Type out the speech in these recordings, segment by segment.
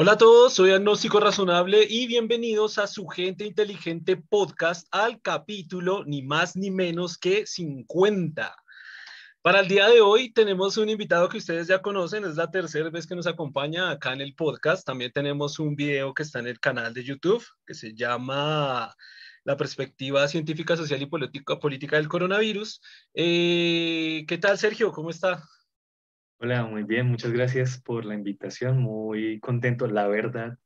Hola a todos, soy Agnóstico Razonable y bienvenidos a su Gente Inteligente Podcast al capítulo ni más ni menos que 50. Para el día de hoy tenemos un invitado que ustedes ya conocen, es la tercera vez que nos acompaña acá en el podcast. También tenemos un video que está en el canal de YouTube que se llama La perspectiva científica, social y política, política del coronavirus. Eh, ¿Qué tal, Sergio? ¿Cómo está? Hola, muy bien, muchas gracias por la invitación. Muy contento, la verdad,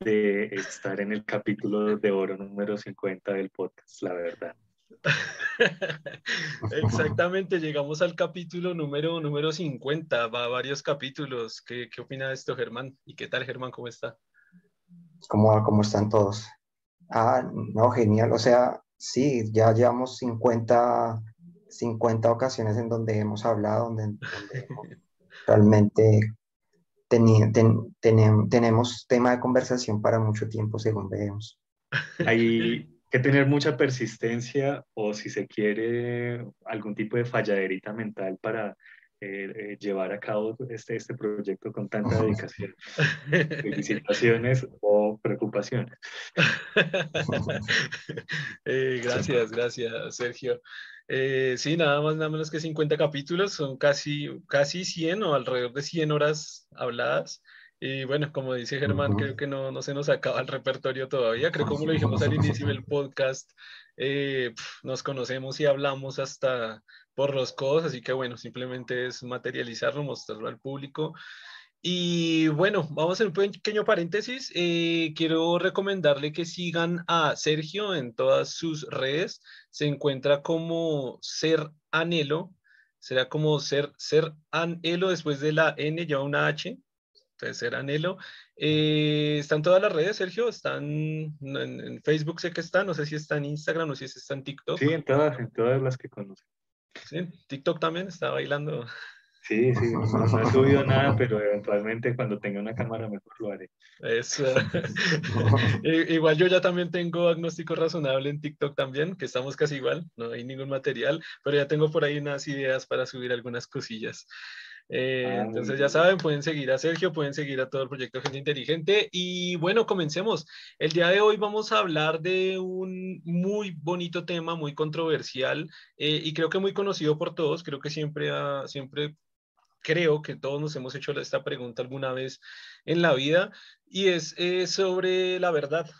de estar en el capítulo de oro número 50 del podcast, la verdad. Exactamente, llegamos al capítulo número, número 50, va varios capítulos. ¿Qué, qué opina de esto, Germán? ¿Y qué tal, Germán? ¿Cómo está? ¿Cómo, cómo están todos? Ah, no, genial. O sea, sí, ya llevamos 50, 50 ocasiones en donde hemos hablado, donde, donde realmente tenemos tema de conversación para mucho tiempo, según vemos. Hay que tener mucha persistencia o si se quiere algún tipo de falladerita mental para eh, eh, llevar a cabo este, este proyecto con tanta dedicación. Felicitaciones o preocupaciones. Eh, gracias, gracias, Sergio. Eh, sí, nada más, nada menos que 50 capítulos, son casi, casi 100 o alrededor de 100 horas habladas. Y bueno, como dice Germán, creo que no, no se nos acaba el repertorio todavía. Creo que como lo dijimos al inicio del podcast, eh, nos conocemos y hablamos hasta por los codos, así que bueno, simplemente es materializarlo, mostrarlo al público. Y bueno, vamos a hacer un pequeño paréntesis. Eh, quiero recomendarle que sigan a Sergio en todas sus redes. Se encuentra como Ser Anhelo. Será como Ser, ser Anhelo después de la N, ya una H. Entonces, Ser Anhelo. Eh, están todas las redes, Sergio. Están en, Facebook, sé que está. No sé si está en Instagram o si está en TikTok. Sí, en todas, en todas las que conozco. Sí, TikTok también está bailando. Sí, sí, no, he subido nada, pero eventualmente cuando tenga una cámara mejor lo haré. Eso. igual yo ya también tengo agnóstico razonable en TikTok también, que estamos casi igual, no hay ningún material, pero ya tengo por ahí unas ideas para subir algunas cosillas. Eh, ah, entonces ya saben, pueden seguir a Sergio, pueden seguir a todo el proyecto Gente Inteligente y bueno, comencemos. El día de hoy vamos a hablar de un muy bonito tema, muy controversial eh, y creo que muy conocido por todos. Creo que siempre, ha, siempre creo que todos nos hemos hecho esta pregunta alguna vez en la vida y es sobre la verdad.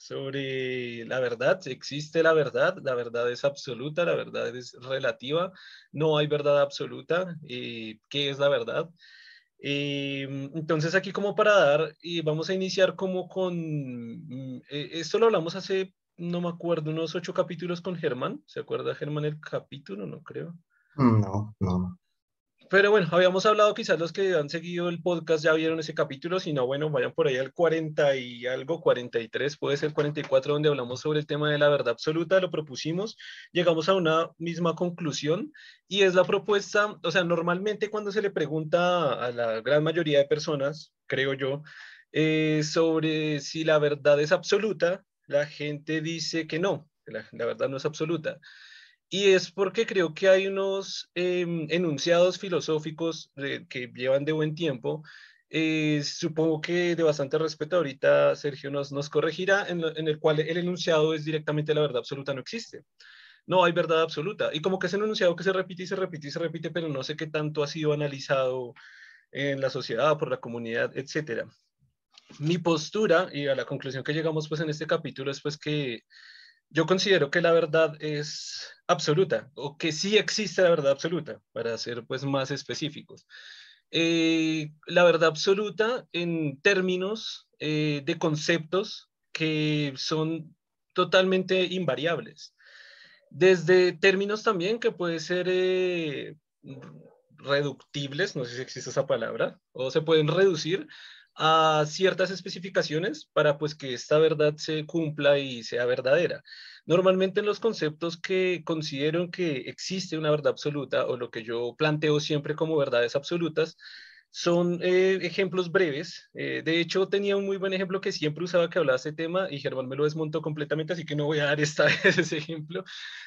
Sobre la verdad, existe la verdad, la verdad es absoluta, la verdad es relativa, no hay verdad absoluta. Eh, ¿Qué es la verdad? Eh, entonces aquí como para dar, y vamos a iniciar como con, mm, eh, esto lo hablamos hace, no me acuerdo, unos ocho capítulos con Germán, ¿se acuerda Germán el capítulo? No creo. No, no. Pero bueno, habíamos hablado, quizás los que han seguido el podcast ya vieron ese capítulo, si no, bueno, vayan por ahí al 40 y algo, 43, puede ser 44, donde hablamos sobre el tema de la verdad absoluta, lo propusimos, llegamos a una misma conclusión y es la propuesta, o sea, normalmente cuando se le pregunta a la gran mayoría de personas, creo yo, eh, sobre si la verdad es absoluta, la gente dice que no, la, la verdad no es absoluta. Y es porque creo que hay unos em, enunciados filosóficos que llevan de buen tiempo. Eh, supongo que de bastante respeto, ahorita Sergio nos, nos corregirá, en, en, el cual el enunciado es directamente la verdad absoluta, no existe. No hay verdad absoluta. Y como que es un enunciado que se repite y se repite y se repite, pero no sé qué tanto ha sido analizado en la sociedad, por la comunidad, etcétera. Mi postura y a la conclusión que llegamos pues en este capítulo es pues que yo considero que la verdad es absoluta o que sí existe la verdad absoluta, para ser pues más específicos. Eh, la verdad absoluta en términos eh, de conceptos que son totalmente invariables. Desde términos también que pueden ser eh, reductibles, no sé si existe esa palabra, o se pueden reducir a ciertas especificaciones para pues que esta verdad se cumpla y sea verdadera. Normalmente en los conceptos que considero que existe una verdad absoluta o lo que yo planteo siempre como verdades absolutas, son eh, ejemplos breves. Eh, de hecho, tenía un muy buen ejemplo que siempre usaba que hablaba de este tema y Germán me lo desmontó completamente, así que no voy a dar esta vez ese ejemplo.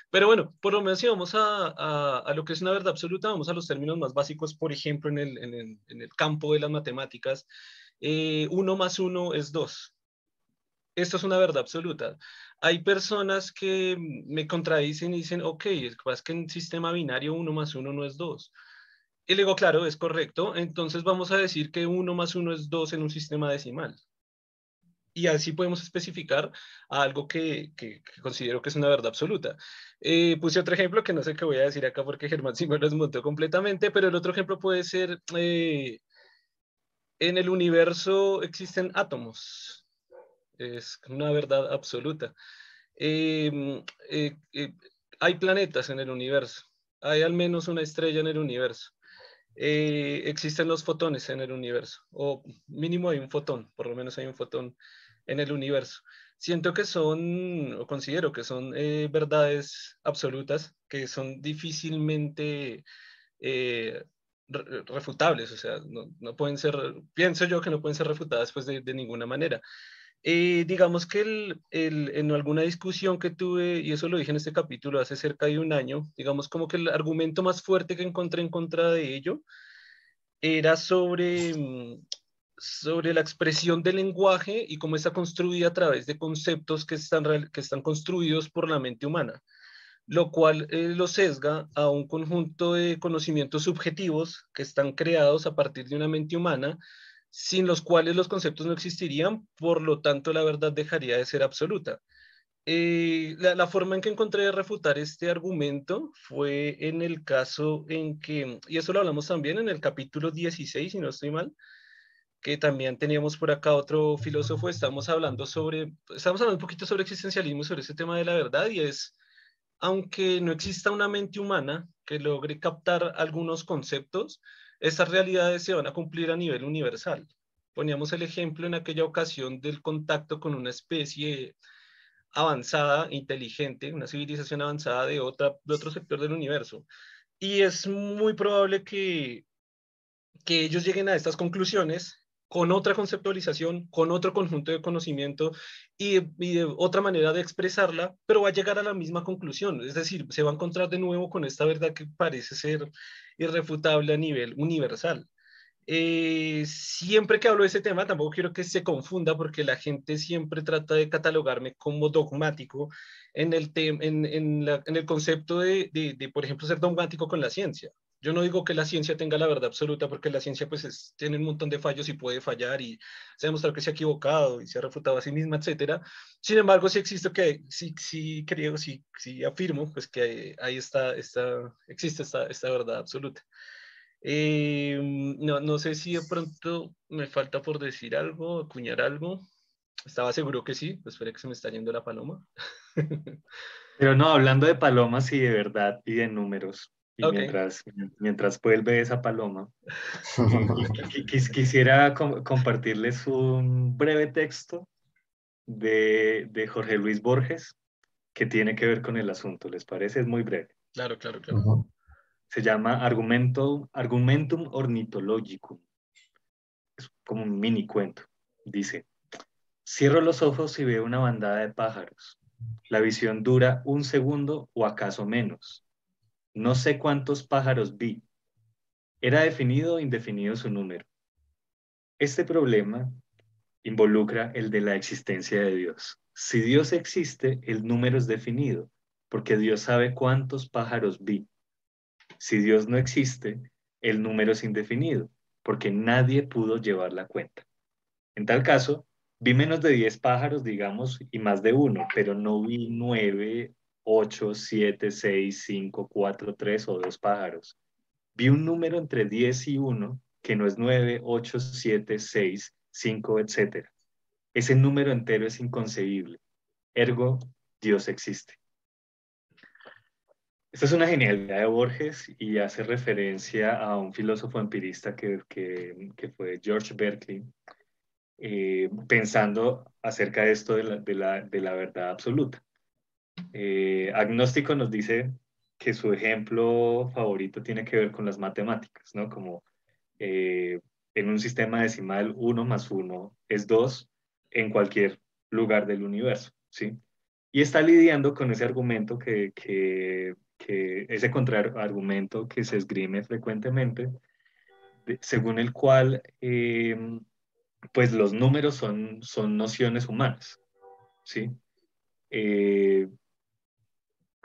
Pero bueno, por lo menos si vamos a, a, lo que es una verdad absoluta, vamos a los términos más básicos, por ejemplo, en el, en el, en el campo de las matemáticas. 1 más 1 es 2. Esto es una verdad absoluta. Hay personas que me contradicen y dicen, ok, es que en sistema binario 1 más 1 no es 2. Y le digo, claro, es correcto. Entonces vamos a decir que 1 más 1 es 2 en un sistema decimal y así podemos especificar algo que, que, considero que es una verdad absoluta. Eh, puse otro ejemplo que no sé qué voy a decir acá porque Germán sí me lo desmontó completamente, pero el otro ejemplo puede ser, eh, en el universo existen átomos. Es una verdad absoluta. Em, eh, hay planetas en el universo. Hay al menos una estrella en el universo. existen los fotones en el universo, o mínimo hay un fotón, por lo menos hay un fotón en el universo. Siento que son, o considero que son eh, verdades absolutas que son difícilmente eh, refutables, o sea, no, pueden ser, pienso yo que no pueden ser refutadas pues de, ninguna manera. Eh, digamos que el, en alguna discusión que tuve, y eso lo dije en este capítulo hace cerca de un año, digamos como que el argumento más fuerte que encontré en contra de ello era sobre sobre la expresión del lenguaje y cómo está construida a través de conceptos que están, que están construidos por la mente humana, lo cual eh, lo sesga a un conjunto de conocimientos subjetivos que están creados a partir de una mente humana, sin los cuales los conceptos no existirían, por lo tanto la verdad dejaría de ser absoluta. Eh, la, la, forma en que encontré de refutar este argumento fue en el caso en que, y eso lo hablamos también en el capítulo 16, si no estoy mal, que también teníamos por acá otro filósofo, estamos hablando sobre, estamos hablando un poquito sobre existencialismo, sobre ese tema de la verdad, y es, aunque no exista una mente humana que logre captar algunos conceptos, estas realidades se van a cumplir a nivel universal. Poníamos el ejemplo en aquella ocasión del contacto con una especie avanzada, inteligente, una civilización avanzada de, otra, otro sector del universo. Y es muy probable que, que ellos lleguen a estas conclusiones con otra conceptualización, con otro conjunto de conocimiento y, de otra manera de expresarla, pero va a llegar a la misma conclusión. Es decir, se va a encontrar de nuevo con esta verdad que parece ser irrefutable a nivel universal. Eh, siempre que hablo de ese tema, tampoco quiero que se confunda porque la gente siempre trata de catalogarme como dogmático en el, en, en, el concepto de, por ejemplo, ser dogmático con la ciencia. Yo no digo que la ciencia tenga la verdad absoluta, porque la ciencia pues tiene un montón de fallos y puede fallar y se ha demostrado que se ha equivocado y se ha refutado a sí misma, etcétera. Sin embargo, sí existe que, sí, sí creo, sí, sí afirmo, pues que ahí está, está existe esta, esta verdad absoluta. Eh, no, no sé si de pronto me falta por decir algo, acuñar algo. Estaba seguro que sí, pues espera que se me está yendo la paloma. Pero no, hablando de palomas y de verdad y de números, y mientras, mientras vuelve esa paloma, quisiera compartirles un breve texto de, de, Jorge Luis Borges que tiene que ver con el asunto. ¿Les parece? Es muy breve. Claro, claro, claro. Se llama Argumento, Argumentum Ornitologicum. Es como un mini cuento. Dice, cierro los ojos y veo una bandada de pájaros. La visión dura un segundo o acaso menos no sé cuántos pájaros vi. Era definido o indefinido su número. Este problema involucra el de la existencia de Dios. Si Dios existe, el número es definido, porque Dios sabe cuántos pájaros vi. Si Dios no existe, el número es indefinido, porque nadie pudo llevar la cuenta. En tal caso, vi menos de 10 pájaros, digamos, y más de uno, pero no vi nueve 8, 7, 6, 5, 4, 3 o dos pájaros. Vi un número entre 10 y 1 que no es 9, 8, 7, 6, 5, etc. Ese número entero es inconcebible. Ergo, Dios existe. Esta es una genialidad de Borges y hace referencia a un filósofo empirista que, que, que fue George Berkeley, eh, pensando acerca de esto de la, de la, de la verdad absoluta. Eh, agnóstico nos dice que su ejemplo favorito tiene que ver con las matemáticas, ¿no? Como eh, en un sistema decimal 1 más 1 es 2 en cualquier lugar del universo, ¿sí? Y está lidiando con ese argumento que, que, que ese contraargumento que se esgrime frecuentemente, según el cual eh, pues los números son, son nociones humanas, ¿sí? Eh,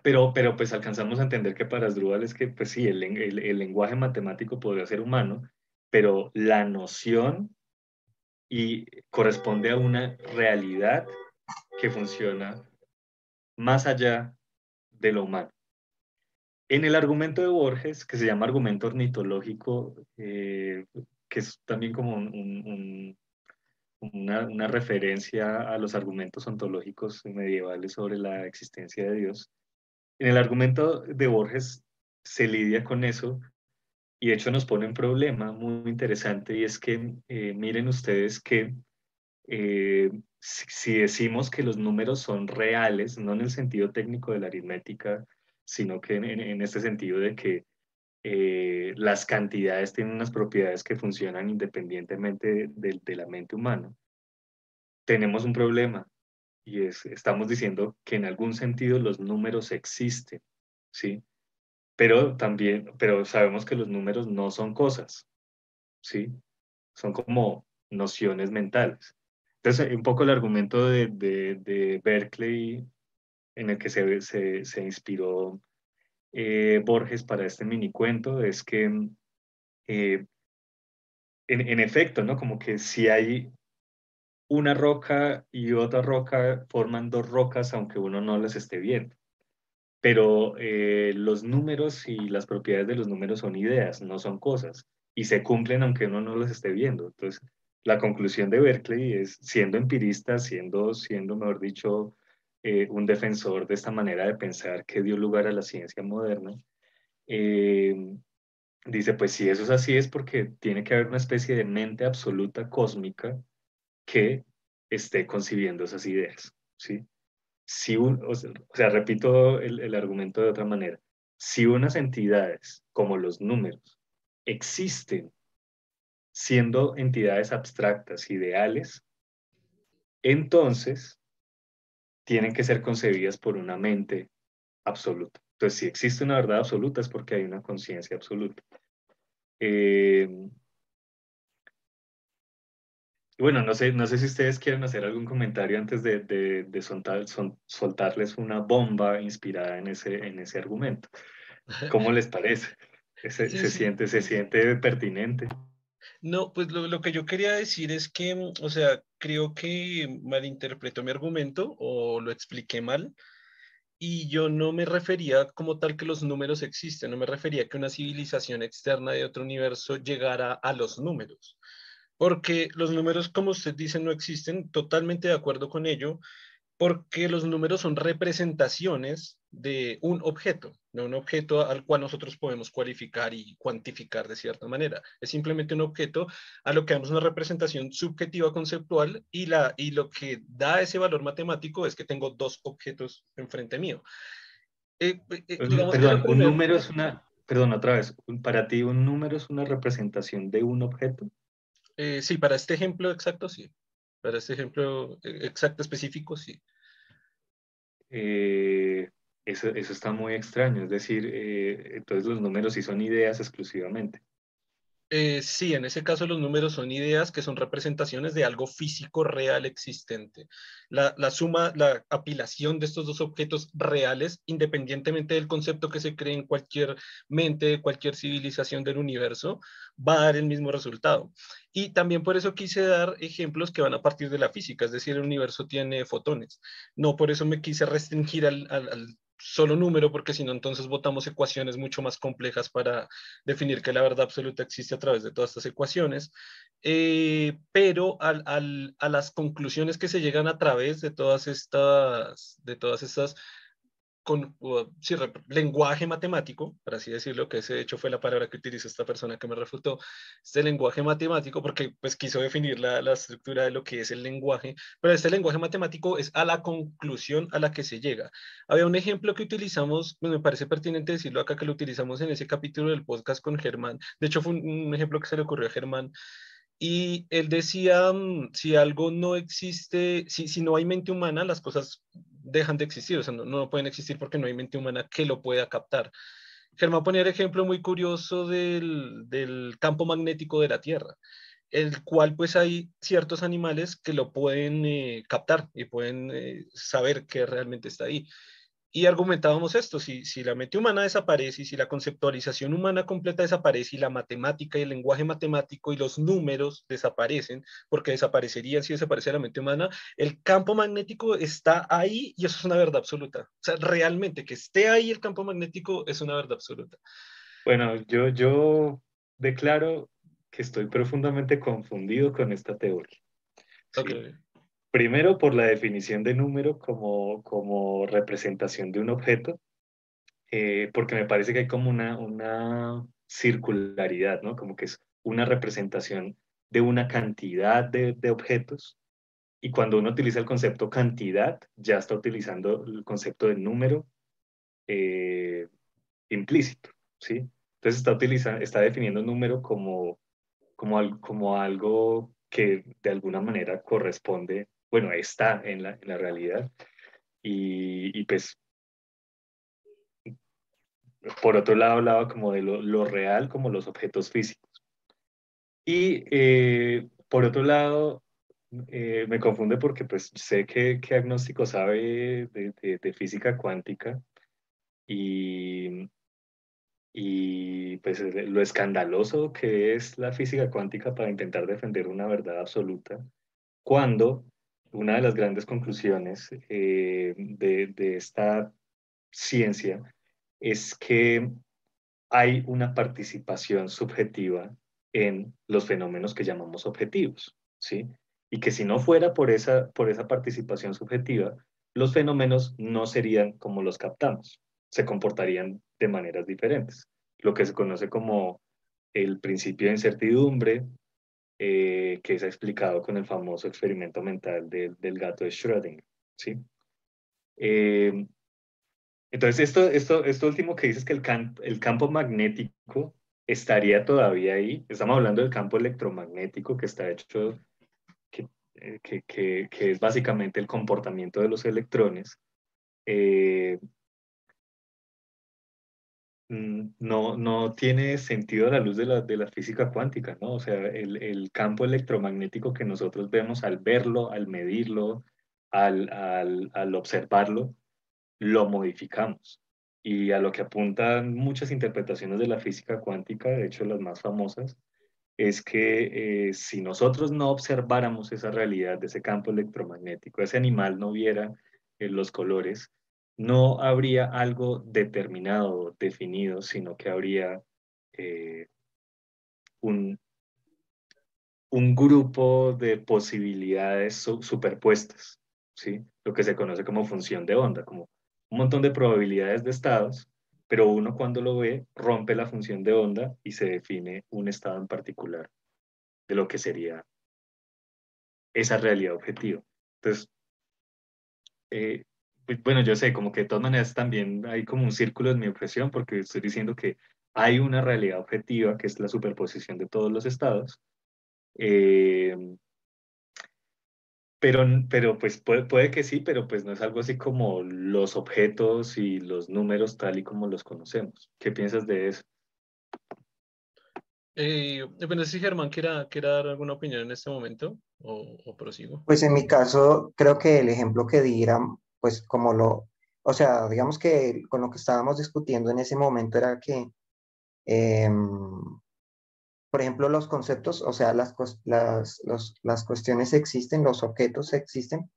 pero, pero pues alcanzamos a entender que para Asdrúbal es que, pues sí, el, el, lenguaje matemático podría ser humano, pero la noción y corresponde a una realidad que funciona más allá de lo humano. En el argumento de Borges, que se llama argumento ornitológico, eh, que es también como una, una, referencia a los argumentos ontológicos medievales sobre la existencia de Dios, en el argumento de Borges se lidia con eso y de hecho nos pone un problema muy interesante y es que eh, miren ustedes que eh, si, decimos que los números son reales, no en el sentido técnico de la aritmética, sino que en, este sentido de que eh, las cantidades tienen unas propiedades que funcionan independientemente de, la mente humana, tenemos un problema y es, estamos diciendo que en algún sentido los números existen, ¿sí? Pero también, pero sabemos que los números no son cosas, ¿sí? Son como nociones mentales. Entonces, un poco el argumento de, de, Berkeley en el que se, se, se inspiró eh, Borges para este mini cuento es que, eh, en, en, efecto, ¿no? Como que si hay una roca y otra roca, forman dos rocas aunque uno no las esté viendo. Pero eh, los números y las propiedades de los números son ideas, no son cosas, y se cumplen aunque uno no las esté viendo. Entonces, la conclusión de Berkeley es, siendo empirista, siendo, siendo mejor dicho, eh, un defensor de esta manera de pensar que dio lugar a la ciencia moderna, eh, dice, pues si eso es así es porque tiene que haber una especie de mente absoluta cósmica que esté concibiendo esas ideas, ¿sí? Si o, sea, repito el, el argumento de otra manera, si unas entidades como los números existen siendo entidades abstractas, ideales, entonces tienen que ser concebidas por una mente absoluta. Entonces, si existe una verdad absoluta es porque hay una conciencia absoluta. Eh, bueno, no sé, no sé si ustedes quieren hacer algún comentario antes de, de, soltar, soltarles una bomba inspirada en ese, en ese argumento. ¿Cómo les parece? Se, Siente, ¿Se siente pertinente? No, pues lo, que yo quería decir es que, mm, o sea, creo que malinterpretó mi argumento o lo expliqué mal. Y yo no me refería como tal que los números existen, no me refería que una civilización externa de otro universo llegara a los números. Porque los números, como usted dice, no existen, totalmente de acuerdo con ello, porque los números son representaciones de un objeto, de un objeto al cual nosotros podemos cualificar y cuantificar de cierta manera. Es simplemente un objeto a lo que damos una representación subjetiva conceptual y, la, y lo que da ese valor matemático es que tengo dos objetos enfrente mío. Eh, eh, eh, perdón, un número es una, perdón, otra vez, para ti un número es una representación de un objeto. Sí, para este ejemplo exacto, sí. Para este ejemplo eh, exacto, específico, sí. Eh, eso, eso, está muy extraño, es decir, eh, entonces los números sí son ideas exclusivamente. Eh, sí, en ese caso los números son ideas que son representaciones de algo físico real existente. La, suma, la apilación de estos dos objetos reales, independientemente del concepto que se cree en cualquier mente, cualquier civilización del universo, va a dar el mismo resultado. Y también por eso quise dar ejemplos que van a partir de la física, es decir, el universo tiene fotones. No por eso me quise restringir al solo número, porque si no, entonces votamos ecuaciones mucho más complejas para definir que la verdad absoluta existe a través de todas estas ecuaciones. Eh, pero al, al, a las conclusiones que se llegan a través de todas estas, de todas estas con lenguaje matemático, por así decirlo, que ese de hecho fue la palabra que utilizó esta persona que me refutó, este lenguaje matemático, porque pues quiso definir la, la, estructura de lo que es el lenguaje, pero este lenguaje matemático es a la conclusión a la que se llega. Había un ejemplo que utilizamos, pues me parece pertinente decirlo acá, que lo utilizamos en ese capítulo del podcast con Germán, de hecho fue un, un ejemplo que se le ocurrió a Germán, y él decía, mm, si algo no existe, si, si no hay mente humana, las cosas dejan de existir, o sea, no, pueden existir porque no hay mente humana que lo pueda captar. Germán ponía el ejemplo muy curioso del, campo magnético de la Tierra. el cual pues hay ciertos animales que lo pueden eh, captar y pueden eh, saber que realmente está ahí. Y argumentábamos esto, si, si la mente humana desaparece y si la conceptualización humana completa desaparece y la matemática y el lenguaje matemático y los números desaparecen, porque desaparecerían si desaparece la mente humana, el campo magnético está ahí y eso es una verdad absoluta. O sea, realmente que esté ahí el campo magnético es una verdad absoluta. Bueno, yo, yo declaro que estoy profundamente confundido con esta teoría. Primero por la definición de número como, como representación de un objeto, eh, porque me parece que hay como una, una circularidad, ¿no? Como que es una representación de una cantidad de, de objetos y cuando uno utiliza el concepto cantidad, ya está utilizando el concepto de número eh, implícito, ¿sí? Entonces está, utilizando, está definiendo número como, como, como algo que de alguna manera corresponde bueno, está en la, en la realidad. Y, y, pues, por otro lado, hablaba como de lo, lo real, como los objetos físicos. Y eh, por otro lado, eh, me confunde porque pues sé que, que agnóstico sabe de, de, de, física cuántica y, y pues lo escandaloso que es la física cuántica para intentar defender una verdad absoluta cuando una de las grandes conclusiones eh, de, de, esta ciencia es que hay una participación subjetiva en los fenómenos que llamamos objetivos, ¿sí? Y que si no fuera por esa, por esa participación subjetiva, los fenómenos no serían como los captamos, se comportarían de maneras diferentes. Lo que se conoce como el principio de incertidumbre, eh, que es explicado con el famoso experimento mental del gato de Schrödinger. ¿sí? Eh, entonces, esto, esto, esto último que dices que el, el campo magnético estaría todavía ahí. Estamos hablando del campo electromagnético que está hecho, que, eh, que, que, que es básicamente el comportamiento de los electrones. Eh, no, no tiene sentido a la luz de la, de la física cuántica, ¿no? O sea, el, el, campo electromagnético que nosotros vemos al verlo, al medirlo, al, al, al, observarlo, lo modificamos. Y a lo que apuntan muchas interpretaciones de la física cuántica, de hecho las más famosas, es que eh, si nosotros no observáramos esa realidad de ese campo electromagnético, ese animal no viera eh, los colores, no habría algo determinado, definido, sino que habría eh, un, un, grupo de posibilidades superpuestas, ¿sí? lo que se conoce como función de onda, como un montón de probabilidades de estados, pero uno cuando lo ve rompe la función de onda y se define un estado en particular de lo que sería esa realidad objetiva. Entonces, eh, bueno, yo sé, como que de todas maneras también hay como un círculo en mi objeción, porque estoy diciendo que hay una realidad objetiva que es la superposición de todos los estados. Eh, pero, pero pues puede, puede, que sí, pero pues no es algo así como los objetos y los números tal y como los conocemos. ¿Qué piensas de eso? Eh, bueno, si Germán quiera, quiera dar alguna opinión en este momento o, o prosigo. Pues en mi caso, creo que el ejemplo que di era pues como lo, o sea, digamos que con lo que estábamos discutiendo en ese momento era que, em, por ejemplo, los conceptos, o sea, las, las, las cuestiones existen, los objetos existen,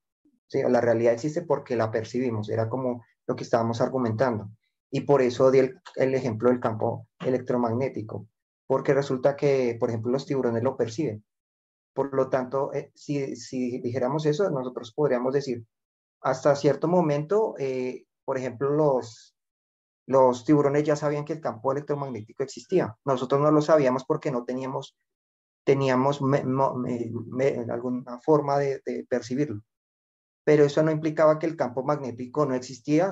¿sí? la realidad existe porque la percibimos, era como lo que estábamos argumentando. Y por eso di el, el ejemplo del campo electromagnético, porque resulta que, por ejemplo, los tiburones lo perciben. Por lo tanto, eh, si, si dijéramos eso, nosotros podríamos decir, hasta cierto momento, eh, por ejemplo, los, los tiburones ya sabían que el campo electromagnético existía. Nosotros no lo sabíamos porque no teníamos, teníamos alguna forma de, percibirlo. Pero eso no implicaba que el campo magnético no existía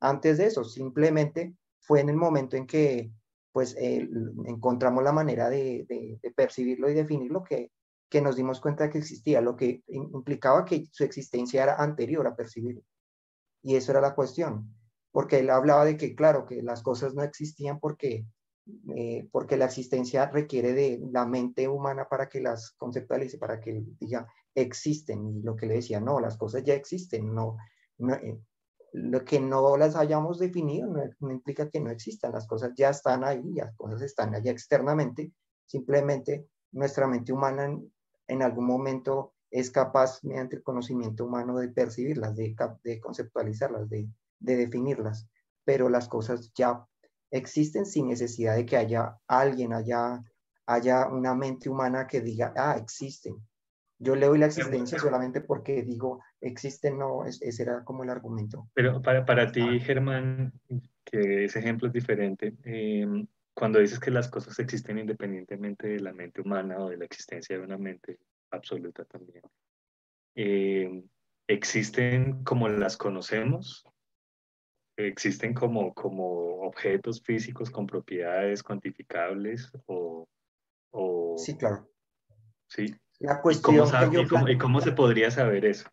antes de eso. Simplemente fue en el momento en que pues, encontramos la manera de, de percibirlo y definirlo que que nos dimos cuenta que existía, lo que implicaba que su existencia era anterior a percibirlo. Y eso era la cuestión, porque él hablaba de que, claro, que las cosas no existían porque eh, porque la existencia requiere de la mente humana para que las conceptualice, para que diga, existen. Y lo que le decía, no, las cosas ya existen, no, eh, lo que no las hayamos definido no, implica que no existan, las cosas ya están ahí, las cosas están allá externamente, simplemente nuestra mente humana en, algún momento es capaz, mediante el conocimiento humano, de percibirlas, de, de conceptualizarlas, de, de definirlas, pero las cosas ya existen sin necesidad de que haya alguien, haya, haya una mente humana que diga, ah, existen. Yo le doy la existencia solamente porque digo, existen, no, ese era como el argumento. Pero para, para ti. Germán, que ese ejemplo es diferente, em, cuando dices que las cosas existen independientemente de la mente humana o de la existencia de una mente absoluta también, em, ¿existen como las conocemos existen como, como objetos físicos con propiedades cuantificables o... o sí, claro. Sí. La cuestión ¿Y cómo, se podría saber eso?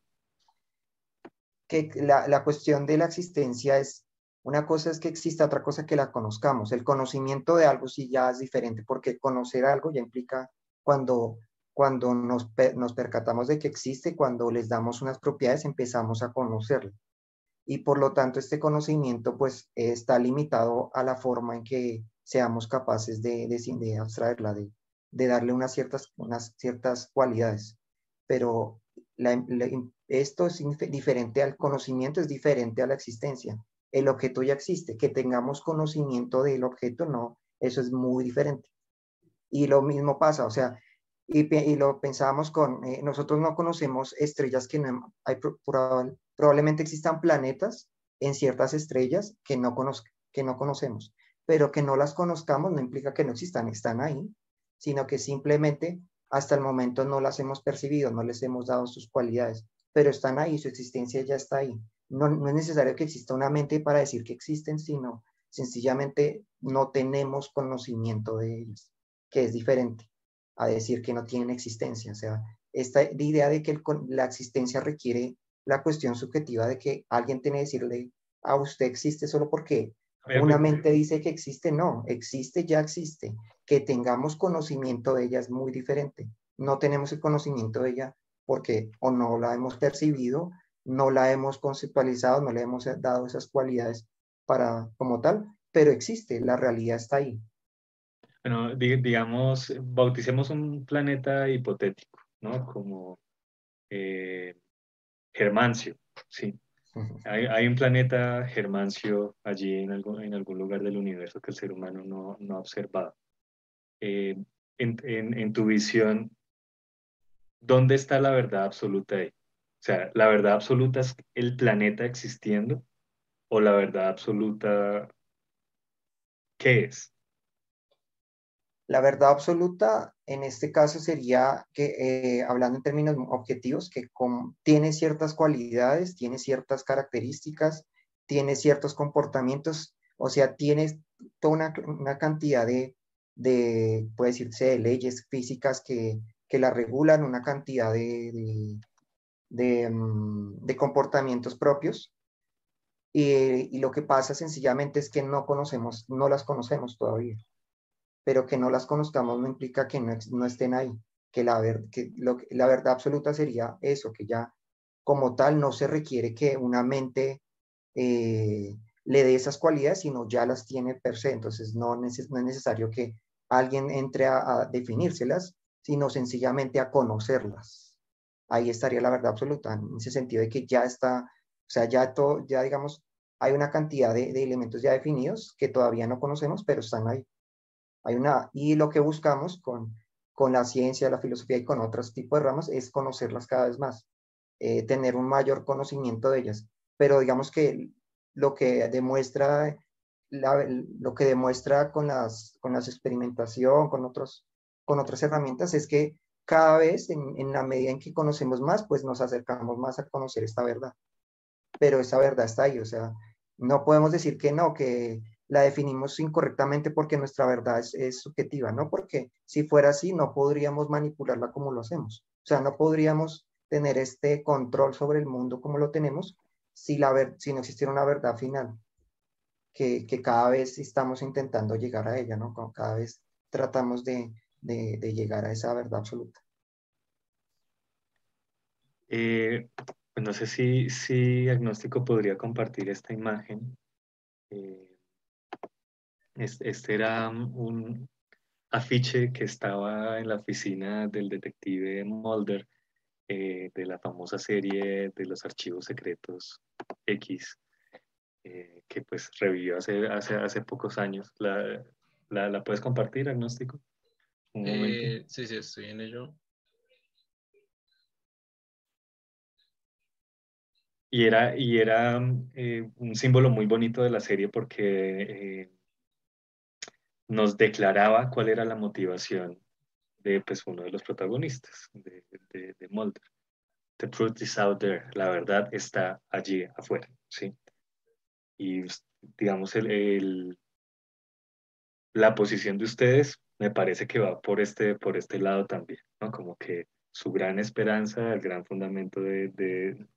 Que la, la cuestión de la existencia es, una cosa es que exista, otra cosa que la conozcamos. El conocimiento de algo sí ya es diferente, porque conocer algo ya implica cuando, cuando nos, nos percatamos de que existe, cuando les damos unas propiedades, empezamos a conocerlo y por lo tanto este conocimiento pues está limitado a la forma en que seamos capaces de, de, abstraerla, de, de, darle unas ciertas, unas ciertas cualidades. Pero esto es diferente al conocimiento, es diferente a la existencia. El objeto ya existe, que tengamos conocimiento del objeto, no, eso es muy diferente. Y lo mismo pasa, o sea, y, lo pensábamos con, eh, nosotros no conocemos estrellas que no hay Probablemente existan planetas en ciertas estrellas que no, que no conocemos, pero que no las conozcamos no implica que no existan, están ahí, sino que simplemente hasta el momento no las hemos percibido, no les hemos dado sus cualidades, pero están ahí, su existencia ya está ahí. No, no es necesario que exista una mente para decir que existen, sino sencillamente no tenemos conocimiento de ellas, que es diferente a decir que no tienen existencia. O sea, esta idea de que la existencia requiere la cuestión subjetiva de que alguien tiene que decirle a usted existe solo porque una mente dice que existe, no, existe, ya existe. Que tengamos conocimiento de ella es muy diferente. No tenemos el conocimiento de ella porque o no la hemos percibido, no la hemos conceptualizado, no le hemos dado esas cualidades para como tal, pero existe, la realidad está ahí. Bueno, digamos, bauticemos un planeta hipotético, ¿no? Como eh, Germancio, sí. hay, un planeta Germancio allí en algún, en algún lugar del universo que el ser humano no, no ha observado. Eh, en, tu visión, ¿dónde está la verdad absoluta ahí? O sea, ¿la verdad absoluta es el planeta existiendo? ¿O la verdad absoluta qué es? La verdad absoluta en este caso sería que, eh, hablando en términos objetivos, que tiene ciertas cualidades, tiene ciertas características, tiene ciertos comportamientos, o sea, tiene toda una, cantidad de, de, puede decirse, de leyes físicas que, que la regulan, una cantidad de, de, mm, de comportamientos propios. Y, y lo que pasa sencillamente es que no conocemos, no las conocemos todavía pero que no las conozcamos no implica que no, no estén ahí, que, la, ver, que, lo, la verdad absoluta sería eso, que ya como tal no se requiere que una mente eh, le dé esas cualidades, sino ya las tiene per se, entonces no es necesario que alguien entre a, definírselas, sino sencillamente a conocerlas. Ahí estaría la verdad absoluta, en ese sentido de que ya está, o sea, ya, todo, ya digamos, hay una cantidad de, de elementos ya definidos que todavía no conocemos, pero están ahí. Hay una, y lo que buscamos con, con la ciencia, la filosofía y con otros tipos de ramas es conocerlas cada vez más, eh, tener un mayor conocimiento de ellas. Pero digamos que lo que demuestra, lo que demuestra con las, con las experimentación, con, otros, con otras herramientas, es que cada vez, en, en la medida en que conocemos más, pues nos acercamos más a conocer esta verdad. Pero esa verdad está ahí, o sea, no podemos decir que no, que la definimos incorrectamente porque nuestra verdad es, subjetiva, ¿no? Porque si fuera así, no podríamos manipularla como lo hacemos. O sea, no podríamos tener este control sobre el mundo como lo tenemos si, la ver si no existiera una verdad final. que, que, cada vez estamos intentando llegar a ella, ¿no? Cada vez tratamos de, de, llegar a esa verdad absoluta. Eh, pues no sé si, si Agnóstico podría compartir esta imagen. Eh, este era un afiche que estaba en la oficina del detective Mulder eh, de la famosa serie de los archivos secretos X, que pues revivió hace, hace, hace pocos años. ¿La, la, la puedes compartir, Agnóstico? Sí, sí, estoy en ello. Y era, y era un símbolo muy bonito de la serie porque nos declaraba cuál era la motivación de pues, uno de los protagonistas, de, de, Mulder. The truth is out there, la verdad está allí afuera, ¿sí? Y digamos, el, la posición de ustedes me parece que va por este, por este lado también, ¿no? Como que su gran esperanza, el gran fundamento de, de,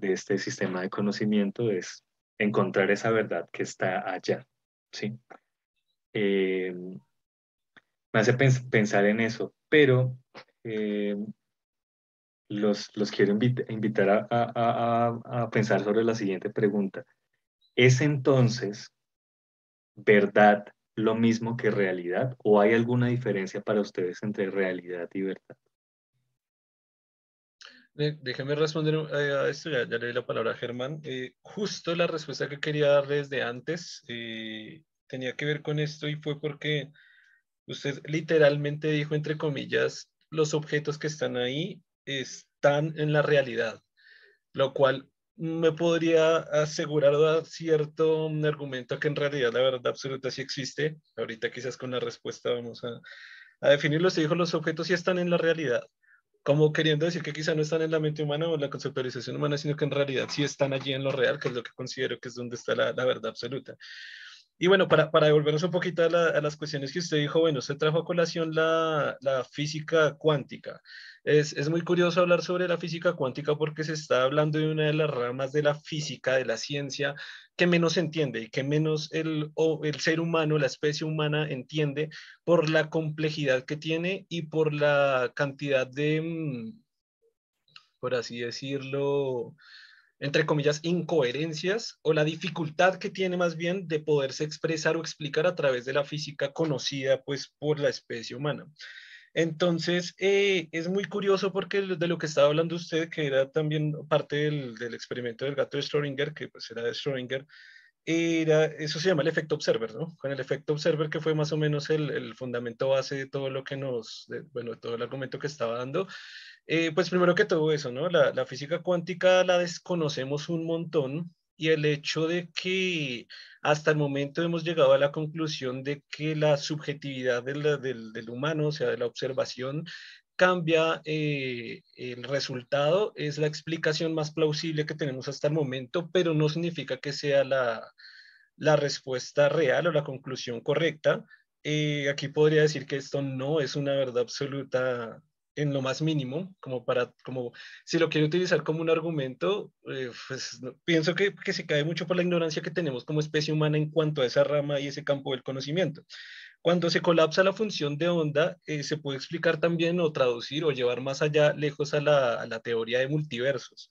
este sistema de conocimiento es encontrar esa verdad que está allá, ¿sí? Eh, me hace pensar en eso, pero eh, los, los, quiero invitar a, a, a, pensar sobre la siguiente pregunta. ¿Es entonces verdad lo mismo que realidad o hay alguna diferencia para ustedes entre realidad y verdad? Déjeme responder eh, a esto, ya, le di la palabra a Germán. justo la respuesta que quería darles de antes tenía que ver con esto y fue porque usted literalmente dijo, entre comillas, los objetos que están ahí están en la realidad, lo cual me podría asegurar o dar cierto argumento que en realidad la verdad absoluta sí existe. Ahorita quizás con la respuesta vamos a, a definirlo. Usted dijo, los objetos sí están en la realidad como queriendo decir que quizá no están en la mente humana o en la conceptualización humana, sino que en realidad sí están allí en lo real, que es lo que considero que es donde está la, la verdad absoluta. Y bueno, para, para devolvernos un poquito a, las cuestiones que usted dijo, bueno, se trajo a colación la, la física cuántica. Es, es, muy curioso hablar sobre la física cuántica porque se está hablando de una de las ramas de la física, de la ciencia, que menos entiende y que menos el, o el ser humano, la especie humana entiende por la complejidad que tiene y por la cantidad de, mm, por así decirlo, entre comillas, incoherencias o la dificultad que tiene más bien de poderse expresar o explicar a través de la física conocida pues por la especie humana. Entonces, eh, es muy curioso porque de lo que estaba hablando usted, que era también parte del, del experimento del gato de Schrödinger, que pues era de Schrödinger, era, eso se llama el efecto observer, ¿no? Con el efecto observer que fue más o menos el, el fundamento base de todo lo que nos, de, bueno, todo el argumento que estaba dando, eh, pues primero que todo eso, ¿no? La, física cuántica la desconocemos un montón y el hecho de que hasta el momento hemos llegado a la conclusión de que la subjetividad del, humano, o sea, de la observación, cambia eh, el resultado, es la explicación más plausible que tenemos hasta el momento, pero no significa que sea la, la respuesta real o la conclusión correcta. Eh, aquí podría decir que esto no es una verdad absoluta en lo más mínimo, como para, como, si lo quiero utilizar como un argumento, eh, pues pienso que, que, se cae mucho por la ignorancia que tenemos como especie humana en cuanto a esa rama y ese campo del conocimiento. Cuando se colapsa la función de onda, eh, se puede explicar también o traducir o llevar más allá, lejos a la, a la teoría de multiversos.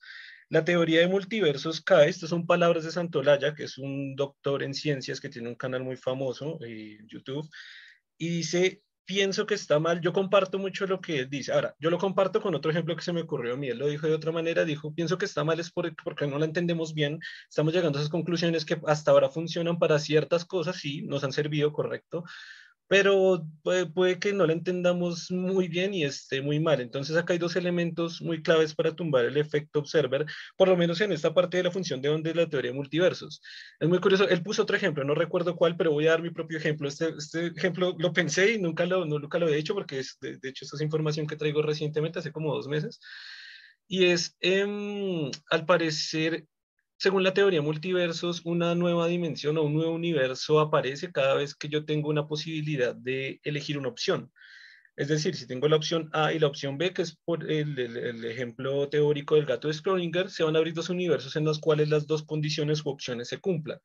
La teoría de multiversos cae, estas son palabras de Santolaya, que es un doctor en ciencias que tiene un canal muy famoso eh, en YouTube, y dice, pienso que está mal, yo comparto mucho lo que él dice. Ahora, yo lo comparto con otro ejemplo que se me ocurrió a mí, él lo dijo de otra manera, dijo, pienso que está mal es porque, no la entendemos bien, estamos llegando a esas conclusiones que hasta ahora funcionan para ciertas cosas, sí, nos han servido, correcto, pero puede, que no la entendamos muy bien y esté muy mal. Entonces acá hay dos elementos muy claves para tumbar el efecto observer, por lo menos en esta parte de la función de onda de la teoría de multiversos. Es muy curioso, él puso otro ejemplo, no recuerdo cuál, pero voy a dar mi propio ejemplo. Este, este ejemplo lo pensé y nunca lo, nunca lo he hecho porque es, de, hecho esta es información que traigo recientemente, hace como dos meses. Y es, em, al parecer, según la teoría multiversos, una nueva dimensión o un nuevo universo aparece cada vez que yo tengo una posibilidad de elegir una opción. Es decir, si tengo la opción A y la opción B, que es por el, ejemplo teórico del gato de Schrödinger, se van a abrir dos universos en los cuales las dos condiciones u opciones se cumplan.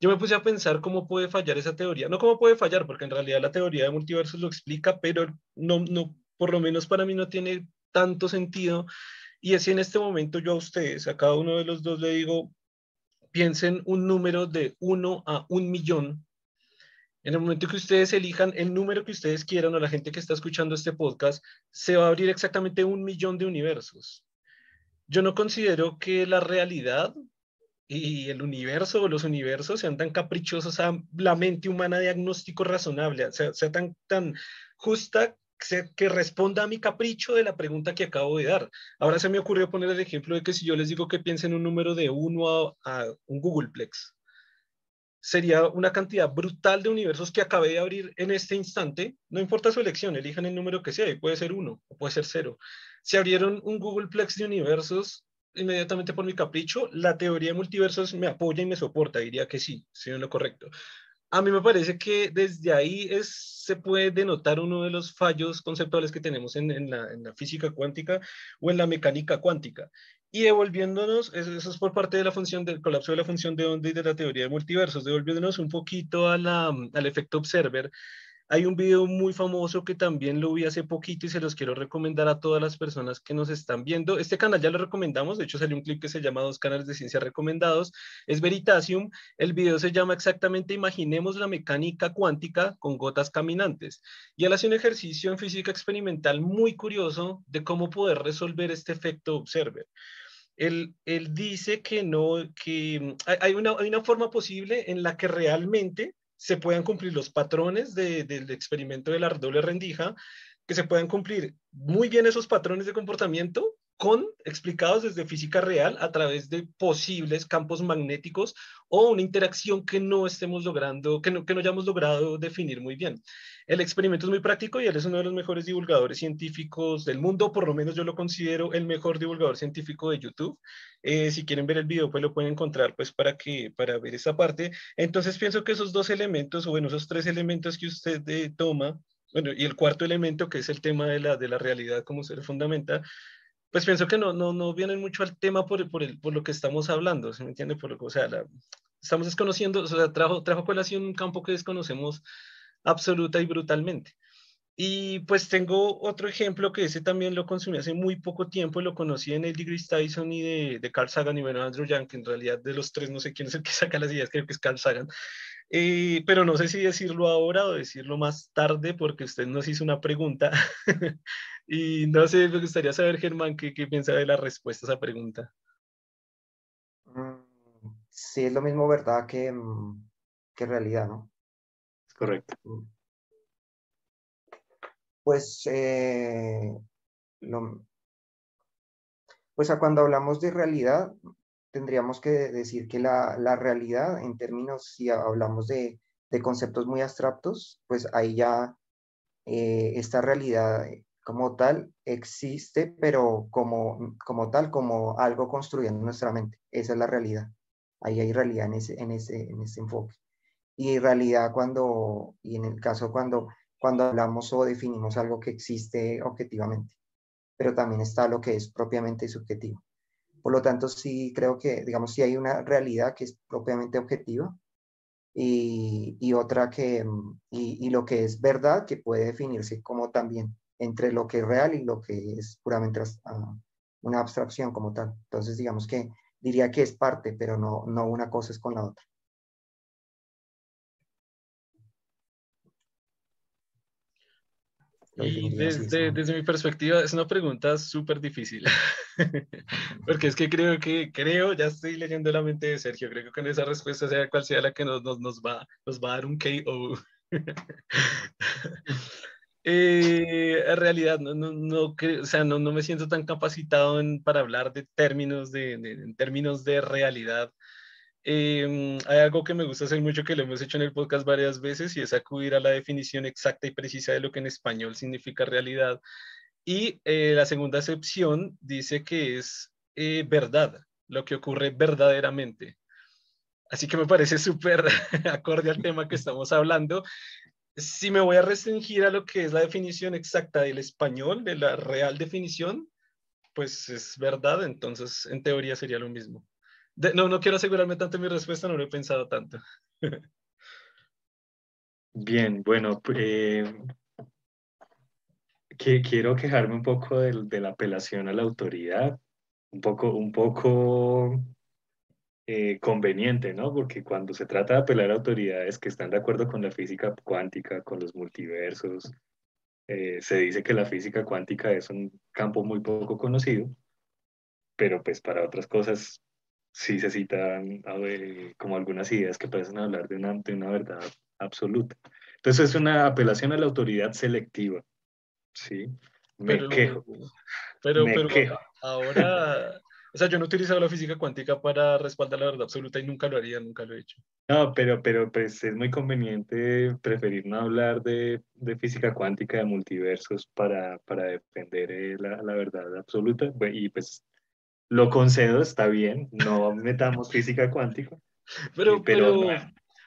yo me puse a pensar cómo puede fallar esa teoría. No cómo puede fallar, porque en realidad la teoría de multiversos lo explica, pero no, no, por lo menos para mí no tiene tanto sentido. Y así en este momento yo a ustedes, a cada uno de los dos le digo, piensen un número de 1 a un millón. En el momento que ustedes elijan el número que ustedes quieran o la gente que está escuchando este podcast, se va a abrir exactamente un millón de universos. Yo no considero que la realidad y el universo o los universos sean tan caprichosos a la mente humana diagnóstico razonable, sea, sea tan, tan justa que responda a mi capricho de la pregunta que acabo de dar. Ahora se me ocurrió poner el ejemplo de que si yo les digo que piensen un número de 1 a, un Googleplex, sería una cantidad brutal de universos que acabé de abrir en este instante. No importa su elección, elijan el número que sea, y puede ser 1 o puede ser 0. Se abrieron un Googleplex de universos inmediatamente por mi capricho, la teoría de multiversos me apoya y me soporta, diría que sí, sí en lo correcto. A mí me parece que desde ahí se puede denotar uno de los fallos conceptuales que tenemos en, la, física cuántica o en la mecánica cuántica. Y devolviéndonos, eso es por parte de la función del colapso de la función de onda y de la teoría de multiversos, devolviéndonos un poquito al efecto observer, hay un video muy famoso que también lo vi hace poquito y se los quiero recomendar a todas las personas que nos están viendo. Este canal ya lo recomendamos, de hecho salió un clip que se llama Dos canales de ciencia recomendados. Es Veritasium. El video se llama exactamente Imaginemos la mecánica cuántica con gotas caminantes. Y él hace un ejercicio en física experimental muy curioso de cómo poder resolver este efecto observer. Él, él dice que no, que hay una, hay una forma posible en la que realmente se puedan cumplir los patrones del experimento de la doble rendija, que se puedan cumplir muy bien esos patrones de comportamiento con explicados desde física real a través de posibles campos magnéticos o una interacción que no estemos logrando, que no, que no hayamos logrado definir muy bien. El experimento es muy práctico y él es uno de los mejores divulgadores científicos del mundo, por lo menos yo lo considero el mejor divulgador científico de YouTube. Eh, si quieren ver el video, pues lo pueden encontrar pues para, que, para ver esa parte. Entonces pienso que esos dos elementos, o bueno, esos tres elementos que usted eh, toma, bueno, y el cuarto elemento, que es el tema de la, de la realidad como se fundamenta, pues pienso que no, no, no vienen mucho al tema por, por, el, por lo que estamos hablando, ¿se me entiende? Por, o sea, la, estamos desconociendo, o sea, trajo, trajo colación un campo que desconocemos absoluta y brutalmente. Y pues tengo otro ejemplo que ese también lo consumí hace muy poco tiempo, lo conocí en el de Tyson y de, de, Carl Sagan y bueno, Andrew Yang, que en realidad de los tres no sé quién es el que saca las ideas, creo que es Carl Sagan. Eh, pero no sé si decirlo ahora o decirlo más tarde porque usted nos hizo una pregunta y no sé, me gustaría saber, Germán, qué, qué piensa de la respuesta a esa pregunta. Mm, sí, es lo mismo verdad que, mm, que realidad, ¿no? Correcto. Pues, eh, lo, pues a cuando hablamos de realidad, tendríamos que decir que la, la realidad, en términos, si hablamos de, de, conceptos muy abstractos, pues ahí ya eh, esta realidad como tal existe, pero como, como tal, como algo construido en nuestra mente. Esa es la realidad. Ahí hay realidad en ese, en ese, en ese enfoque y realidad cuando, y en el caso cuando, cuando hablamos o definimos algo que existe objetivamente, pero también está lo que es propiamente subjetivo. Por lo tanto, sí creo que, digamos, sí hay una realidad que es propiamente objetiva y, otra que, y, y, lo que es verdad que puede definirse como también entre lo que es real y lo que es puramente uh, una abstracción como tal. Entonces, digamos que diría que es parte, pero no, no una cosa es con la otra. Y desde, desde mi perspectiva es una pregunta súper difícil, porque es que creo que, creo, ya estoy leyendo la mente de Sergio, creo que con esa respuesta, sea cual sea la que nos, nos, nos va, nos va a dar un KO. eh, en realidad, no, no, no, o sea, no, no me siento tan capacitado en, para hablar de términos de, de, en términos de realidad eh, hay algo que me gusta hacer mucho que lo hemos hecho en el podcast varias veces y es acudir a la definición exacta y precisa de lo que en español significa realidad. Y eh, la segunda acepción dice que es eh, verdad, lo que ocurre verdaderamente. Así que me parece súper acorde al tema que estamos hablando. Si me voy a restringir a lo que es la definición exacta del español, de la real definición, pues es verdad, entonces en teoría sería lo mismo. No, no quiero asegurarme tanto mi respuesta, no lo he pensado tanto. Bien, bueno, eh, quiero quejarme un poco de, la apelación a la autoridad, un poco, un poco eh, conveniente, ¿no? Porque cuando se trata de apelar a autoridades que están de acuerdo con la física cuántica, con los multiversos, eh, se dice que la física cuántica es un campo muy poco conocido, pero pues para otras cosas sí se citan como algunas ideas que parecen hablar de una, de una verdad absoluta. Entonces es una apelación a la autoridad selectiva. Sí, me pero, quejo. Pero, pero ahora, o sea, yo no he utilizado la física cuántica para respaldar la verdad absoluta y nunca lo haría, nunca lo he hecho. No, pero, pero pues es muy conveniente preferir no hablar de, de física cuántica, de multiversos para, para defender eh, la, la, verdad absoluta. Y pues lo concedo, está bien, no metamos física cuántica. Pero, pero,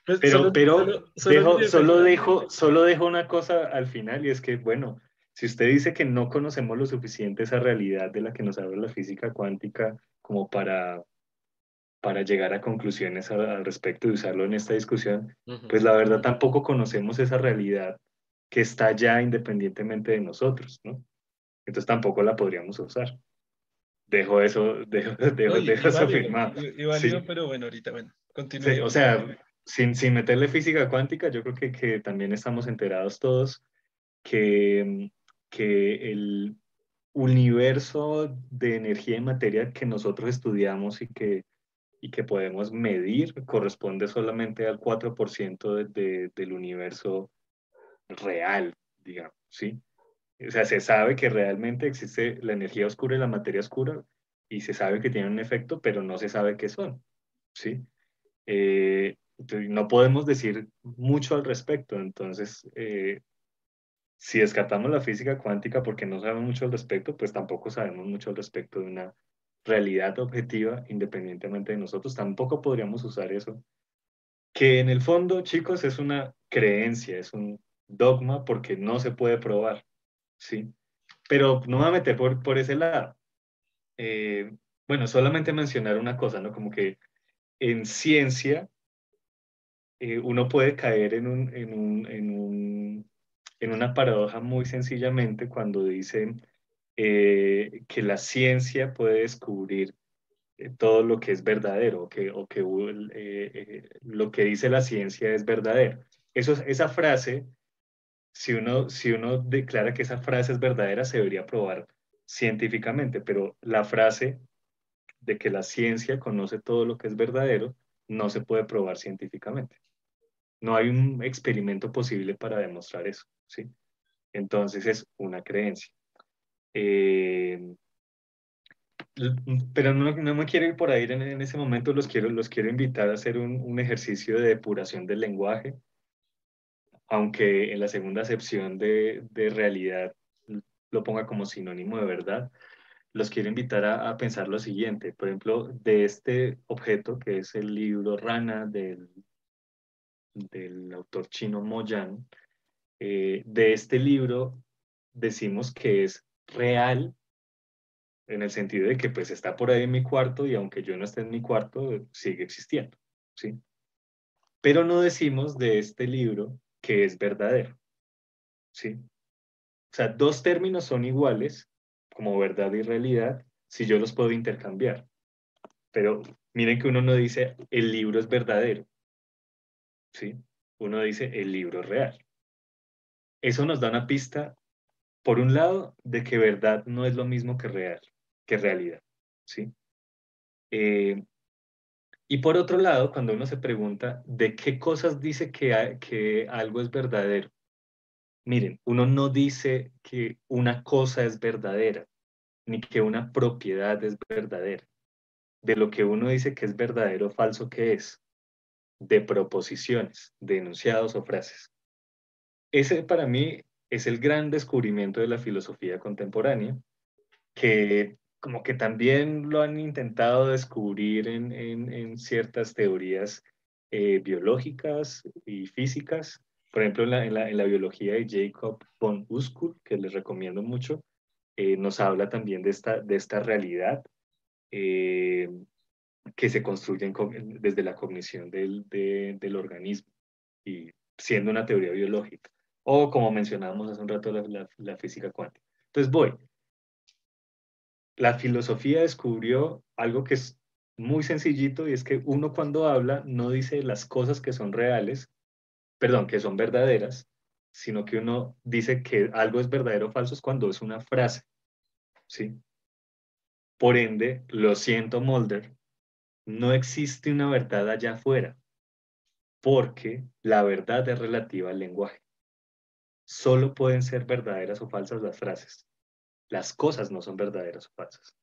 pues, pero, pero, solo, dejo, solo, dejo, solo dejo una cosa al final y es que, bueno, si usted dice que no conocemos lo suficiente esa realidad de la que nos habla la física cuántica como para, para llegar a conclusiones al, respecto y usarlo en esta discusión, pues la verdad tampoco conocemos esa realidad que está ya independientemente de nosotros, ¿no? Entonces tampoco la podríamos usar. Dejo eso, dejo, dejo, dejo eso afirmado. pero bueno, ahorita, bueno, continúe. o sea, sin, sin meterle física cuántica, yo creo que, que también estamos enterados todos que, que el universo de energía y materia que nosotros estudiamos y que, y que podemos medir corresponde solamente al 4% de, del universo real, digamos, ¿sí? O sea, se sabe que realmente existe la energía oscura y la materia oscura y se sabe que tienen un efecto, pero no se sabe qué son, ¿sí? Eh, no podemos decir mucho al respecto. Entonces, eh, si descartamos la física cuántica porque no sabemos mucho al respecto, pues tampoco sabemos mucho al respecto de una realidad objetiva independientemente de nosotros. Tampoco podríamos usar eso. Que en el fondo, chicos, es una creencia, es un dogma porque no se puede probar, ¿sí? Pero no me voy a meter por, por ese lado. Eh, bueno, solamente mencionar una cosa, ¿no? Como que en ciencia eh, uno puede caer en, un, en, un, en, un, en, una paradoja muy sencillamente cuando dice eh, que la ciencia puede descubrir todo lo que es verdadero o que, o que lo que dice la ciencia es verdadero. Eso, esa frase, si uno, si uno declara que esa frase es verdadera, se debería probar científicamente, pero la frase de que la ciencia conoce todo lo que es verdadero no se puede probar científicamente. No hay un experimento posible para demostrar eso, ¿sí? Entonces es una creencia. Eh, pero no, no, me quiero ir por ahí en, en, ese momento, los quiero, los quiero invitar a hacer un, un, ejercicio de depuración del lenguaje, aunque en la segunda acepción de, de, realidad lo ponga como sinónimo de verdad, los quiero invitar a, a, pensar lo siguiente, por ejemplo, de este objeto que es el libro Rana del del autor chino Mo Yan, eh, de este libro decimos que es real en el sentido de que pues está por ahí en mi cuarto y aunque yo no esté en mi cuarto, sigue existiendo, ¿sí? Pero no decimos de este libro que es verdadero, ¿sí? O sea, dos términos son iguales, como verdad y realidad, si yo los puedo intercambiar. Pero miren que uno no dice el libro es verdadero, ¿sí? Uno dice el libro real. Eso nos da una pista, por un lado, de que verdad no es lo mismo que real, que realidad, ¿sí? Eh, y por otro lado, cuando uno se pregunta de qué cosas dice que, que algo es verdadero, miren, uno no dice que una cosa es verdadera, ni que una propiedad es verdadera. De lo que uno dice que es verdadero o falso, ¿qué es? de proposiciones, de enunciados o frases. Ese para mí es el gran descubrimiento de la filosofía contemporánea, que como que también lo han intentado descubrir en, ciertas teorías eh, biológicas y físicas. Por ejemplo, en la, biología de Jacob von Uskul, que les recomiendo mucho, eh, nos habla también de esta, de esta realidad. Eh, que se construyen desde la cognición del, del organismo y siendo una teoría biológica. O como mencionábamos hace un rato, la, la física cuántica. Entonces voy. La filosofía descubrió algo que es muy sencillito y es que uno cuando habla no dice las cosas que son reales, perdón, que son verdaderas, sino que uno dice que algo es verdadero o falso es cuando es una frase. ¿Sí? Por ende, lo siento, Mulder, no existe una verdad allá afuera, porque la verdad es relativa al lenguaje. Solo pueden ser verdaderas o falsas las frases. Las cosas no son verdaderas o falsas.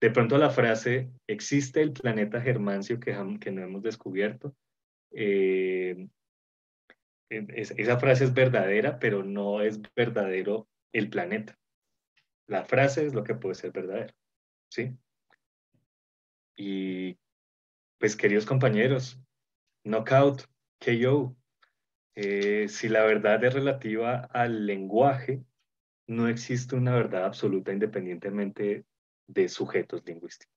De pronto la frase, existe el planeta Germancio que, que no hemos descubierto, eh, esa frase es verdadera, pero no es verdadero el planeta. La frase es lo que puede ser verdadero. ¿Sí? Y pues queridos compañeros, knockout, KO. Eh, si la verdad es relativa al lenguaje, no existe una verdad absoluta independientemente de sujetos lingüísticos.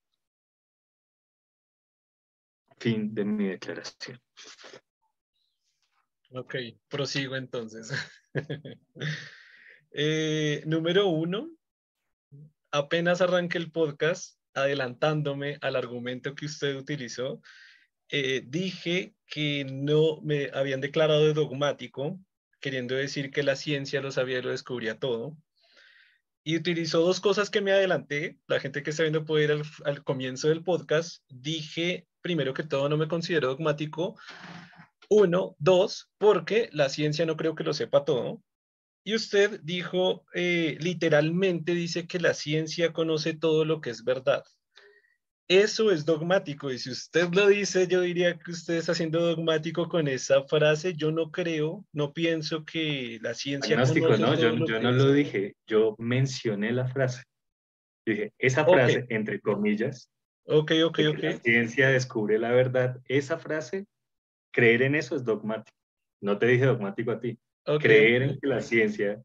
Fin de mi declaración. Ok, prosigo entonces. Eh, número uno, apenas arranque el podcast, adelantándome al argumento que usted utilizó, eh, dije que no me habían declarado de dogmático, queriendo decir que la ciencia lo sabía y lo descubría todo. Y utilizó dos cosas que me adelanté. La gente que está viendo puede ir al, comienzo del podcast. Dije, primero que todo, no me considero dogmático. Uno, dos, porque la ciencia no creo que lo sepa todo. Y usted dijo, eh, literalmente dice que la ciencia conoce todo lo que es verdad. Eso es dogmático y si usted lo dice, yo diría que usted está siendo dogmático con esa frase. Yo no creo, no pienso que la ciencia... Agnóstico, no, yo, yo no lo dije, yo mencioné la frase. Dije, esa frase, entre comillas, ok, ok, ok. La ciencia descubre la verdad, esa frase, creer en eso es dogmático. No te dije dogmático a ti. Creer en que la ciencia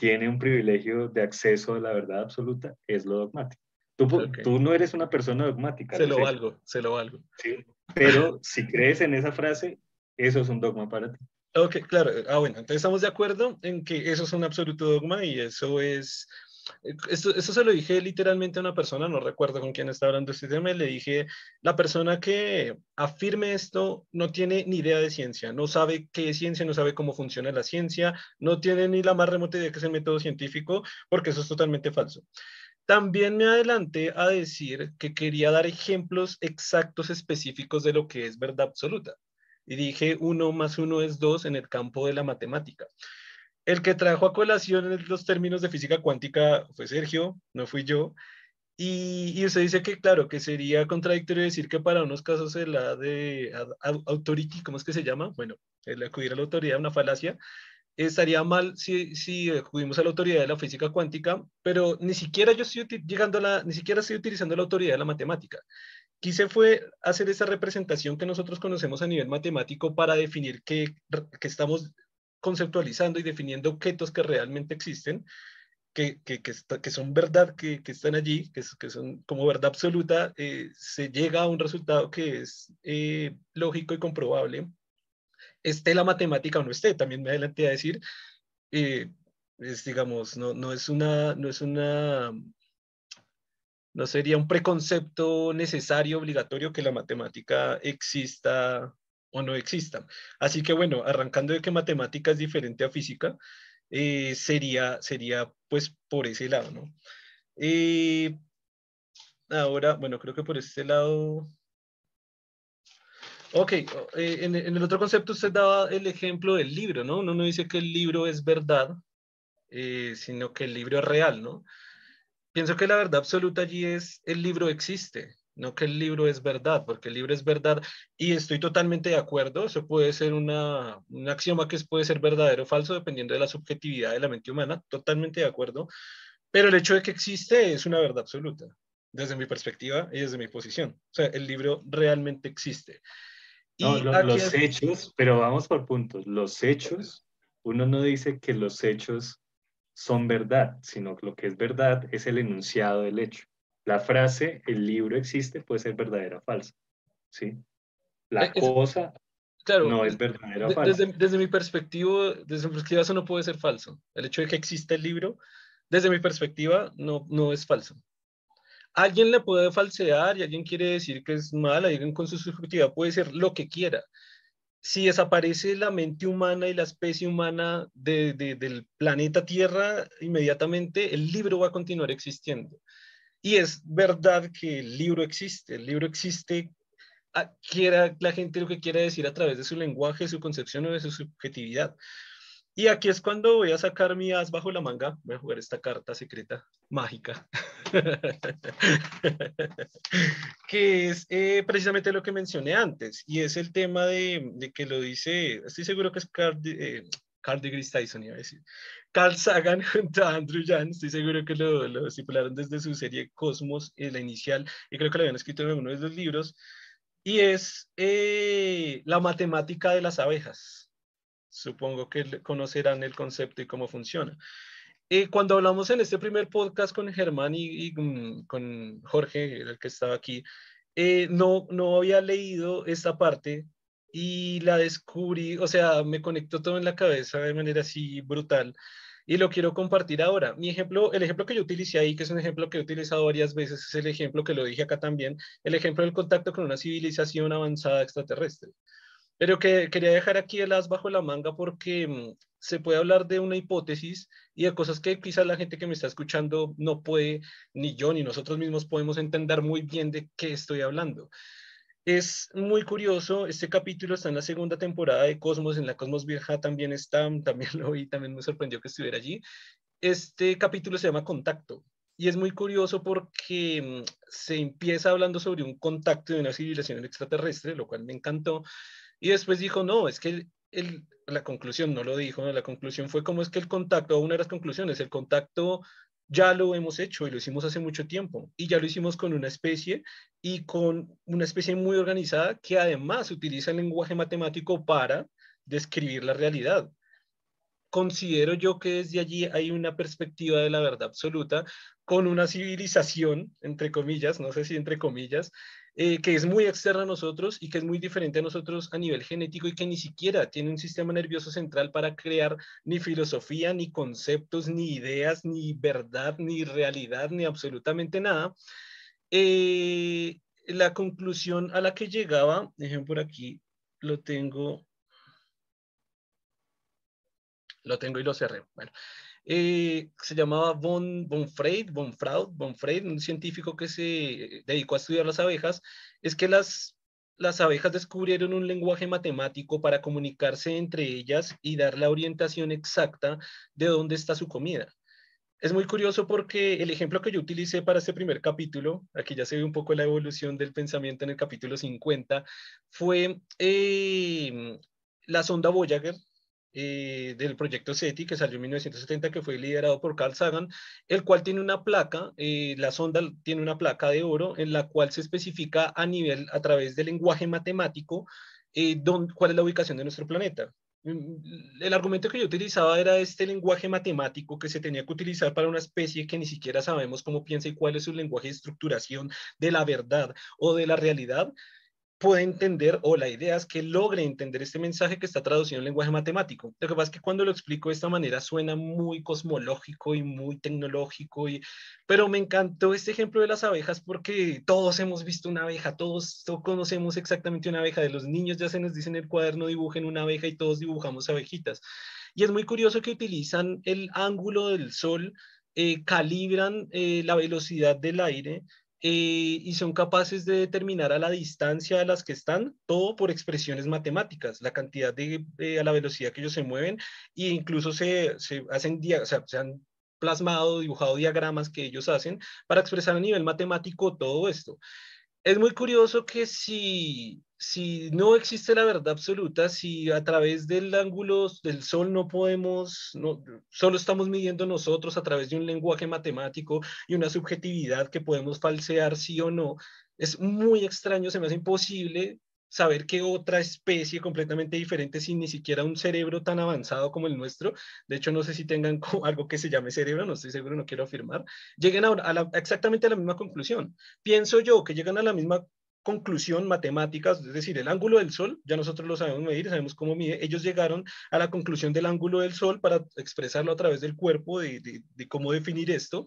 tiene un privilegio de acceso a la verdad absoluta es lo dogmático. Tú, tú no eres una persona dogmática. Se lo valgo, se lo valgo. Sí, pero si crees en esa frase, eso es un dogma para ti. Ok, claro. Ah, bueno, entonces estamos de acuerdo en que eso es un absoluto dogma y eso es esto, se lo dije literalmente a una persona, no recuerdo con quién estaba hablando este tema, le dije, la persona que afirme esto no tiene ni idea de ciencia, no sabe qué es ciencia, no sabe cómo funciona la ciencia, no tiene ni la más remota idea que es el método científico, porque eso es totalmente falso. También me adelanté a decir que quería dar ejemplos exactos específicos de lo que es verdad absoluta. Y dije, uno más uno es dos en el campo de la matemática. El que trajo a colación los términos de física cuántica fue Sergio, no fui yo. Y, usted dice que, claro, que sería contradictorio decir que para unos casos la de authority, ¿cómo es que se llama? Bueno, el acudir a la autoridad, una falacia, estaría mal si, si acudimos a la autoridad de la física cuántica, pero ni siquiera yo estoy llegando la, ni siquiera estoy utilizando la autoridad de la matemática. Quise fue hacer esa representación que nosotros conocemos a nivel matemático para definir que, que estamos conceptualizando y definiendo objetos que realmente existen, que, que, que, son verdad, que, están allí, que, que, son como verdad absoluta, eh, se llega a un resultado que es eh, lógico y comprobable, esté la matemática o no esté. También me adelanté a decir, eh, es, digamos, no, no, es una, no es una, no sería un preconcepto necesario, obligatorio que la matemática exista o no existan. Así que bueno, arrancando de que matemática es diferente a física, eh, sería, sería pues por ese lado, ¿no? Eh, ahora, bueno, creo que por este lado... Ok, eh, en, el otro concepto usted daba el ejemplo del libro, ¿no? Uno no dice que el libro es verdad, sino que el libro es real, ¿no? Pienso que la verdad absoluta allí es el libro existe, no que el libro es verdad, porque el libro es verdad y estoy totalmente de acuerdo, eso puede ser una, un axioma que puede ser verdadero o falso dependiendo de la subjetividad de la mente humana, totalmente de acuerdo, pero el hecho de que existe es una verdad absoluta, desde mi perspectiva y desde mi posición. O sea, el libro realmente existe. No, los hechos, pero vamos por puntos, los hechos, uno no dice que los hechos son verdad, sino que lo que es verdad es el enunciado del hecho. La frase, el libro existe, puede ser verdadera o falsa. ¿sí? La cosa claro, no es verdadera o falsa. Desde, desde, mi perspectiva, desde mi perspectiva eso no puede ser falso. El hecho de que exista el libro, desde mi perspectiva, no, no es falso. Alguien le puede falsear y alguien quiere decir que es mal, alguien con su subjetividad puede ser lo que quiera. Si desaparece la mente humana y la especie humana de, del planeta Tierra, inmediatamente el libro va a continuar existiendo. Y es verdad que el libro existe, el libro existe quiera la gente lo que quiera decir a través de su lenguaje, su concepción o de su subjetividad. Y aquí es cuando voy a sacar mi as bajo la manga, voy a jugar esta carta secreta, mágica, que es eh, precisamente lo que mencioné antes, y es el tema de, que lo dice, estoy seguro que es Carl, eh, Carl Tyson, iba a decir, Carl Sagan junto a Andrew Jan, estoy seguro que lo, lo estipularon desde su serie Cosmos, en la inicial, y creo que lo habían escrito en uno de los libros, y es eh, la matemática de las abejas. Supongo que conocerán el concepto y cómo funciona. Eh, cuando hablamos en este primer podcast con Germán y, mm, con Jorge, el que estaba aquí, eh, no, no había leído esta parte y la descubrí, o sea, me conectó todo en la cabeza de manera así brutal y lo quiero compartir ahora. Mi ejemplo, el ejemplo que yo utilicé ahí, que es un ejemplo que he utilizado varias veces, es el ejemplo que lo dije acá también, el ejemplo del contacto con una civilización avanzada extraterrestre. Pero que quería dejar aquí el as bajo la manga porque mm, se puede hablar de una hipótesis y de cosas que quizás la gente que me está escuchando no puede, ni yo ni nosotros mismos podemos entender muy bien de qué estoy hablando. Es muy curioso, este capítulo está en la segunda temporada de Cosmos, en la Cosmos Vieja también está, también lo vi, también me sorprendió que estuviera allí. Este capítulo se llama Contacto y es muy curioso porque mm, se empieza hablando sobre un contacto de una civilización extraterrestre, lo cual me encantó, y después dijo, no, es que el, la conclusión no lo dijo, la conclusión fue cómo es que el contacto, una de las conclusiones, el contacto ya lo hemos hecho y lo hicimos hace mucho tiempo y ya lo hicimos con una especie y con una especie muy organizada que además utiliza el lenguaje matemático para describir la realidad. Considero yo que desde allí hay una perspectiva de la verdad absoluta con una civilización, entre comillas, no sé si entre comillas, eh, que es muy externa a nosotros y que es muy diferente a nosotros a nivel genético y que ni siquiera tiene un sistema nervioso central para crear ni filosofía, ni conceptos, ni ideas, ni verdad, ni realidad, ni absolutamente nada. Eh, la conclusión a la que llegaba, dejen por aquí, lo tengo, lo tengo y lo cerré. Bueno, eh, se llamaba von, von Freud, von Fraud, von Freud, un científico que se dedicó a estudiar las abejas, es que las, las abejas descubrieron un lenguaje matemático para comunicarse entre ellas y dar la orientación exacta de dónde está su comida. Es muy curioso porque el ejemplo que yo utilicé para este primer capítulo, aquí ya se ve un poco la evolución del pensamiento en el capítulo 50, fue eh, la sonda Voyager, eh, del proyecto SETI que salió en 1970, que fue liderado por Carl Sagan, el cual tiene una placa, eh, la sonda tiene una placa de oro en la cual se especifica a nivel, a través del lenguaje matemático, eh, cuál es la ubicación de nuestro planeta. Mm, el argumento que yo utilizaba era este lenguaje matemático que se tenía que utilizar para una especie que ni siquiera sabemos cómo piensa y cuál es su lenguaje de estructuración de la verdad o de la realidad, puede entender o la idea es que logre entender este mensaje que está traducido en lenguaje matemático. Lo que pasa es que cuando lo explico de esta manera suena muy cosmológico y muy tecnológico, y, pero me encantó este ejemplo de las abejas porque todos hemos visto una abeja, todos, todos conocemos exactamente una abeja, de los niños ya se nos dice en el cuaderno dibujen una abeja y todos dibujamos abejitas. Y es muy curioso que utilizan el ángulo del sol, eh, calibran eh, la velocidad del aire eh, y son capaces de determinar a la distancia a las que están, todo por expresiones matemáticas, la cantidad de, a la velocidad que ellos se mueven, e incluso se, se hacen, o se han plasmado, dibujado diagramas que ellos hacen para expresar a nivel matemático todo esto. Es muy curioso que si, si no existe la verdad absoluta, si a través del ángulo del sol no podemos, no, solo estamos midiendo nosotros a través de un lenguaje matemático y una subjetividad que podemos falsear sí o no, es muy extraño, se me hace imposible saber que otra especie completamente diferente, sin ni siquiera un cerebro tan avanzado como el nuestro, de hecho no sé si tengan algo que se llame cerebro, no estoy seguro, no quiero afirmar, lleguen a, exactamente a la misma conclusión. Pienso yo que llegan a la misma conclusión matemáticas, es decir, el ángulo del Sol, ya nosotros lo sabemos medir, sabemos cómo mide, ellos llegaron a la conclusión del ángulo del Sol para expresarlo a través del cuerpo, de, de cómo definir esto.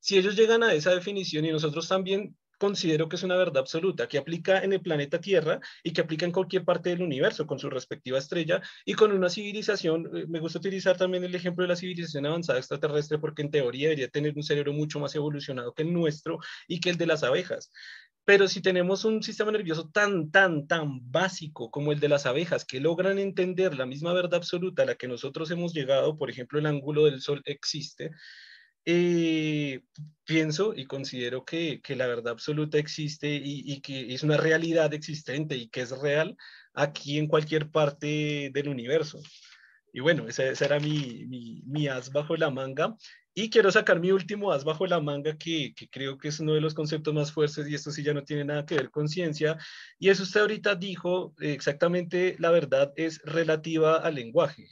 Si ellos llegan a esa definición y nosotros también considero que es una verdad absoluta, que aplica en el planeta Tierra y que aplica en cualquier parte del universo con su respectiva estrella y con una civilización, eh, me gusta utilizar también el ejemplo de la civilización avanzada extraterrestre porque en teoría debería tener un cerebro mucho más evolucionado que el nuestro y que el de las abejas. Pero si tenemos un sistema nervioso tan, tan, tan básico como el de las abejas, que logran entender la misma verdad absoluta a la que nosotros hemos llegado, por ejemplo, el ángulo del Sol existe, eh, pienso y considero que, que, la verdad absoluta existe y, que es una realidad existente y que es real aquí en cualquier parte del universo. Y bueno, esa, esa era mi, mi, mi, as bajo la manga. Y quiero sacar mi último as bajo la manga, que, que, creo que es uno de los conceptos más fuertes, y esto sí ya no tiene nada que ver con ciencia. Y eso usted ahorita dijo, exactamente la verdad es relativa al lenguaje.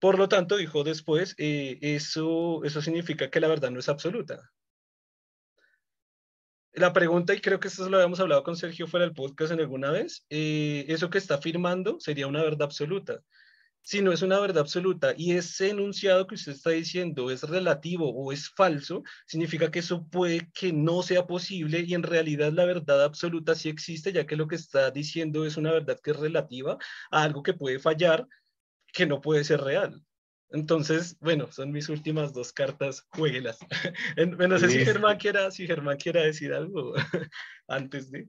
Por lo tanto, dijo después, eh, eso, eso significa que la verdad no es absoluta. La pregunta, y creo que esto lo habíamos hablado con Sergio fuera del podcast en alguna vez, eh, eso que está afirmando sería una verdad absoluta. Si no es una verdad absoluta y ese enunciado que usted está diciendo es relativo o es falso, significa que eso puede que no sea posible y en realidad la verdad absoluta sí existe, ya que lo que está diciendo es una verdad que es relativa a algo que puede fallar que no puede ser real. Entonces, bueno, son mis últimas dos cartas, jueguelas. no sé si Germán, quiera, si Germán quiera decir algo antes de...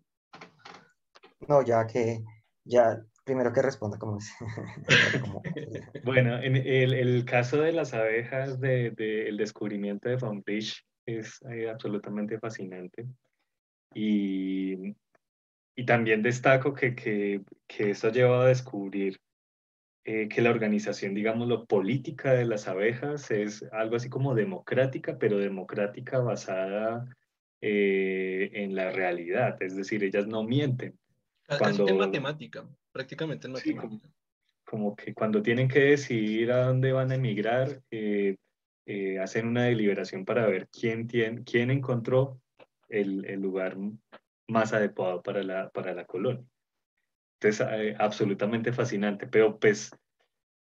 No, ya que, ya, primero que responda como es. bueno, en el, el, caso de las abejas, del de, el descubrimiento de Von es eh, absolutamente fascinante. Y, y también destaco que, que, que esto ha llevado a descubrir eh, que la organización, digamos, lo política de las abejas es algo así como democrática, pero democrática basada eh, en la realidad, es decir, ellas no mienten. Cuando, en matemática, prácticamente en matemática. como, que cuando tienen que decidir a dónde van a emigrar, eh, hacen una deliberación para ver quién, tiene, quién encontró el, el lugar más adecuado para la, para la colonia. Entonces, eh, absolutamente fascinante, pero pues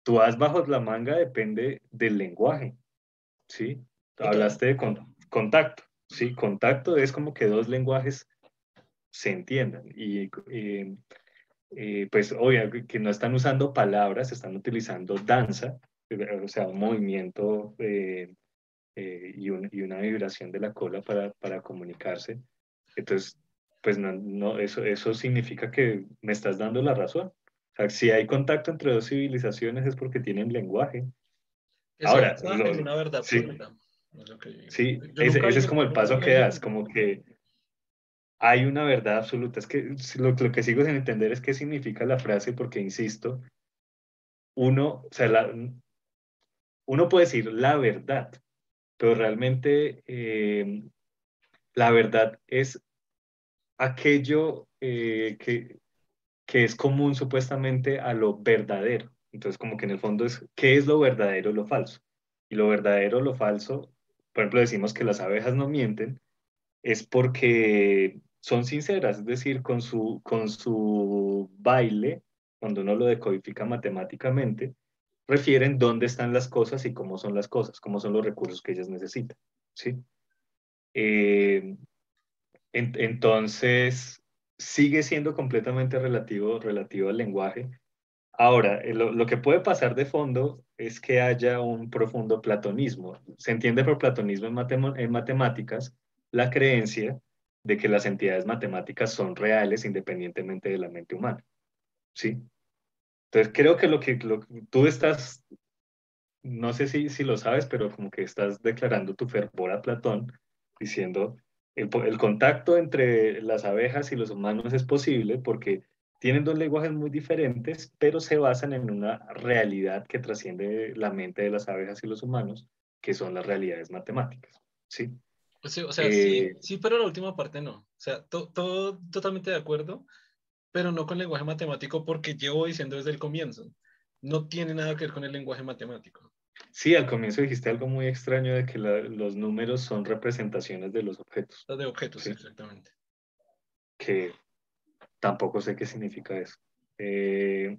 tú has bajo la manga depende del lenguaje, ¿sí? Hablaste de contacto, ¿sí? Contacto es como que dos lenguajes se entiendan y eh, pues obvio que no están usando palabras, están utilizando danza, o sea, un movimiento eh, y, y, una vibración de la cola para, para comunicarse. Entonces, pues no, no, eso, eso significa que me estás dando la razón. O sea, si hay contacto entre dos civilizaciones es porque tienen lenguaje. Ahora, es una verdad sí, sí ese, es como el paso que das, como que hay una verdad absoluta. Es que lo, que sigo sin entender es qué significa la frase, porque insisto, uno, o sea, uno puede decir la verdad, pero realmente eh, la verdad es aquello eh, que, que es común supuestamente a lo verdadero. Entonces, como que en el fondo es, ¿qué es lo verdadero o lo falso? Y lo verdadero lo falso, por ejemplo, decimos que las abejas no mienten, es porque son sinceras, es decir, con su, con su baile, cuando uno lo decodifica matemáticamente, refieren dónde están las cosas y cómo son las cosas, cómo son los recursos que ellas necesitan. ¿sí? Eh, entonces, sigue siendo completamente relativo, relativo al lenguaje. Ahora, eh, lo, que puede pasar de fondo es que haya un profundo platonismo. Se entiende por platonismo en, en matemáticas la creencia de que las entidades matemáticas son reales independientemente de la mente humana. ¿Sí? Entonces, creo que lo que tú estás, no sé si, si lo sabes, pero como que estás declarando tu fervor a Platón, diciendo, el, contacto entre las abejas y los humanos es posible porque tienen dos lenguajes muy diferentes, pero se basan en una realidad que trasciende la mente de las abejas y los humanos, que son las realidades matemáticas. ¿sí? O sea, sí, eh, sí, pero la última parte no. O sea, todo totalmente de acuerdo, pero no con lenguaje matemático porque llevo diciendo desde el comienzo. No tiene nada que ver con el lenguaje matemático. Sí, al comienzo dijiste algo muy extraño de que los números son representaciones de los objetos. De objetos, exactamente. Que tampoco sé qué significa eso. Eh,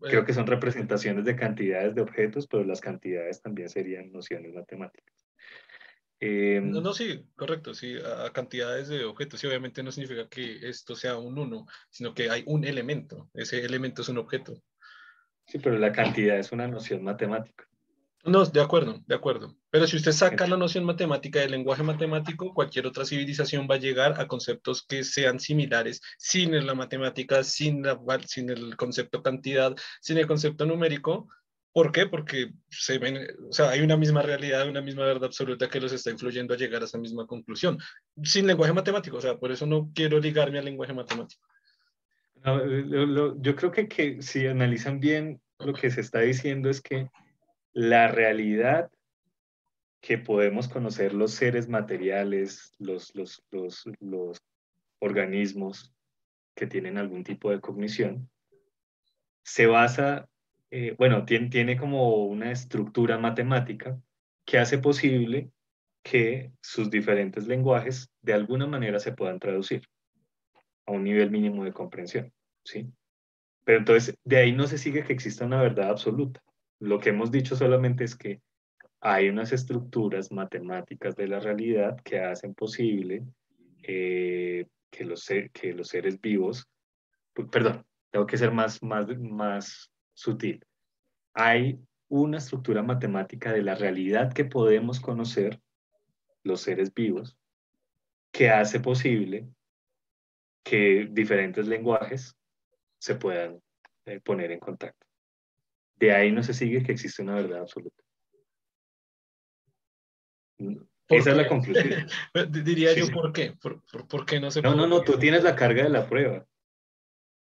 creo que son representaciones de cantidades de objetos, pero las cantidades también serían nociones matemáticas. Em, no, no, sí, correcto, sí, a cantidades de objetos. Y obviamente no significa que esto sea un uno, sino que hay un elemento. Ese elemento es un objeto. Sí, pero la cantidad es una noción matemática. No, de acuerdo, de acuerdo. Pero si usted saca la noción matemática del lenguaje matemático, cualquier otra civilización va a llegar a conceptos que sean similares sin la matemática, sin, la, sin el concepto cantidad, sin el concepto numérico. ¿Por qué? Porque se ven, o sea, hay una misma realidad, una misma verdad absoluta que los está influyendo a llegar a esa misma conclusión. Sin lenguaje matemático, o sea, por eso no quiero ligarme al lenguaje matemático. yo creo que, que si analizan bien, lo que se está diciendo es que la realidad que podemos conocer los seres materiales, los, los, organismos que tienen algún tipo de cognición, se basa, eh, bueno, tiene, tiene como una estructura matemática que hace posible que sus diferentes lenguajes de alguna manera se puedan traducir a un nivel mínimo de comprensión, ¿sí? Pero entonces, de ahí no se sigue que exista una verdad absoluta. Lo que hemos dicho solamente es que hay unas estructuras matemáticas de la realidad que hacen posible eh, que, los, que los seres vivos, perdón, tengo que ser más, más, más sutil. Hay una estructura matemática de la realidad que podemos conocer los seres vivos que hace posible que diferentes lenguajes se puedan eh, poner en contacto. De ahí no se sigue que existe una verdad absoluta. Esa es la conclusión. Diría yo, ¿por qué? ¿Por, qué no se No, no, no, tú tienes la carga de la prueba.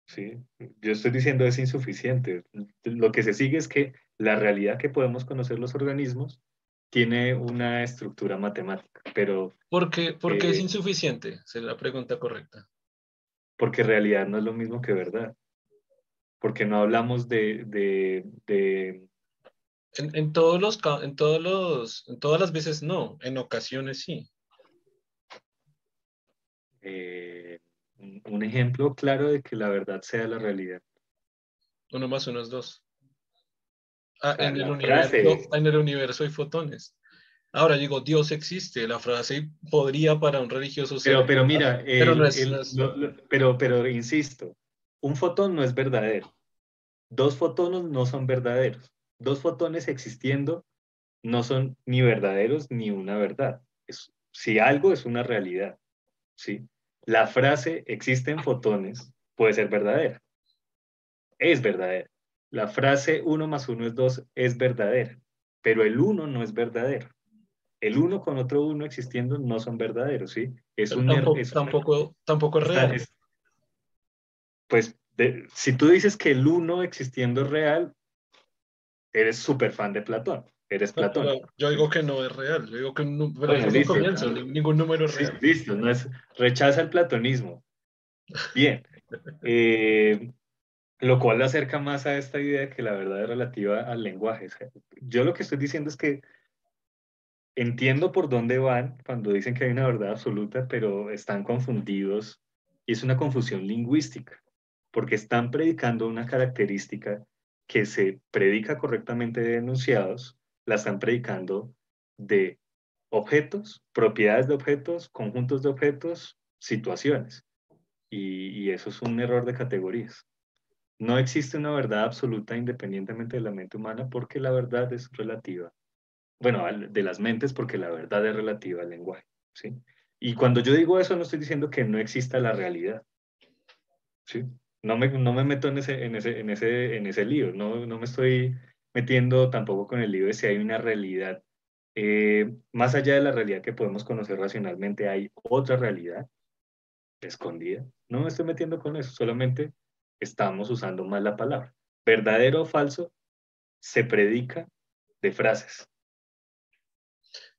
Sí, yo estoy diciendo es insuficiente. Lo que se sigue es que la realidad que podemos conocer los organismos tiene una estructura matemática, pero... ¿Por qué, por qué es eh, insuficiente? Es la pregunta correcta. Porque realidad no es lo mismo que verdad porque no hablamos de... En, todos los, en, todos los, en todas las veces no, en ocasiones sí. Eh, un ejemplo claro de que la verdad sea la realidad. Uno más uno es dos. Ah, en, el universo, en el universo hay fotones. Ahora digo, Dios existe, la frase podría para un religioso ser. Pero, pero mira, pero, pero, pero insisto, un fotón no es verdadero. Dos fotones no son verdaderos. Dos fotones existiendo no son ni verdaderos ni una verdad. si algo es una realidad, ¿sí? La frase existen fotones puede ser verdadera. Es verdadera. La frase uno más uno es dos es verdadera, pero el uno no es verdadero. El uno con otro uno existiendo no son verdaderos, ¿sí? Es un tampoco, es tampoco, tampoco es real. pues si tú dices que el uno existiendo es real, eres súper fan de Platón. Eres Platón. yo digo que no es real. Yo digo que no, comienzo, ningún número es real. listo, no es, rechaza el platonismo. Bien. Eh, lo cual le acerca más a esta idea que la verdad es relativa al lenguaje. Yo lo que estoy diciendo es que entiendo por dónde van cuando dicen que hay una verdad absoluta, pero están confundidos y es una confusión lingüística porque están predicando una característica que se predica correctamente de enunciados, la están predicando de objetos, propiedades de objetos, conjuntos de objetos, situaciones. Y, eso es un error de categorías. No existe una verdad absoluta independientemente de la mente humana porque la verdad es relativa. Bueno, de las mentes porque la verdad es relativa al lenguaje. ¿sí? Y cuando yo digo eso no estoy diciendo que no exista la realidad. ¿sí? no me, no me meto en ese, en ese, en ese, en ese lío, no, no me estoy metiendo tampoco con el de si hay una realidad. Eh, más allá de la realidad que podemos conocer racionalmente, hay otra realidad escondida. No me estoy metiendo con eso, solamente estamos usando mal la palabra. Verdadero o falso se predica de frases.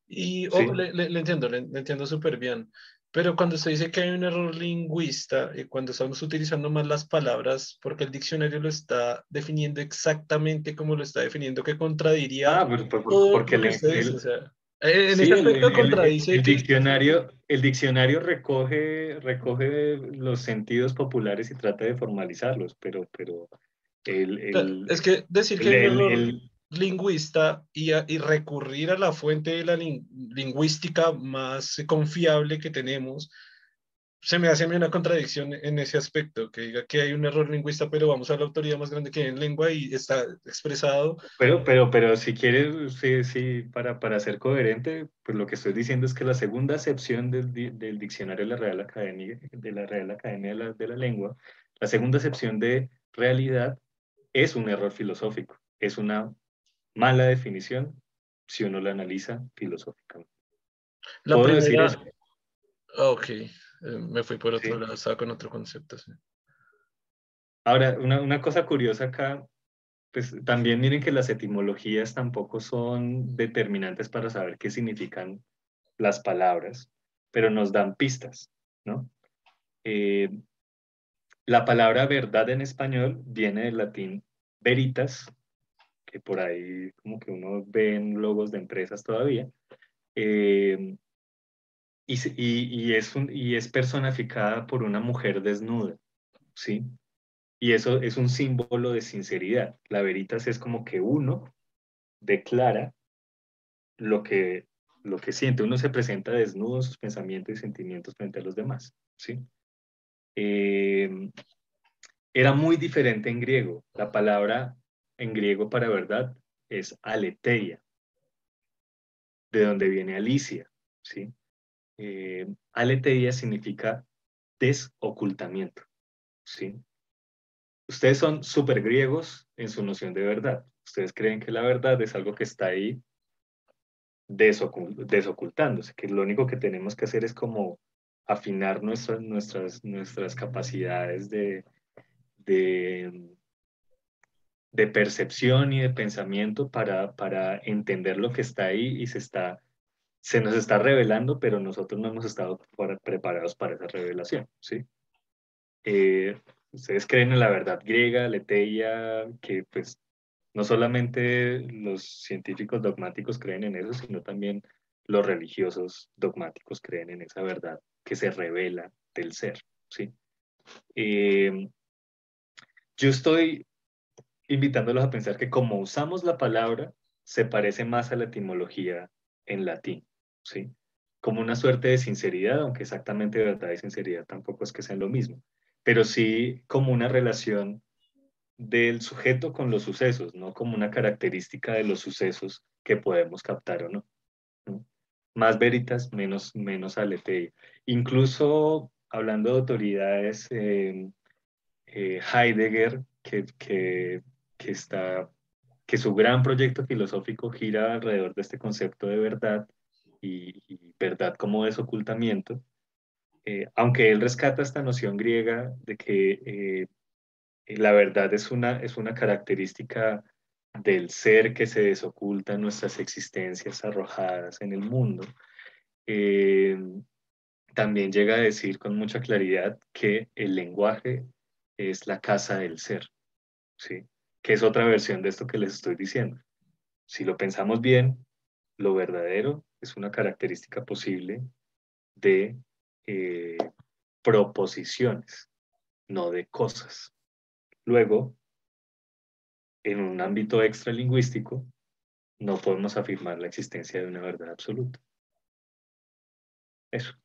Y oh, le, entiendo, le, entiendo súper bien. Pero cuando se dice que hay un error lingüista, y cuando estamos utilizando más las palabras, porque el diccionario lo está definiendo exactamente como lo está definiendo, que contradiría ah, porque el, en ese aspecto contradice el, diccionario, el diccionario recoge, recoge los sentidos populares y trata de formalizarlos, pero, pero el, es que decir que el, lingüista y, recurrir a la fuente de la lingüística más confiable que tenemos, se me hace una contradicción en ese aspecto, que diga que hay un error lingüista, pero vamos a la autoridad más grande que hay en lengua y está expresado. Pero, pero, pero si quieres, sí, sí, para, para ser coherente, pues lo que estoy diciendo es que la segunda acepción del, del diccionario de la Real Academia, de la Real Academia de la, de la Lengua, la segunda acepción de realidad es un error filosófico, es una mala definición si uno la analiza filosóficamente. La ¿Puedo decir eso? Ok, eh, me fui por otro lado, estaba con otro concepto. Ahora, una, una, cosa curiosa acá, pues también miren que las etimologías tampoco son determinantes para saber qué significan las palabras, pero nos dan pistas, ¿no? Eh, la palabra verdad en español viene del latín veritas, que por ahí como que uno ve en logos de empresas todavía, eh, y, y, es y es personificada por una mujer desnuda, ¿sí? Y eso es un símbolo de sinceridad. La veritas es como que uno declara lo que, lo que siente. Uno se presenta desnudo en sus pensamientos y sentimientos frente a los demás, ¿sí? Eh, era muy diferente en griego. La palabra en griego para verdad es aletheia, de donde viene Alicia, ¿sí? Eh, aletheia significa desocultamiento, ¿sí? Ustedes son súper griegos en su noción de verdad. Ustedes creen que la verdad es algo que está ahí desocultándose, que lo único que tenemos que hacer es como afinar nuestras, nuestras, nuestras capacidades de, de, de percepción y de pensamiento para, para entender lo que está ahí y se, está, se nos está revelando, pero nosotros no hemos estado preparados para esa revelación, ¿sí? Eh, ustedes creen en la verdad griega, leteia, que pues no solamente los científicos dogmáticos creen en eso, sino también los religiosos dogmáticos creen en esa verdad que se revela del ser, ¿sí? Eh, yo estoy invitándolos a pensar que como usamos la palabra, se parece más a la etimología en latín, ¿sí? Como una suerte de sinceridad, aunque exactamente verdad y sinceridad tampoco es que sean lo mismo, pero sí como una relación del sujeto con los sucesos, no como una característica de los sucesos que podemos captar o no. Más veritas, menos, menos aleteia. Incluso hablando de autoridades, eh, eh, Heidegger, que, que, que, está, que su gran proyecto filosófico gira alrededor de este concepto de verdad y, verdad como desocultamiento, eh, aunque él rescata esta noción griega de que eh, la verdad es una, es una característica del ser que se desoculta en nuestras existencias arrojadas en el mundo, también llega a decir con mucha claridad que el lenguaje es la casa del ser, ¿sí? Que es otra versión de esto que les estoy diciendo. Si lo pensamos bien, lo verdadero es una característica posible de eh, proposiciones, no de cosas. Luego, en un ámbito extralingüístico, no podemos afirmar la existencia de una verdad absoluta. Eso.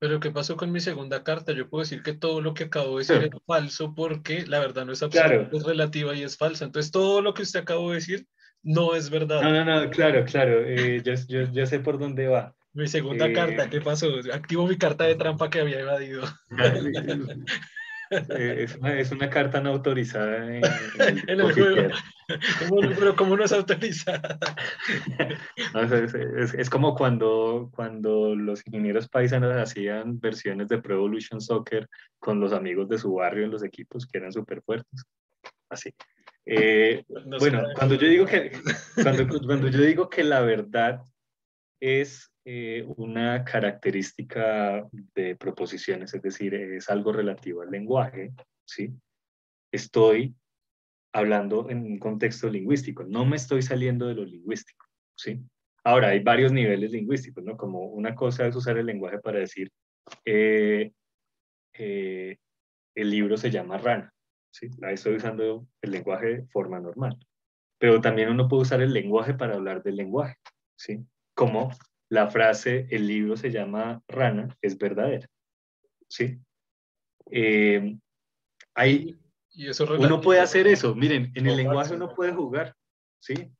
Pero ¿qué pasó con mi segunda carta? Yo puedo decir que todo lo que acabo de decir es falso porque la verdad no es absoluta, es relativa y es falsa. Entonces todo lo que usted acabó de decir no es verdad. No, no, no, claro, claro. Eh, yo, yo, sé por dónde va. Mi segunda eh, carta, ¿qué pasó? Activo mi carta de trampa que había evadido. Eh, es, una, es, una, carta no autorizada en, el, juego. pero ¿cómo no es autorizada? es, como cuando, cuando los ingenieros paisanos hacían versiones de Pro Evolution Soccer con los amigos de su barrio en los equipos que eran súper fuertes. Así. Eh, bueno, cuando yo, digo que, cuando, cuando yo digo que la verdad es eh, una característica de proposiciones, es decir, es algo relativo al lenguaje, ¿sí? Estoy hablando en un contexto lingüístico, no me estoy saliendo de lo lingüístico, ¿sí? Ahora, hay varios niveles lingüísticos, ¿no? Como una cosa es usar el lenguaje para decir, eh, eh, el libro se llama rana, ¿sí? Ahí estoy usando el lenguaje de forma normal. Pero también uno puede usar el lenguaje para hablar del lenguaje, ¿sí? Como la frase, el libro se llama rana, es verdadera, ¿sí? Eh, hay, y eso uno puede hacer eso, miren, en el lenguaje uno puede jugar, ¿sí?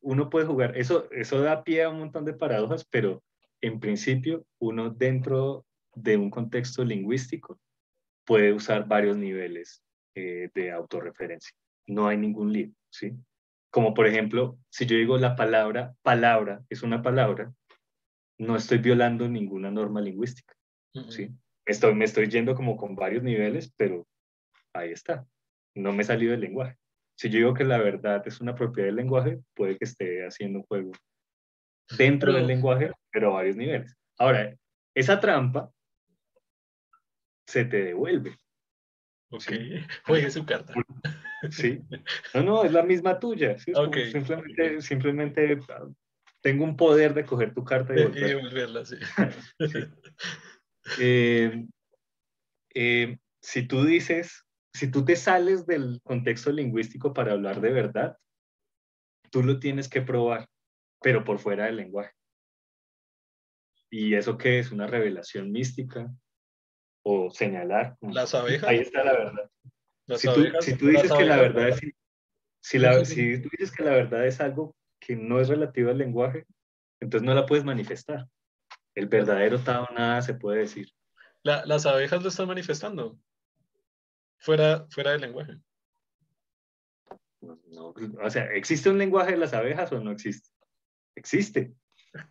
Uno puede jugar, eso, eso da pie a un montón de paradojas, pero en principio uno dentro de un contexto lingüístico puede usar varios niveles eh, de autorreferencia. No hay ningún lío, ¿sí? Como por ejemplo, si yo digo la palabra palabra es una palabra, no estoy violando ninguna norma lingüística, ¿sí? Estoy, me estoy yendo como con varios niveles, pero ahí está. No me he salido del lenguaje. Si yo digo que la verdad es una propiedad del lenguaje, puede que esté haciendo un juego dentro del lenguaje, pero a varios niveles. Ahora, esa trampa se te devuelve. Ok, juegue su carta. Sí. No, no, es la misma tuya. simplemente, simplemente ah, tengo un poder de coger tu carta y, devolverla. sí. Eh, eh, si tú dices, si tú te sales del contexto lingüístico para hablar de verdad, tú lo tienes que probar, pero por fuera del lenguaje. ¿Y eso qué es? ¿Una revelación mística? ¿O señalar? Las abejas. Ahí está la verdad. si, tú, si, tú, dices que la verdad es... Si, la, si tú dices que la verdad es algo que no es relativo al lenguaje, entonces no la puedes manifestar. El verdadero Tao nada se puede decir. las abejas lo están manifestando. Fuera, fuera del lenguaje. o sea, ¿existe un lenguaje de las abejas o no existe? Existe.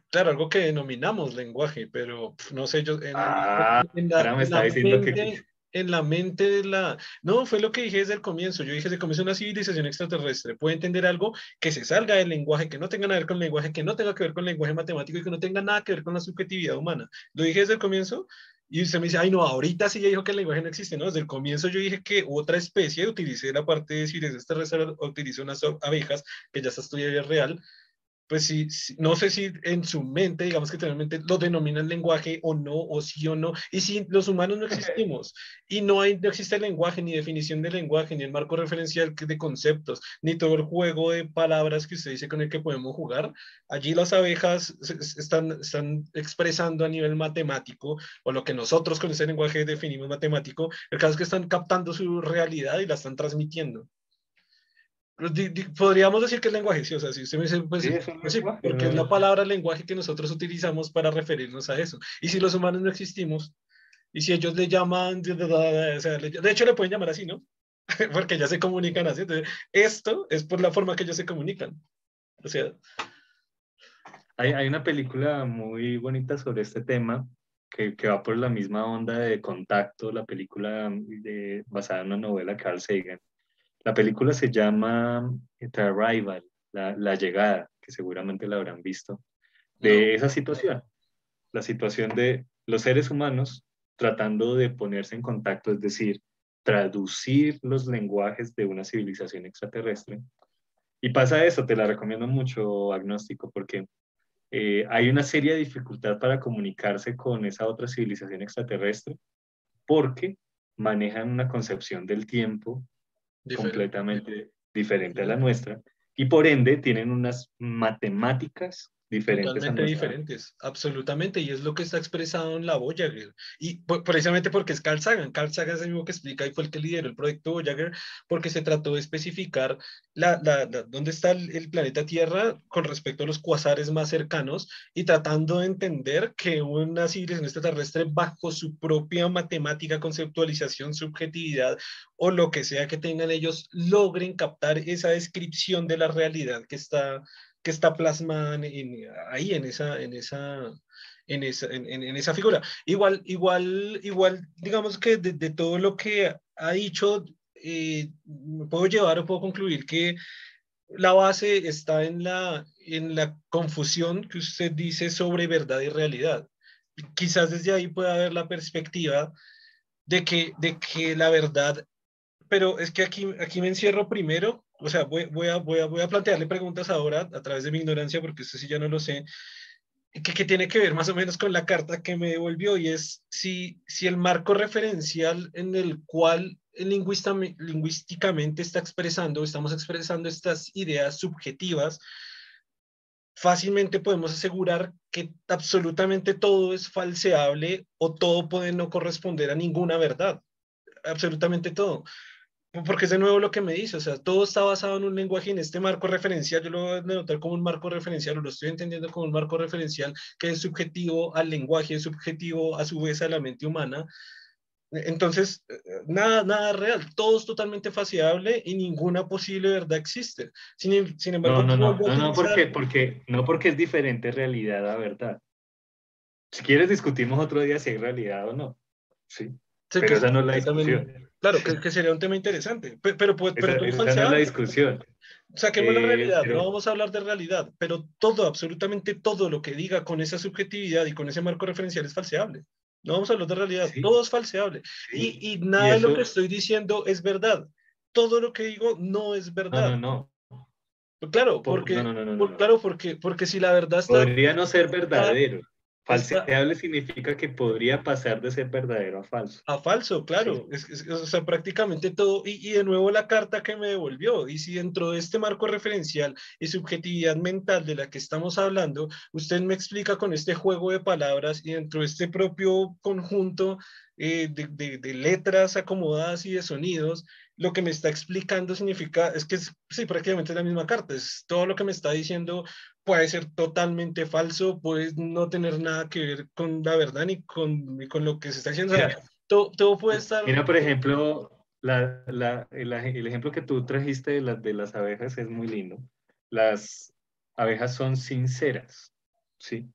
Claro, algo que denominamos lenguaje, pero no sé, yo en, ah, me está diciendo que en la mente de la... No, fue lo que dije desde el comienzo. Yo dije desde el comienzo una civilización extraterrestre puede entender algo que se salga del lenguaje, que no tenga nada que ver con el lenguaje, que no tenga que ver con el lenguaje matemático y que no tenga nada que ver con la subjetividad humana. Lo dije desde el comienzo y usted me dice, ay no, ahorita sí ya dijo que el lenguaje no existe, ¿no? Desde el comienzo yo dije que otra especie, utilicé la parte de civilización extraterrestre, utilicé unas abejas, que ya está estudiada real, pues sí, no sé si en su mente, digamos que realmente lo denominan lenguaje o no, o sí o no, y si los humanos no existimos y no, hay, no existe el lenguaje, ni definición de lenguaje, ni el marco referencial de conceptos, ni todo el juego de palabras que usted dice con el que podemos jugar, allí las abejas están, están expresando a nivel matemático, o lo que nosotros con ese lenguaje definimos matemático, el caso es que están captando su realidad y la están transmitiendo. Pues, podríamos decir que es lenguaje, sí, o sea, si usted me dice, pues, pues sí, porque es la palabra lenguaje que nosotros utilizamos para referirnos a eso. Y si los humanos no existimos, y si ellos le llaman, de hecho le pueden llamar así, ¿no? porque ya se comunican así. Entonces, esto es por la forma que ellos se comunican. O sea... Hay, hay una película muy bonita sobre este tema que, que, va por la misma onda de contacto, la película de, basada en una novela de Carl Sagan la película se llama The Arrival, la, llegada, que seguramente la habrán visto, de esa situación, la situación de los seres humanos tratando de ponerse en contacto, es decir, traducir los lenguajes de una civilización extraterrestre. Y pasa eso, te la recomiendo mucho, agnóstico, porque eh, hay una seria dificultad para comunicarse con esa otra civilización extraterrestre, porque manejan una concepción del tiempo completamente diferente a la nuestra y por ende tienen unas matemáticas diferentes. Totalmente diferentes, absolutamente, y es lo que está expresado en la Voyager. Y precisamente porque es Carl Sagan, Carl Sagan es el mismo que explica y fue el que lideró el proyecto Voyager, porque se trató de especificar la, la, dónde está el, planeta Tierra con respecto a los cuasares más cercanos y tratando de entender que una civilización extraterrestre bajo su propia matemática, conceptualización, subjetividad o lo que sea que tengan ellos, logren captar esa descripción de la realidad que está que está plasmada ahí en esa, en esa, en esa, en, esa figura. Igual, igual, igual, digamos que de, todo lo que ha dicho, eh, puedo llevar o puedo concluir que la base está en la, en la confusión que usted dice sobre verdad y realidad. Quizás desde ahí pueda haber la perspectiva de que, de que la verdad, pero es que aquí, aquí me encierro primero, o sea, voy, voy, a, voy, a, voy a plantearle preguntas ahora a través de mi ignorancia, porque esto sí ya no lo sé, que, que, tiene que ver más o menos con la carta que me devolvió y es si, si el marco referencial en el cual lingüísticamente está expresando, estamos expresando estas ideas subjetivas, fácilmente podemos asegurar que absolutamente todo es falseable o todo puede no corresponder a ninguna verdad. Absolutamente todo. Porque es de nuevo lo que me dice, o sea, todo está basado en un lenguaje, en este marco referencial, yo lo voy a denotar como un marco referencial, o lo estoy entendiendo como un marco referencial que es subjetivo al lenguaje, es subjetivo a su vez a la mente humana, entonces, eh, nada, nada real, todo es totalmente faciable y ninguna posible verdad existe. Sin, em, embargo, no, no, no, no, porque, porque, no porque es diferente realidad a verdad. Si quieres discutimos otro día si hay realidad o no. Sí. pero esa no es la discusión. Claro, que, sería un tema interesante. Pero, pero, pero esa, no es la discusión. Saquemos la eh, realidad, no vamos a hablar de realidad, pero todo, absolutamente todo lo que diga con esa subjetividad y con ese marco referencial es falseable. No vamos a hablar de realidad, todo es falseable. Y, y, nada de lo que estoy diciendo es verdad. Todo lo que digo no es verdad. No, no, no. Claro, porque, claro porque, porque si la verdad está... Podría no ser verdadero. Falseable significa que podría pasar de ser verdadero a falso. A falso, claro. Es, o sea, prácticamente todo. Y, y, de nuevo la carta que me devolvió. Y si dentro de este marco referencial y subjetividad mental de la que estamos hablando, usted me explica con este juego de palabras y dentro de este propio conjunto eh, de, de, letras acomodadas y de sonidos, lo que me está explicando significa, es que es, sí, prácticamente la misma carta, es todo lo que me está diciendo puede ser totalmente falso, puede no tener nada que ver con la verdad ni con, ni con lo que se está diciendo. todo, todo, puede estar... Mira, por ejemplo, la, la, el, el, ejemplo que tú trajiste de, la, de las abejas es muy lindo. Las abejas son sinceras, ¿sí?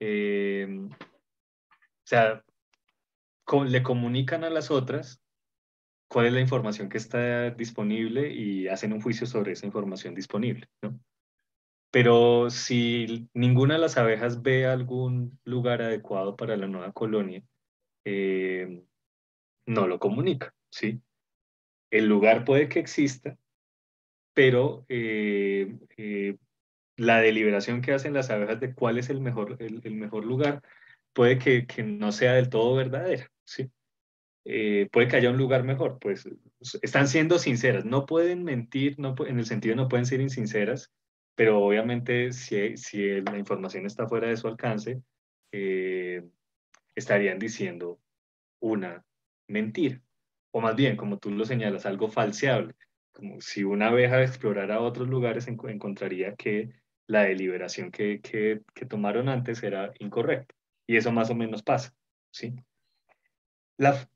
Eh, o sea, le comunican a las otras cuál es la información que está disponible y hacen un juicio sobre esa información disponible, ¿no? Pero si ninguna de las abejas ve algún lugar adecuado para la nueva colonia, eh, no lo comunica, ¿sí? El lugar puede que exista, pero eh, eh, la deliberación que hacen las abejas de cuál es el mejor, el, mejor lugar puede que, que, no sea del todo verdadera, ¿sí? puede que haya un lugar mejor, pues están siendo sinceras, no pueden mentir, no, en el sentido no pueden ser insinceras, pero obviamente si, si la información está fuera de su alcance, eh, estarían diciendo una mentira, o más bien, como tú lo señalas, algo falseable, como si una abeja explorara otros lugares, encontraría que la deliberación que, que, que, tomaron antes era incorrecta, y eso más o menos pasa, ¿sí?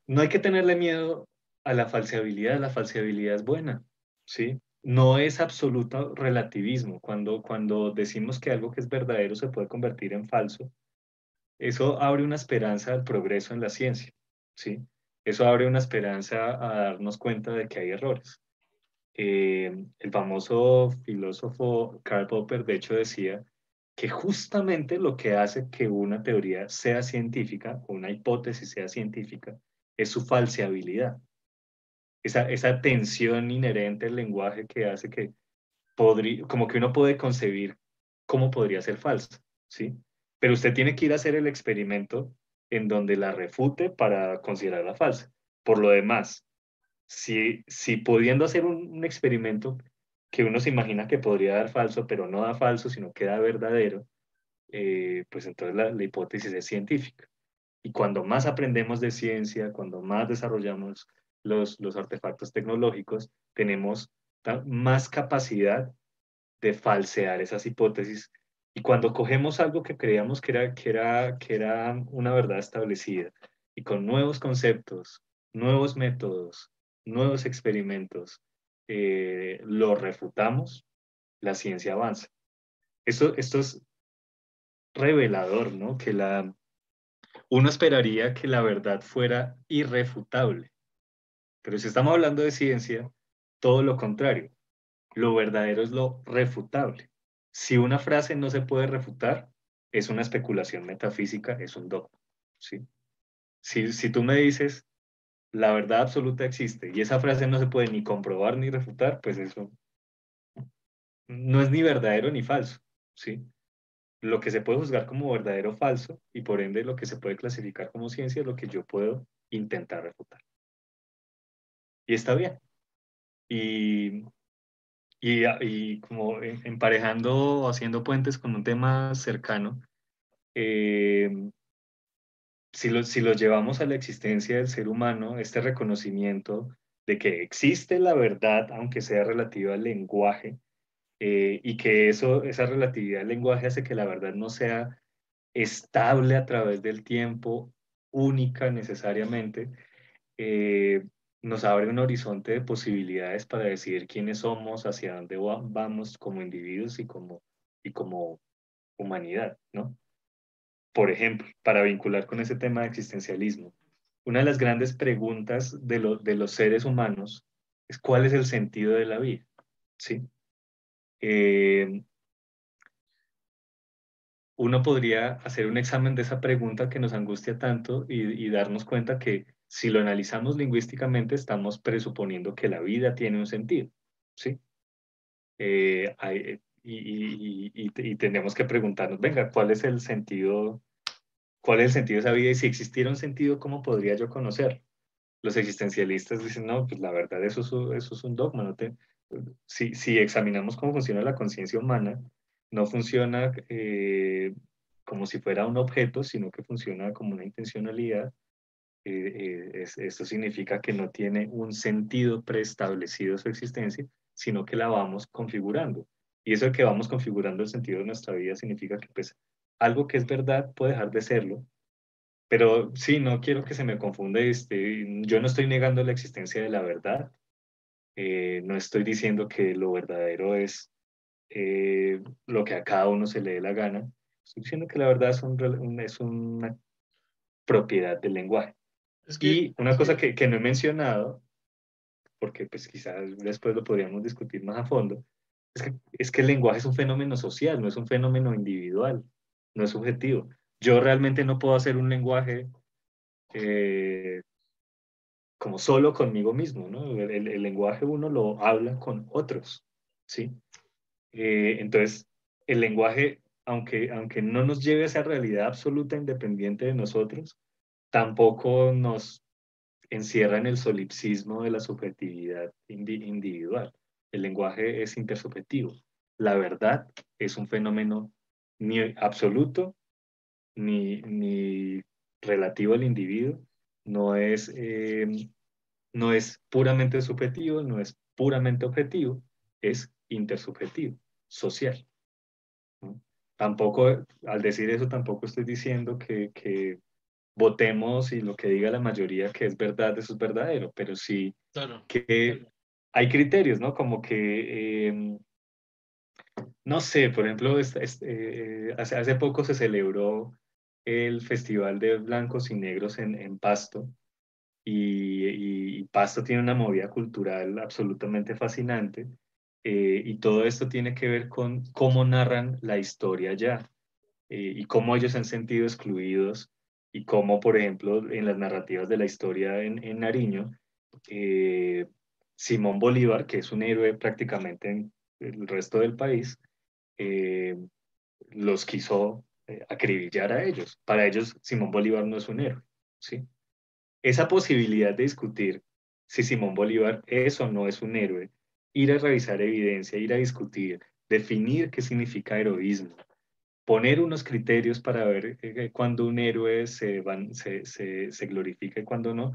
No hay que tenerle miedo a la falseabilidad, la falseabilidad es buena, ¿sí? No es absoluto relativismo. Cuando, cuando decimos que algo que es verdadero se puede convertir en falso, eso abre una esperanza al progreso en la ciencia, ¿sí? Eso abre una esperanza a darnos cuenta de que hay errores. Eh, el famoso filósofo Karl Popper, de hecho, decía que justamente lo que hace que una teoría sea científica, una hipótesis sea científica, es su falseabilidad esa, tensión inherente al lenguaje que hace que como que uno puede concebir cómo podría ser falso, ¿sí? Pero usted tiene que ir a hacer el experimento en donde la refute para considerarla falsa. Por lo demás, si, si pudiendo hacer un, experimento que uno se imagina que podría dar falso, pero no da falso, sino que da verdadero, eh, pues entonces la, la, hipótesis es científica. Y cuando más aprendemos de ciencia, cuando más desarrollamos los, los artefactos tecnológicos, tenemos más capacidad de falsear esas hipótesis. Y cuando cogemos algo que creíamos que era, que era, que era una verdad establecida y con nuevos conceptos, nuevos métodos, nuevos experimentos, eh, lo refutamos, la ciencia avanza. Esto, esto es revelador, ¿no? Que la, uno esperaría que la verdad fuera irrefutable. Pero si estamos hablando de ciencia, todo lo contrario. Lo verdadero es lo refutable. si una frase no se puede refutar, es una especulación metafísica, es un dogma. ¿sí? Si, si tú me dices, la verdad absoluta existe y esa frase no se puede ni comprobar ni refutar, pues eso no es ni verdadero ni falso. ¿sí? Lo que se puede juzgar como verdadero o falso y por ende lo que se puede clasificar como ciencia es lo que yo puedo intentar refutar. Y está bien. Y, y, y como emparejando haciendo puentes con un tema cercano, eh, si, lo, si lo llevamos a la existencia del ser humano, este reconocimiento de que existe la verdad, aunque sea relativa al lenguaje, eh, y que eso, esa relatividad del lenguaje hace que la verdad no sea estable a través del tiempo, única necesariamente, eh, nos abre un horizonte de posibilidades para decidir quiénes somos, hacia dónde vamos como individuos y como, y como humanidad, ¿no? Por ejemplo, para vincular con ese tema de existencialismo, una de las grandes preguntas de, de los seres humanos es cuál es el sentido de la vida, ¿sí? Eh, uno podría hacer un examen de esa pregunta que nos angustia tanto y, darnos cuenta que si lo analizamos lingüísticamente estamos presuponiendo que la vida tiene un sentido, ¿sí? Eh, y, y, tenemos que preguntarnos, venga, ¿cuál es el sentido? ¿Cuál es el sentido de esa vida? Y si existiera un sentido, ¿cómo podría yo conocer? Los existencialistas dicen, no, pues la verdad, eso es, eso es un dogma, no te, si, si examinamos cómo funciona la conciencia humana, no funciona eh, como si fuera un objeto, sino que funciona como una intencionalidad. Eh, eh, esto significa que no tiene un sentido preestablecido su existencia, sino que la vamos configurando. Y eso de que vamos configurando el sentido de nuestra vida significa que pues algo que es verdad puede dejar de serlo. Pero sí, no quiero que se me confunda. Este, yo no estoy negando la existencia de la verdad, eh, no estoy diciendo que lo verdadero es eh, lo que a cada uno se le dé la gana. Estoy diciendo que la verdad es, un, es una propiedad del lenguaje. Y una cosa que, que, no he mencionado, porque pues quizás después lo podríamos discutir más a fondo, es que, es que el lenguaje es un fenómeno social, no es un fenómeno individual, no es subjetivo. Yo realmente no puedo hacer un lenguaje eh, como solo conmigo mismo, ¿no? El, lenguaje uno lo habla con otros, ¿sí? Eh, entonces, el lenguaje, aunque, aunque no nos lleve a esa realidad absoluta independiente de nosotros, tampoco nos encierra en el solipsismo de la subjetividad individual. El lenguaje es intersubjetivo. La verdad es un fenómeno ni absoluto ni, ni relativo al individuo, no es, eh, no es puramente subjetivo, no es puramente objetivo, es intersubjetivo, social. Tampoco, al decir eso, tampoco estoy diciendo que, que, votemos y lo que diga la mayoría que es verdad, eso es verdadero, pero sí que hay criterios, ¿no? Como que, em, no sé, por ejemplo, eh, hace, hace poco se celebró el Festival de Blancos y Negros en, en Pasto. Y, Pasto tiene una movida cultural absolutamente fascinante. Eh, y todo esto tiene que ver con cómo narran la historia ya eh, y cómo ellos se han sentido excluidos y cómo, por ejemplo, en las narrativas de la historia en, Nariño, eh, Simón Bolívar, que es un héroe prácticamente en el resto del país, los quiso eh, acribillar a ellos. Para ellos, Simón Bolívar no es un héroe. ¿sí? Esa posibilidad de discutir si Simón Bolívar es o no es un héroe, ir a revisar evidencia, ir a discutir, definir qué significa heroísmo, poner unos criterios para ver eh, cuándo un héroe se, van, se, se, se glorifica y cuándo no,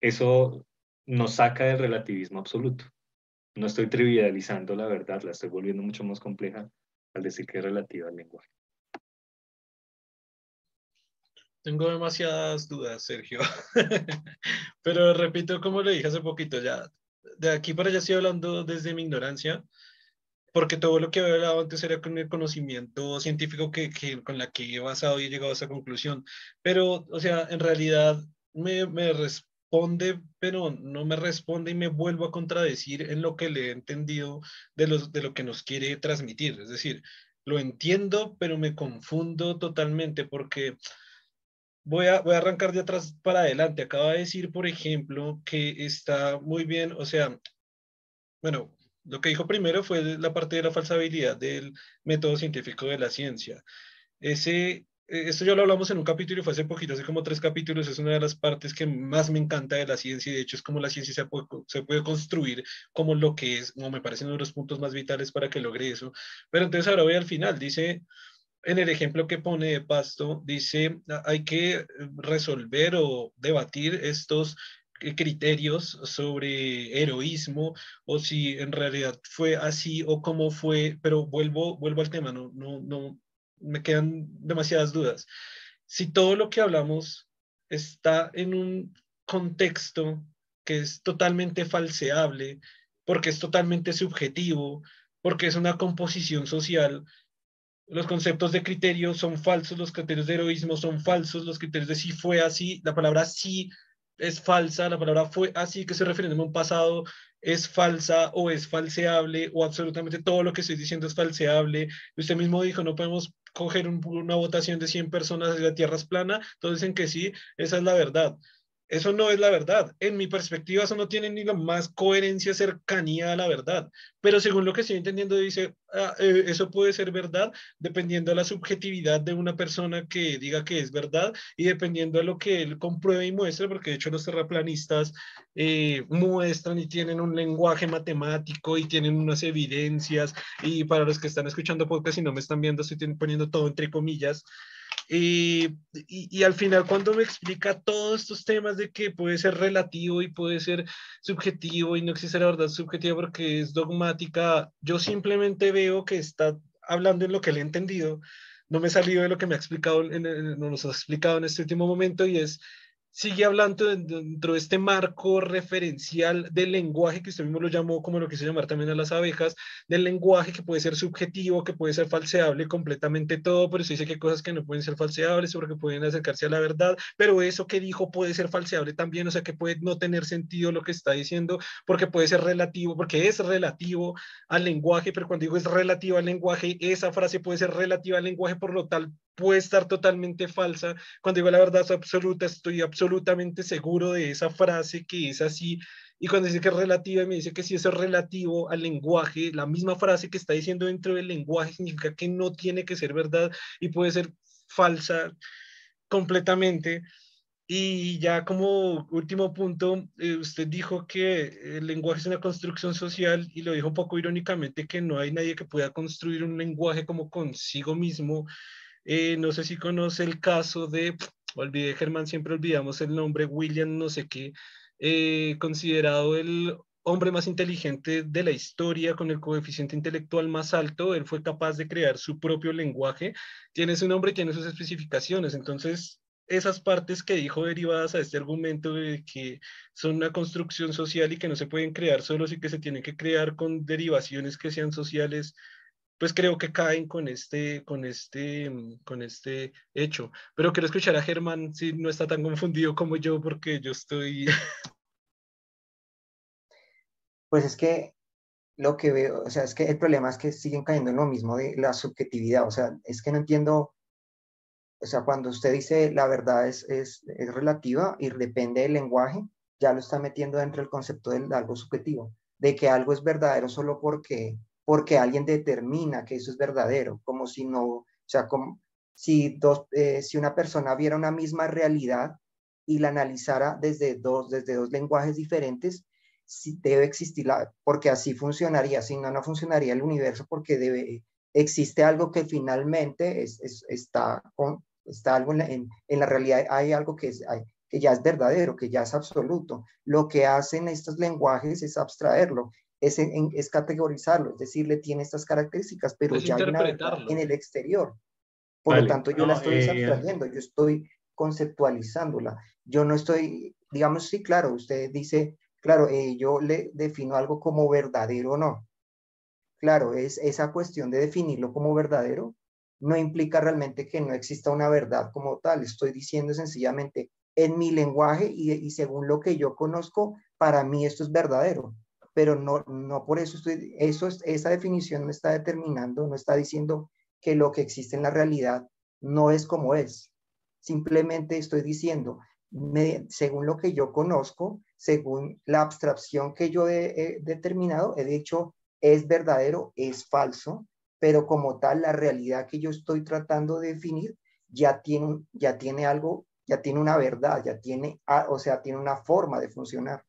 eso nos saca del relativismo absoluto. No estoy trivializando la verdad, la estoy volviendo mucho más compleja al decir que es relativa al lenguaje. Tengo demasiadas dudas, Sergio. Pero repito, como le dije hace poquito, ya de aquí para allá estoy hablando desde mi ignorancia, porque todo lo que había hablado antes era con el conocimiento científico que, que, con la que he basado y he llegado a esa conclusión. Pero, o sea, en realidad me, me responde, pero no me responde y me vuelvo a contradecir en lo que le he entendido de, los, de lo que nos quiere transmitir. Es decir, lo entiendo, pero me confundo totalmente porque voy a, voy a arrancar de atrás para adelante. Acaba de decir, por ejemplo, que está muy bien, o sea, bueno, lo que dijo primero fue la parte de la falsabilidad del método científico de la ciencia. Ese eh, esto ya lo hablamos en un capítulo fue hace poquito, hace como tres capítulos, es una de las partes que más me encanta de la ciencia y de hecho es como la ciencia se puede, se puede construir como lo que es, como me parece uno de los puntos más vitales para que logre eso. Pero entonces ahora voy al final, dice, en el ejemplo que pone de Pasto, dice, hay que resolver o debatir estos criterios sobre heroísmo o si en realidad fue así o cómo fue, pero vuelvo, vuelvo al tema, no, no, no, me quedan demasiadas dudas. Si todo lo que hablamos está en un contexto que es totalmente falseable, porque es totalmente subjetivo, porque es una composición social, los conceptos de criterio son falsos, los criterios de heroísmo son falsos, los criterios de si fue así, la palabra sí es falsa, la palabra fue así que se refiere a un pasado es falsa o es falseable o absolutamente todo lo que estoy diciendo es falseable. Usted mismo dijo, no podemos coger una votación de 100 personas de la Tierra es plana, todos dicen que sí, esa es la verdad. Eso no es la verdad. En mi perspectiva, eso no tiene ni la más coherencia, cercanía a la verdad. Pero según lo que estoy entendiendo, dice, ah, eh, eso puede ser verdad dependiendo de la subjetividad de una persona que diga que es verdad y dependiendo de lo que él compruebe y muestre, porque de hecho los terraplanistas eh, muestran y tienen un lenguaje matemático y tienen unas evidencias. Y para los que están escuchando podcast y no me están viendo, estoy poniendo todo entre comillas. Y, y, al final cuando me explica todos estos temas de que puede ser relativo y puede ser subjetivo y no existe la verdad subjetiva porque es dogmática, yo simplemente veo que está hablando en lo que le he entendido, no me he salido de lo que me ha explicado, en, no nos ha explicado en este último momento y es sigue hablando dentro de este marco referencial del lenguaje, que usted mismo lo llamó como lo que se llamar también a las abejas, del lenguaje que puede ser subjetivo, que puede ser falseable completamente todo, pero se dice que hay cosas que no pueden ser falseables, porque pueden acercarse a la verdad, pero eso que dijo puede ser falseable también, o sea que puede no tener sentido lo que está diciendo, porque puede ser relativo, porque es relativo al lenguaje, pero cuando digo es relativo al lenguaje, esa frase puede ser relativa al lenguaje, por lo tal puede estar totalmente falsa. Cuando digo la verdad absoluta, estoy absolutamente seguro de esa frase que es así. Y cuando dice que es relativa me dice que si eso es relativo al lenguaje, la misma frase que está diciendo dentro del lenguaje significa que no tiene que ser verdad y puede ser falsa completamente. Y ya como último punto, eh, usted dijo que el lenguaje es una construcción social y lo dijo un poco irónicamente que no hay nadie que pueda construir un lenguaje como consigo mismo eh, no sé si conoce el caso de, olvidé Germán, siempre olvidamos el nombre, William no sé qué, eh, considerado el hombre más inteligente de la historia, con el coeficiente intelectual más alto, él fue capaz de crear su propio lenguaje, tiene su nombre tiene sus especificaciones, entonces esas partes que dijo derivadas a este argumento de que son una construcción social y que no se pueden crear solos y que se tienen que crear con derivaciones que sean sociales, pues creo que caen con este, con este, mm, con este hecho. Pero quiero escuchar a Germán si no está tan confundido como yo, porque yo estoy... Pues es que lo que veo, o sea, es que el problema es que siguen cayendo en lo mismo de la subjetividad, o sea, es que no entiendo, o sea, cuando usted dice la verdad es, es, es relativa y depende del lenguaje, ya lo está metiendo dentro del concepto de algo subjetivo, de que algo es verdadero solo porque porque alguien determina que eso es verdadero, como si no, o sea, si, dos, eh, si una persona viera una misma realidad y la analizara desde dos, desde dos lenguajes diferentes, si debe existir, la, porque así funcionaría, si no, no funcionaría el universo, porque existe algo que finalmente es, está, con, está algo en la, realidad, hay algo que, es, que ya es verdadero, que ya es absoluto. Lo que hacen estos lenguajes es abstraerlo es, es categorizarlo, es decir, le tiene estas características, pero ya hay una en el exterior. Por lo tanto, yo la estoy eh, yo estoy conceptualizándola. Yo no estoy, digamos, sí, claro, usted dice, claro, eh, yo le defino algo como verdadero o no. Claro, es esa cuestión de definirlo como verdadero no implica realmente que no exista una verdad como tal. Estoy diciendo sencillamente en mi lenguaje y, y según lo que yo conozco, para mí esto es verdadero pero no, no por eso estoy, eso esa definición no está determinando, no está diciendo que lo que existe en la realidad no es como es. Simplemente estoy diciendo, según lo que yo conozco, según la abstracción que yo he, determinado, he dicho, es verdadero, es falso, pero como tal, la realidad que yo estoy tratando de definir ya tiene, ya tiene algo, ya tiene una verdad, ya tiene, ah, o sea, tiene una forma de funcionar.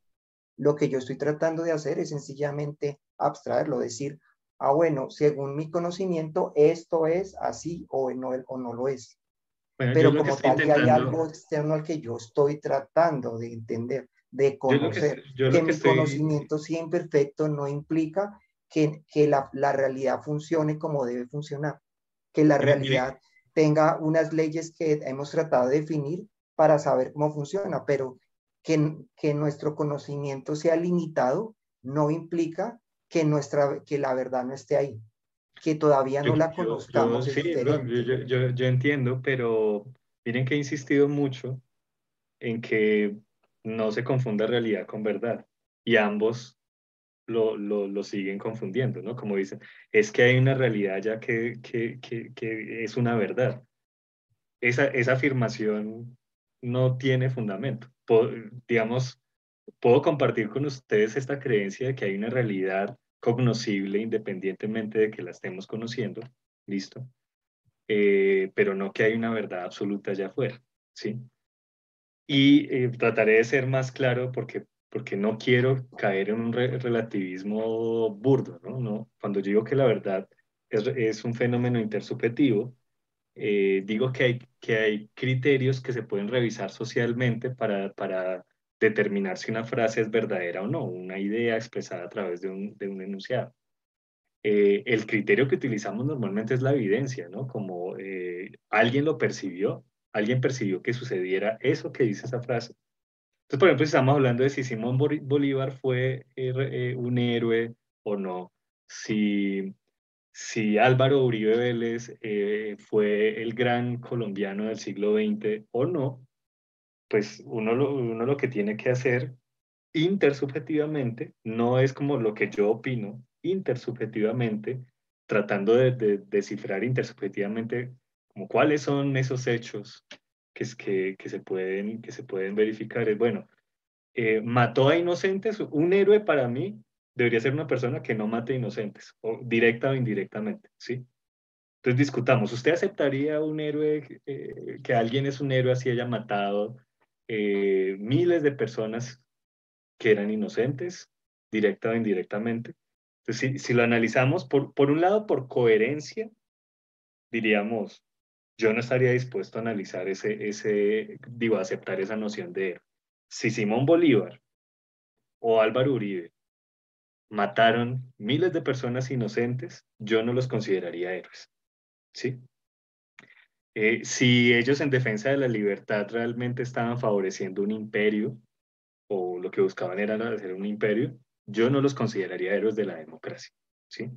Lo que yo estoy tratando de hacer es sencillamente abstraerlo, decir, ah, bueno, según mi conocimiento, esto es así o no, o no lo es. Pero como tal, ya hay algo externo al que yo estoy tratando de entender, de conocer. que, mi conocimiento sea imperfecto no implica que, que la, la, realidad funcione como debe funcionar, que la realidad tenga unas leyes que hemos tratado de definir para saber cómo funciona, pero que, que nuestro conocimiento sea limitado no implica que, nuestra, que la verdad no esté ahí, que todavía no la conozcamos. sí, yo, yo, entiendo, pero miren que he insistido mucho en que no se confunda realidad con verdad y ambos lo, lo, lo, siguen confundiendo, ¿no? Como dicen, es que hay una realidad ya que, que, que, que es una verdad. Esa, esa afirmación no tiene fundamento. digamos, puedo compartir con ustedes esta creencia de que hay una realidad cognoscible independientemente de que la estemos conociendo, listo, eh, pero no que hay una verdad absoluta allá afuera, ¿sí? Y eh, trataré de ser más claro porque, porque no quiero caer en un relativismo burdo, ¿no? Cuando digo que la verdad es un fenómeno intersubjetivo, eh, digo que hay, que hay criterios que se pueden revisar socialmente para, para determinar si una frase es verdadera o no, una idea expresada a través de un, de un enunciado. Eh, el criterio que utilizamos normalmente es la evidencia, ¿no? Como eh, alguien lo percibió, alguien percibió que sucediera eso que dice esa frase. Entonces, por ejemplo, si estamos hablando de si Simón Bolívar fue eh, un héroe o no, si, si Álvaro Uribe Vélez fue el gran colombiano del siglo XX o no, pues uno lo, uno lo que tiene que hacer intersubjetivamente no es como lo que yo opino, intersubjetivamente, tratando de, descifrar intersubjetivamente como cuáles son esos hechos que, que, que, se, pueden, que se pueden verificar. Es bueno, eh, mató a inocentes, un héroe para mí debería ser una persona que no mate inocentes, o directa o indirectamente, ¿sí? Entonces discutamos, ¿usted aceptaría un héroe, eh, que alguien es un héroe así haya matado eh, miles de personas que eran inocentes, directa o indirectamente. Entonces, si, lo analizamos, por, por un lado, por coherencia, diríamos, yo no estaría dispuesto a analizar ese, ese digo, aceptar esa noción de Si Simón Bolívar o Álvaro Uribe mataron miles de personas inocentes, yo no los consideraría héroes. ¿Sí? Eh, si ellos en defensa de la libertad realmente estaban favoreciendo un imperio o lo que buscaban era hacer un imperio, yo no los consideraría héroes de la democracia. ¿sí?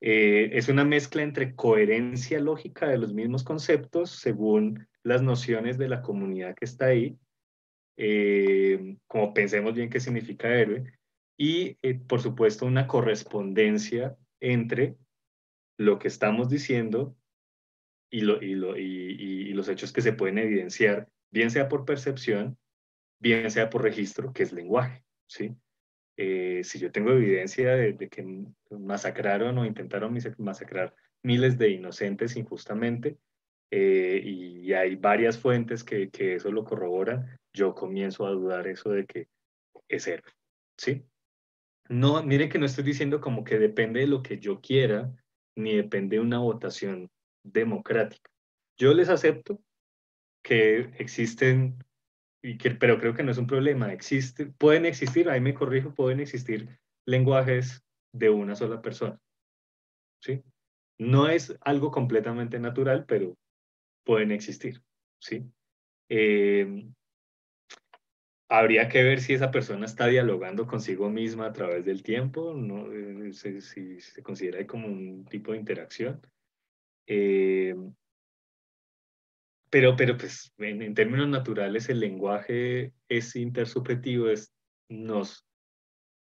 Eh, es una mezcla entre coherencia lógica de los mismos conceptos según las nociones de la comunidad que está ahí, eh, como pensemos bien qué significa héroe, y por supuesto una correspondencia entre lo que estamos diciendo y, lo, y, lo, y, los hechos que se pueden evidenciar, bien sea por percepción, bien sea por registro, que es lenguaje. ¿sí? Eh, si yo tengo evidencia de, que masacraron o intentaron masacrar miles de inocentes injustamente, eh, y hay varias fuentes que, que, eso lo corroboran, yo comienzo a dudar eso de que es héroe. ¿sí? No, miren que no estoy diciendo como que depende de lo que yo quiera, ni depende de una votación democrática. Yo les acepto que existen, y que, pero creo que no es un problema, existe, pueden existir, ahí me corrijo, pueden existir lenguajes de una sola persona. ¿sí? No es algo completamente natural, pero pueden existir. ¿sí? Eh, habría que ver si esa persona está dialogando consigo misma a través del tiempo, ¿no? Eh, si, si se considera como un tipo de interacción. Eh, pero, pero pues en, términos naturales el lenguaje es intersubjetivo, es, nos,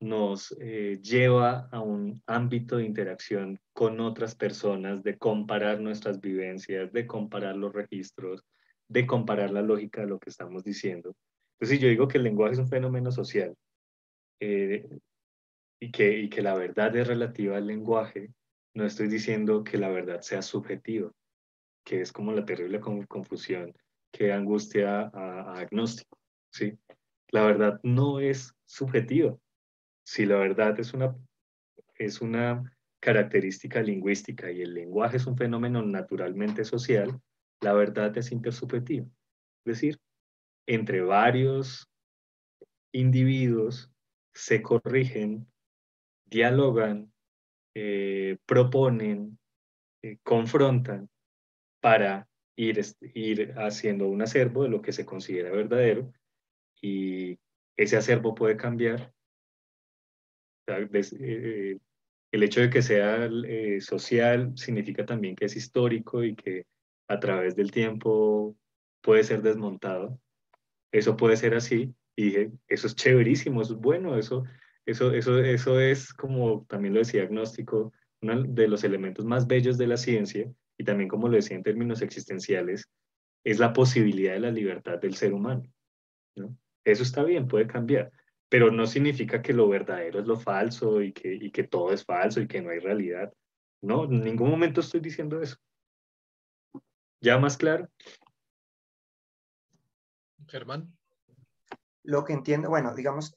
nos eh, lleva a un ámbito de interacción con otras personas, de comparar nuestras vivencias, de comparar los registros, de comparar la lógica de lo que estamos diciendo. Entonces, yo digo que el lenguaje es un fenómeno social eh, y, que, y que la verdad es relativa al lenguaje, no estoy diciendo que la verdad sea subjetiva, que es como la terrible confusión que angustia a, a agnóstico. ¿sí? La verdad no es subjetiva. Si la verdad es una, es una característica lingüística y el lenguaje es un fenómeno naturalmente social, la verdad es intersubjetiva. Es decir, entre varios individuos se corrigen, dialogan, eh, proponen, eh, confrontan para ir, ir haciendo un acervo de lo que se considera verdadero y ese acervo puede cambiar. Eh, el hecho de que sea social significa también que es histórico y que a través del tiempo puede ser desmontado. Eso puede ser así. Y dije, eso es chéverísimo, eso es bueno, eso, eso, eso, eso es como también lo decía agnóstico, uno de los elementos más bellos de la ciencia, y también como lo decía en términos existenciales, es la posibilidad de la libertad del ser humano. ¿no? Eso está bien, puede cambiar, pero no significa que lo verdadero es lo falso y que, y que todo es falso y que no hay realidad. No, en ningún momento estoy diciendo eso. ¿Ya más claro? Germán. Lo que entiendo, bueno, digamos,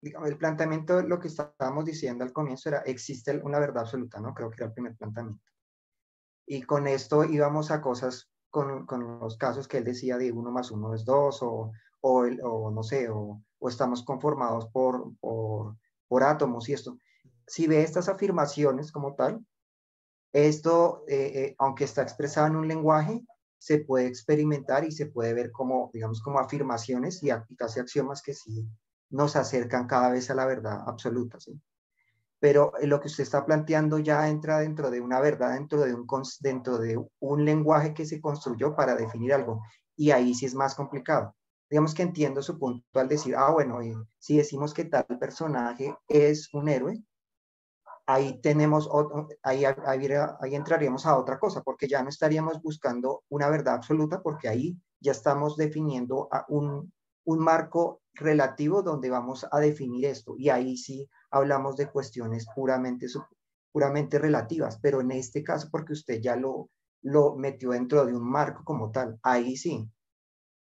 digamos, el planteamiento, lo que estábamos diciendo al comienzo era, existe una verdad absoluta, ¿no? Creo que era el primer planteamiento. Y con esto íbamos a cosas, con, con los casos que él decía de uno más uno es dos, o, o, o no sé, o, o, estamos conformados por, por, por átomos y esto. Si ve estas afirmaciones como tal, esto, eh, eh, aunque está expresado en un lenguaje, se puede experimentar y se puede ver como, digamos, como afirmaciones y, casi axiomas que sí nos acercan cada vez a la verdad absoluta, ¿sí? Pero eh, lo que usted está planteando ya entra dentro de una verdad, dentro de un, dentro de un lenguaje que se construyó para definir algo. Y ahí sí es más complicado. Digamos que entiendo su punto al decir, ah, bueno, si decimos que tal personaje es un héroe, ahí tenemos, otro, ahí, ahí, entraríamos a otra cosa, porque ya no estaríamos buscando una verdad absoluta, porque ahí ya estamos definiendo un, un marco relativo donde vamos a definir esto, y ahí sí hablamos de cuestiones puramente, puramente relativas, pero en este caso, porque usted ya lo, lo metió dentro de un marco como tal, ahí sí.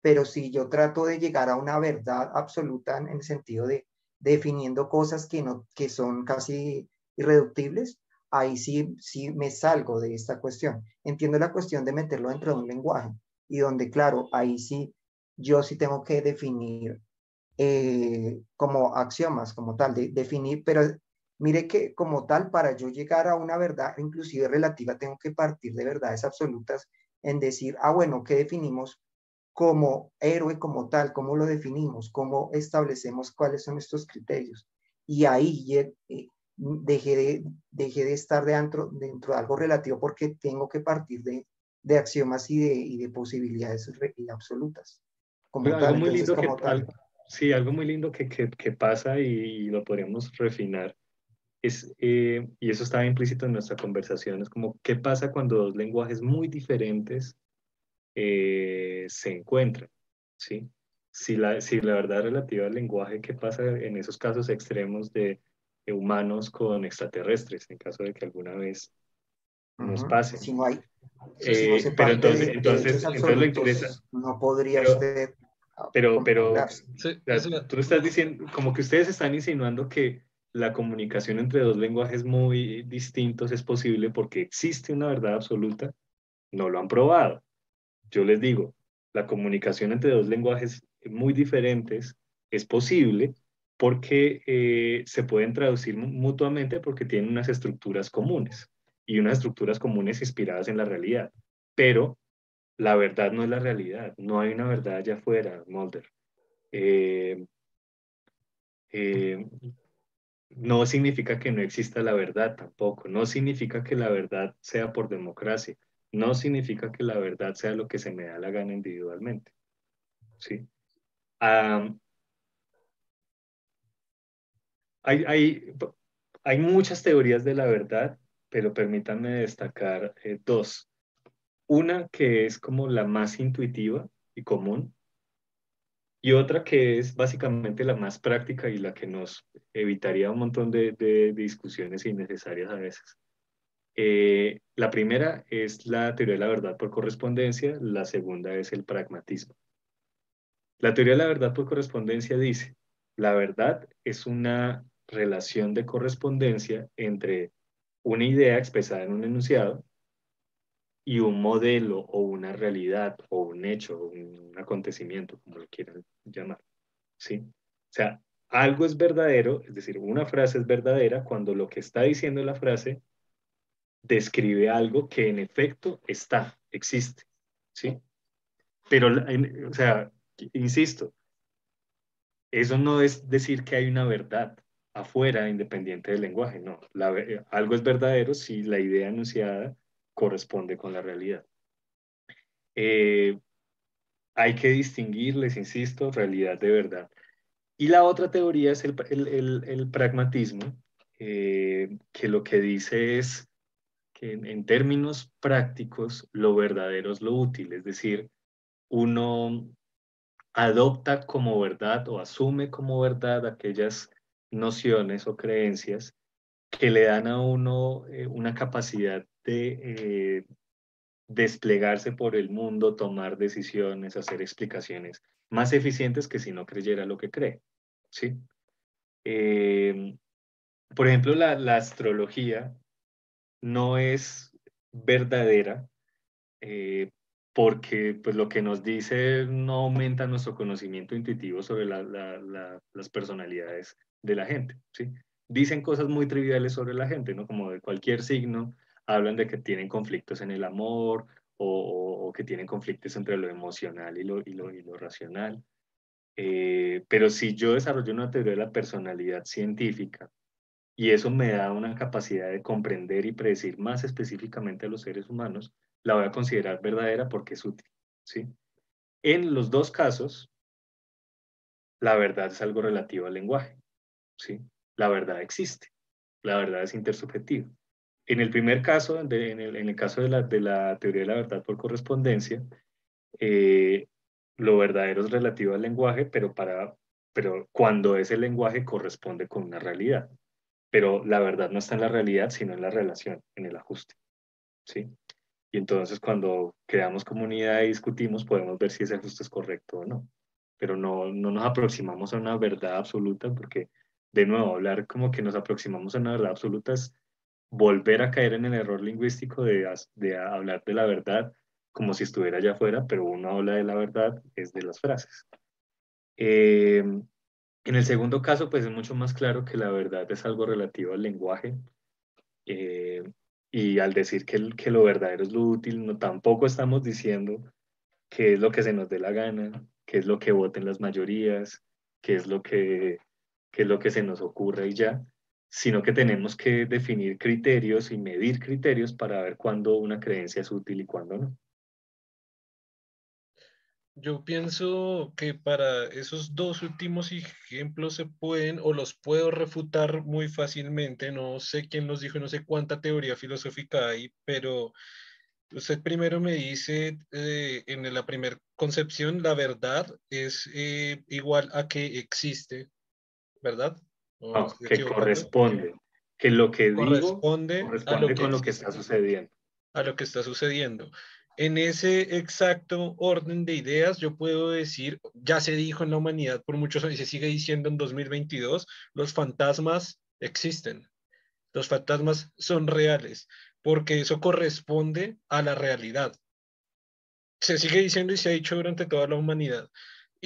Pero si yo trato de llegar a una verdad absoluta en el sentido de definiendo cosas que, no, que son casi irreductibles, ahí sí, sí me salgo de esta cuestión. Entiendo la cuestión de meterlo dentro de un lenguaje y donde, claro, ahí sí, yo sí tengo que definir eh, como axiomas, como tal, de, definir, pero mire que como tal, para yo llegar a una verdad, inclusive relativa, tengo que partir de verdades absolutas en decir, ah, bueno, ¿qué definimos como héroe como tal? ¿Cómo lo definimos? ¿Cómo establecemos cuáles son estos criterios? Y ahí eh, dejé de, dejé de estar dentro, dentro de algo relativo porque tengo que partir de, de axiomas y de, y de posibilidades absolutas. Como algo muy lindo que, sí, algo muy lindo que, que, que pasa y, lo podríamos refinar es, eh, y eso estaba implícito en nuestra conversación, es como qué pasa cuando dos lenguajes muy diferentes eh, se encuentran, ¿sí? Si la, si la verdad relativa al lenguaje, ¿qué pasa en esos casos extremos de humanos con extraterrestres, en caso de que alguna vez nos pase. Si no hay, eh, pero entonces, entonces, entonces no podría pero, usted. Pero, pero tú estás diciendo, como que ustedes están insinuando que la comunicación entre dos lenguajes muy distintos es posible porque existe una verdad absoluta. No lo han probado. Yo les digo, la comunicación entre dos lenguajes muy diferentes es posible porque eh, se pueden traducir mutuamente porque tienen unas estructuras comunes y unas estructuras comunes inspiradas en la realidad. Pero la verdad no es la realidad, no hay una verdad allá afuera, Mulder. Eh, eh, no significa que no exista la verdad tampoco, no significa que la verdad sea por democracia, no significa que la verdad sea lo que se me da la gana individualmente. ¿sí? Hay, hay, hay muchas teorías de la verdad, pero permítanme destacar eh, dos. Una que es como la más intuitiva y común, y otra que es básicamente la más práctica y la que nos evitaría un montón de, de discusiones innecesarias a veces. Eh, la primera es la teoría de la verdad por correspondencia, la segunda es el pragmatismo. La teoría de la verdad por correspondencia dice, la verdad es una relación de correspondencia entre una idea expresada en un enunciado y un modelo o una realidad o un hecho o un acontecimiento, como lo quieran llamar. ¿sí? O sea, algo es verdadero, es decir, una frase es verdadera cuando lo que está diciendo la frase describe algo que en efecto está, existe. ¿sí? Pero, o sea, insisto, eso no es decir que hay una verdad afuera independiente del lenguaje, no. algo es verdadero si la idea anunciada corresponde con la realidad. Eh, hay que distinguir, les insisto, realidad de verdad. Y la otra teoría es el, pragmatismo, eh, que lo que dice es que en, términos prácticos lo verdadero es lo útil, es decir, uno adopta como verdad o asume como verdad aquellas nociones o creencias que le dan a uno eh, una capacidad de eh, desplegarse por el mundo, tomar decisiones, hacer explicaciones más eficientes que si no creyera lo que cree. ¿sí? Em, por ejemplo, la, astrología no es verdadera eh, porque pues, lo que nos dice no aumenta nuestro conocimiento intuitivo sobre las personalidades de la gente. ¿sí? Dicen cosas muy triviales sobre la gente, ¿no? como de cualquier signo, hablan de que tienen conflictos en el amor o, que tienen conflictos entre lo emocional y lo, y lo, y lo racional. Eh, pero si yo desarrollo una teoría de la personalidad científica y eso me da una capacidad de comprender y predecir más específicamente a los seres humanos, la voy a considerar verdadera porque es útil. ¿sí? En los dos casos, la verdad es algo relativo al lenguaje. ¿Sí? La verdad existe. La verdad es intersubjetiva. En el primer caso, en, el, caso de la, de la, teoría de la verdad por correspondencia, eh, lo verdadero es relativo al lenguaje, pero, para, pero cuando ese lenguaje corresponde con una realidad. Pero la verdad no está en la realidad, sino en la relación, en el ajuste. ¿sí? Y entonces cuando creamos comunidad y discutimos, podemos ver si ese ajuste es correcto o no. Pero no, no nos aproximamos a una verdad absoluta, porque de nuevo, hablar como que nos aproximamos a una verdad absoluta es volver a caer en el error lingüístico de, hablar de la verdad como si estuviera allá afuera, pero uno habla de la verdad es de las frases. Em, en el segundo caso, pues es mucho más claro que la verdad es algo relativo al lenguaje. Eh, y al decir que, que, lo verdadero es lo útil, no, tampoco estamos diciendo qué es lo que se nos dé la gana, qué es lo que voten las mayorías, qué es lo que, qué es lo que se nos ocurra y ya, sino que tenemos que definir criterios y medir criterios para ver cuándo una creencia es útil y cuándo no. Yo pienso que para esos dos últimos ejemplos se pueden o los puedo refutar muy fácilmente. No sé quién los dijo, no sé cuánta teoría filosófica hay, pero usted primero me dice eh, en la primera concepción, la verdad es eh, igual a que existe, ¿verdad? que corresponde. Que lo que digo corresponde, a lo que con lo que está sucediendo. A lo que está sucediendo. En ese exacto orden de ideas, yo puedo decir, ya se dijo en la humanidad por muchos años, y se sigue diciendo en 2022, los fantasmas existen. Los fantasmas son reales, porque eso corresponde a la realidad. Se sigue diciendo y se ha dicho durante toda la humanidad.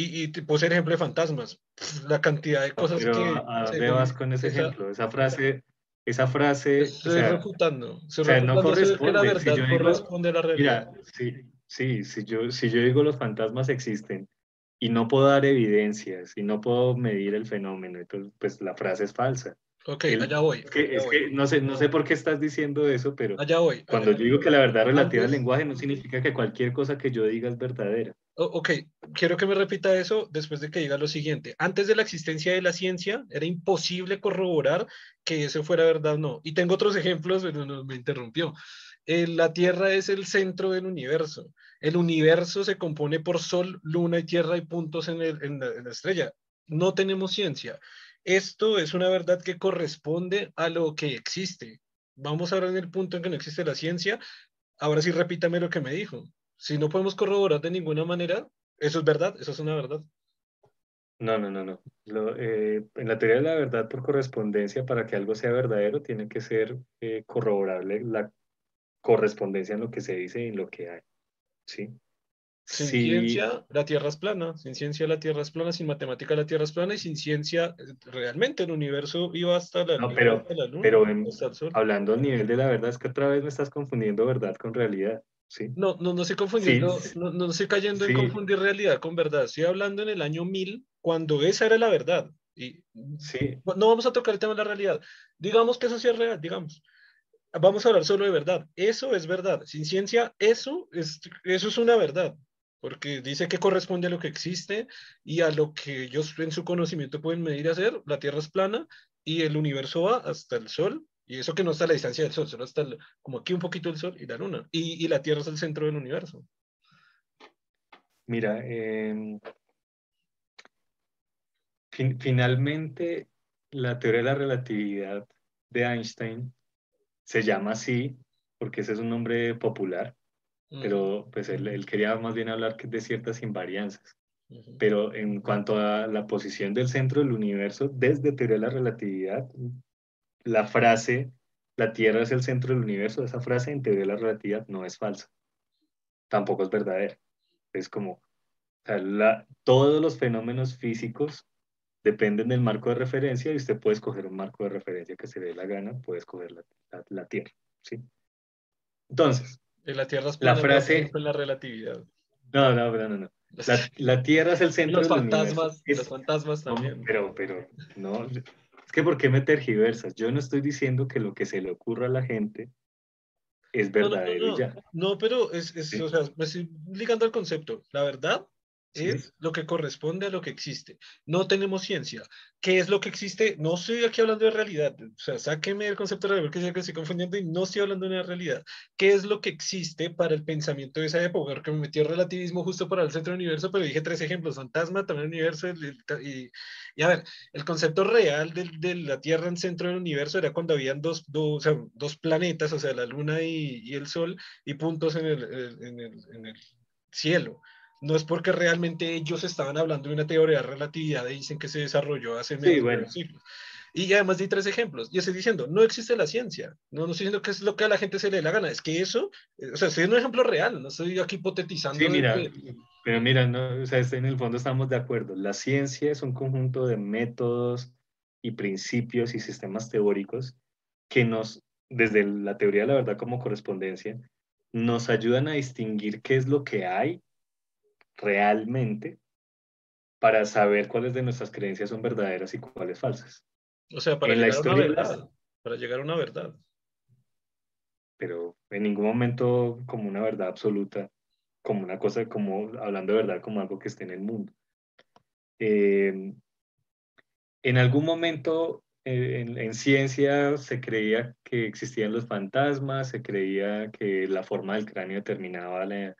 Y, y puedo ser ejemplo de fantasmas. La cantidad de cosas que... ¿A dónde vas con ese ejemplo? Esa frase, esa frase... Estoy o sea, refutando. o sea, no corresponde. la verdad si corresponde a la realidad. Mira, sí, sí, si yo, si yo digo los fantasmas existen y no puedo dar evidencias y no puedo medir el fenómeno, entonces pues la frase es falsa. Ok, allá voy. Es, que, es que, no, sé, no sé por qué estás diciendo eso, pero allá voy, cuando yo digo que la verdad relativa al lenguaje no significa que cualquier cosa que yo diga es verdadera. Ok, quiero que me repita eso después de que diga lo siguiente. Antes de la existencia de la ciencia, era imposible corroborar que eso fuera verdad o no. Y tengo otros ejemplos, pero no, me interrumpió. Eh, la Tierra es el centro del universo. El universo se compone por Sol, Luna y Tierra y puntos en, en la estrella. No tenemos ciencia. Esto es una verdad que corresponde a lo que existe. Vamos ahora en el punto en que no existe la ciencia. Ahora sí repítame lo que me dijo si no podemos corroborar de ninguna manera, eso es verdad, eso es una verdad. No, no, no, no. Eh, en la teoría de la verdad por correspondencia, para que algo sea verdadero, tiene que ser eh, corroborable la correspondencia en lo que se dice y en lo que hay. ¿Sí? Sin ciencia, la Tierra es plana. Sin ciencia, la Tierra es plana. Sin matemática, la Tierra es plana. Y sin ciencia, realmente el universo iba hasta la, no, pero, Pero hablando a nivel de la verdad, es que otra vez me estás confundiendo verdad con realidad. No, no, no estoy confundiendo, no, no estoy cayendo en confundir realidad con verdad. Estoy hablando en el año 1000, cuando esa era la verdad. Y no vamos a tocar el tema de la realidad. Digamos que eso sí es real, digamos. Vamos a hablar solo de verdad. Eso es verdad. Sin ciencia, eso es, eso es una verdad. Porque dice que corresponde a lo que existe y a lo que ellos en su conocimiento pueden medir y hacer. La Tierra es plana y el universo va hasta el Sol y eso que no está a la distancia del Sol, solo está como aquí un poquito el Sol y la Luna. Y, y la Tierra es el centro del universo. Mira, em, finalmente la teoría de la relatividad de Einstein se llama así porque ese es un nombre popular, pero pues él, él, quería más bien hablar de ciertas invarianzas. Pero en cuanto a la posición del centro del universo, desde teoría de la relatividad, la frase, la Tierra es el centro del universo, esa frase en teoría de la relatividad no es falsa. Tampoco es verdadera. Es como, todos los fenómenos físicos dependen del marco de referencia y usted puede escoger un marco de referencia que se dé la gana, puede escoger la, Tierra. ¿sí? Entonces, la Tierra es la frase la relatividad. No, no, no, no. La, Tierra es el centro los del fantasmas, universo. Los fantasmas también. pero, pero, no, es que ¿por qué me tergiversas? Yo no estoy diciendo que lo que se le ocurra a la gente es verdadero no, ya. No, pero es, o sea, me estoy ligando al concepto. La verdad es lo que corresponde a lo que existe. No tenemos ciencia. ¿Qué es lo que existe? No estoy aquí hablando de realidad. O sea, sáqueme el concepto de realidad que estoy confundiendo y no estoy hablando de una realidad. ¿Qué es lo que existe para el pensamiento de esa época? Porque me metí el relativismo justo para el centro del universo, pero dije tres ejemplos: fantasma, también universo. Y, a ver, el concepto real de, de, la Tierra en centro del universo era cuando habían dos, dos, sea, dos planetas, o sea, la Luna y, y, el Sol, y puntos en el, en el, en el cielo no es porque realmente ellos estaban hablando de una teoría de relatividad y dicen que se desarrolló hace medio siglos. Y además di tres ejemplos. Y estoy diciendo, no existe la ciencia. No, no estoy diciendo que es lo que a la gente se le dé la gana. Es que eso, eh, o sea, estoy un ejemplo real. No estoy aquí hipotetizando. Sí, mira, pero mira, no, o sea, en el fondo estamos de acuerdo. La ciencia es un conjunto de métodos y principios y sistemas teóricos que nos, desde la teoría de la verdad como correspondencia, nos ayudan a distinguir qué es lo que hay realmente para saber cuáles de nuestras creencias son verdaderas y cuáles falsas. O sea, para llegar a una verdad. Para llegar a una verdad. Pero en ningún momento como una verdad absoluta, como una cosa, como hablando de verdad, como algo que esté en el mundo. Eh, en algún momento eh, en, en, ciencia se creía que existían los fantasmas, se creía que la forma del cráneo determinaba la,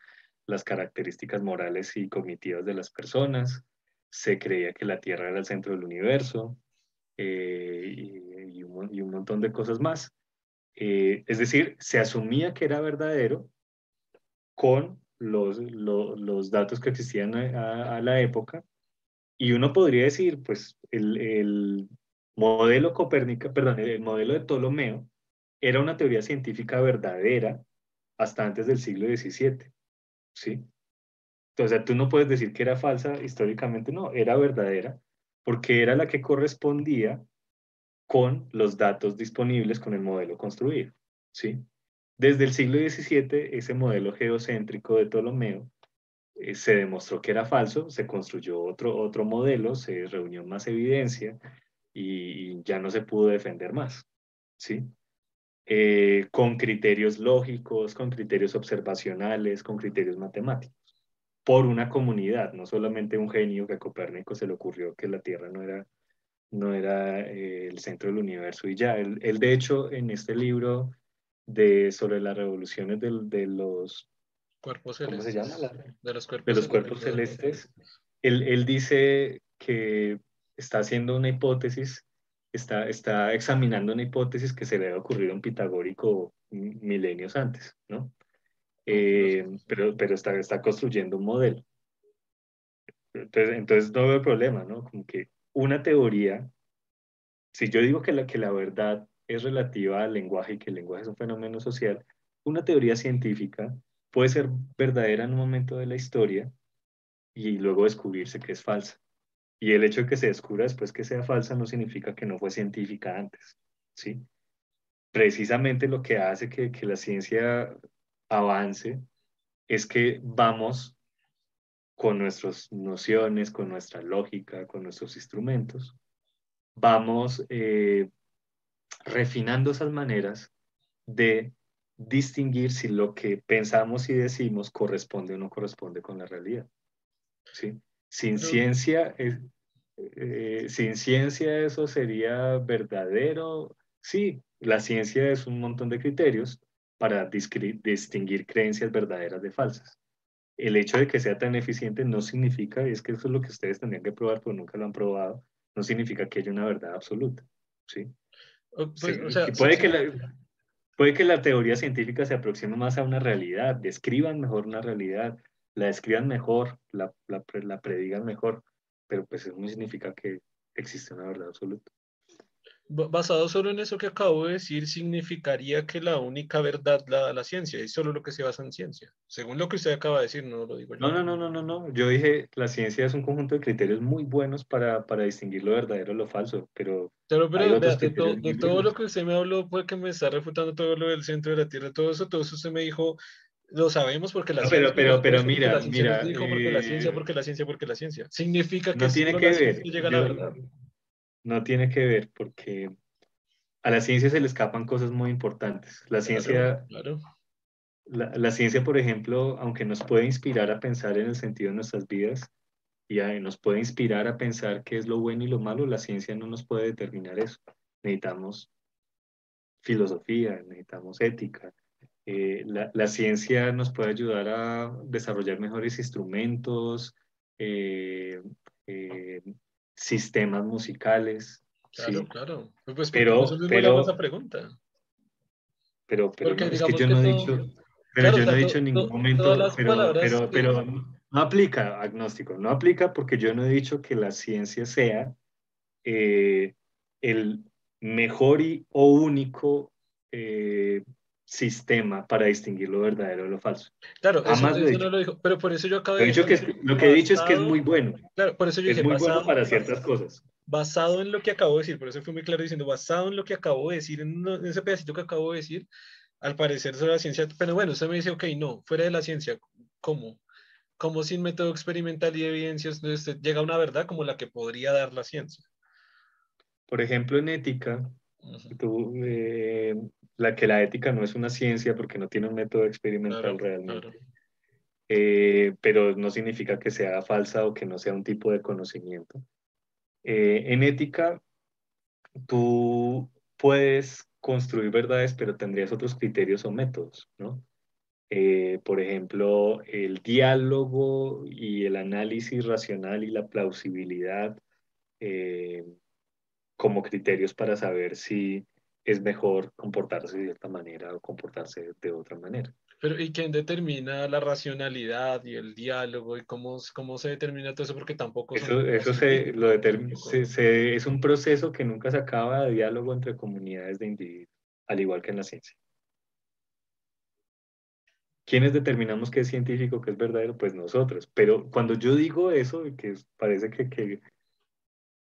las características morales y cognitivas de las personas, se creía que la Tierra era el centro del universo eh, y, un, montón de cosas más. Eh, es decir, se asumía que era verdadero con los, los datos que existían a, la época y uno podría decir, pues el, el modelo Copérnica, perdón, el modelo de Ptolomeo era una teoría científica verdadera hasta antes del siglo XVII. ¿Sí? Entonces, tú no puedes decir que era falsa históricamente, no, era verdadera, porque era la que correspondía con los datos disponibles con el modelo construido, ¿sí? Desde el siglo XVII, ese modelo geocéntrico de Ptolomeo eh, se demostró que era falso, se construyó otro, otro modelo, se reunió más evidencia y ya no se pudo defender más, ¿sí? Eh, con criterios lógicos, con criterios observacionales, con criterios matemáticos. por una comunidad, no solamente un genio que a Copérnico se le ocurrió que la Tierra no era, no era eh, el centro del universo y ya. Él, él, de hecho, en este libro de, sobre las revoluciones de, de los cuerpos celestes. ¿Cómo se llama? de los cuerpos, de los cuerpos celestes. Él, él, dice que está haciendo una hipótesis, está, está examinando una hipótesis que se le había ocurrido a un pitagórico milenios antes, ¿no? Eh, pero, pero está, está construyendo un modelo. Entonces, entonces no veo problema, ¿no? Como que una teoría, si yo digo que la, que la verdad es relativa al lenguaje y que el lenguaje es un fenómeno social, una teoría científica puede ser verdadera en un momento de la historia y luego descubrirse que es falsa. Y el hecho de que se descubra después que sea falsa no significa que no fue científica antes, ¿sí? Precisamente lo que hace que, que la ciencia avance es que vamos con nuestras nociones, con nuestra lógica, con nuestros instrumentos, vamos eh, refinando esas maneras de distinguir si lo que pensamos y decimos corresponde o no corresponde con la realidad. ¿sí? Sin, ciencia, eh, sin ciencia eso sería verdadero. Sí, la ciencia es un montón de criterios para distinguir creencias verdaderas de falsas. El hecho de que sea tan eficiente no significa, es que eso es lo que ustedes tendrían que probar, pero nunca lo han probado, no significa que haya una verdad absoluta. ¿sí? Pues, puede que la, Puede que la teoría científica se aproxime más a una realidad, describan mejor una realidad, la describan mejor, la, la, la predigan mejor, pero pues eso no significa que existe una verdad absoluta. Basado solo en eso que acabo de decir, significaría que la única verdad la da la ciencia, y solo lo que se basa en ciencia. Según lo que usted acaba de decir, no lo digo yo. No, no, no, no, no, no. Yo dije, la ciencia es un conjunto de criterios muy buenos para, para distinguir lo verdadero de lo falso, pero pero, pero de, todo lo que usted me habló, fue que me está refutando todo lo del centro de la Tierra, todo eso, todo eso usted me dijo, lo sabemos porque la ciencia. Pero, pero, pero mira, mira. Dijo porque la ciencia, eh, porque la ciencia, porque la ciencia. Significa que no tiene que ver. Llega la verdad. No tiene que ver porque a la ciencia se le escapan cosas muy importantes. La ciencia, claro, La, la, ciencia, por ejemplo, aunque nos puede inspirar a pensar en el sentido de nuestras vidas, y nos puede inspirar a pensar qué es lo bueno y lo malo, la ciencia no nos puede determinar eso. Necesitamos filosofía, necesitamos ética. Eh, la, la, ciencia nos puede ayudar a desarrollar mejores instrumentos, eh, eh, sistemas musicales. Claro, claro. Pues pero, pero, esa pregunta. Pero, pero es que yo no he dicho, pero yo no he dicho en ningún momento, pero, pero, pero, no aplica, agnóstico, no aplica porque yo no he dicho que la ciencia sea el mejor y, o único eh, sistema para distinguir lo verdadero de lo falso. Claro, eso, no lo dijo, pero por eso yo acabo de decir. Que lo que he dicho es que es muy bueno. Claro, por eso yo es muy bueno para ciertas cosas. Basado en lo que acabo de decir, por eso fui muy claro diciendo, basado en lo que acabo de decir, en, en ese pedacito que acabo de decir, al parecer sobre la ciencia, pero bueno, usted me dice, ok, no, fuera de la ciencia, ¿cómo? como sin método experimental y evidencias llega a una verdad como la que podría dar la ciencia. Por ejemplo, en ética, eh, la que la ética no es una ciencia porque no tiene un método experimental realmente. Eh, pero no significa que sea falsa o que no sea un tipo de conocimiento. Eh, en ética, tú puedes construir verdades, pero tendrías otros criterios o métodos, ¿no? Eh, por ejemplo, el diálogo y el análisis racional y la plausibilidad eh, como criterios para saber si es mejor comportarse de cierta manera o comportarse de otra manera. Pero ¿y quién determina la racionalidad y el diálogo y cómo, cómo se determina todo eso? Porque tampoco... Eso, eso se, lo determina, se, es un proceso que nunca se acaba de diálogo entre comunidades de individuos, al igual que en la ciencia. ¿Quiénes determinamos qué es científico, qué es verdadero? Pues nosotros. Pero cuando yo digo eso, que parece que, que,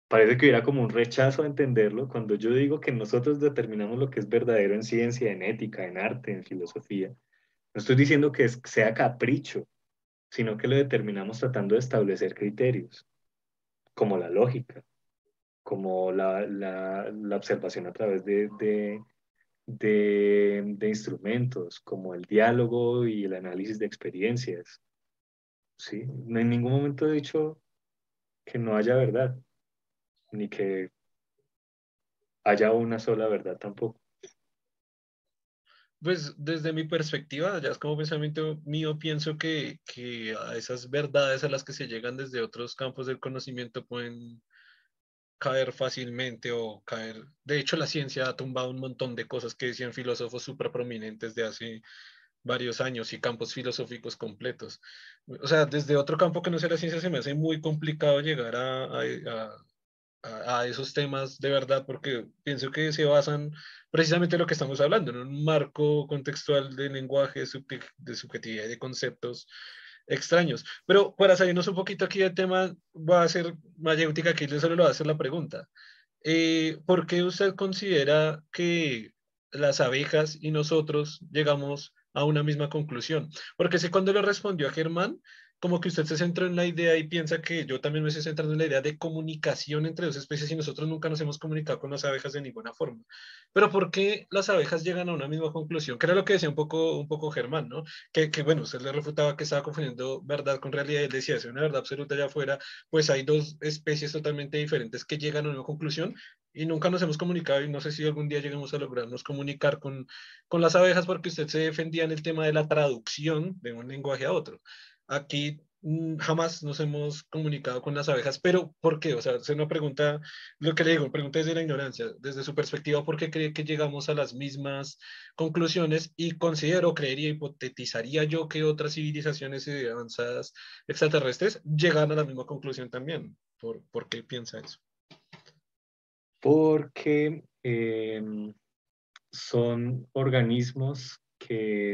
parece que hubiera como un rechazo a entenderlo, cuando yo digo que nosotros determinamos lo que es verdadero en ciencia, en ética, en arte, en filosofía, no estoy diciendo que sea capricho, sino que lo determinamos tratando de establecer criterios, como la lógica, como la, la, la observación a través de, de de, instrumentos como el diálogo y el análisis de experiencias. ¿sí? En ningún momento he dicho que no haya verdad, ni que haya una sola verdad tampoco. Pues desde mi perspectiva, ya es como pensamiento mío, pienso que, que a esas verdades a las que se llegan desde otros campos del conocimiento pueden caer fácilmente o caer. De hecho, la ciencia ha tumbado un montón de cosas que decían filósofos súper prominentes de hace varios años y campos filosóficos completos. O sea, desde otro campo que no sea la ciencia se me hace muy complicado llegar a, a, a, a esos temas de verdad porque pienso que se basan precisamente en lo que estamos hablando, en un marco contextual de lenguaje, de subjetividad y de conceptos extraños. Pero para salirnos un poquito aquí del tema, voy a hacer mayéutica aquí, yo solo le voy a hacer la pregunta. Eh, ¿Por qué usted considera que las abejas y nosotros llegamos a una misma conclusión? Porque sé cuando le respondió a Germán, como que usted se centró en la idea y piensa que yo también me estoy centrando en la idea de comunicación entre dos especies y nosotros nunca nos hemos comunicado con las abejas de ninguna forma. Pero ¿por qué las abejas llegan a una misma conclusión? Que era lo que decía un poco, un poco Germán, ¿no? Que, que bueno, usted le refutaba que estaba confundiendo verdad con realidad él decía, si una verdad absoluta allá afuera, pues hay dos especies totalmente diferentes que llegan a una conclusión y nunca nos hemos comunicado y no sé si algún día lleguemos a lograrnos comunicar con, con las abejas porque usted se defendía en el tema de la traducción de un lenguaje a otro. Aquí mm, jamás nos hemos comunicado con las abejas, pero ¿por qué? O sea, es una pregunta, lo que le digo, pregunta desde la ignorancia, desde su perspectiva, ¿por qué cree que llegamos a las mismas conclusiones? Y considero, creería, hipotetizaría yo que otras civilizaciones avanzadas extraterrestres llegan a la misma conclusión también. ¿Por, por qué piensa eso? Porque em, son organismos que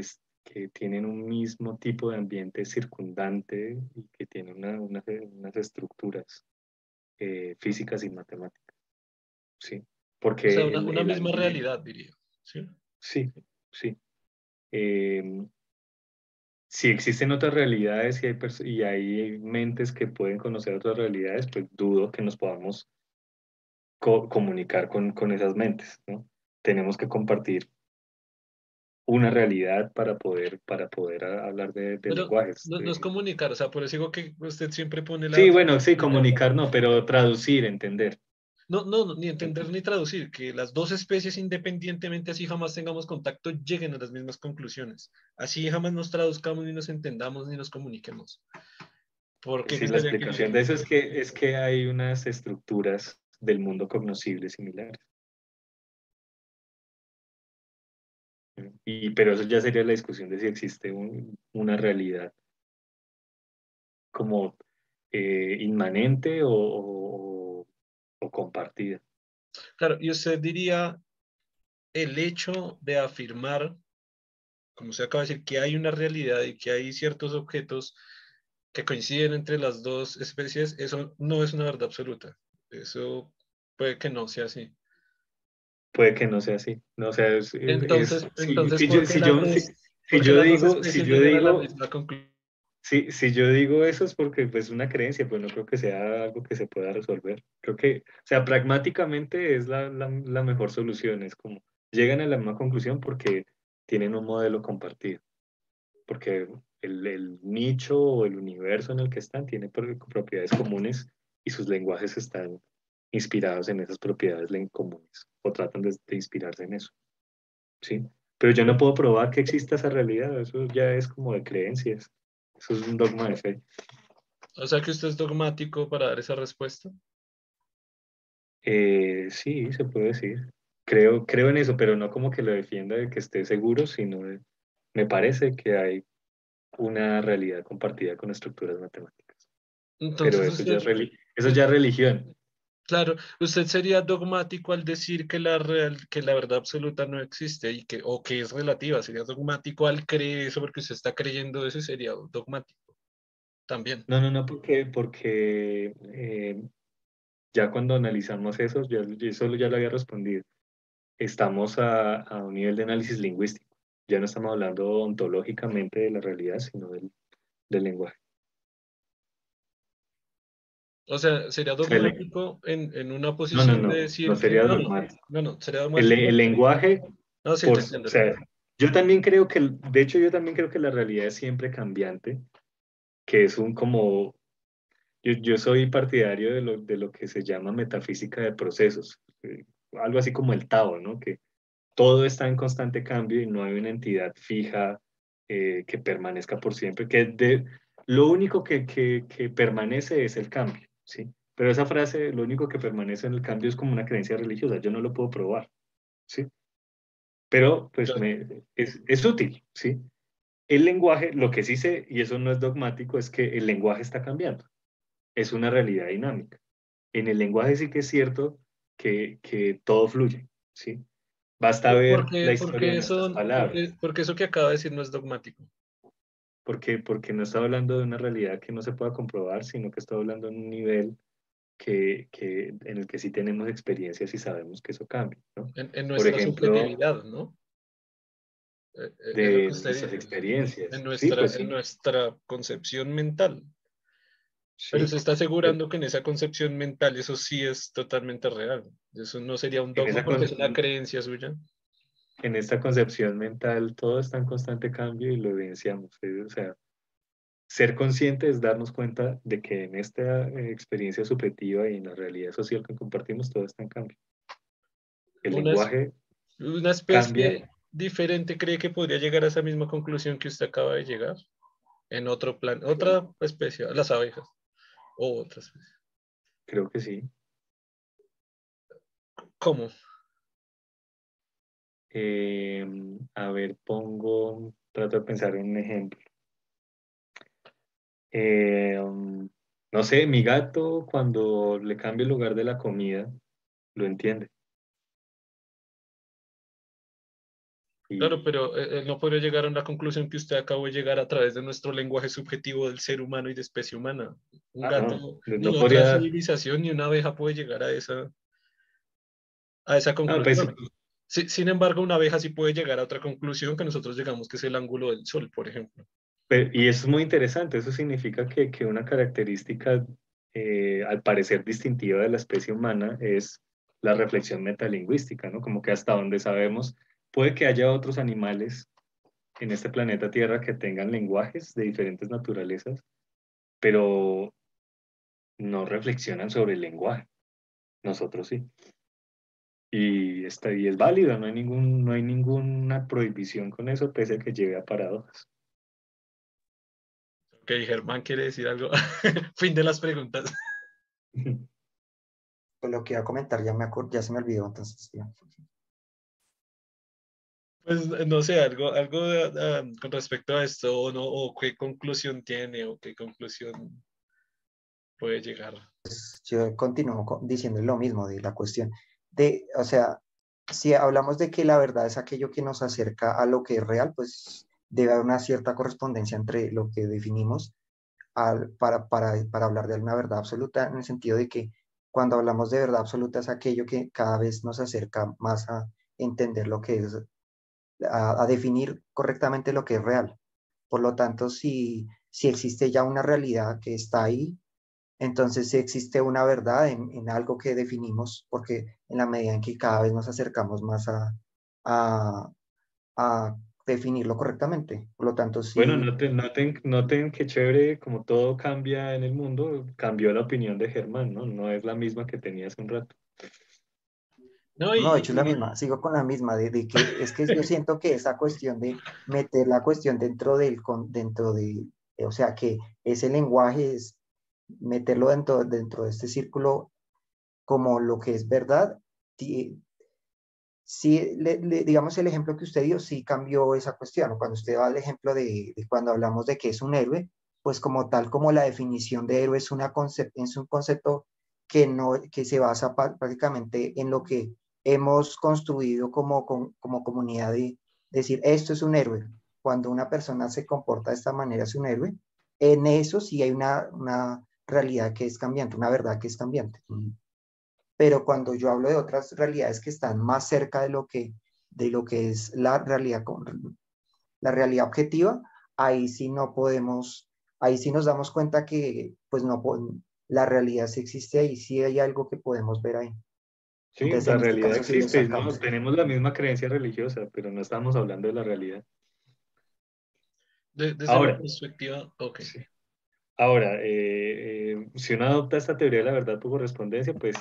que tienen un mismo tipo de ambiente circundante y que tienen unas estructuras eh, físicas y matemáticas. ¿sí? Porque o sea, una, misma realidad, diría. Sí, sí. sí. Em, si existen otras realidades y hay, y hay mentes que pueden conocer otras realidades, pues dudo que nos podamos comunicar con, con esas mentes. ¿no? Tenemos que compartir una realidad para poder, para poder hablar de, lenguajes. No, es comunicar, o sea, por eso digo que usted siempre pone la... Sí, bueno, sí, comunicar no, pero traducir, entender. No, no, ni entender ni traducir, que las dos especies independientemente así jamás tengamos contacto lleguen a las mismas conclusiones. Así jamás nos traduzcamos ni nos entendamos ni nos comuniquemos. Porque sí, la explicación de eso es que, es que hay unas estructuras del mundo cognoscible similares. Pero eso ya sería la discusión de si existe una realidad como eh, inmanente o, compartida. Claro, y usted diría el hecho de afirmar, como se acaba de decir, que hay una realidad y que hay ciertos objetos que coinciden entre las dos especies, eso no es una verdad absoluta. Eso puede que no sea así puede que no sea así. No, o sea, entonces, si, yo, si, yo, digo, si yo digo, si, si yo digo eso es porque pues una creencia, pues no creo que sea algo que se pueda resolver. Creo que, o sea, pragmáticamente es la, la, la mejor solución, es como llegan a la misma conclusión porque tienen un modelo compartido, porque el, el nicho o el universo en el que están tiene propiedades comunes y sus lenguajes están inspirados en esas propiedades comunes o tratan de, inspirarse en eso. ¿sí? Pero yo no puedo probar que exista esa realidad, eso ya es como de creencias, eso es un dogma de fe. O sea que usted es dogmático para dar esa respuesta. Eh, sí, se puede decir. Creo, creo en eso, pero no como que lo defienda de que esté seguro, sino me parece que hay una realidad compartida con estructuras matemáticas. pero eso, ya eso ya es religión. Claro, usted sería dogmático al decir que la, real, que la verdad absoluta no existe y que, o que es relativa, sería dogmático al creer eso porque usted está creyendo eso sería dogmático también. No, no, no, porque, porque eh, ya cuando analizamos eso, ya, yo solo ya lo había respondido, estamos a, a, un nivel de análisis lingüístico, ya no estamos hablando ontológicamente de la realidad, sino del, del lenguaje. O sea, sería dogmático en, en, una posición no, no, de decir. No, sería dogmático. No, no, sería dogmático. El, el lenguaje. No, sí, por, o sea, yo también creo que, de hecho, yo también creo que la realidad es siempre cambiante, que es un como, yo, yo soy partidario de lo, de lo que se llama metafísica de procesos, eh, algo así como el Tao, ¿no? Que todo está en constante cambio y no hay una entidad fija eh, que permanezca por siempre, que de, lo único que, que, que, permanece es el cambio, ¿sí? Pero esa frase, lo único que permanece en el cambio es como una creencia religiosa, yo no lo puedo probar, ¿sí? Pero pues me, es, es útil, ¿sí? El lenguaje, lo que sí sé, y eso no es dogmático, es que el lenguaje está cambiando. Es una realidad dinámica. En el lenguaje sí que es cierto que, que todo fluye, ¿sí? Basta ver porque, la historia porque eso, palabras. Porque, eso que acaba de decir no es dogmático. Porque, porque no está hablando de una realidad que no se pueda comprobar, sino que está hablando en un nivel que, que, en el que sí tenemos experiencias y sabemos que eso cambia. ¿no? En, en nuestra Por ejemplo, subjetividad, ¿no? Eh, eh, de nuestras experiencias. En nuestra, pues en nuestra concepción mental. Pero se está asegurando que en esa concepción mental eso sí es totalmente real. Eso no sería un dogma porque es una creencia suya. En esta concepción mental todo está en constante cambio y lo evidenciamos. O sea, ser consciente es darnos cuenta de que en esta eh, experiencia subjetiva y en la realidad social que compartimos todo está en cambio. El una, lenguaje. Una especie, cambia diferente cree que podría llegar a esa misma conclusión que usted acaba de llegar? En otro plan, otra especie, las abejas o otra especie. Creo que sí. ¿Cómo? Eh, a ver, pongo, trato de pensar en un ejemplo. Eh, no sé, mi gato cuando le cambia el lugar de la comida, lo entiende. Claro, pero él eh, eh, no podría llegar a una conclusión que usted acabó de llegar a través de nuestro lenguaje subjetivo del ser humano y de especie humana. Un ah, gato, no, ni otra civilización, ni una abeja puede llegar a esa, a esa pues, sin embargo, una abeja sí puede llegar a otra conclusión que nosotros llegamos, que es el ángulo del sol, por ejemplo. y eso es muy interesante. Eso significa que, que una característica, eh, al parecer distintiva de la especie humana, es la reflexión metalingüística, ¿no? Como que hasta donde sabemos Puede que haya otros animales en este planeta Tierra que tengan lenguajes de diferentes naturalezas, pero no reflexionan sobre el lenguaje. Nosotros sí. Y, está, y es válido, no hay, ningún, no hay ninguna prohibición con eso, pese a que lleve a paradojas. Ok, Germán quiere decir algo. fin de las preguntas. lo que iba a comentar ya, me ya se me olvidó, entonces ya. Pues no sé, algo, algo ah, con respecto a esto, o, no, o qué conclusión tiene, o qué conclusión puede llegar. Pues yo continúo diciendo lo mismo de la cuestión o sea, si hablamos de que la verdad es aquello que nos acerca a lo que es real, pues debe haber una cierta correspondencia entre lo que definimos al, para, para, para hablar de una verdad absoluta, en el sentido de que cuando hablamos de verdad absoluta es aquello que cada vez nos acerca más a entender lo que es a, definir correctamente lo que es real. Por lo tanto, si, si existe ya una realidad que está ahí, entonces si existe una verdad en, en, algo que definimos, porque en la medida en que cada vez nos acercamos más a, a, a definirlo correctamente. Por lo tanto, sí. Bueno, noten, noten, noten que chévere, como todo cambia en el mundo, cambió la opinión de Germán, ¿no? No es la misma que tenía hace un rato. No, de hecho es la misma, sigo con la misma, de, que es que yo siento que esa cuestión de meter la cuestión dentro del, dentro de, o sea, que ese lenguaje es meterlo dentro, dentro de este círculo como lo que es verdad, sí, digamos el ejemplo que usted dio, sí cambió esa cuestión, cuando usted va al ejemplo de, cuando hablamos de que es un héroe, pues como tal como la definición de héroe es, una es un concepto que, no, que se basa prácticamente en lo que hemos construido como, como, comunidad de decir, esto es un héroe. Cuando una persona se comporta de esta manera es un héroe. En eso sí hay una realidad que es cambiante, una verdad que es cambiante. Pero cuando yo hablo de otras realidades que están más cerca de lo que, de lo que es la realidad, la realidad objetiva, ahí sí no podemos, ahí sí nos damos cuenta que pues no, la realidad sí existe ahí, sí hay algo que podemos ver ahí. Sí, la este realidad existe, tenemos la misma creencia religiosa, pero no estamos hablando de la realidad. desde Ahora, perspectiva, ok. Ahora, eh, eh, si uno adopta esta teoría de la verdad por correspondencia, pues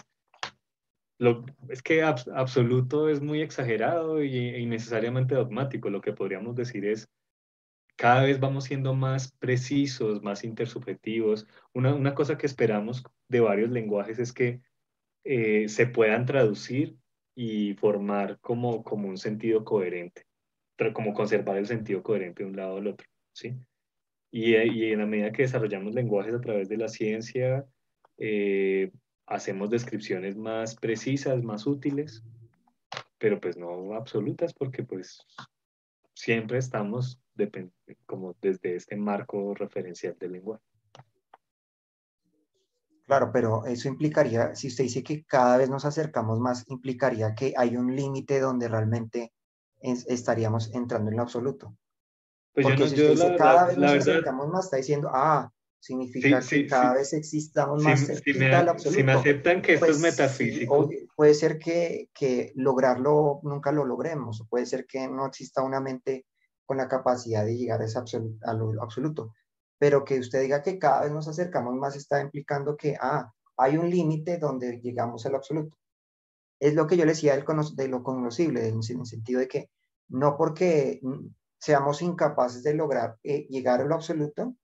lo, es que absoluto es muy exagerado y, e innecesariamente dogmático. Lo que podríamos decir es, cada vez vamos siendo más precisos, más intersubjetivos. Una, una cosa que esperamos de varios lenguajes es que eh, se puedan traducir y formar como, como un sentido coherente, pero como conservar el sentido coherente de un lado al otro, ¿sí? Y, y en la medida que desarrollamos lenguajes a través de la ciencia, eh, hacemos descripciones más precisas, más útiles, pero pues no absolutas porque pues siempre estamos como desde este marco referencial del lenguaje. Claro, pero eso implicaría, si usted dice que cada vez nos acercamos más, implicaría que hay un límite donde realmente estaríamos entrando en lo absoluto. Pues Porque si usted dice cada vez nos acercamos más, está diciendo, ah, significa que cada vez existamos más si, me, absoluto. Si me aceptan que esto es pues, metafísico. puede ser que, que, lograrlo nunca lo logremos, o puede ser que no exista una mente con la capacidad de llegar a, ese a lo absoluto pero que usted diga que cada vez nos acercamos más está implicando que, ah, hay un límite donde llegamos al absoluto. Es lo que yo le decía de lo conocible, en el sentido de que no porque seamos incapaces de lograr eh, llegar a lo absoluto,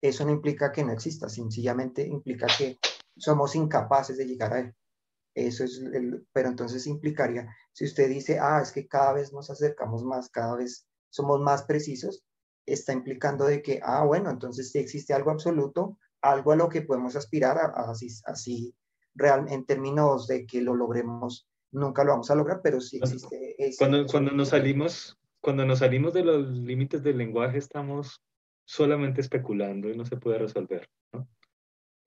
eso no implica que no exista, sencillamente implica que somos incapaces de llegar a él. Eso es, el, pero entonces implicaría, si usted dice, ah, es que cada vez nos acercamos más, cada vez somos más precisos, está implicando de que, ah, bueno, entonces si existe algo absoluto, algo a lo que podemos aspirar, a, así, así real, en términos de que lo logremos, nunca lo vamos a lograr, pero sí existe. cuando, cuando nos salimos, cuando nos salimos de los límites del lenguaje, estamos solamente especulando y no se puede resolver. ¿no?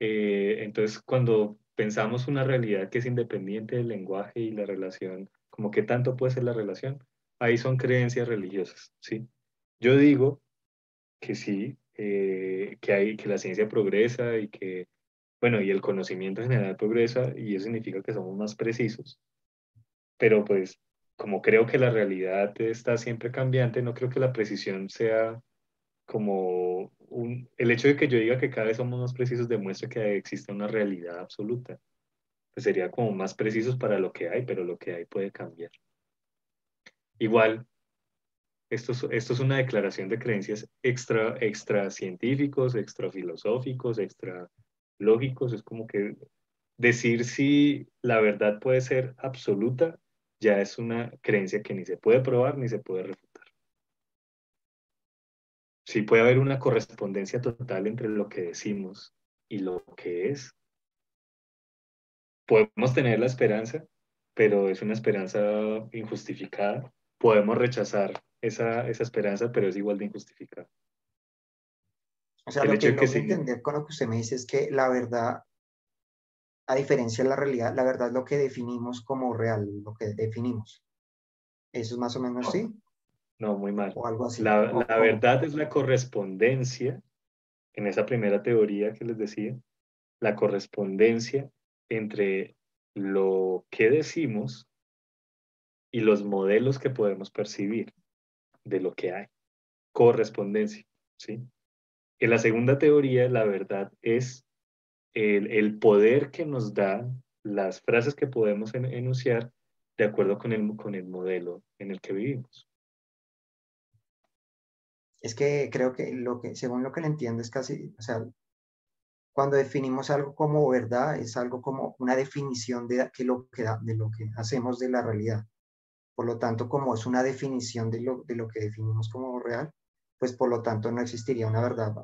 Eh, entonces, cuando pensamos una realidad que es independiente del lenguaje y la relación, como que tanto puede ser la relación, ahí son creencias religiosas, ¿sí? Yo digo que sí, eh, que, hay, que la ciencia progresa y que, bueno, y el conocimiento general progresa y eso significa que somos más precisos. Pero pues, como creo que la realidad está siempre cambiante, no creo que la precisión sea como un... El hecho de que yo diga que cada vez somos más precisos demuestra que existe una realidad absoluta. Pues sería como más precisos para lo que hay, pero lo que hay puede cambiar. Igual, esto es, una declaración de creencias extra, extra científicos, extra filosóficos, extra lógicos. Es como que decir si la verdad puede ser absoluta ya es una creencia que ni se puede probar ni se puede refutar. Sí puede haber una correspondencia total entre lo que decimos y lo que es. Podemos tener la esperanza, pero es una esperanza injustificada. Podemos rechazar esa, esa esperanza, pero es igual de injustificada. O sea, lo que, que entender con lo que usted me dice es que la verdad, a diferencia de la realidad, la verdad es lo que definimos como real, lo que definimos. Eso es más o menos así. No, muy mal. O algo así. La, la verdad es la correspondencia, en esa primera teoría que les decía, la correspondencia entre lo que decimos y los modelos que podemos percibir de lo que hay. Correspondencia, ¿sí? En la segunda teoría, la verdad es el, poder que nos da las frases que podemos enunciar de acuerdo con el, con el modelo en el que vivimos. Es que creo que, lo que, según lo que le entiendo, es casi, o sea, cuando definimos algo como verdad, es algo como una definición de, que lo que, de lo que hacemos de la realidad. Por lo tanto, como es una definición de lo, de lo que definimos como real, pues por lo tanto no existiría una verdad.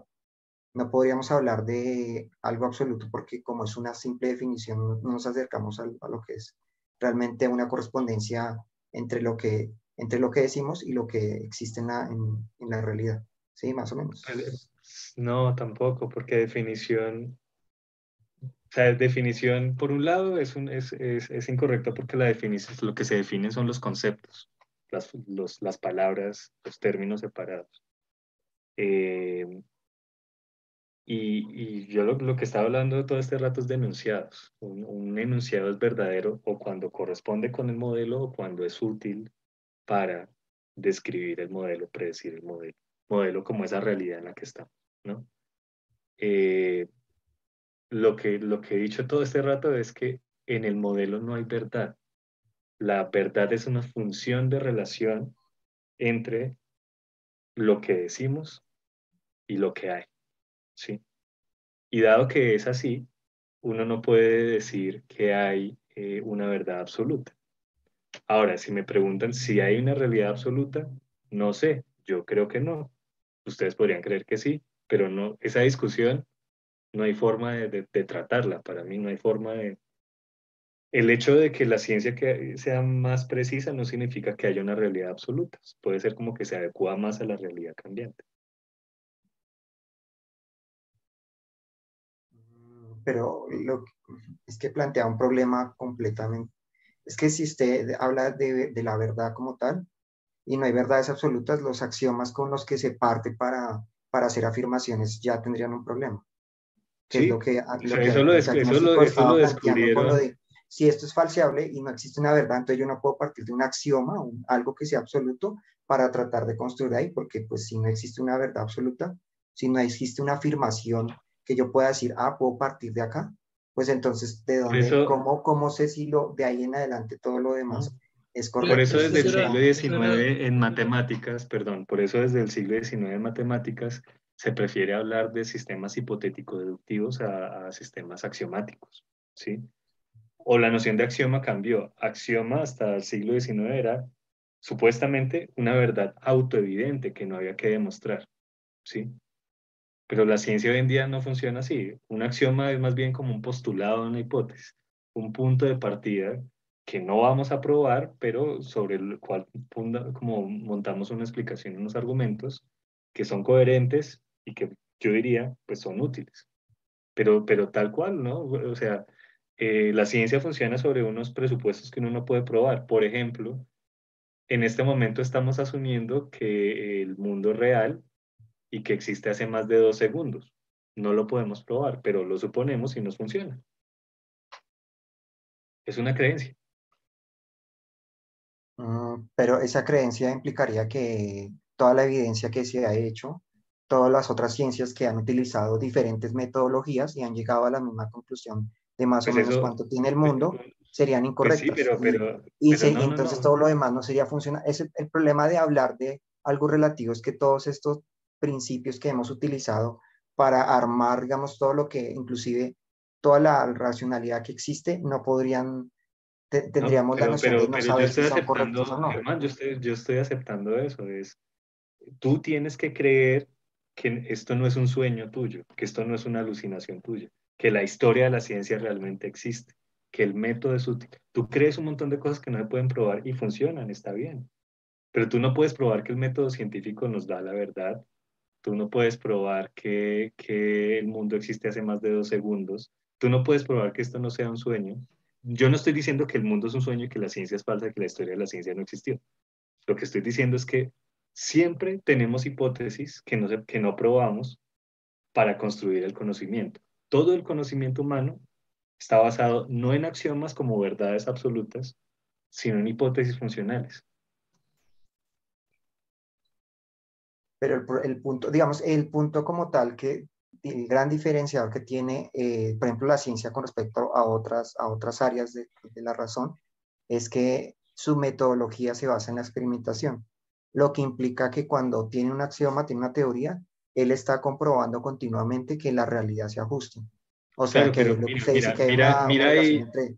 No podríamos hablar de algo absoluto porque como es una simple definición, no nos acercamos a, lo que es realmente una correspondencia entre lo que, entre lo que decimos y lo que existe en la, en, la realidad. Sí, más o menos. No, tampoco, porque definición sea, definición, por un lado, es, un, es, es, es incorrecta porque la definición, lo que se define son los conceptos, las, los, las palabras, los términos separados. Eh, y, yo lo, que estaba hablando todo este rato es de enunciados. Un, un, enunciado es verdadero o cuando corresponde con el modelo o cuando es útil para describir el modelo, predecir el modelo. Modelo como esa realidad en la que estamos, ¿no? eh, lo, que, lo que he dicho todo este rato es que en el modelo no hay verdad. La verdad es una función de relación entre lo que decimos y lo que hay. ¿Sí? Y dado que es así, uno no puede decir que hay eh, una verdad absoluta. Ahora, si me preguntan si hay una realidad absoluta, no sé, yo creo que no. Ustedes podrían creer que sí, pero no, esa discusión no hay forma de, tratarla. Para mí no hay forma de... El hecho de que la ciencia que sea más precisa no significa que haya una realidad absoluta. Puede ser como que se adecua más a la realidad cambiante. Pero lo, es que plantea un problema completamente. Es que si usted habla de, de la verdad como tal, y no hay verdades absolutas, los axiomas con los que se parte para, para hacer afirmaciones ya tendrían un problema. Que es lo que, eso, lo, descubrieron. si esto es falseable y no existe una verdad, entonces yo no puedo partir de un axioma, un, algo que sea absoluto, para tratar de construir ahí, porque pues si no existe una verdad absoluta, si no existe una afirmación que yo pueda decir, ah, puedo partir de acá, pues entonces, ¿de dónde, cómo, cómo sé si lo, de ahí en adelante todo lo demás es correcto? Por eso desde el siglo XIX en matemáticas, perdón, por eso desde el siglo XIX en matemáticas se prefiere hablar de sistemas hipotético-deductivos a, sistemas axiomáticos, ¿sí? O la noción de axioma cambió. Axioma hasta el siglo XIX era supuestamente una verdad autoevidente que no había que demostrar, ¿sí? Pero la ciencia hoy en día no funciona así. Un axioma es más bien como un postulado, una hipótesis, un punto de partida que no vamos a probar, pero sobre el cual como montamos una explicación, unos argumentos que son coherentes y que yo diría, pues son útiles. Pero, pero tal cual, ¿no? O sea, eh, la ciencia funciona sobre unos presupuestos que uno no puede probar. Por ejemplo, en este momento estamos asumiendo que el mundo real y que existe hace más de dos segundos. No lo podemos probar, pero lo suponemos y nos funciona. Es una creencia. Mm, pero esa creencia implicaría que toda la evidencia que se ha hecho todas las otras ciencias que han utilizado diferentes metodologías y han llegado a la misma conclusión de más o pues menos cuánto tiene el mundo, serían pues incorrectas. y, entonces todo lo demás no sería funcional. Es el, problema de hablar de algo relativo es que todos estos principios que hemos utilizado para armar, digamos, todo lo que, inclusive toda la racionalidad que existe, no podrían, tendríamos la noción de no saber si son correctos o no. yo, estoy, yo estoy aceptando eso, es, tú tienes que creer que esto no es un sueño tuyo, que esto no es una alucinación tuya, que la historia de la ciencia realmente existe, que el método es útil. Tú crees un montón de cosas que no se pueden probar y funcionan, está bien, pero tú no puedes probar que el método científico nos da la verdad, tú no puedes probar que, que el mundo existe hace más de dos segundos, tú no puedes probar que esto no sea un sueño. Yo no estoy diciendo que el mundo es un sueño y que la ciencia es falsa, que la historia de la ciencia no existió. Lo que estoy diciendo es que siempre tenemos hipótesis que no, que no probamos para construir el conocimiento. Todo el conocimiento humano está basado no en axiomas como verdades absolutas, sino en hipótesis funcionales. Pero el, punto, digamos, el punto como tal que el gran diferenciador que tiene, eh, por ejemplo, la ciencia con respecto a otras, a otras áreas de, de la razón es que su metodología se basa en la experimentación lo que implica que cuando tiene un axioma, tiene una teoría, él está comprobando continuamente que la realidad se ajusta. O sea, que lo que se dice que hay una, entre...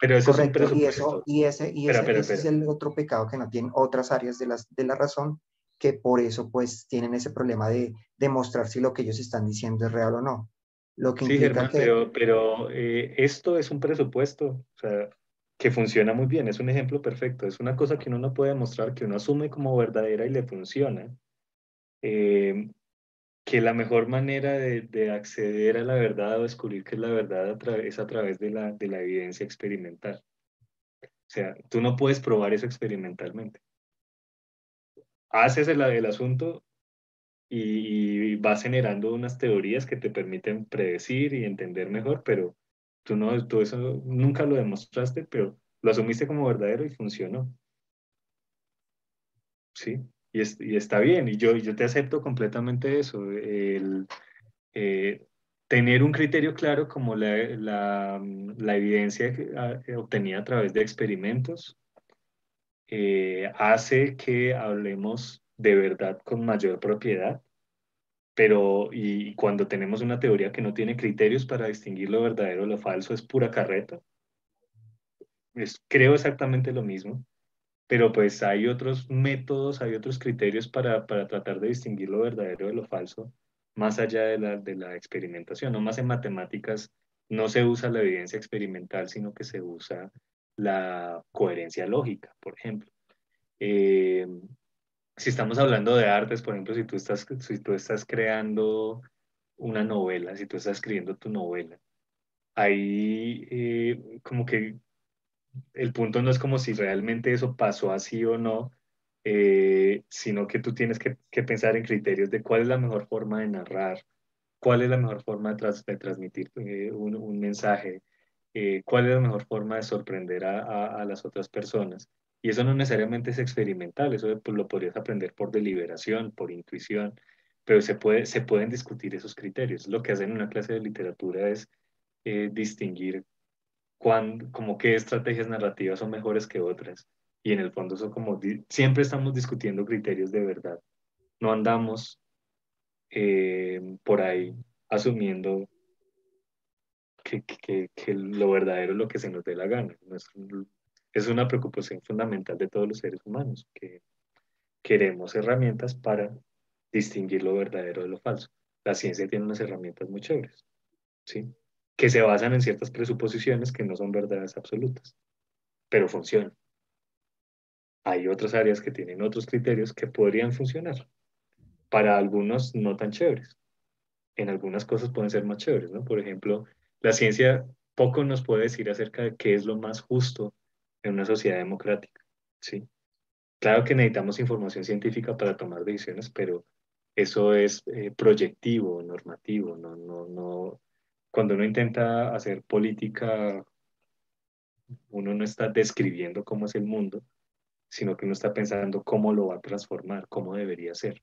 Pero eso Correcto, es un y, eso, y ese, y ese, es el otro pecado que no tienen otras áreas de, las, de la razón, que por eso pues tienen ese problema de demostrar si lo que ellos están diciendo es real o no. Lo que sí, Germán, pero, pero eh, esto es un presupuesto. O sea, que funciona muy bien, es un ejemplo perfecto, es una cosa que uno no puede demostrar, que uno asume como verdadera y le funciona, eh, que la mejor manera de, acceder a la verdad o descubrir que es la verdad es a través de la, de la evidencia experimental. O sea, tú no puedes probar eso experimentalmente. Haces el, el asunto y, vas generando unas teorías que te permiten predecir y entender mejor, pero Tú, no, tú eso nunca lo demostraste, pero lo asumiste como verdadero y funcionó. Sí, y, y está bien, y yo, yo te acepto completamente eso. El, eh, tener un criterio claro como la, la, la evidencia obtenida a través de experimentos eh, hace que hablemos de verdad con mayor propiedad, pero y cuando tenemos una teoría que no tiene criterios para distinguir lo verdadero de lo falso, es pura carreta. Es, creo exactamente lo mismo, pero pues hay otros métodos, hay otros criterios para, para tratar de distinguir lo verdadero de lo falso, más allá de la, de la experimentación. No más en matemáticas no se usa la evidencia experimental, sino que se usa la coherencia lógica, por ejemplo. Eh, si estamos hablando de artes, por ejemplo, si tú estás, si tú estás creando una novela, si tú estás escribiendo tu novela, ahí eh, como que el punto no es como si realmente eso pasó así o no, eh, sino que tú tienes que, pensar en criterios de cuál es la mejor forma de narrar, cuál es la mejor forma de, transmitir un, un, mensaje, eh, cuál es la mejor forma de sorprender a, las otras personas. Y eso no necesariamente es experimental, eso pues, lo podrías aprender por deliberación, por intuición, pero se, puede, se pueden discutir esos criterios. Lo que hacen en una clase de literatura es eh, distinguir cuán, como qué estrategias narrativas son mejores que otras. Y en el fondo son como, siempre estamos discutiendo criterios de verdad. No andamos eh, por ahí asumiendo que, que, lo verdadero es lo que se nos dé la gana. Es, una preocupación fundamental de todos los seres humanos, que queremos herramientas para distinguir lo verdadero de lo falso. La ciencia tiene unas herramientas muy chéveres, ¿sí? que se basan en ciertas presuposiciones que no son verdades absolutas, pero funcionan. Hay otras áreas que tienen otros criterios que podrían funcionar. Para algunos no tan chéveres. En algunas cosas pueden ser más chéveres, ¿no? Por ejemplo, la ciencia poco nos puede decir acerca de qué es lo más justo en una sociedad democrática, ¿sí? Claro que necesitamos información científica para tomar decisiones, pero eso es eh, proyectivo, normativo, no, no, no. Cuando uno intenta hacer política, uno no está describiendo cómo es el mundo, sino que uno está pensando cómo lo va a transformar, cómo debería ser.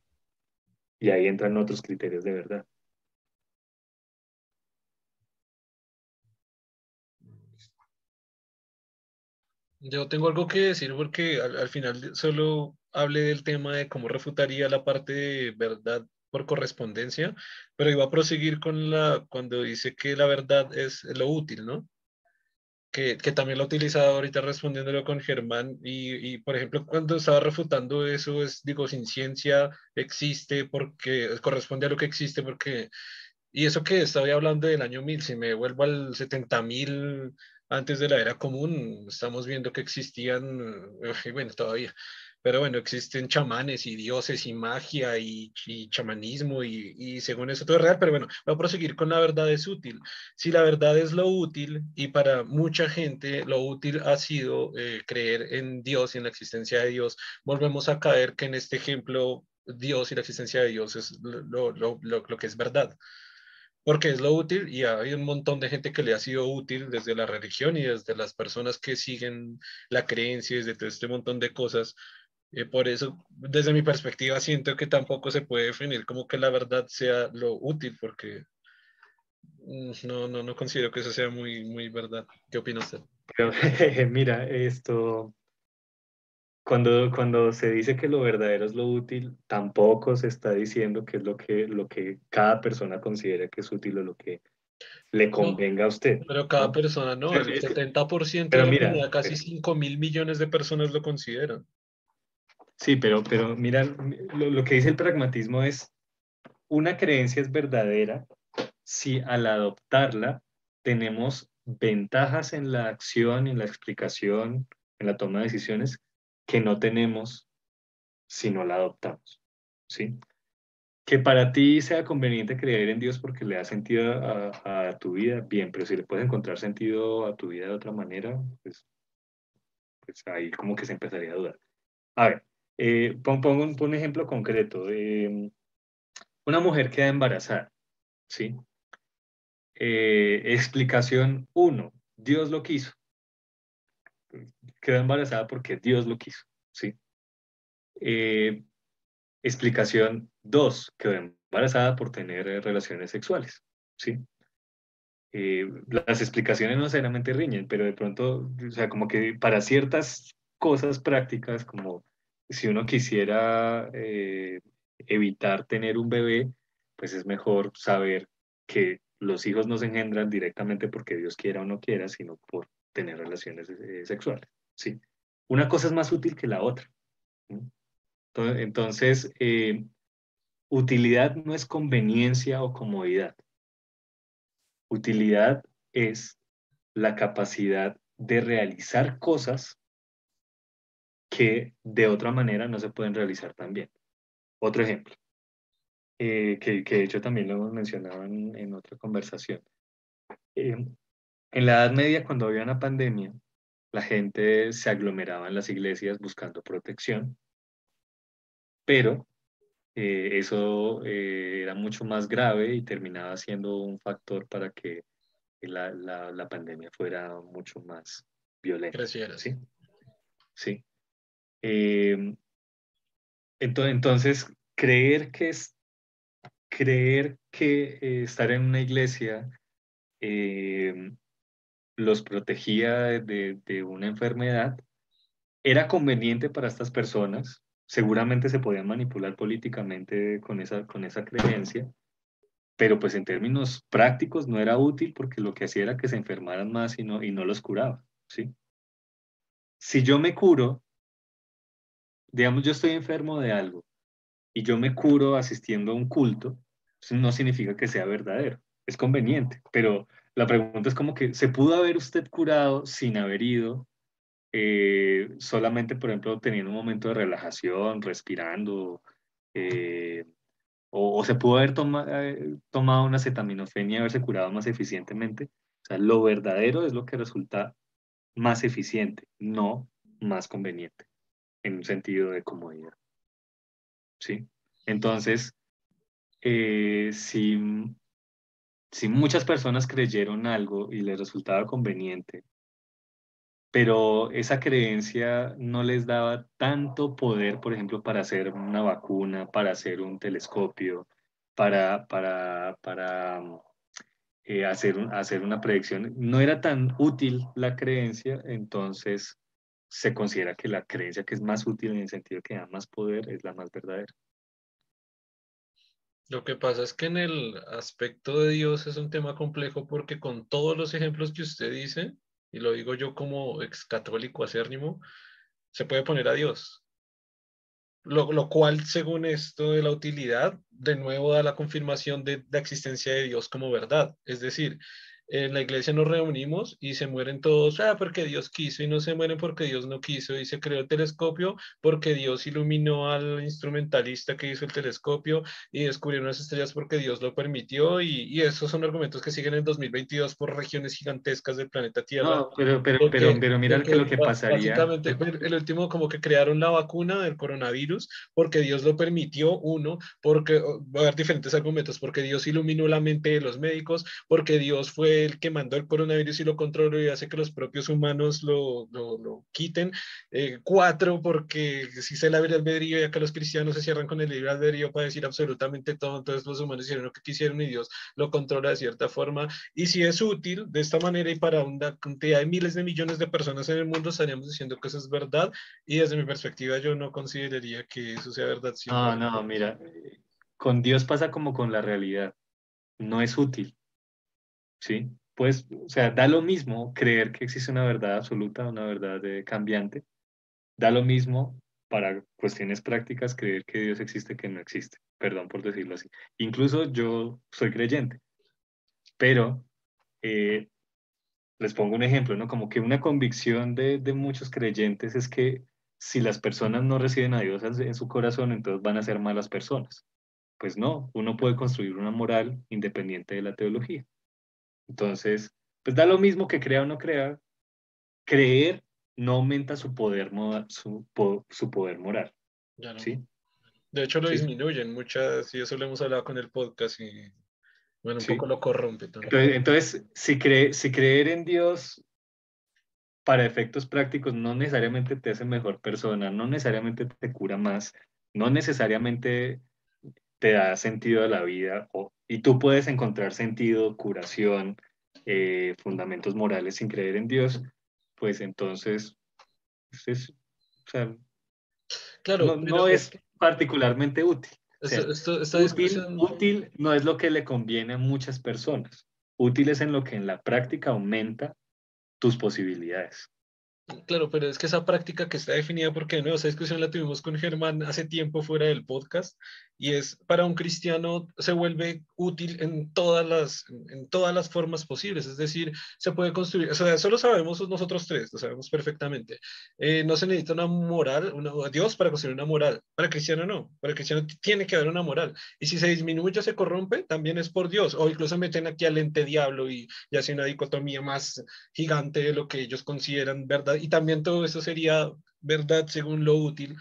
Y ahí entran otros criterios de verdad. Yo tengo algo que decir porque al, final solo hablé del tema de cómo refutaría la parte de verdad por correspondencia, pero iba a proseguir con la, cuando dice que la verdad es lo útil, ¿no? Que, que también lo he utilizado ahorita respondiéndolo con Germán y, y, por ejemplo, cuando estaba refutando eso, es, digo, sin ciencia existe porque corresponde a lo que existe porque, y eso que estaba hablando del año 1000, si me vuelvo al 70.000 antes de la era común, estamos viendo que existían, bueno, todavía, pero bueno, existen chamanes y dioses y magia y, chamanismo y, según eso todo es real, pero bueno, voy a proseguir con la verdad es útil. Si la verdad es lo útil y para mucha gente lo útil ha sido eh, creer en Dios y en la existencia de Dios, volvemos a caer que en este ejemplo Dios y la existencia de Dios es lo que es verdad porque es lo útil y hay un montón de gente que le ha sido útil desde la religión y desde las personas que siguen la creencia, desde todo este montón de cosas. Eh, por eso, desde mi perspectiva, siento que tampoco se puede definir como que la verdad sea lo útil, porque mm, no, no, no considero que eso sea muy, muy verdad. ¿Qué opina usted? mira, esto, cuando, cuando se dice que lo verdadero es lo útil, tampoco se está diciendo que es lo que, lo que cada persona considera que es útil o lo que le convenga a usted. Pero cada persona no, el 70% pero mira, casi 5 mil millones de personas lo consideran. Sí, pero, pero mira, lo, lo, que dice el pragmatismo es, una creencia es verdadera si al adoptarla tenemos ventajas en la acción, en la explicación, en la toma de decisiones que no tenemos si no la adoptamos. ¿sí? Que para ti sea conveniente creer en Dios porque le da sentido a, tu vida, bien, pero si le puedes encontrar sentido a tu vida de otra manera, pues, pues ahí como que se empezaría a dudar. A ver, eh, pongo un, ejemplo concreto. Eh, una mujer queda embarazada, ¿sí? Eh, explicación 1, Dios lo quiso quedó embarazada porque Dios lo quiso, ¿sí? Eh, explicación 2, quedó embarazada por tener eh, relaciones sexuales, ¿sí? eh, las explicaciones no necesariamente riñen, pero de pronto, o sea, como que para ciertas cosas prácticas, como si uno quisiera eh, evitar tener un bebé, pues es mejor saber que los hijos no se engendran directamente porque Dios quiera o no quiera, sino por tener relaciones eh, sexuales. ¿sí? Una cosa es más útil que la otra. Entonces, eh, utilidad no es conveniencia o comodidad. Utilidad es la capacidad de realizar cosas que de otra manera no se pueden realizar también. Otro ejemplo, eh, que, de hecho también lo hemos mencionado en, otra conversación. En la Edad Media, cuando había una pandemia, la gente se aglomeraba en las iglesias buscando protección, pero eh, eso era mucho más grave y terminaba siendo un factor para que la, la, pandemia fuera mucho más violenta. ¿sí? Sí. entonces, entonces, creer que es creer que eh, estar en una iglesia eh, los protegía de, una enfermedad era conveniente para estas personas. Seguramente se podían manipular políticamente con esa, con esa creencia, pero pues en términos prácticos no era útil porque lo que hacía era que se enfermaran más y no, y no los curaba. ¿sí? Si yo me curo, digamos, yo estoy enfermo de algo y yo me curo asistiendo a un culto, no significa que sea verdadero. Es conveniente, pero la pregunta es como que se pudo haber usted curado sin haber ido, eh, solamente, por ejemplo, teniendo un momento de relajación, respirando, eh, o, se pudo haber eh, tomado una acetaminofén y haberse curado más eficientemente. O sea, lo verdadero es lo que resulta más eficiente, no más conveniente, en un sentido de comodidad. ¿sí? Entonces, si, si muchas personas creyeron algo y les resultaba conveniente, pero esa creencia no les daba tanto poder, por ejemplo, para hacer una vacuna, para hacer un telescopio, para, para, para eh, hacer, hacer una predicción. No era tan útil la creencia, entonces se considera que la creencia que es más útil en el sentido que da más poder es la más verdadera. Lo que pasa es que en el aspecto de Dios es un tema complejo porque con todos los ejemplos que usted dice, y lo digo yo como ex católico acérrimo, se puede poner a Dios. Lo, lo, cual, según esto de la utilidad, de nuevo da la confirmación de la existencia de Dios como verdad. Es decir, en la iglesia nos reunimos y se mueren todos, ah, porque Dios quiso y no se mueren porque Dios no quiso y se creó el telescopio porque Dios iluminó al instrumentalista que hizo el telescopio y descubrieron las estrellas porque Dios lo permitió y, y esos son argumentos que siguen en 2022 por regiones gigantescas del planeta Tierra. No, pero, pero, pero, pero mira que lo que pasaría. Básicamente, el último como que crearon la vacuna del coronavirus porque Dios lo permitió, uno, porque va a haber diferentes argumentos, porque Dios iluminó la mente de los médicos, porque Dios fue el que mandó el coronavirus y lo controló y hace que los propios humanos lo, lo, lo quiten. Eh, cuatro, porque si se la libre albedrío y acá los cristianos se cierran con el libre albedrío para decir absolutamente todo, entonces los humanos hicieron lo que quisieron y Dios lo controla de cierta forma. Y si es útil de esta manera y para una cantidad de miles de millones de personas en el mundo, estaríamos diciendo que eso es verdad y desde mi perspectiva yo no consideraría que eso sea verdad. No, no, mira, con Dios pasa como con la realidad. No es útil. ¿Sí? Pues, o sea, da lo mismo creer que existe una verdad absoluta, una verdad eh, cambiante. Da lo mismo para cuestiones prácticas creer que Dios existe que no existe. Perdón por decirlo así. Incluso yo soy creyente, pero eh, les pongo un ejemplo, ¿no? Como que una convicción de, de, muchos creyentes es que si las personas no reciben a Dios en su corazón, entonces van a ser malas personas. Pues no, uno puede construir una moral independiente de la teología. Entonces, pues da lo mismo que crea o no crea. Creer no aumenta su poder, su, su poder moral. ¿sí? De hecho, lo disminuyen muchas, y eso lo hemos hablado con el podcast, y bueno, un poco lo corrompe. Entonces, si, cree, si creer en Dios para efectos prácticos no necesariamente te hace mejor persona, no necesariamente te cura más, no necesariamente te da sentido a la vida o y tú puedes encontrar sentido, curación, eh, fundamentos morales sin creer en Dios, pues entonces, pues es, o sea, claro, no, es particularmente útil. útil no es lo que le conviene a muchas personas. Útil es en lo que en la práctica aumenta tus posibilidades. Claro, pero es que esa práctica que está definida, porque no, esa discusión la tuvimos con Germán hace tiempo fuera del podcast, y es para un cristiano se vuelve útil en todas las, en todas las formas posibles, es decir, se puede construir, o sea, eso lo sabemos nosotros tres, lo sabemos perfectamente. Eh, no se necesita una moral, una, Dios para construir una moral, para el cristiano no, para el cristiano tiene que haber una moral, y si se disminuye o se corrompe, también es por Dios, o incluso meten aquí al ente diablo y, y hacen una dicotomía más gigante de lo que ellos consideran verdad, y también todo eso sería verdad según lo útil.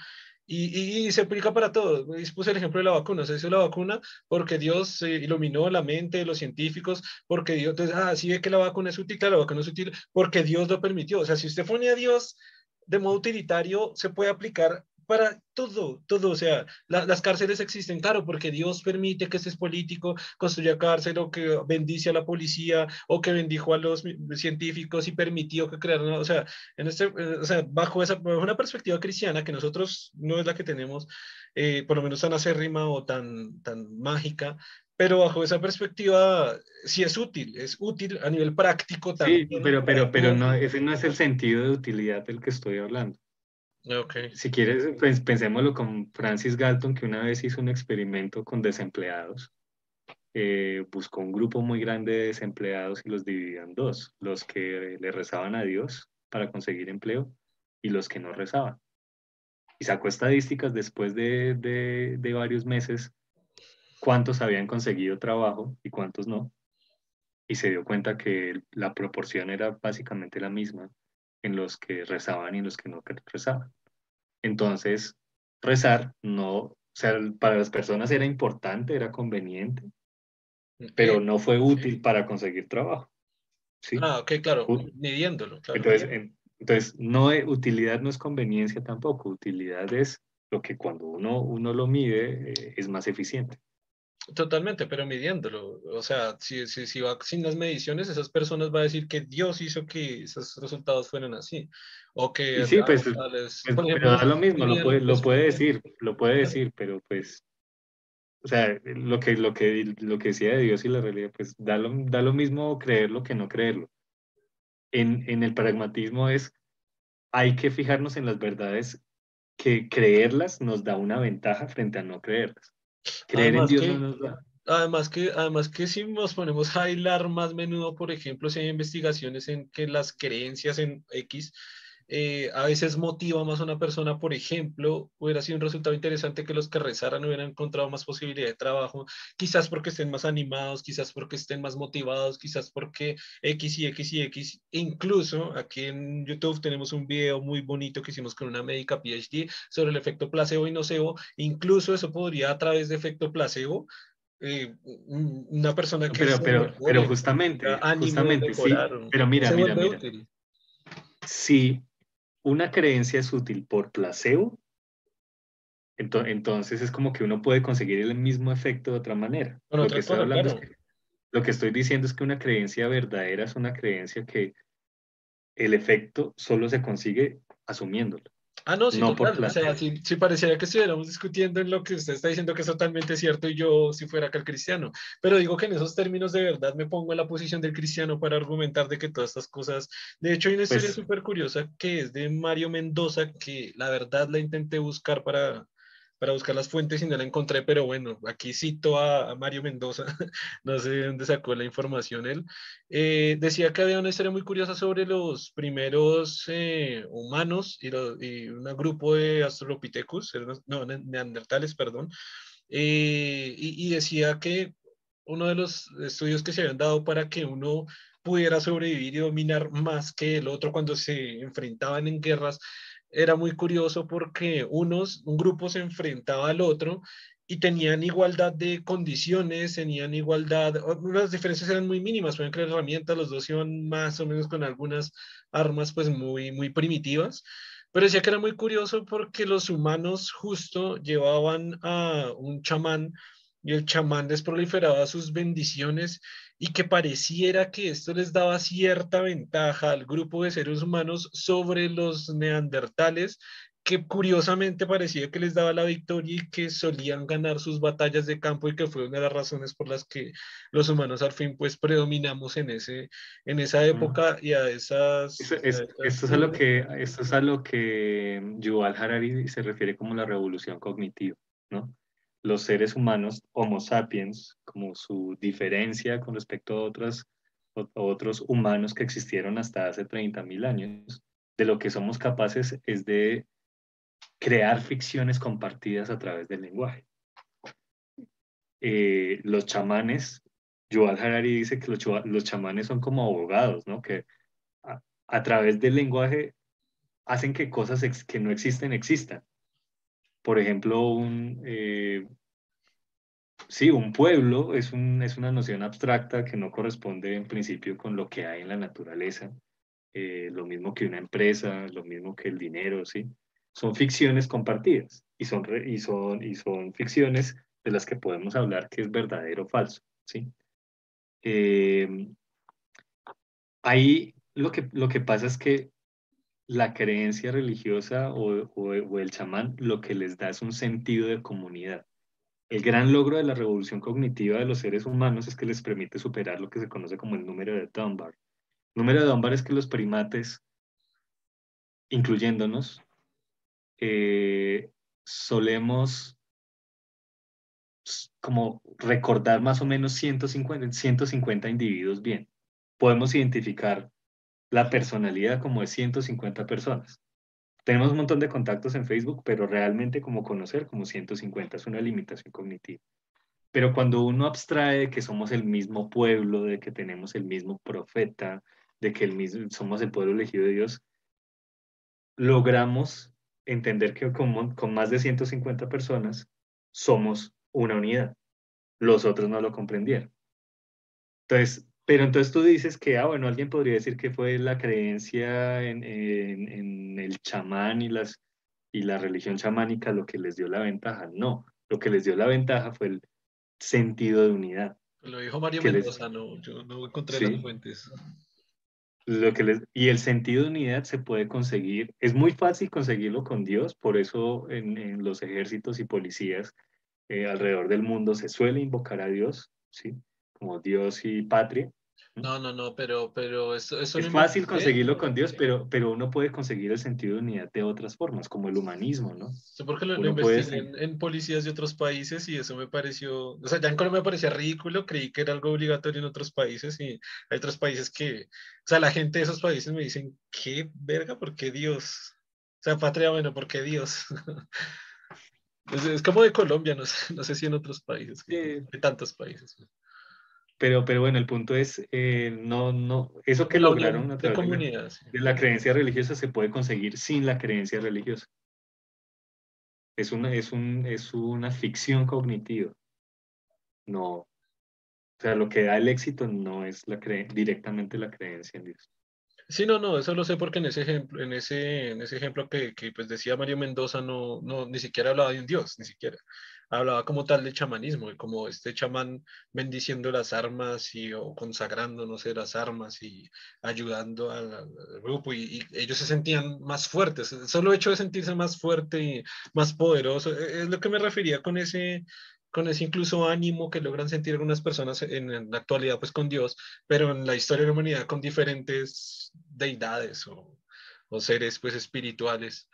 Y, se aplica para todo. Puse el ejemplo de la vacuna. Se hizo la vacuna porque Dios iluminó la mente de los científicos, porque Dios, entonces, ah, que la vacuna es útil, la vacuna es útil porque Dios lo permitió. O sea, si usted pone a Dios de modo utilitario, se puede aplicar para todo, todo, o sea, las cárceles existen, claro, porque Dios permite que ese político construya cárcel o que bendice a la policía o que bendijo a los científicos y permitió que crearan, o sea, en este, eh, o sea, bajo esa, una perspectiva cristiana que nosotros no es la que tenemos, eh, por lo menos tan acérrima o tan, tan mágica, pero bajo esa perspectiva sí es útil, es útil a nivel práctico también. Sí, pero, pero, pero no, ese no es el sentido de utilidad del que estoy hablando. Okay. Si quieres, pues pensémoslo con Francis Galton, que una vez hizo un experimento con desempleados. Eh, buscó un grupo muy grande de desempleados y los dividió en dos, los que le rezaban a Dios para conseguir empleo y los que no rezaban. Y sacó estadísticas después de, de, de varios meses, cuántos habían conseguido trabajo y cuántos no. Y se dio cuenta que la proporción era básicamente la misma en los que rezaban y en los que no rezaban. Entonces, rezar no, o sea, para las personas era importante, era conveniente, pero no fue útil para conseguir trabajo. ¿sí? Ah, ok, claro, midiéndolo. Entonces, entonces no, utilidad no es conveniencia tampoco, utilidad es lo que cuando uno, uno lo mide eh, es más eficiente. Totalmente, pero midiéndolo. O sea, si, si, si, va sin las mediciones, esas personas van a decir que Dios hizo que esos resultados fueran así. O que... Sí, pues, pues pero da lo mismo, lo puede, lo puede decir, lo puede decir, pero pues... O sea, lo que, lo, que, lo que decía de Dios y la realidad, pues da lo, da lo mismo creerlo que no creerlo. En, en el pragmatismo es, hay que fijarnos en las verdades que creerlas nos da una ventaja frente a no creerlas. Creer en Dios que, no nos da. Además que, además que si nos ponemos a hilar más menudo, por ejemplo, si hay investigaciones en que las creencias en X eh, a veces motiva más a una persona, por ejemplo, hubiera sido un resultado interesante que los que rezaran hubieran encontrado más posibilidad de trabajo, quizás porque estén más animados, quizás porque estén más motivados, quizás porque X y X y X. Incluso aquí en YouTube tenemos un video muy bonito que hicimos con una médica PhD sobre el efecto placebo y nocebo. Incluso eso podría a través de efecto placebo eh, una persona que pero pero pero justamente justamente sí pero mira mira mira sí una creencia es útil por placebo, entonces es como que uno puede conseguir el mismo efecto de otra manera. lo, que estoy lo que estoy diciendo es que una creencia verdadera es una creencia que el efecto solo se consigue asumiéndolo. Ah, no, sí, no O sea, si, pareciera que estuviéramos discutiendo en lo que usted está diciendo que es totalmente cierto y yo si fuera acá el cristiano. Pero digo que en esos términos de verdad me pongo en la posición del cristiano para argumentar de que todas estas cosas. De hecho, hay una historia pues súper curiosa que es de Mario Mendoza, que la verdad la intenté buscar para, para buscar las fuentes y no la encontré, pero bueno, aquí cito a, Mario Mendoza, no sé de dónde sacó la información él. Eh, decía que había una historia muy curiosa sobre los primeros eh, humanos y, un grupo de Australopithecus, no, neandertales, perdón, eh, y, y decía que uno de los estudios que se habían dado para que uno pudiera sobrevivir y dominar más que el otro cuando se enfrentaban en guerras era muy curioso porque unos, un grupo se enfrentaba al otro y tenían igualdad de condiciones, tenían igualdad, las diferencias eran muy mínimas, pueden crear herramientas, los dos iban más o menos con algunas armas pues muy, muy primitivas, pero decía que era muy curioso porque los humanos justo llevaban a un chamán y el chamán desproliferaba sus bendiciones y que pareciera que esto les daba cierta ventaja al grupo de seres humanos sobre los neandertales, que curiosamente parecía que les daba la victoria y que solían ganar sus batallas de campo y que fue una de las razones por las que los humanos al fin pues predominamos en, ese, en esa época y a esas... esto, es a lo que, esto es a lo que Yuval Harari se refiere como la revolución cognitiva, ¿no? Los seres humanos, Homo sapiens, como su diferencia con respecto a otros, humanos que existieron hasta hace 30.000 años, de lo que somos capaces es de crear ficciones compartidas a través del lenguaje. Eh, los chamanes, Yuval Harari dice que los, los chamanes son como abogados, ¿no? Que a, través del lenguaje hacen que cosas que no existen existan por ejemplo, un, eh, sí, un pueblo es, un, es una noción abstracta que no corresponde en principio con lo que hay en la naturaleza, eh, lo mismo que una empresa, lo mismo que el dinero, ¿sí? Son ficciones compartidas y son, y son, y son ficciones de las que podemos hablar que es verdadero o falso, ¿sí? Eh, ahí lo que, lo que pasa es que la creencia religiosa o, el chamán lo que les da es un sentido de comunidad. El gran logro de la revolución cognitiva de los seres humanos es que les permite superar lo que se conoce como el número de Dunbar. El número de Dunbar es que los primates, incluyéndonos, eh, solemos como recordar más o menos 150, 150 individuos bien. Podemos identificar la personalidad como de 150 personas. Tenemos un montón de contactos en Facebook, pero realmente como conocer como 150 es una limitación cognitiva. Pero cuando uno abstrae que somos el mismo pueblo, de que tenemos el mismo profeta, de que el mismo, somos el pueblo elegido de Dios, logramos entender que con, con más de 150 personas somos una unidad. Los otros no lo comprendieron. Entonces, pero entonces tú dices que, ah, bueno, alguien podría decir que fue la creencia en, en, el chamán y, las, y la religión chamánica lo que les dio la ventaja. No, lo que les dio la ventaja fue el sentido de unidad. Lo dijo Mario Mendoza, no, yo no encontré las fuentes. Lo que les, y el sentido de unidad se puede conseguir, es muy fácil conseguirlo con Dios, por eso en, en los ejércitos y policías eh, alrededor del mundo se suele invocar a Dios, ¿sí? Como Dios y patria. No, no, no, pero, pero eso, es fácil conseguirlo con Dios, pero, pero uno puede conseguir el sentido de unidad de otras formas, como el humanismo, ¿no? Sí, porque lo, investigué en, policías de otros países y eso me pareció, o sea, ya en Colombia me parecía ridículo, creí que era algo obligatorio en otros países y hay otros países que, o sea, la gente de esos países me dicen, ¿qué verga? ¿Por qué Dios? O sea, patria, bueno, ¿por qué Dios? es, como de Colombia, no sé, no sé si en otros países, de tantos países. Pero, pero bueno, el punto es, eh, no, no, eso que lograron a través de, la creencia religiosa se puede conseguir sin la creencia religiosa. Es una, es un, es una ficción cognitiva. No, o sea, lo que da el éxito no es la directamente la creencia en Dios. Sí, no, no, eso lo sé porque en ese ejemplo, en ese, en ese ejemplo que, que pues decía Mario Mendoza, no, no, ni siquiera hablaba de un Dios, ni siquiera hablaba como tal de chamanismo, como este chamán bendiciendo las armas y o consagrando, no sé, las armas y ayudando al, grupo y, ellos se sentían más fuertes. Solo hecho de sentirse más fuerte y más poderoso e, es lo que me refería con ese con ese incluso ánimo que logran sentir algunas personas en, la actualidad pues con Dios, pero en la historia de la humanidad con diferentes deidades o, o seres pues espirituales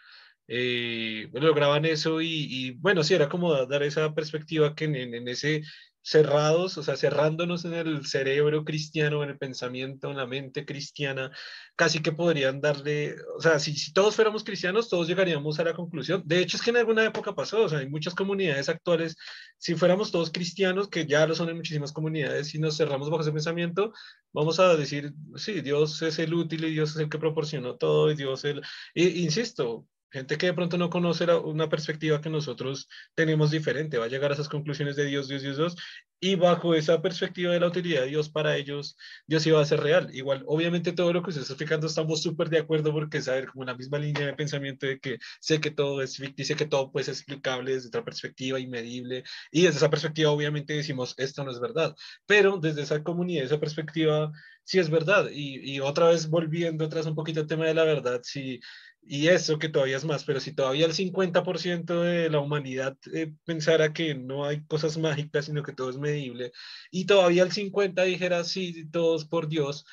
eh, lograban eso y, bueno, sí, era como dar esa perspectiva que en, ese cerrados, o sea, cerrándonos en el cerebro cristiano, en el pensamiento, en la mente cristiana, casi que podrían darle, o sea, si, si todos fuéramos cristianos, todos llegaríamos a la conclusión. De hecho, es que en alguna época pasó, o sea, hay muchas comunidades actuales, si fuéramos todos cristianos, que ya lo son en muchísimas comunidades, y nos cerramos bajo ese pensamiento, vamos a decir, sí, Dios es el útil y Dios es el que proporcionó todo, y Dios el, insisto, gente que de pronto no conoce una perspectiva que nosotros tenemos diferente, va a llegar a esas conclusiones de Dios, Dios, Dios, Dios, y bajo esa perspectiva de la utilidad de Dios para ellos, Dios iba a ser real. Igual, obviamente todo lo que usted está explicando estamos súper de acuerdo porque es como una misma línea de pensamiento de que sé que todo es ficticio, que todo puede ser explicable desde otra perspectiva y medible, y desde esa perspectiva obviamente decimos, esto no es verdad, pero desde esa comunidad, esa perspectiva, sí es verdad. Y, y otra vez volviendo atrás un poquito al tema de la verdad, si y eso que todavía es más, pero si todavía el 50% de la humanidad eh, pensara que no hay cosas mágicas, sino que todo es medible, y todavía el 50% dijera, sí, todos por Dios,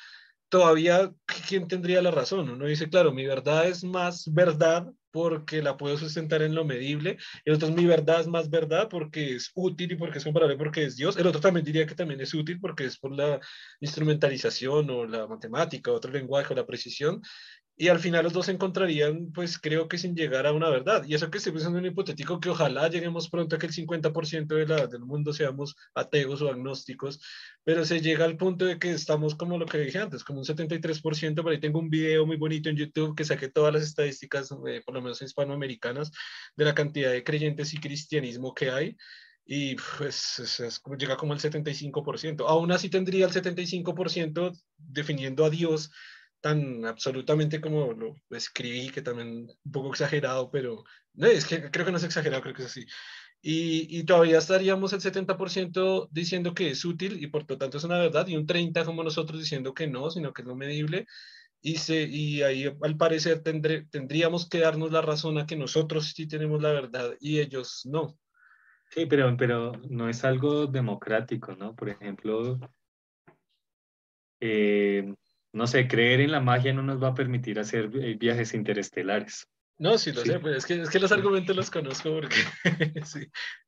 todavía, ¿quién tendría la razón? Uno dice, claro, mi verdad es más verdad porque la puedo sustentar en lo medible, el otro es mi verdad es más verdad porque es útil y porque es comparable porque es Dios, el otro también diría que también es útil porque es por la instrumentalización o la matemática, otro lenguaje o la precisión, y al final los dos se encontrarían, pues creo que sin llegar a una verdad. Y eso que estoy pensando en un hipotético que ojalá lleguemos pronto a que el 50% de la, del mundo seamos ateos o agnósticos, pero se llega al punto de que estamos como lo que dije antes, como un 73%, por ahí tengo un video muy bonito en YouTube que saqué todas las estadísticas, eh, por lo menos hispanoamericanas, de la cantidad de creyentes y cristianismo que hay y pues es, llega como al 75%. Aún así tendría el 75% definiendo a Dios tan absolutamente como lo escribí, que también un poco exagerado, pero no, es que creo que no es exagerado, creo que es así. Y, y todavía estaríamos el 70% diciendo que es útil y por lo tanto es una verdad, y un 30% como nosotros diciendo que no, sino que es lo medible. Y, se, y ahí al parecer tendré, tendríamos que darnos la razón a que nosotros sí tenemos la verdad y ellos no. Sí, pero, pero no es algo democrático, ¿no? Por ejemplo, eh, no sé, creer en la magia no nos va a permitir hacer viajes interestelares. No, sí lo sé, pues es que, es que los argumentos los conozco porque sí,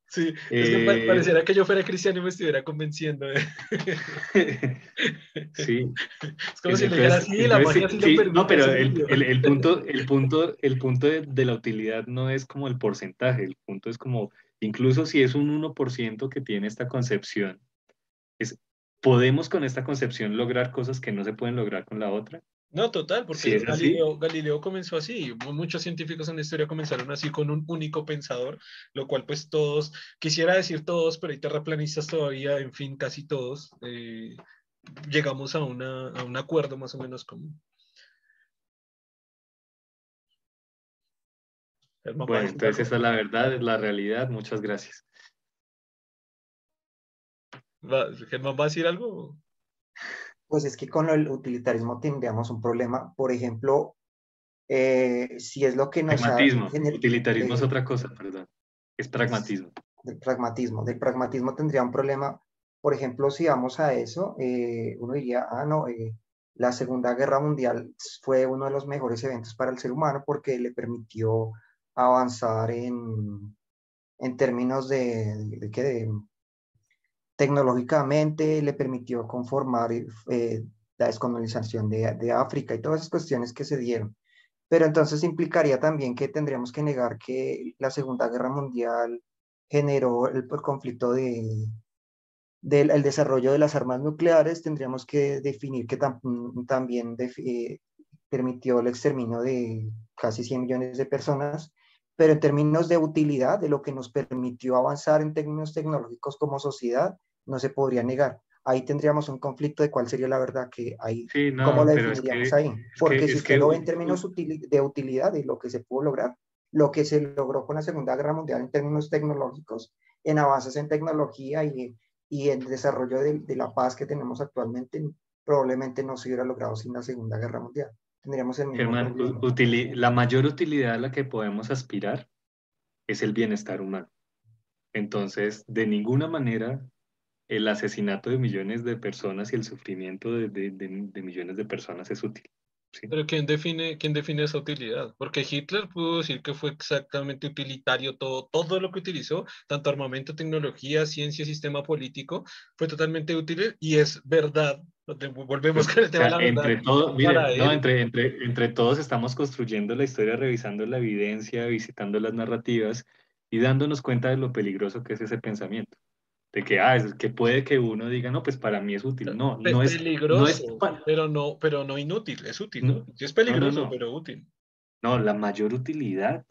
sí, es que eh, pareciera que yo fuera cristiano y me estuviera convenciendo. sí. Es como si le dijera así, la magia sí, lo permite. No, pero el, el, el, punto, el punto, el punto de, de, la utilidad no es como el porcentaje, el punto es como, incluso si es un 1% que tiene esta concepción, es ¿podemos con esta concepción lograr cosas que no se pueden lograr con la otra? No, total, porque Galileo, Galileo, comenzó así, muchos científicos en la historia comenzaron así con un único pensador, lo cual pues todos, quisiera decir todos, pero hay terraplanistas todavía, en fin, casi todos, eh, llegamos a, una, a un acuerdo más o menos común. Bueno, entonces esa es la verdad, es la realidad, muchas gracias. Germán, ¿va a decir algo? Pues es que con el utilitarismo tendríamos un problema. Por ejemplo, eh, si es lo que nos... Pragmatismo. utilitarismo es otra cosa, perdón. Es pragmatismo. Del pragmatismo. Del pragmatismo tendría un problema. Por ejemplo, si vamos a eso, eh, uno diría, ah, no, eh, la Segunda Guerra Mundial fue uno de los mejores eventos para el ser humano porque le permitió avanzar en, en términos de, de, de, de tecnológicamente le permitió conformar eh, la descolonización de, de, África y todas esas cuestiones que se dieron. Pero entonces implicaría también que tendríamos que negar que la Segunda Guerra Mundial generó el, conflicto de, del el desarrollo de las armas nucleares, tendríamos que definir que también eh, permitió el exterminio de casi 100 millones de personas, pero en términos de utilidad, de lo que nos permitió avanzar en términos tecnológicos como sociedad, no se podría negar. Ahí tendríamos un conflicto de cuál sería la verdad que hay, cómo lo definiríamos ahí. Porque si usted lo ve en términos de utilidad y lo que se pudo lograr, lo que se logró con la Segunda Guerra Mundial en términos tecnológicos, en avances en tecnología y, y en desarrollo de, de, la paz que tenemos actualmente, probablemente no se hubiera logrado sin la Segunda Guerra Mundial. Tendríamos el Germán, la mayor utilidad a la que podemos aspirar es el bienestar humano. Entonces, de ninguna manera el asesinato de millones de personas y el sufrimiento de, de, de, millones de personas es útil. ¿sí? Pero ¿quién define, ¿quién define esa utilidad? Porque Hitler pudo decir que fue exactamente utilitario todo, todo lo que utilizó, tanto armamento, tecnología, ciencia, sistema político, fue totalmente útil y es verdad. Volvemos con el tema o sea, de la entre verdad. miren, no, entre, entre, entre todos estamos construyendo la historia, revisando la evidencia, visitando las narrativas y dándonos cuenta de lo peligroso que es ese pensamiento de que, ah, es que puede que uno diga, no, pues para mí es útil. No, no es peligroso, pero, no, pero no inútil, es útil, ¿no? Sí es peligroso, pero útil. No, la mayor utilidad,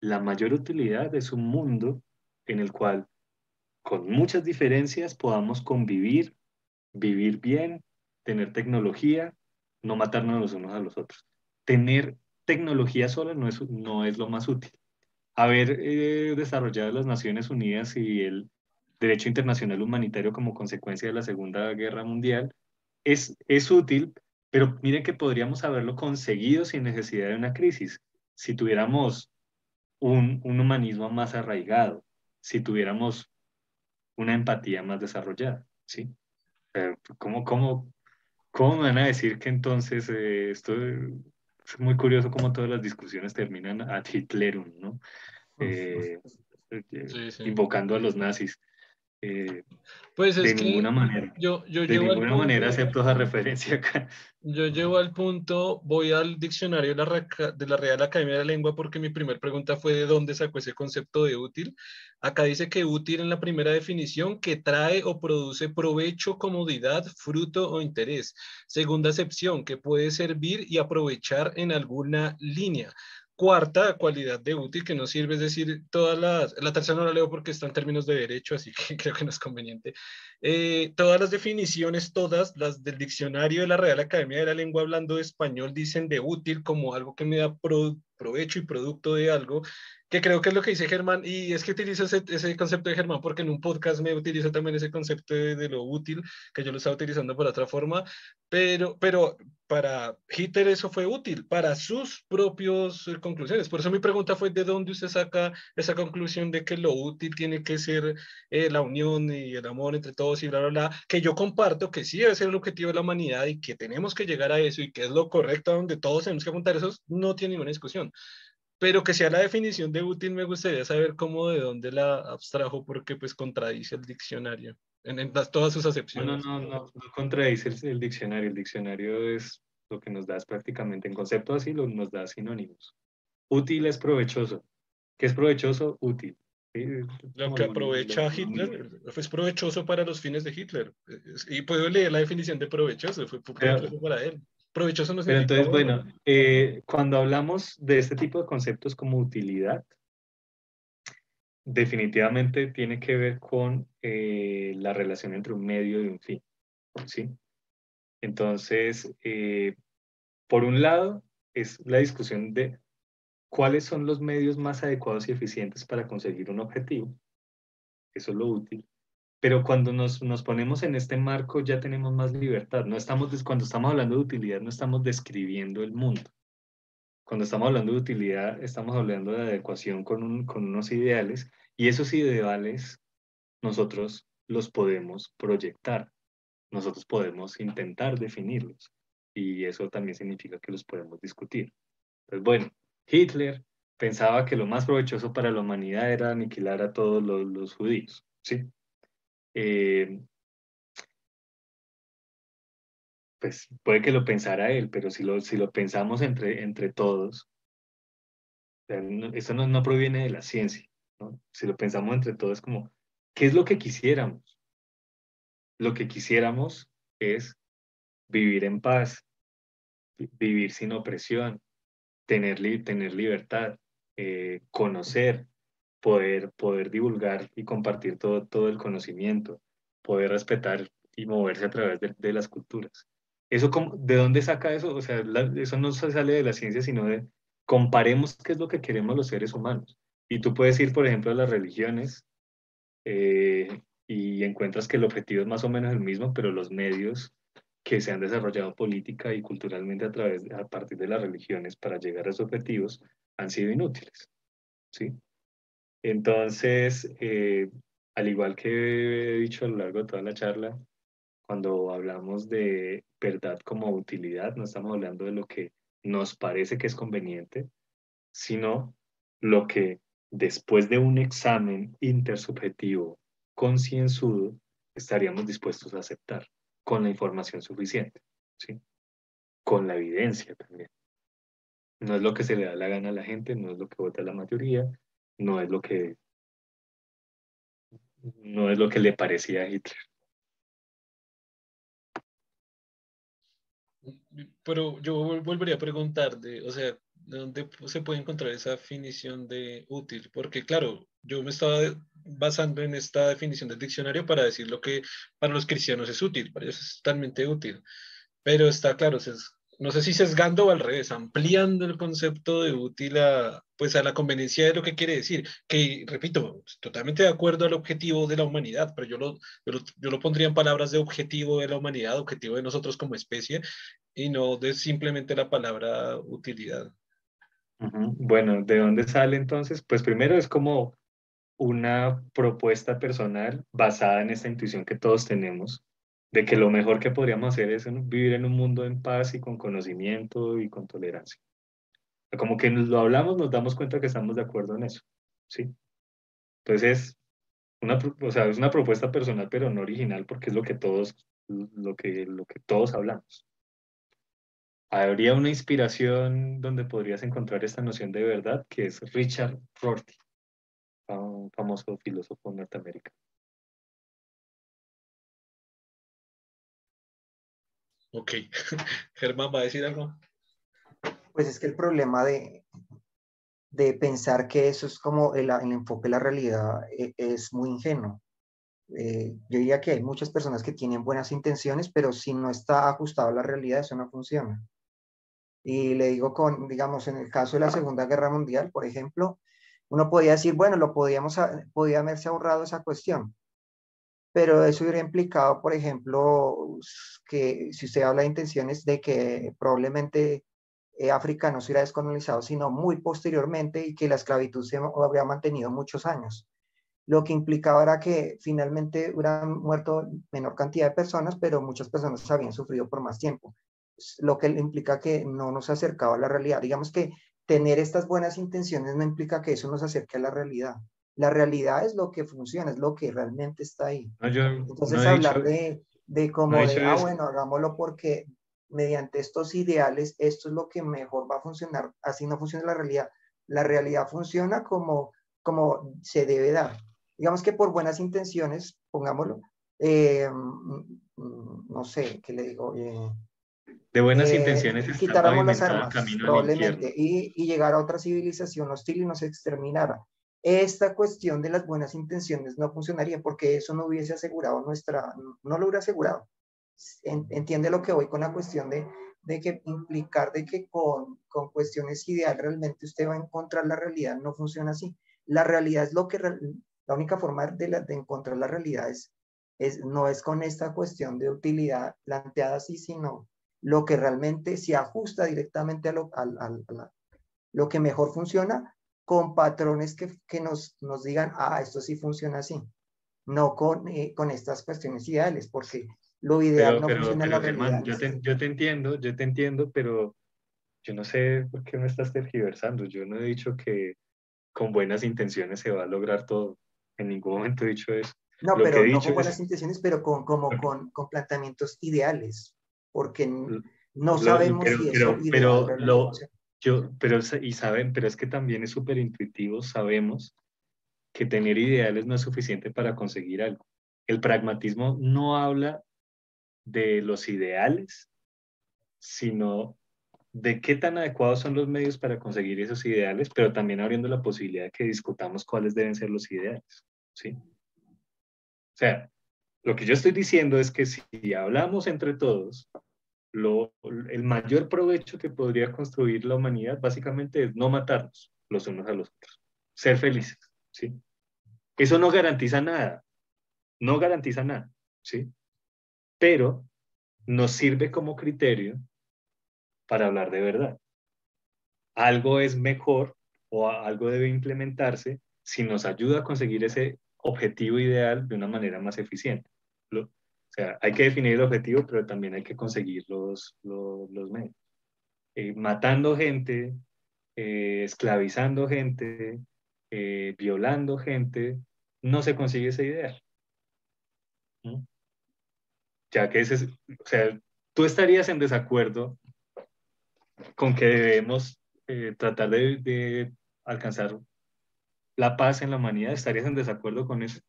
la mayor utilidad es un mundo en el cual con muchas diferencias podamos convivir, vivir bien, tener tecnología, no matarnos los unos a los otros. Tener tecnología sola no es, no es lo más útil. Haber eh, desarrollado las Naciones Unidas y el derecho internacional humanitario como consecuencia de la Segunda Guerra Mundial es, es útil, pero miren que podríamos haberlo conseguido sin necesidad de una crisis, si tuviéramos un, un humanismo más arraigado, si tuviéramos una empatía más desarrollada, ¿sí? ¿Cómo, cómo, cómo me van a decir que entonces eh, esto es muy curioso cómo todas las discusiones terminan ad Hitlerum, ¿no? Eh, invocando a los nazis. Eh, pues de ninguna manera. Yo, yo de ninguna manera acepto esa referencia acá. Yo llevo al punto, voy al diccionario de la, de la Real Academia de la Lengua porque mi primera pregunta fue de dónde sacó ese concepto de útil. Acá dice que útil en la primera definición que trae o produce provecho, comodidad, fruto o interés. Segunda acepción, que puede servir y aprovechar en alguna línea cuarta cualidad de útil que nos sirve, es decir, todas las, la tercera no la leo porque está en términos de derecho, así que creo que no es conveniente. Eh, todas las definiciones, todas las del diccionario de la Real Academia de la Lengua hablando español dicen de útil como algo que me da provecho y producto de algo, que creo que es lo que dice Germán, y es que utilizo ese, ese concepto de Germán porque en un podcast me utiliza también ese concepto de, lo útil, que yo lo estaba utilizando por otra forma, pero, pero para Hitler eso fue útil, para sus propias eh, conclusiones. Por eso mi pregunta fue, ¿de dónde usted saca esa conclusión de que lo útil tiene que ser eh, la unión y el amor entre todos y bla, bla, bla? Que yo comparto que sí debe ser el objetivo de la humanidad y que tenemos que llegar a eso y que es lo correcto donde todos tenemos que apuntar, eso no tiene ninguna discusión pero que sea la definición de útil, me gustaría saber cómo de dónde la abstrajo, porque pues contradice el diccionario en, todas sus acepciones. No, no, no, no, contradice el, diccionario. El diccionario es lo que nos da prácticamente en concepto así, lo, nos da sinónimos. Útil es provechoso. ¿Qué es provechoso? Útil. Lo que aprovecha Hitler es provechoso para los fines de Hitler. Y puedo leer la definición de provechoso, fue provechoso para él. Provechoso no Pero entonces, bueno, eh, cuando hablamos de este tipo de conceptos como utilidad, definitivamente tiene que ver con eh, la relación entre un medio y un fin, ¿sí? Entonces, eh, por un lado, es la discusión de cuáles son los medios más adecuados y eficientes para conseguir un objetivo. Eso es lo útil. Pero cuando nos, nos, ponemos en este marco ya tenemos más libertad. No estamos, cuando estamos hablando de utilidad no estamos describiendo el mundo. Cuando estamos hablando de utilidad estamos hablando de adecuación con, un, con unos ideales y esos ideales nosotros los podemos proyectar. Nosotros podemos intentar definirlos y eso también significa que los podemos discutir. Pues bueno, Hitler pensaba que lo más provechoso para la humanidad era aniquilar a todos los, los judíos, ¿sí? Eh, pues puede que lo pensara él, pero si lo, si lo pensamos entre, entre todos, eso no, no, proviene de la ciencia. Si lo pensamos entre todos, como, ¿qué es lo que quisiéramos? Lo que quisiéramos es vivir en paz, vivir sin opresión, tener, tener libertad, eh, conocer, poder, poder divulgar y compartir todo, todo el conocimiento, poder respetar y moverse a través de, las culturas. Eso, ¿De dónde saca eso? O sea, eso no sale de la ciencia, sino de comparemos qué es lo que queremos los seres humanos. Y tú puedes ir, por ejemplo, a las religiones eh, y encuentras que el objetivo es más o menos el mismo, pero los medios que se han desarrollado política y culturalmente a, través, a partir de las religiones para llegar a esos objetivos han sido inútiles. ¿sí? Entonces, eh, al igual que he dicho a lo largo de toda la charla, cuando hablamos de verdad como utilidad, no estamos hablando de lo que nos parece que es conveniente, sino lo que después de un examen intersubjetivo concienzudo estaríamos dispuestos a aceptar con la información suficiente, ¿sí? con la evidencia también. No es lo que se le da la gana a la gente, no es lo que vota la mayoría, no es lo que no es lo que le parecía a Hitler. Pero yo volvería a preguntar, de, o sea, dónde se puede encontrar esa definición de útil? Porque claro, yo me estaba basando en esta definición del diccionario para decir lo que para los cristianos es útil, para ellos es totalmente útil. Pero está claro, es no sé si sesgando o al revés, ampliando el concepto de útil a, pues a la conveniencia de lo que quiere decir, que repito, totalmente de acuerdo al objetivo de la humanidad, pero yo lo, yo lo, pondría en palabras de objetivo de la humanidad, objetivo de nosotros como especie, y no de simplemente la palabra utilidad. Bueno, ¿de dónde sale entonces? Pues primero es como una propuesta personal basada en esta intuición que todos tenemos de que lo mejor que podríamos hacer es vivir en un mundo en paz y con conocimiento y con tolerancia. Como que nos lo hablamos, nos damos cuenta que estamos de acuerdo en eso, ¿sí? Entonces, una, o sea, es una propuesta personal, pero no original, porque es lo que todos, lo que, lo que todos hablamos. Habría una inspiración donde podrías encontrar esta noción de verdad, que es Richard Rorty, un famoso filósofo norteamericano. Ok. Germán, ¿va a decir algo? Pues es que el problema de, de pensar que eso es como el, enfoque de la realidad e, es, muy ingenuo. Eh, yo diría que hay muchas personas que tienen buenas intenciones, pero si no está ajustado a la realidad, eso no funciona. Y le digo con, digamos, en el caso de la Segunda Guerra Mundial, por ejemplo, uno podía decir, bueno, lo podíamos, podía haberse ahorrado esa cuestión, pero eso hubiera implicado, por ejemplo, que si usted habla de intenciones de que probablemente eh, África no se hubiera descolonizado, sino muy posteriormente y que la esclavitud se habría mantenido muchos años. Lo que implicaba era que finalmente hubieran muerto menor cantidad de personas, pero muchas personas habían sufrido por más tiempo. Lo que implica que no nos acercaba a la realidad. Digamos que tener estas buenas intenciones no implica que eso nos acerque a la realidad. La realidad es lo que funciona, es lo que realmente está ahí. Entonces hablar de, de como de, ah, bueno, hagámoslo porque mediante estos ideales, esto es lo que mejor va a funcionar, así no funciona la realidad. La realidad funciona como, como se debe dar. Digamos que por buenas intenciones, pongámoslo, eh, mm, no sé, ¿qué le digo? Eh, de buenas eh, intenciones quitáramos las armas, probablemente, y, y llegar a otra civilización hostil y nos exterminara esta cuestión de las buenas intenciones no funcionaría porque eso no hubiese asegurado nuestra, no lo hubiera asegurado. Entiende lo que voy con la cuestión de, de que implicar de que con, con cuestiones ideales realmente usted va a encontrar la realidad, no funciona así. La realidad es lo que, la única forma de, de encontrar la realidad es, es, no es con esta cuestión de utilidad planteada así, sino lo que realmente se ajusta directamente a lo, a lo que mejor funciona con patrones que, que nos, nos digan, ah, esto sí funciona así, no con, eh, con estas cuestiones ideales, porque lo ideal no funciona en la realidad. yo, te, yo te entiendo, yo te entiendo, pero yo no sé por qué me estás tergiversando. Yo no he dicho que con buenas intenciones se va a lograr todo. En ningún momento he dicho eso. No, pero no con buenas intenciones, pero con, como con, con planteamientos ideales, porque no sabemos si eso pero, pero lo, yo, pero, y saben, pero es que también es súper intuitivo, sabemos que tener ideales no es suficiente para conseguir algo. El pragmatismo no habla de los ideales, sino de qué tan adecuados son los medios para conseguir esos ideales, pero también abriendo la posibilidad de que discutamos cuáles deben ser los ideales. ¿sí? O sea, lo que yo estoy diciendo es que si hablamos entre todos el mayor provecho que podría construir la humanidad básicamente es no matarnos los unos a los otros, ser felices, ¿sí? Eso no garantiza nada, no garantiza nada, ¿sí? Pero nos sirve como criterio para hablar de verdad. Algo es mejor o algo debe implementarse si nos ayuda a conseguir ese objetivo ideal de una manera más eficiente sea, hay que definir el objetivo, pero también hay que conseguir los, los, medios. Eh, matando gente, eh, esclavizando gente, eh, violando gente, no se consigue esa idea. Ya que ese es, o sea, tú estarías en desacuerdo con que debemos tratar de, de alcanzar la paz en la humanidad, ¿estarías en desacuerdo con eso?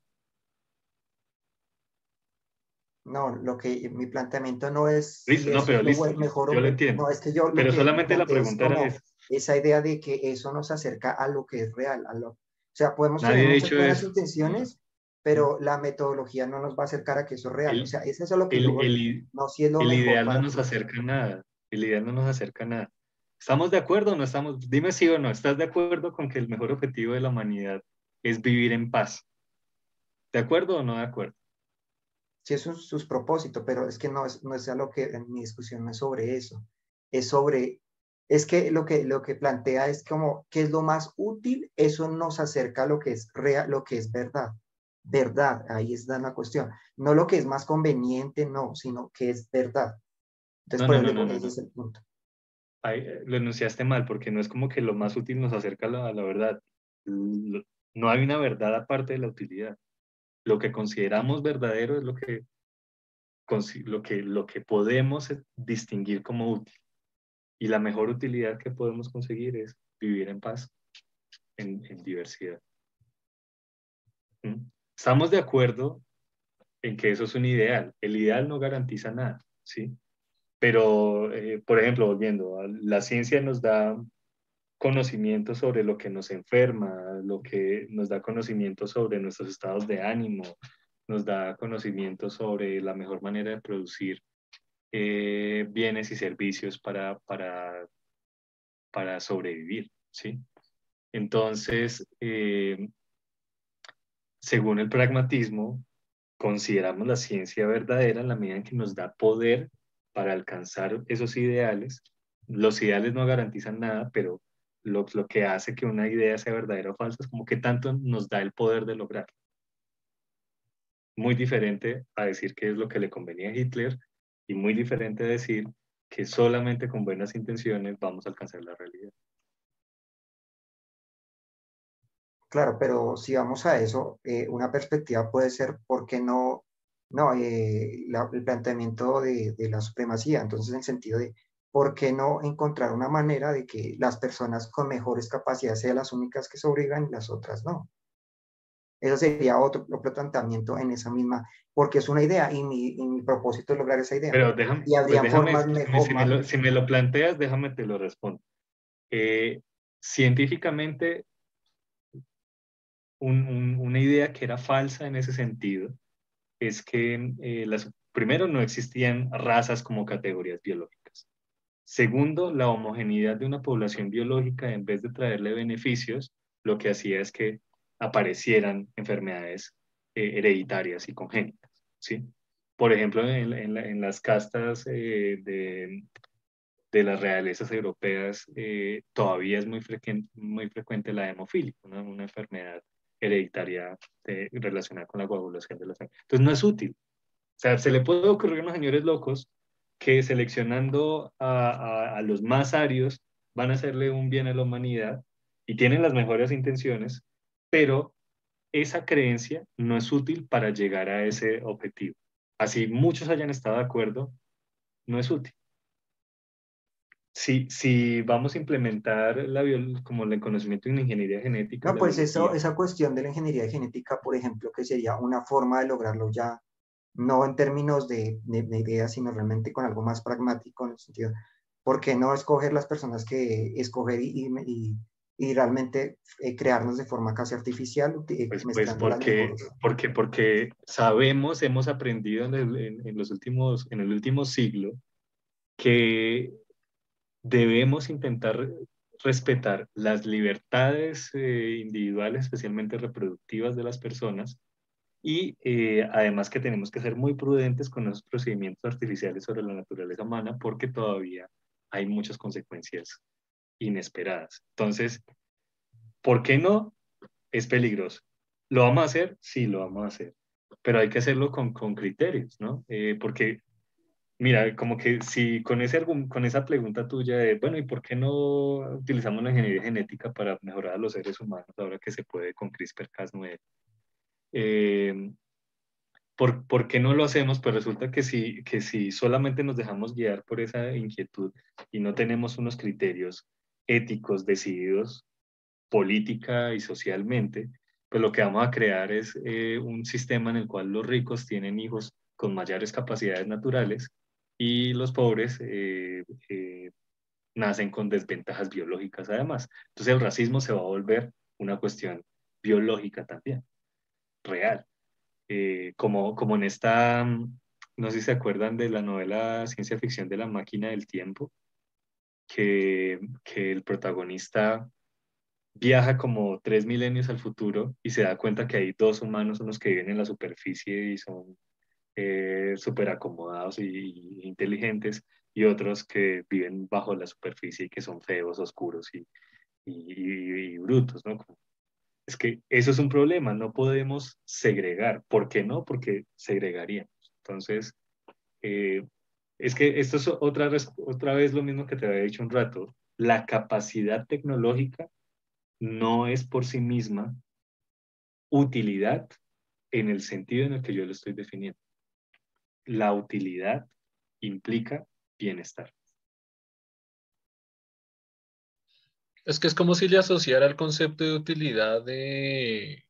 No, lo que mi planteamiento no es. no, pero listo, mejor yo lo entiendo. No, es que yo, pero solamente la pregunta era esa idea de que eso nos acerca a lo que es real. A lo, o sea, podemos Nadie tener ha muchas buenas intenciones, pero la metodología no nos va a acercar a que eso es real. El- o sea, eso es lo que El, yo el- no si es lo el mejor ideal no nos acerca a nada. El ideal no nos acerca a nada. ¿Estamos de acuerdo o no estamos? Dime sí o no. ¿Estás de acuerdo con que el mejor objetivo de la humanidad es vivir en paz? ¿De acuerdo o no de acuerdo? Sí, es sus, sus propósitos, pero es que no es, no es a lo que en mi discusión no es sobre eso. Es sobre, es que lo que, lo que plantea es como, ¿qué es lo más útil? Eso nos acerca a lo que es real, lo que es verdad. Verdad, ahí está la cuestión. No lo que es más conveniente, no, sino que es verdad. Entonces, No, por no, no, ese es el punto. Eh, lo enunciaste mal, porque no es como que lo más útil nos acerca a la, a la verdad. No hay una verdad aparte de la utilidad. Lo que consideramos verdadero es lo que, lo que, lo que podemos eh, distinguir como útil. Y la mejor utilidad que podemos conseguir es vivir en paz, en, diversidad. ¿Mm? Estamos de acuerdo en que eso es un ideal. El ideal no garantiza nada, ¿sí? Pero, eh, por ejemplo, volviendo, la ciencia nos da conocimiento sobre lo que nos enferma, lo que nos da conocimiento sobre nuestros estados de ánimo, nos da conocimiento sobre la mejor manera de producir eh, bienes y servicios para, para, para sobrevivir, ¿sí? Entonces, eh, según el pragmatismo, consideramos la ciencia verdadera en la medida en que nos da poder para alcanzar esos ideales. Los ideales no garantizan nada, pero lo, que hace que una idea sea verdadera o falsa es como que tanto nos da el poder de lograrlo. Muy diferente a decir que es lo que le convenía a Hitler y muy diferente a decir que solamente con buenas intenciones vamos a alcanzar la realidad. Claro, pero si vamos a eso, eh, una perspectiva puede ser, ¿por qué no? No, eh, el planteamiento de, de la supremacía, entonces en el sentido de, ¿por qué no encontrar una manera de que las personas con mejores capacidades sean las únicas que sobrevivan y las otras no? Eso sería otro, otro planteamiento en esa misma, porque es una idea y mi, y mi propósito es lograr esa idea. Pero déjame, Y habría pues déjame- formas si- mejor, si, me lo, si me lo planteas, déjame te lo respondo. Eh, científicamente, un- un- una idea que era falsa en ese sentido es que eh, las, primero no existían razas como categorías biológicas. Segundo, la homogeneidad de una población biológica, en vez de traerle beneficios, lo que hacía es que aparecieran enfermedades eh, hereditarias y congénitas. ¿sí? Por ejemplo, en, en la- en las castas eh, de, las realezas europeas eh, todavía es muy, frecuente la hemofilia, una, una enfermedad hereditaria relacionada con la coagulación de la sangre. Entonces no es útil. O sea, se le puede ocurrir a unos señores locos que seleccionando a, a- a los más arios van a hacerle un bien a la humanidad y tienen las mejores intenciones, pero esa creencia no es útil para llegar a ese objetivo. Así muchos hayan estado de acuerdo, no es útil. Si, si vamos a implementar la, biol- como el conocimiento en ingeniería genética, No, pues eso, esa cuestión de la ingeniería genética, por ejemplo, que sería una forma de lograrlo ya, no en términos de, de, de ideas, sino realmente con algo más pragmático en el sentido, ¿por qué no escoger las personas que escoger y, y, y realmente eh, crearnos de forma casi artificial, uti- Pues, pues porque, porque, porque sabemos, hemos aprendido en el, en, en los últimos, en el último siglo que debemos intentar respetar las libertades eh, individuales, especialmente reproductivas de las personas, y eh, además que tenemos que ser muy prudentes con los procedimientos artificiales sobre la naturaleza humana porque todavía hay muchas consecuencias inesperadas. Entonces, ¿por qué no? Es peligroso. ¿Lo vamos a hacer? Sí, lo vamos a hacer. Pero hay que hacerlo con, con criterios, ¿no? Eh, porque, mira, como que si con, ese, con esa pregunta tuya de, bueno, ¿y por qué no utilizamos la ingeniería genética para mejorar a los seres humanos ahora que se puede con CRISPR-Cas9? Eh, ¿por, por qué no lo hacemos? Pues resulta que si, que si solamente nos dejamos guiar por esa inquietud y no tenemos unos criterios éticos decididos política y socialmente, pues lo que vamos a crear es eh, un sistema en el cual los ricos tienen hijos con mayores capacidades naturales y los pobres eh, eh, nacen con desventajas biológicas además. Entonces el racismo se va a volver una cuestión biológica también, real. Eh, como, como en esta, no sé si se acuerdan de la novela ciencia ficción de la máquina del tiempo, que, que el protagonista viaja como tres milenios al futuro y se da cuenta que hay dos humanos, unos que viven en la superficie y son eh, súper acomodados y, inteligentes, y otros que viven bajo la superficie y que son feos, oscuros y, y, brutos, ¿no? Es que eso es un problema, no podemos segregar. ¿Por qué no? Porque segregaríamos. Entonces, eh, es que esto es otra, otra vez lo mismo que te había dicho un rato. La capacidad tecnológica no es por sí misma utilidad en el sentido en el que yo lo estoy definiendo. La utilidad implica bienestar. Es que es como si le asociara el concepto de utilidad de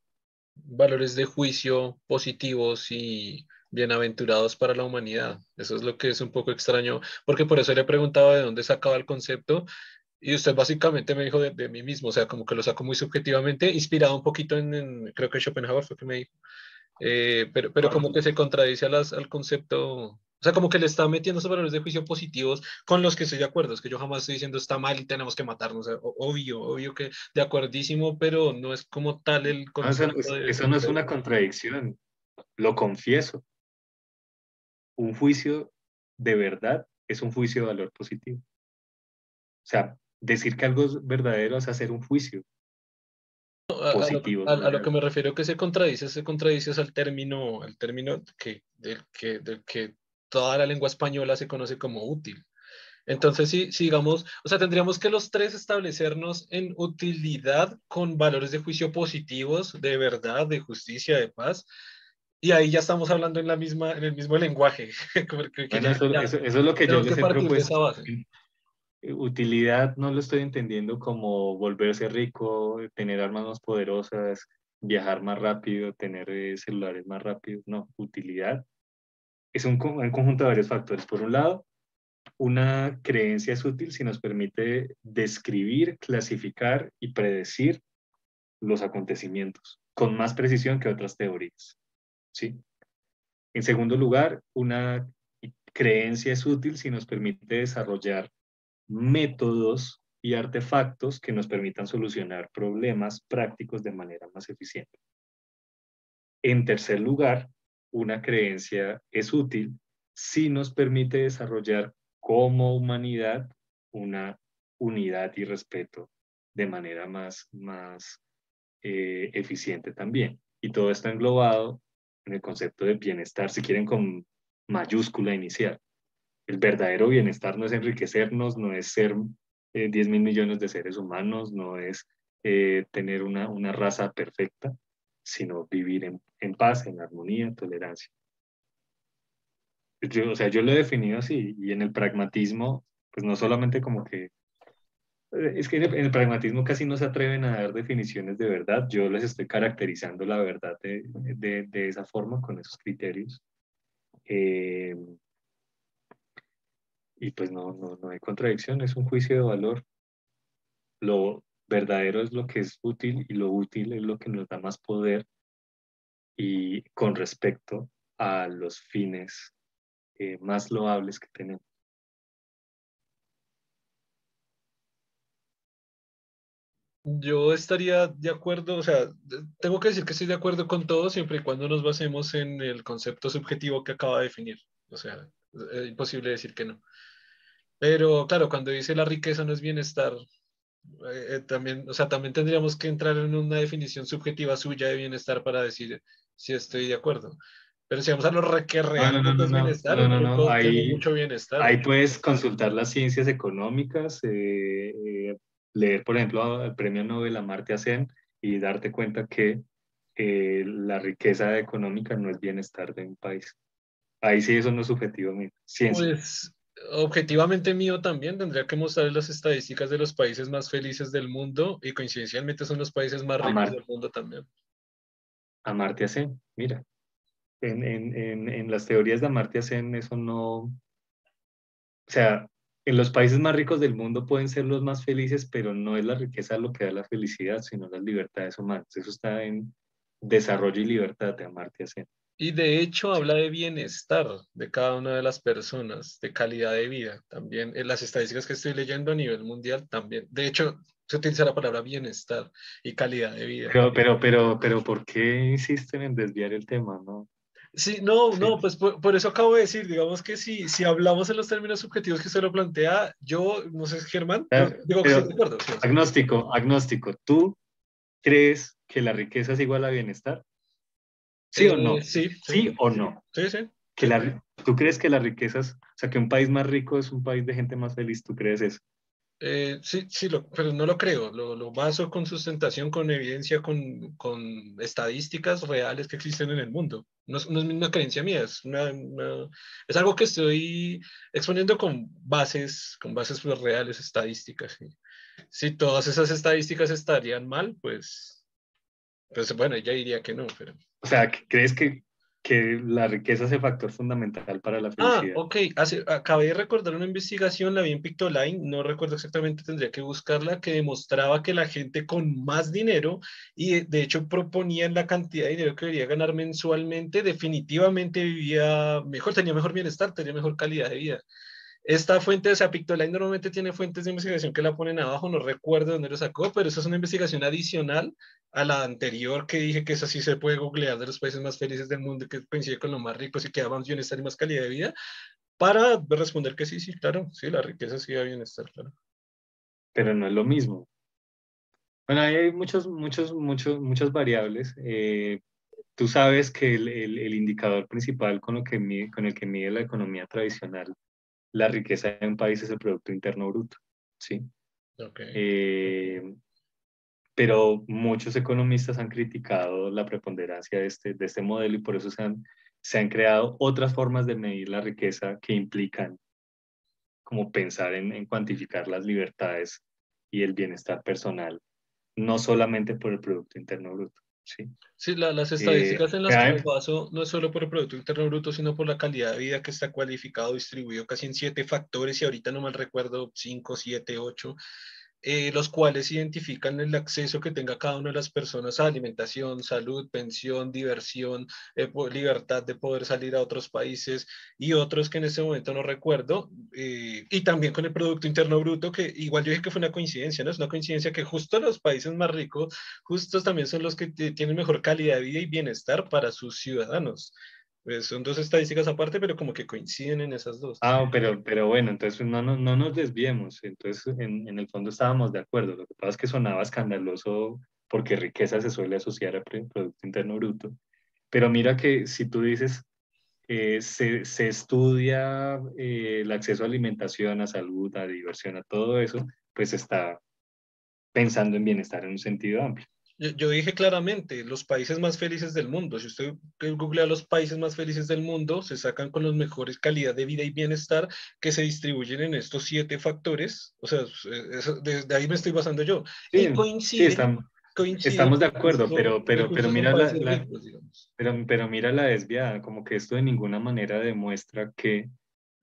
valores de juicio positivos y bienaventurados para la humanidad. Eso es lo que es un poco extraño, porque por eso le preguntaba de dónde sacaba el concepto y usted básicamente me dijo de, mí mismo, o sea, como que lo saco muy subjetivamente, inspirado un poquito en, creo que Schopenhauer fue que me dijo, eh, pero, pero como que se contradice al concepto, o sea, como que le está metiendo esos valores de juicio positivos con los que estoy de acuerdo, es que yo jamás estoy diciendo está mal y tenemos que matarnos, obvio, obvio que de acuerdísimo, pero no es como tal el concepto. eso no es una contradicción, lo confieso. Un juicio de verdad es un juicio de valor positivo. O sea, decir que algo es verdadero es hacer un juicio positivo. A, lo, que me refiero que se contradice, se contradice es al término, el término que, del, que, del que toda la lengua española se conoce como útil. Entonces, si sigamos, o sea, tendríamos que los tres establecernos en utilidad con valores de juicio positivos, de verdad, de justicia, de paz, y ahí ya estamos hablando en, la misma, en el mismo lenguaje. eso, es lo que yo les he propuesto. Eh, utilidad no lo estoy entendiendo como volverse rico, tener armas más poderosas, viajar más rápido, tener eh, celulares más rápidos. No, utilidad es un, un, conjunto de varios factores. Por un lado, una creencia es útil si nos permite describir, clasificar y predecir los acontecimientos con más precisión que otras teorías. ¿sí? En segundo lugar, una creencia es útil si nos permite desarrollar métodos y artefactos que nos permitan solucionar problemas prácticos de manera más eficiente. En tercer lugar, una creencia es útil si nos permite desarrollar como humanidad una unidad y respeto de manera más, más eh, eficiente también. Y todo está englobado en el concepto de bienestar, si quieren con mayúscula inicial el verdadero bienestar no es enriquecernos, no es ser 10 eh, mil millones de seres humanos, no es eh, tener una, una, raza perfecta, sino vivir en, en, paz, en armonía, en tolerancia. Yo, o sea, yo lo he definido así, y en el pragmatismo, pues no solamente como que eh, es que en el, pragmatismo casi no se atreven a dar definiciones de verdad. Yo les estoy caracterizando la verdad de, de, de esa forma, con esos criterios. Eh, y pues no, no, no hay contradicción, es un juicio de valor. Lo verdadero es lo que es útil y lo útil es lo que nos da más poder y con respecto a los fines eh, más loables que tenemos. Yo estaría de acuerdo, o sea, tengo que decir que estoy de acuerdo con todo siempre y cuando nos basemos en el concepto subjetivo que acaba de definir. O sea, es imposible decir que no. Pero claro, cuando dice la riqueza no es bienestar, eh, eh, también, o sea, también tendríamos que entrar en una definición subjetiva suya de bienestar para decir si estoy de acuerdo. Pero si vamos a lo que real no, no, no, bienestar, no, no, no, Ahí, mucho bienestar. Ahí puedes consultar las ciencias económicas, eh, leer, por ejemplo, el premio Nobel a Martya Sen y darte cuenta que la riqueza económica no es bienestar de un país. Ahí sí, eso no es subjetivo, ciencia. Pues objetivamente mío también tendría que mostrar las estadísticas de los países más felices del mundo y coincidencialmente son los países más ricos del mundo también. Amartya Sen, mira. En, en, en, en, las teorías de Amartya Sen eso no... O sea, en los países más ricos del mundo pueden ser los más felices, pero no es la riqueza lo que da la felicidad, sino las libertades humanas. Eso está en desarrollo y libertad de Amartya Sen. Y de hecho habla de bienestar de cada una de las personas, de calidad de vida. También en las estadísticas que estoy leyendo a nivel mundial también. De hecho, se utiliza la palabra bienestar y calidad de vida. Pero, pero, pero, pero, ¿por qué insisten en desviar el tema, no? Sí, no, no, pues por, eso acabo de decir, digamos que si, si hablamos en los términos subjetivos que usted lo plantea, yo, no sé, Germán, digo que estoy de acuerdo. Agnóstico, agnóstico. ¿Tú crees que la riqueza es igual a bienestar? ¿Sí o Eh, no? Sí, ¿Sí o no? Sí, sí. Que la, ¿Tú crees que las riquezas, o sea, que un país más rico es un país de gente más feliz? ¿Tú crees eso? Eh, sí, sí, lo, pero no lo creo. Lo, lo baso con sustentación, con evidencia, con, con estadísticas reales que existen en el mundo. No es, no es una creencia mía, es, una, una- es algo que estoy exponiendo con bases, con bases pues, reales, estadísticas. sí. Si todas esas estadísticas estarían mal, pues, pues bueno, ella diría que no, pero... O sea, ¿que- ¿crees que, que la riqueza es el factor fundamental para la Ah, felicidad? ok. Hace- acabé de recordar una investigación, la vi en Pictoline, no recuerdo exactamente, tendría que buscarla, que demostraba que la gente con más dinero, y de, de hecho proponían la cantidad de dinero que debería ganar mensualmente, definitivamente vivía mejor, tenía mejor bienestar, tenía mejor calidad de vida. Esta fuente, o sea, Pictoline normalmente tiene fuentes de investigación que la ponen abajo, no recuerdo dónde lo sacó, pero esa es una investigación adicional a la anterior que dije que esa sí se puede googlear de los países más felices del mundo, que coincide con los más ricos y que da más bienestar y más calidad de vida, para responder que sí, sí, claro, sí, la riqueza sí da bienestar, claro. pero no es lo mismo. Bueno, hay muchos, muchos, muchos, muchas variables. Eh, tú sabes que el, el- indicador principal con, lo que con el que mide la economía tradicional, la riqueza de un país es el Producto Interno Bruto, ¿sí? Ok. Eh, pero muchos economistas han criticado la preponderancia de este, de este modelo y por eso se han, se han creado otras formas de medir la riqueza que implican como pensar en, en cuantificar las libertades y el bienestar personal, no solamente por el Producto Interno Bruto. ¿Sí? Sí, la- las estadísticas en las que me baso no es solo por el Producto Interno Bruto, sino por la calidad de vida que está cualificado, distribuido casi en siete factores, y ahorita no mal recuerdo, cinco, siete, ocho, eh, los cuales identifican el acceso que tenga cada una de las personas a alimentación, salud, pensión, diversión, eh, libertad de poder salir a otros países y otros que en este momento no recuerdo, eh, y también con el Producto Interno Bruto, que igual yo dije que fue una coincidencia, ¿no? Es una coincidencia que justo los países más ricos justos también son los que tienen mejor calidad de vida y bienestar para sus ciudadanos. Pues son dos estadísticas aparte, pero como que coinciden en esas dos. Ah, pero, pero bueno, entonces no, no, no nos desviemos. Entonces, en, en el fondo estábamos de acuerdo. Lo que pasa es que sonaba escandaloso porque riqueza se suele asociar Pro- Producto Interno Bruto. Pero mira que si tú dices, eh, se, se estudia eh, el acceso a alimentación, a salud, a diversión, a todo eso, pues está pensando en bienestar en un sentido amplio. Yo, yo dije claramente, los países más felices del mundo. Si usted googlea los países más felices del mundo, se sacan con los mejores calidad de vida y bienestar que se distribuyen en estos siete factores. O sea, eso- desde ahí me estoy basando yo. Sí, y sí, coincide, estamos, coincide estamos de acuerdo, pero- pero- pero mira la- la- ricos. Pero, pero mira la desviada, como que esto de ninguna manera demuestra que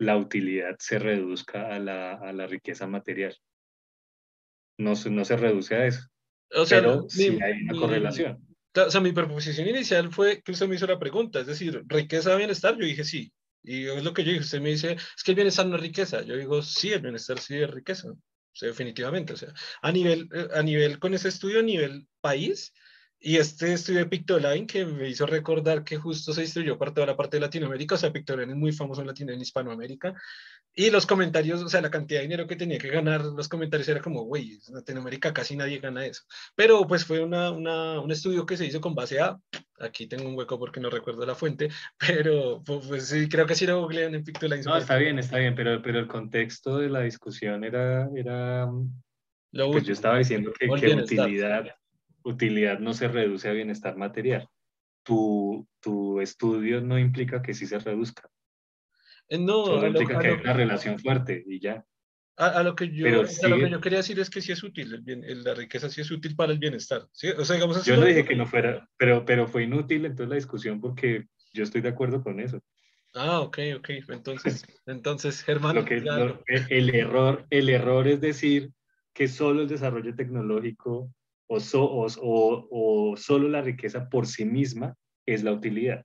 la utilidad se reduzca a la, a la riqueza material. No, no se reduce a eso, O sea, pero mi- sí hay una mi- correlación. O sea, mi proposición inicial fue que usted me hizo la pregunta, es decir, ¿riqueza, bienestar? Yo dije sí. Y es lo que yo dije, usted me dice, es que el bienestar no es riqueza. Yo digo, sí, el bienestar sí es riqueza. O sea, definitivamente. O sea, a nivel, eh, a nivel, con ese estudio, a nivel país, y este estudio de Pictoline que me hizo recordar que justo se distribuyó para toda la parte de Latinoamérica, o sea, Pictoline es muy famoso en Latino, en Hispanoamérica, y los comentarios, o sea, la cantidad de dinero que tenía que ganar, los comentarios era como, güey, en Latinoamérica casi nadie gana eso. Pero pues fue una, una, un estudio que se hizo con base a, aquí tengo un hueco porque no recuerdo la fuente, pero pues, pues, sí, creo que sí lo googlean en Pictoline. No, está bien, está bien, pero, pero el contexto de la discusión era, era Lo pues último. yo estaba diciendo que, que utilidad, utilidad no se reduce a bienestar material. Tu, tu estudio no implica que sí se reduzca, Eh, No, solo a lo, implica a que lo- hay una relación fuerte y ya. a- a lo que yo, pero o sea, lo que yo quería decir es que sí es útil, el bien- el- la riqueza sí es útil para el bienestar. ¿sí? O sea, digamos. Yo no lo- dije que no fuera, pero, pero fue inútil entonces la discusión porque yo estoy de acuerdo con eso. Ah, ok, ok. Entonces, entonces Germán. Lo que, el, error, el error es decir que solo el desarrollo tecnológico o, o, o, solo la riqueza por sí misma es la utilidad.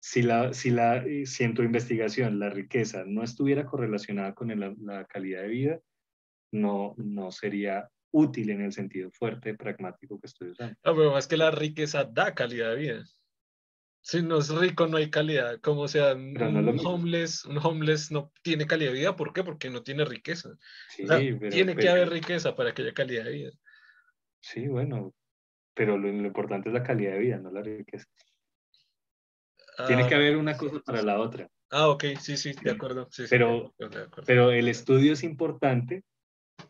Si, la, si, la, si en tu investigación la riqueza no estuviera correlacionada con la calidad de vida, no, no sería útil en el sentido fuerte, pragmático que estoy usando. No, pero es que la riqueza da calidad de vida. Si no es rico, no hay calidad. Como sea, un, homeless, un homeless no tiene calidad de vida. ¿Por qué? Porque no tiene riqueza. tiene que haber riqueza para que haya calidad de vida. Sí, bueno, pero lo, importante es la calidad de vida, no la riqueza. tiene que ah, haber una cosa para la otra. Ah, ok, sí, sí, de acuerdo. pero, pero el estudio es importante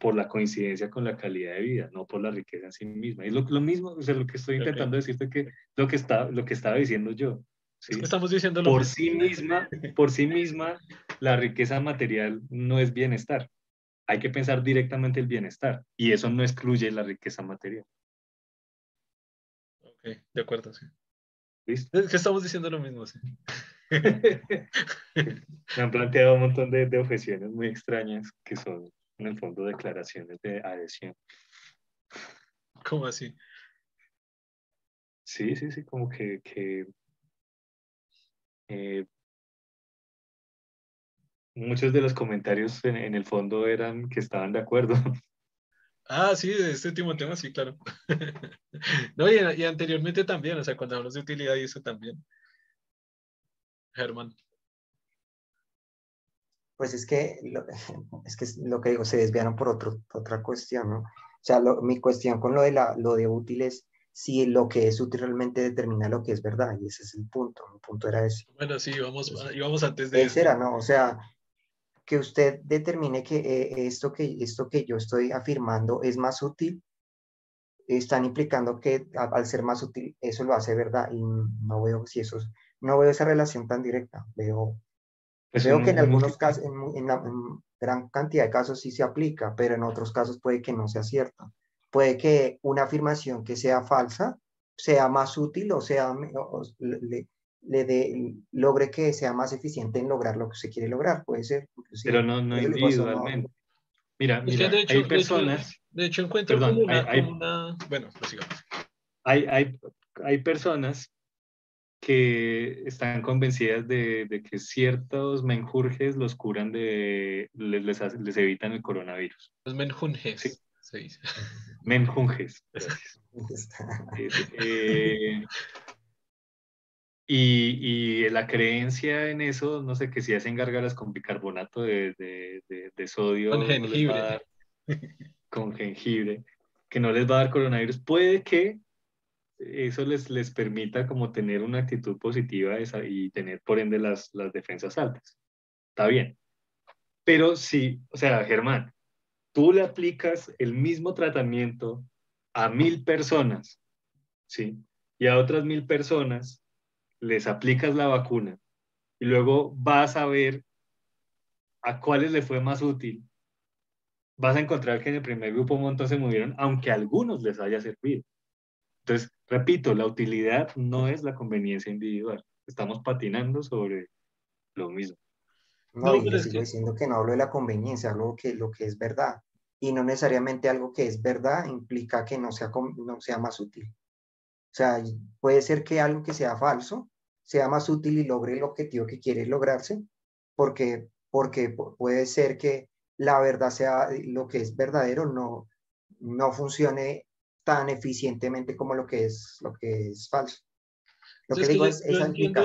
por la coincidencia con la calidad de vida, no por la riqueza en sí misma. Es lo, lo mismo, o sea, lo que estoy intentando decirte que lo que, está, lo que estaba diciendo yo. ¿sí? estamos diciendo por sí misma, por sí misma, la riqueza material no es bienestar. Hay que pensar directamente el bienestar y eso no excluye la riqueza material. Ok, de acuerdo, sí. ¿Listo? Es que estamos diciendo lo mismo, sí. Me han planteado un montón de, de objeciones muy extrañas que son en el fondo declaraciones de adhesión. ¿Cómo así? Sí, sí, sí, como que, eh, muchos de los comentarios en, el fondo eran que estaban de acuerdo. Ah, sí, de este último tema, sí, claro. no, y, y, anteriormente también, o sea, cuando hablamos de utilidad y eso también. Germán. Pues es que, lo, es que lo que digo, se desviaron por otro, otra cuestión, ¿no? O sea, mi cuestión con lo de, la, lo de útil es si lo que es útil realmente determina lo que es verdad, y ese es el punto, el punto era ese. Bueno, sí, vamos, íbamos antes de eso. era, ¿no? O sea, que usted determine que eh, esto, que esto que yo estoy afirmando es más útil, están implicando que al ser más útil eso lo hace verdad, y no veo si eso, no veo esa relación tan directa, veo pues Creo que en algunos casos, en, gran cantidad de casos sí se aplica, pero en otros casos puede que no sea cierto. Puede que una afirmación que sea falsa sea más útil o sea le, le logre que sea más eficiente en lograr lo que se quiere lograr, puede ser. Pero no, no individualmente. Mira, mira hay personas... De hecho, encuentro como, una, Bueno, pues sigamos. Hay, hay, hay personas que están convencidas de, que ciertos menjurjes los curan de, les, les, evitan el coronavirus. Los menjunjes. Sí. Menjunjes. Eh, y, y, la creencia en eso, no sé, que si hacen gárgaras con bicarbonato de, de, sodio. Con jengibre. con jengibre, que no les va a dar coronavirus. Puede que eso les, les permita como tener una actitud positiva y tener por ende las, las defensas altas. Está bien. Pero sí, o sea, Germán, tú le aplicas el mismo tratamiento a mil personas, ¿sí? Y a otras mil personas les aplicas la vacuna y luego vas a ver a cuáles le fue más útil. Vas a encontrar que en el primer grupo un montón se movieron, aunque a algunos les haya servido. Entonces, repito, la utilidad no es la conveniencia individual. Estamos patinando sobre lo mismo. No, y sigo diciendo que no hablo de la conveniencia, hablo que lo que es verdad. Y no necesariamente algo que es verdad implica que no sea, no sea más útil. O sea, puede ser que algo que sea falso sea más útil y logre el objetivo que quiere lograrse, porque, porque puede ser que la verdad sea lo que es verdadero, no, no funcione tan eficientemente como lo que es, lo que es falso. Lo que digo es, yo, entiendo,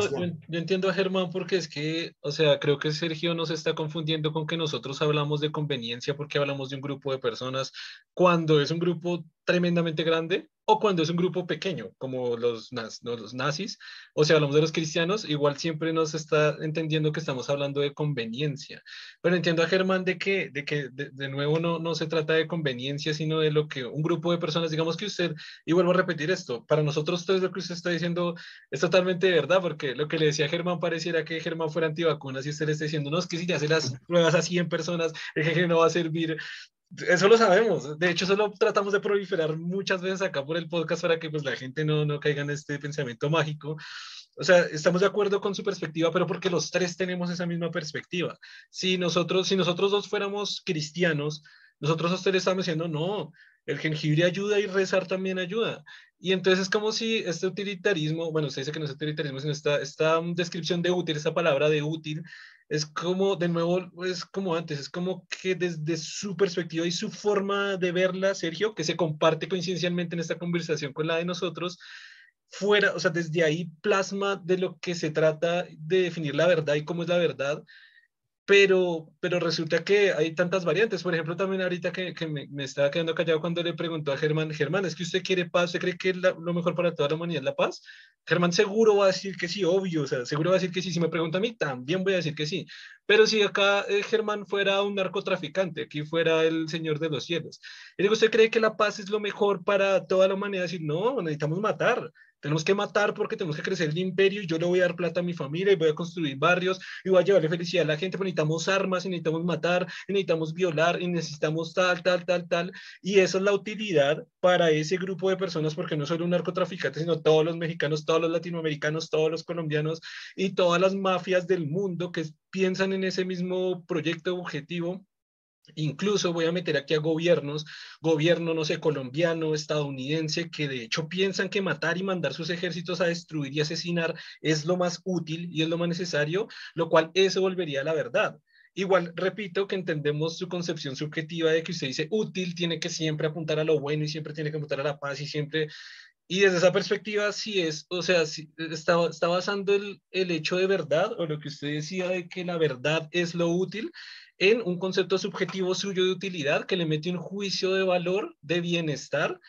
yo, entiendo, a Germán porque es que, o sea, creo que Sergio nos está confundiendo con que nosotros hablamos de conveniencia porque hablamos de un grupo de personas cuando es un grupo tremendamente grande o cuando es un grupo pequeño, como los, los nazis, o sea, hablamos de los cristianos, igual siempre nos está entendiendo que estamos hablando de conveniencia. Pero entiendo a Germán de que, de, que de, nuevo no, no se trata de conveniencia, sino de lo que un grupo de personas, digamos que usted, y vuelvo a repetir esto, para nosotros todo lo que usted está diciendo es totalmente verdad, porque lo que le decía Germán pareciera que Germán fuera antivacunas y usted le está diciendo, no, es que si ya hace las pruebas a 100 personas, el jefe no va a servir. Eso lo sabemos. De hecho, eso lo tratamos de proliferar muchas veces acá por el podcast para que pues, la gente no, no caiga en este pensamiento mágico. o sea, estamos de acuerdo con su perspectiva, pero porque los tres tenemos esa misma perspectiva. Si nosotros, si nosotros dos fuéramos cristianos, nosotros dos tres estamos diciendo, no, el jengibre ayuda y rezar también ayuda. Y entonces es como si este utilitarismo, bueno, usted dice que no es utilitarismo, sino esta, esta descripción de útil, esta palabra de útil, es como, de nuevo, es como antes, es como que desde su perspectiva y su forma de verla, Sergio, que se comparte coincidencialmente en esta conversación con la de nosotros, fuera, o sea, desde ahí plasma de lo que se trata de definir la verdad y cómo es la verdad, pero, pero resulta que hay tantas variantes. Por ejemplo, también ahorita que, que me, me, estaba quedando callado cuando le preguntó a Germán, Germán, ¿es que usted quiere paz? ¿Usted cree que lo mejor para toda la humanidad es la paz? Germán seguro va a decir que sí, obvio, o sea, seguro va a decir que sí. Si me pregunta a mí, también voy a decir que sí. Pero si acá eh, Germán fuera un narcotraficante, aquí fuera el señor de los cielos, y digo, ¿usted cree que la paz es lo mejor para toda la humanidad? Decir, no, necesitamos matar tenemos que matar porque tenemos que crecer el imperio y yo le voy a dar plata a mi familia y voy a construir barrios y voy a llevarle felicidad a la gente, pero necesitamos armas y necesitamos matar y necesitamos violar y necesitamos tal, tal, tal, tal. Y esa es la utilidad para ese grupo de personas porque no solo un narcotraficante, sino todos los mexicanos, todos los latinoamericanos, todos los colombianos y todas las mafias del mundo que piensan en ese mismo proyecto objetivo Incluso voy a meter aquí a gobiernos, gobierno, no sé, colombiano, estadounidense, que de hecho piensan que matar y mandar sus ejércitos a destruir y asesinar es lo más útil y es lo más necesario, lo cual eso volvería a la verdad. Igual, repito que entendemos su concepción subjetiva de que usted dice útil, tiene que siempre apuntar a lo bueno y siempre tiene que apuntar a la paz y siempre... Y desde esa perspectiva, sí es, o sea, está, basando el, el hecho de verdad o lo que usted decía de que la verdad es lo útil, en un concepto subjetivo suyo de utilidad que le mete un juicio de valor, de bienestar,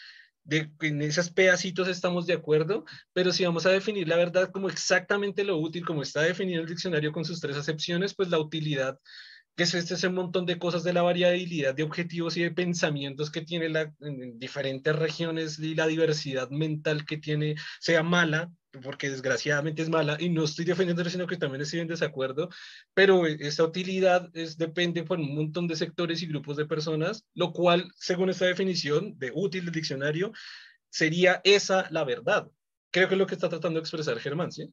de, en esos pedacitos estamos de acuerdo, pero si vamos a definir la verdad como exactamente lo útil, como está definido el diccionario con sus tres acepciones, pues la utilidad, que es este un montón de cosas de la variabilidad de objetivos y de pensamientos que tiene la, en diferentes regiones y la diversidad mental que tiene, sea mala, porque desgraciadamente es mala, y no estoy defendiendo, sino que también estoy en desacuerdo, pero esa utilidad es, depende por un montón de sectores y grupos de personas, lo cual, según esta definición de útil del diccionario, sería esa la verdad. Creo que es lo que está tratando de expresar Germán, ¿sí?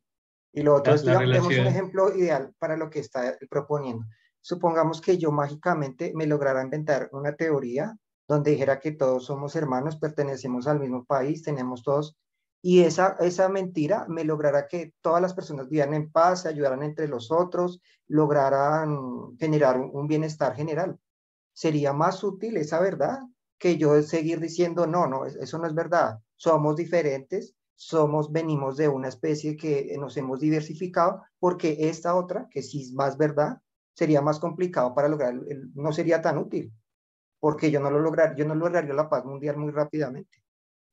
Y lo otro es, digamos, un ejemplo ideal para lo que está proponiendo. Supongamos que yo mágicamente me lograra inventar una teoría donde dijera que todos somos hermanos, pertenecemos al mismo país, tenemos todos y esa, esa mentira me logrará que todas las personas vivieran en paz, se ayudaran entre los otros, lograran generar un, bienestar general. Sería más útil esa verdad que yo seguir diciendo, no, no, eso no es verdad. Somos diferentes, somos, venimos de una especie que nos hemos diversificado, porque esta otra, que sí es más verdad, sería más complicado para lograr, no sería tan útil, porque yo no lo lograr, yo no lograría la paz mundial muy rápidamente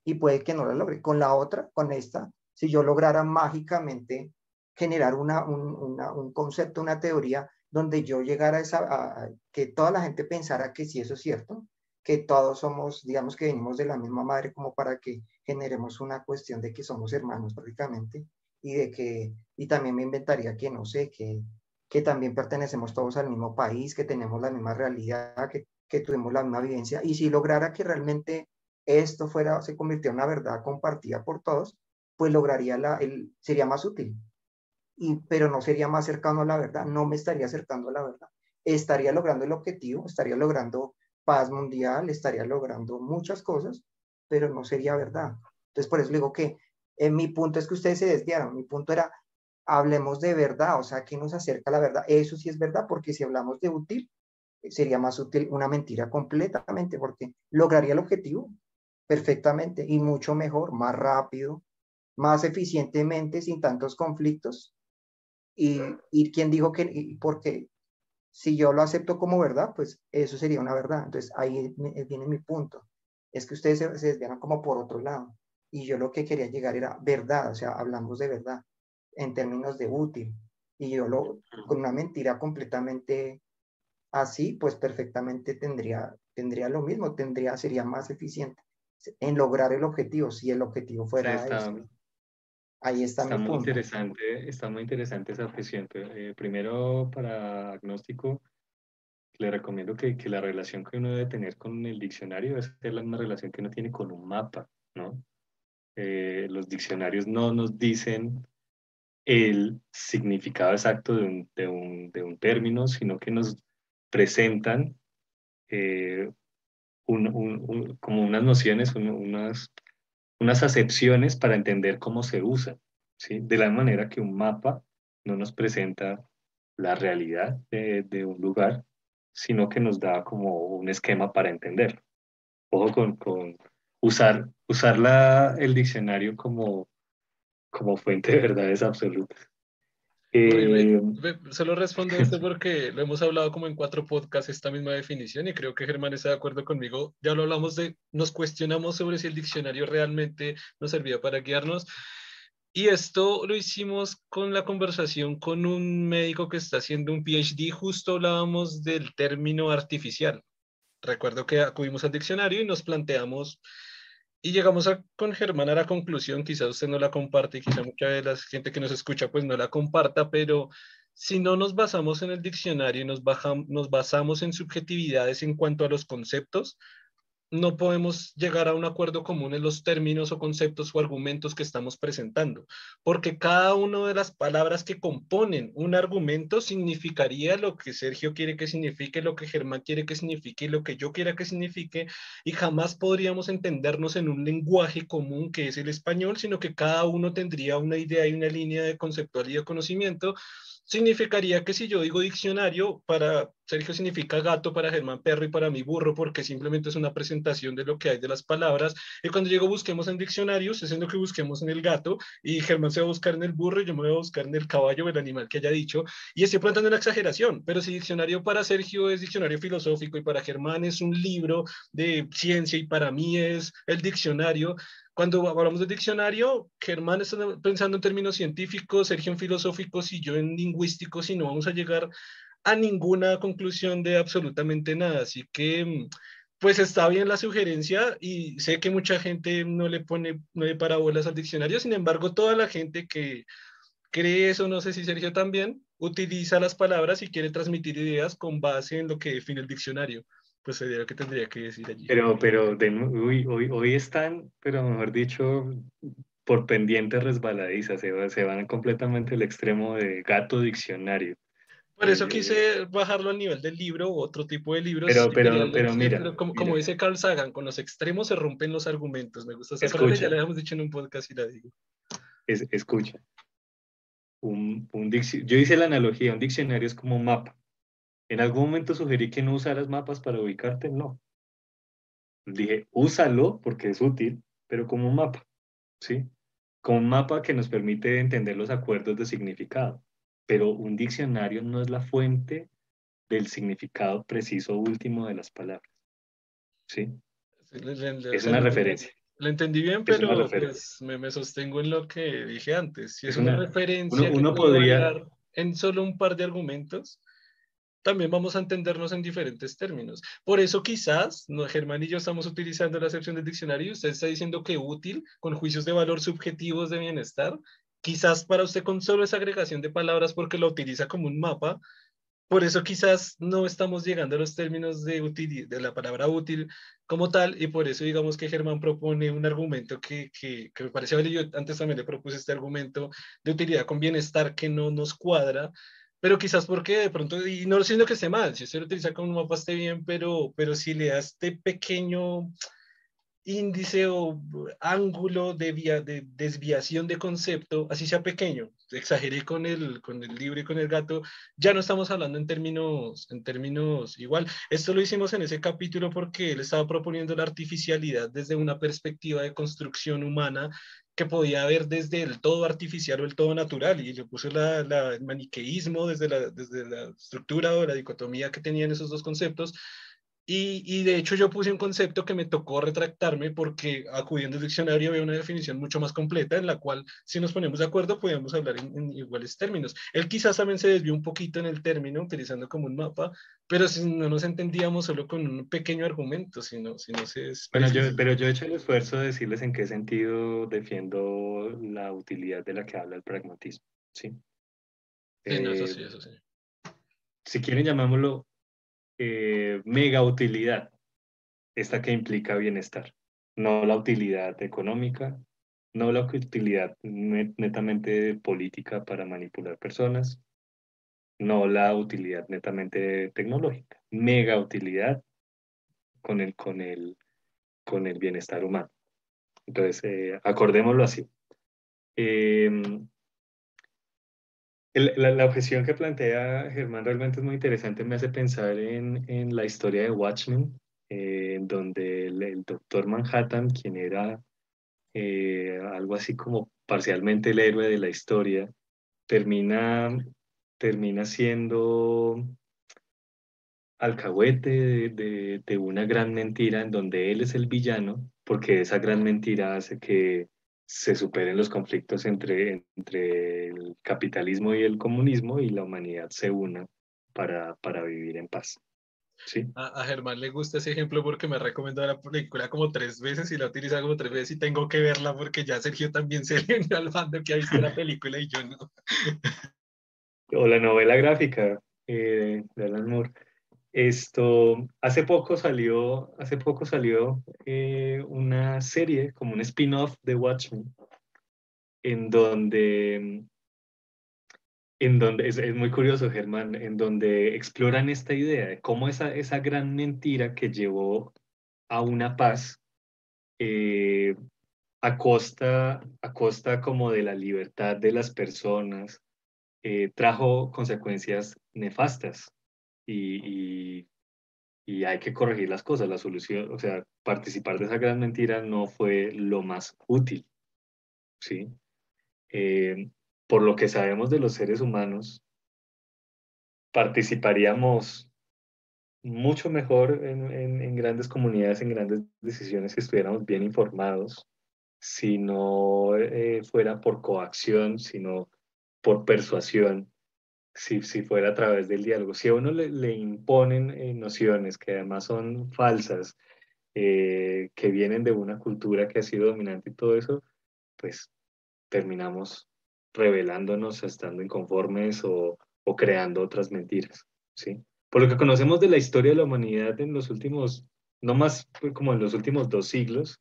y puede que no la logre. Con la otra, con esta, si yo lograra mágicamente generar una, un, concepto, una teoría donde yo llegara a, esa, que toda la gente pensara que sí, eso es cierto, que todos somos, digamos que venimos de la misma madre, como para que generemos una cuestión de que somos hermanos prácticamente, y de que, y también me inventaría que no sé, que, que también pertenecemos todos al mismo país, que tenemos la misma realidad, que, que tuvimos la misma vivencia, y si lograra que realmente esto fuera, se convirtió en una verdad compartida por todos, pues lograría la, el, sería más útil. Y, pero no sería más cercano a la verdad, no me estaría acercando a la verdad. Estaría logrando el objetivo, estaría logrando paz mundial, estaría logrando muchas cosas, pero no sería verdad. Entonces, por eso digo que en mi punto es que ustedes se desviaron. Mi punto era, hablemos de verdad, o sea, que nos acerca a la verdad. Eso sí es verdad, porque si hablamos de útil, sería más útil una mentira completamente, porque lograría el objetivo, perfectamente y mucho mejor, más rápido, más eficientemente, sin tantos conflictos. Y, y quien dijo que, porque si yo lo acepto como verdad, pues eso sería una verdad. Entonces ahí viene mi punto. Es que ustedes se, se desviaron como por otro lado. Y yo lo que quería llegar era verdad, o sea, hablamos de verdad en términos de útil. Y yo lo, con una mentira completamente así, pues perfectamente tendría, tendría lo mismo, tendría, sería más eficiente en lograr el objetivo, si el objetivo fuera Ahí está, está muy interesante, está muy interesante esa objeción. Eh, primero, para agnóstico, le recomiendo que, que, la relación que uno debe tener con el diccionario es la misma relación que uno tiene con un mapa, ¿no? Eh, los diccionarios no nos dicen el significado exacto de un, de un, de un término, sino que nos presentan eh, como unas nociones, unas, unas acepciones para entender cómo se usa, ¿sí? de la manera que un mapa no nos presenta la realidad de, de un lugar, sino que nos da como un esquema para entenderlo. Ojo con, con usar, usar la, el diccionario como, como fuente de verdades absolutas. Eh, solo respondo esto porque lo hemos hablado como en cuatro podcasts esta misma definición y creo que Germán está de acuerdo conmigo. Ya lo hablamos de, nos cuestionamos sobre si el diccionario realmente nos servía para guiarnos. Y esto lo hicimos con la conversación con un médico que está haciendo un PhD. Justo hablábamos del término artificial. Recuerdo que acudimos al diccionario y nos planteamos y llegamos a, con Germán a la conclusión, quizás usted no la comparte y quizá mucha de la gente que nos escucha pues no la comparta, pero si no nos basamos en el diccionario y nos, nos basamos en subjetividades en cuanto a los conceptos, no podemos llegar a un acuerdo común en los términos o conceptos o argumentos que estamos presentando, porque cada una de las palabras que componen un argumento significaría lo que Sergio quiere que signifique, lo que Germán quiere que signifique, lo que yo quiera que signifique, y jamás podríamos entendernos en un lenguaje común que es el español, sino que cada uno tendría una idea y una línea de conceptualidad y conocimiento significaría que si yo digo diccionario, para Sergio significa gato, para Germán perro y para mí burro, porque simplemente es una presentación de lo que hay de las palabras. Y cuando llego busquemos en diccionarios, es en lo que busquemos en el gato, y Germán se va a buscar en el burro y yo me voy a buscar en el caballo, el animal que haya dicho. Y estoy plantando una exageración, pero si diccionario para Sergio es diccionario filosófico y para Germán es un libro de ciencia y para mí es el diccionario, cuando hablamos de diccionario, Germán está pensando en términos científicos, Sergio en filosóficos y yo en lingüísticos y no vamos a llegar a ninguna conclusión de absolutamente nada. Así que, pues está bien la sugerencia y sé que mucha gente no le pone, no le parabolas al diccionario, sin embargo, toda la gente que cree eso, no sé si Sergio también, utiliza las palabras y quiere transmitir ideas con base en lo que define el diccionario pues sería lo que tendría que decir allí. Pero, pero de, hoy, hoy están, pero mejor dicho, por pendientes resbaladizas, se, se van completamente al extremo de gato diccionario. Por eso quise bajarlo al nivel del libro o otro tipo de libros. Pero, pero, pero mira. como, dice Carl Sagan, con los extremos se rompen los argumentos. Me gusta esa frase, ya la habíamos dicho en un podcast y la digo. Es, escucha. Un, un yo hice la analogía, un diccionario es como un mapa. En algún momento sugerí que no usaras mapas para ubicarte, no. Dije, úsalo porque es útil, pero como un mapa, ¿sí? Como un mapa que nos permite entender los acuerdos de significado. Pero un diccionario no es la fuente del significado preciso último de las palabras, ¿sí? es una referencia. Lo entendí bien, pero pues, me, sostengo en lo que dije antes. Si es, una, referencia uno, podría en solo un par de argumentos, también vamos a entendernos en diferentes términos. Por eso quizás, no, Germán y yo estamos utilizando la acepción del diccionario, usted está diciendo que útil con juicios de valor subjetivos de bienestar, quizás para usted con solo esa agregación de palabras porque lo utiliza como un mapa, por eso quizás no estamos llegando a los términos de, útil, de la palabra útil como tal, y por eso digamos que Germán propone un argumento que, que, que me parece, yo antes también le propuse este argumento de utilidad con bienestar que no nos cuadra, pero quizás porque de pronto, y no siento que esté mal, si usted lo utiliza como un mapa esté bien, pero, pero si le da este pequeño índice o ángulo de, vía, de desviación de concepto, así sea pequeño, exageré con el, con el libro y con el gato, ya no estamos hablando en términos, en términos igual. Esto lo hicimos en ese capítulo porque él estaba proponiendo la artificialidad desde una perspectiva de construcción humana que podía haber desde el todo artificial o el todo natural, y yo puse la, el maniqueísmo desde la, desde la estructura o la dicotomía que tenían esos dos conceptos, y, y, de hecho yo puse un concepto que me tocó retractarme porque acudiendo al diccionario había una definición mucho más completa en la cual si nos ponemos de acuerdo podíamos hablar en, iguales términos. Él quizás también se desvió un poquito en el término utilizando como un mapa, pero si no nos entendíamos solo con un pequeño argumento, sino, si no se... Bueno, yo, pero yo he hecho el esfuerzo de decirles en qué sentido defiendo la utilidad de la que habla el pragmatismo. Sí, sí, no, eso sí, eso sí. Si quieren llamámoslo eh, mega utilidad, esta que implica bienestar, no la utilidad económica, no la utilidad netamente política para manipular personas, no la utilidad netamente tecnológica, mega utilidad con el, con el, con el bienestar humano. Entonces, eh, acordémoslo así. La, objeción que plantea Germán realmente es muy interesante, me hace pensar en, en la historia de Watchmen, eh, donde el, doctor Manhattan, quien era eh, algo así como parcialmente el héroe de la historia, termina, termina siendo alcahuete de, de, una gran mentira en donde él es el villano, porque esa gran mentira hace que se superen los conflictos entre, entre el capitalismo y el comunismo y la humanidad se una para, para vivir en paz. ¿Sí? A, Germán le gusta ese ejemplo porque me ha recomendado la película como tres veces y la utiliza como tres veces y tengo que verla porque ya Sergio también se le al bando que ha visto la película y yo no. O la novela gráfica eh, de Alan Moore. Esto, hace poco salió, hace poco salió eh, una serie, como un spin-off de Watchmen, en donde, en donde es, muy curioso, Germán, en donde exploran esta idea de cómo esa, esa gran mentira que llevó a una paz eh, a, costa, a costa como de la libertad de las personas, eh, trajo consecuencias nefastas y, y, hay que corregir las cosas. La solución, o sea, participar de esa gran mentira no fue lo más útil, ¿sí? Eh, por lo que sabemos de los seres humanos, participaríamos mucho mejor en, en, grandes comunidades, en grandes decisiones, si estuviéramos bien informados, si no eh, fuera por coacción, sino por persuasión si, si fuera a través del diálogo. Si a uno le, le imponen eh, nociones que además son falsas, eh, que vienen de una cultura que ha sido dominante y todo eso, pues terminamos revelándonos, estando inconformes o, o creando otras mentiras, ¿sí? Por lo que conocemos de la historia de la humanidad en los últimos, no más como en los últimos dos siglos,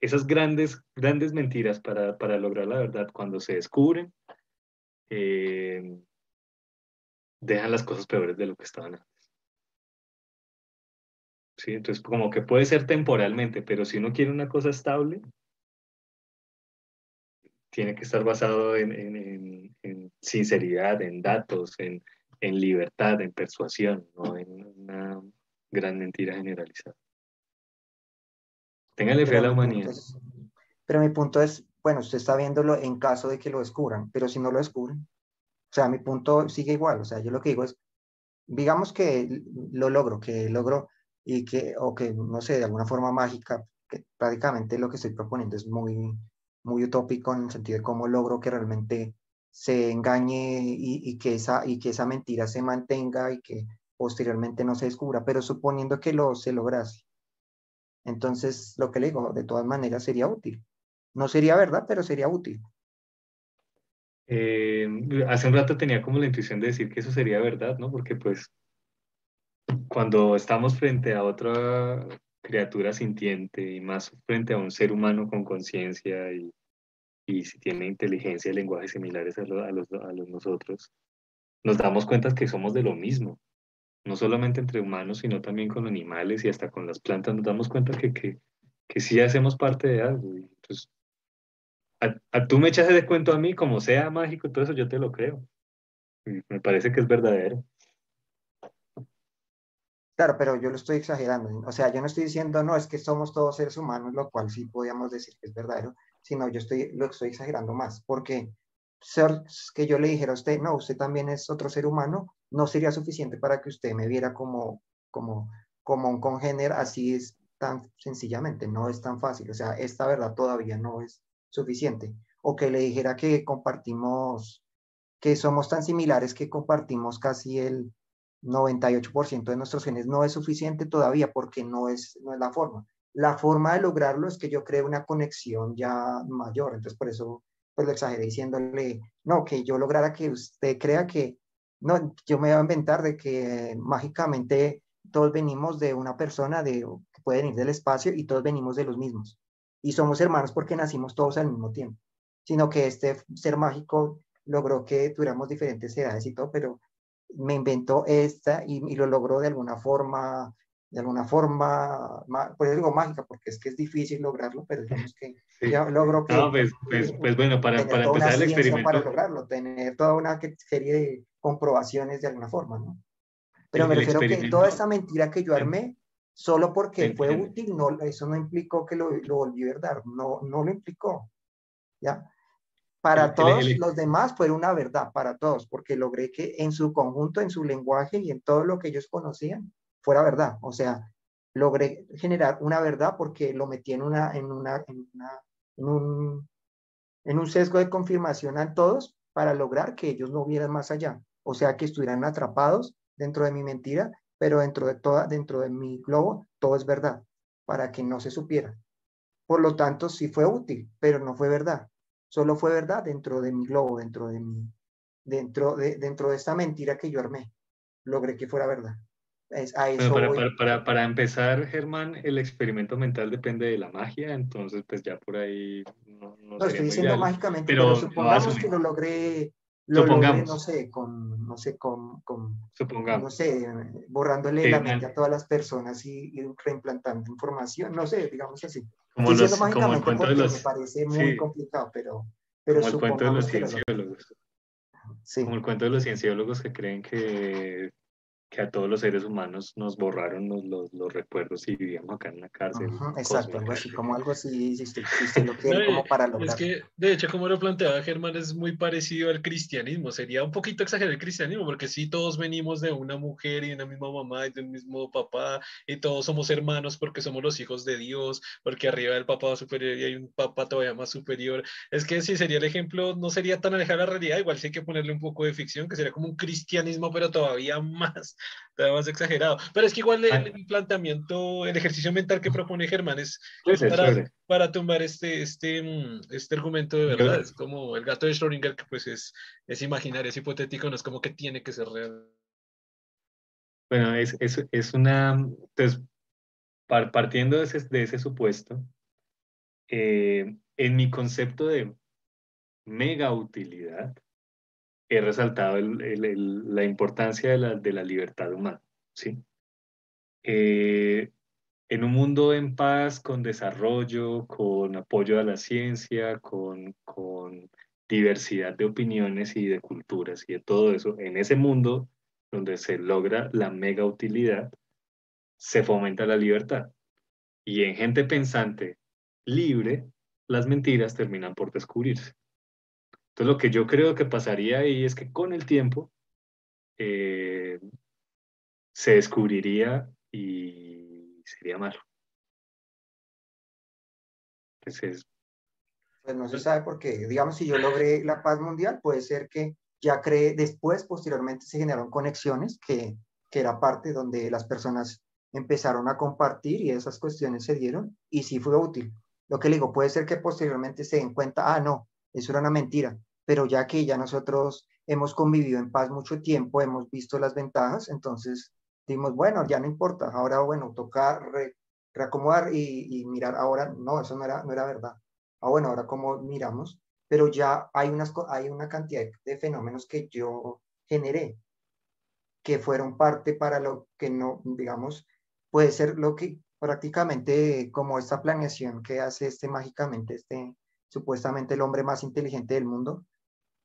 esas grandes, grandes mentiras para, para lograr la verdad, cuando se descubren, eh, dejan las cosas peores de lo que estaban antes. ¿Sí? Entonces, como que puede ser temporalmente, pero si uno quiere una cosa estable, tiene que estar basado en, sinceridad, en datos, en, libertad, en persuasión, no en una gran mentira generalizada. Téngale fe a la humanidad. pero mi punto es, bueno, usted está viéndolo en caso de que lo descubran, pero si no lo descubren. O sea, mi punto sigue igual. O sea, yo lo que digo es, digamos que lo logro, que logro y que, o que, no sé, de alguna forma mágica, que prácticamente lo que estoy proponiendo es muy, muy utópico en el sentido de cómo logro que realmente se engañe y, que, esa, y que esa mentira se mantenga y que posteriormente no se descubra, pero suponiendo que lo se lograse. Entonces, lo que le digo, de todas maneras sería útil. No sería verdad, pero sería útil. Eh, hace un rato tenía como la intuición de decir que eso sería verdad, ¿no? Porque pues cuando estamos frente a otra criatura sintiente y más frente a un ser humano con conciencia y, y, si tiene inteligencia y lenguajes similares a, a, los, a los nosotros, nos damos cuenta que somos de lo mismo, no solamente entre humanos, sino también con animales y hasta con las plantas, nos damos cuenta que, que, que sí hacemos parte de algo. Y, pues, a, tú me echas ese cuento a mí, como sea mágico todo eso, yo te lo creo. me parece que es verdadero. Claro, pero yo lo estoy exagerando. O sea, yo no estoy diciendo, no, es que somos todos seres humanos, lo cual sí podríamos decir que es verdadero, sino yo estoy, lo estoy exagerando más, porque ser que yo le dijera a usted, no, usted también es otro ser humano, no sería suficiente para que usted me viera como, como, como un congénero, así es tan sencillamente, no es tan fácil. O sea, esta verdad todavía no es suficiente. O que le dijera que compartimos, que somos tan similares que compartimos casi el 98% de nuestros genes, no es suficiente todavía porque no es, no es la forma. La forma de lograrlo es que yo cree una conexión ya mayor. Entonces, por eso pues lo exageré diciéndole, no, que yo lograra que usted crea que, no, yo me voy a inventar de que mágicamente todos venimos de una persona de, que puede venir del espacio y todos venimos de los mismos y somos hermanos porque nacimos todos al mismo tiempo, sino que este ser mágico logró que tuviéramos diferentes edades y todo, pero me inventó esta y, y lo logró de alguna forma de alguna forma, por eso digo mágica, porque es que es difícil lograrlo, pero digamos que ya logro que... No, pues, pues, pues bueno, para, para empezar el experimento... Para lograrlo, tener toda una serie de comprobaciones de alguna forma, ¿no? Pero me refiero que toda esta mentira que yo armé, solo porque fue útil, no, eso no implicó que lo, lo volví verdad, no, no lo implicó, ¿ya? Para todos los demás fue una verdad, para todos, porque logré que en su conjunto, en su lenguaje y en todo lo que ellos conocían, fuera verdad. O sea, logré generar una verdad porque lo metí en, una, en, una, en, un, en un sesgo de confirmación a todos para lograr que ellos no vieran más allá. O sea, que estuvieran atrapados dentro de mi mentira, pero dentro de, toda, dentro de mi globo todo es verdad, para que no se supiera. Por lo tanto, sí fue útil, pero no fue verdad. Solo fue verdad dentro de mi globo, dentro de mi, dentro de, dentro de esta mentira que yo armé. Logré que fuera verdad para, para, empezar, Germán, el experimento mental depende de la magia, entonces pues ya por ahí no, no, estoy diciendo mágicamente, pero, supongamos que lo logré, lo logré, no sé, con, no sé, con, con supongamos. no sé, borrándole la mente a todas las personas y, reimplantando información, no sé, digamos así. Como, los, como el cuento de los... Me parece muy complicado, pero, pero como el cuento de los cienciólogos. Sí. Como el cuento de los cienciólogos que creen que que a todos los seres humanos nos borraron los, los, los recuerdos y vivíamos acá en la cárcel. exacto, algo así, como algo así, si usted, lo quiere, como para lograr. Es que, de hecho, como lo planteaba Germán, es muy parecido al cristianismo. Sería un poquito exagerar el cristianismo, porque sí, todos venimos de una mujer y de una misma mamá y de un mismo papá, y todos somos hermanos porque somos los hijos de Dios, porque arriba del papá superior y hay un papá todavía más superior. Es que si sería el ejemplo, no sería tan alejado de la realidad, igual sí hay que ponerle un poco de ficción, que sería como un cristianismo, pero todavía más más exagerado. Pero es que igual el, ah. planteamiento, el ejercicio mental que propone Germán es, para, para, tomar este, este, mm, este argumento de verdad. Es como el gato de Schrödinger, que pues es, es imaginario, es hipotético, no es como que tiene que ser real. Bueno, es, es, es una. Entonces, partiendo de ese, de ese supuesto, eh, en mi concepto de mega utilidad, he resaltado la importancia de la, libertad humana. ¿sí? Eh, en un mundo en paz, con desarrollo, con apoyo a la ciencia, con, con diversidad de opiniones y de culturas y de todo eso, en ese mundo donde se logra la mega utilidad, se fomenta la libertad. Y en gente pensante libre, las mentiras terminan por descubrirse. Entonces, lo que yo creo que pasaría ahí es que con el tiempo eh, se descubriría y sería malo. Entonces, pues no se sabe por qué. Digamos, si yo logré la paz mundial, puede ser que ya cree, después, posteriormente, se generaron conexiones, que, que era parte donde las personas empezaron a compartir y esas cuestiones se dieron y sí fue útil. Lo que le digo, puede ser que posteriormente se den cuenta, ah, no, eso era una mentira, pero ya que ya nosotros hemos convivido en paz mucho tiempo, hemos visto las ventajas, entonces dimos, bueno, ya no importa, ahora, bueno, toca reacomodar y, mirar, ahora, no, eso no era, no era verdad. Ah, bueno, ahora cómo miramos, pero ya hay, unas, hay una cantidad de fenómenos que yo generé, que fueron parte para lo que no, digamos, puede ser lo que prácticamente como esta planeación que hace este mágicamente, este supuestamente el hombre más inteligente del mundo,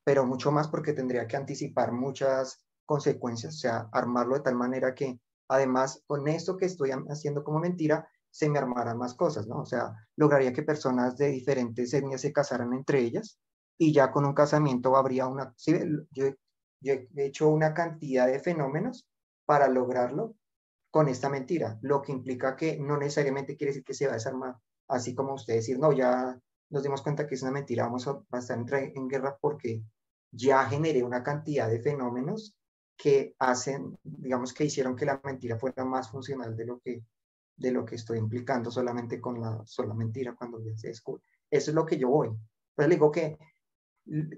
pero mucho más porque tendría que anticipar muchas consecuencias, o sea, armarlo de tal manera que además con esto que estoy haciendo como mentira, se me armaran más cosas, ¿no? O sea, lograría que personas de diferentes etnias se casaran entre ellas y ya con un casamiento habría una, ¿sí? yo, he hecho una cantidad de fenómenos para lograrlo con esta mentira, lo que implica que no necesariamente quiere decir que se va a desarmar, así como usted decir, no, ya nos dimos cuenta que es una mentira, vamos a, estar en, guerra porque ya generé una cantidad de fenómenos que hacen, digamos, que hicieron que la mentira fuera más funcional de lo que, de lo que estoy implicando solamente con la sola mentira cuando se descubre. Eso es lo que yo voy. Pues digo que,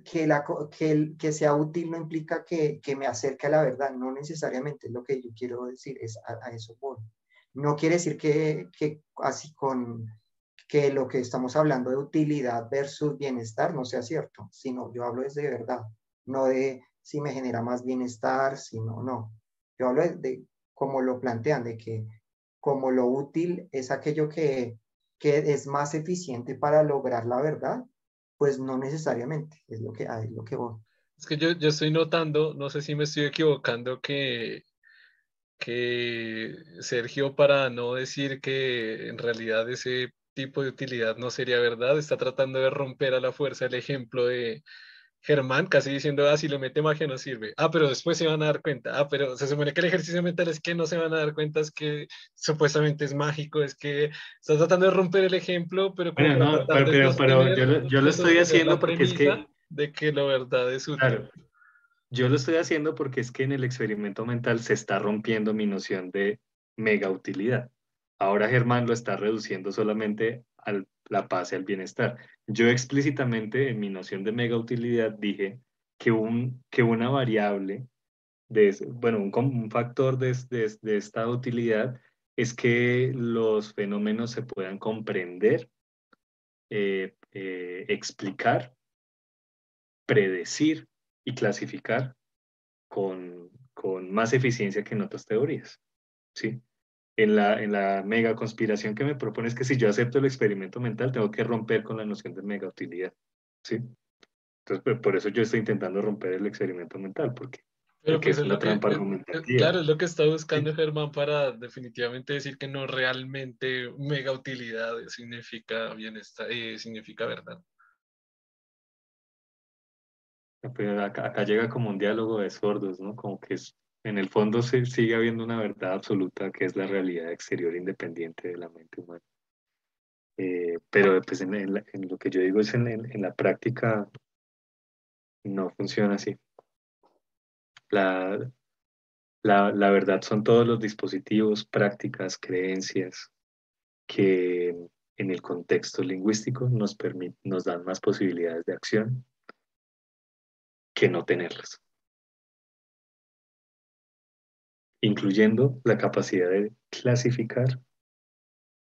que, la, que, que sea útil no implica que, que, me acerque a la verdad, no necesariamente lo que yo quiero decir, es a, a eso voy. No quiere decir que, que así con que lo que estamos hablando de utilidad versus bienestar no sea cierto, sino yo hablo es de verdad, no de si me genera más bienestar, si no, no. Yo hablo de, de como lo plantean, de que como lo útil es aquello que, que es más eficiente para lograr la verdad, pues no necesariamente, es lo que, es lo que voy. Es que yo, yo estoy notando, no sé si me estoy equivocando, que, que Sergio, para no decir que en realidad ese tipo de utilidad no sería verdad, está tratando de romper a la fuerza el ejemplo de, Germán casi diciendo, ah, si le mete magia no sirve. Ah, pero después se van a dar cuenta. Ah, pero se supone que el ejercicio mental es que no se van a dar cuenta, es que supuestamente es mágico, es que está tratando de romper el ejemplo, pero... Bueno, no, pero, pero, yo, lo, yo lo estoy haciendo porque es que... De que la verdad es útil. Claro. Yo lo estoy haciendo porque es que en el experimento mental se está rompiendo mi noción de mega utilidad. Ahora Germán lo está reduciendo solamente a la paz y al bienestar. Yo explícitamente en mi noción de mega utilidad dije que, un, que una variable, de, bueno, un, factor de, de, esta utilidad es que los fenómenos se puedan comprender, eh, eh, explicar, predecir y clasificar con, con, más eficiencia que en otras teorías. ¿sí? En la, en la mega conspiración que me propone es que si yo acepto el experimento mental, tengo que romper con la noción de mega utilidad. ¿sí? Entonces, por eso yo estoy intentando romper el experimento mental, porque, Pero pues es una trampa argumentativa. Claro, es lo que está buscando Germán para definitivamente decir que no realmente mega utilidad significa bienestar, eh, significa verdad. Pero acá, acá, llega como un diálogo de sordos, ¿no? Como que es, en el fondo se sigue habiendo una verdad absoluta que es la realidad exterior independiente de la mente humana. Eh, pero pues en, lo que yo digo es en, en, la práctica no funciona así. La, la, la, verdad son todos los dispositivos, prácticas, creencias que en el contexto lingüístico nos, nos dan más posibilidades de acción que no tenerlas. Incluyendo la capacidad de clasificar,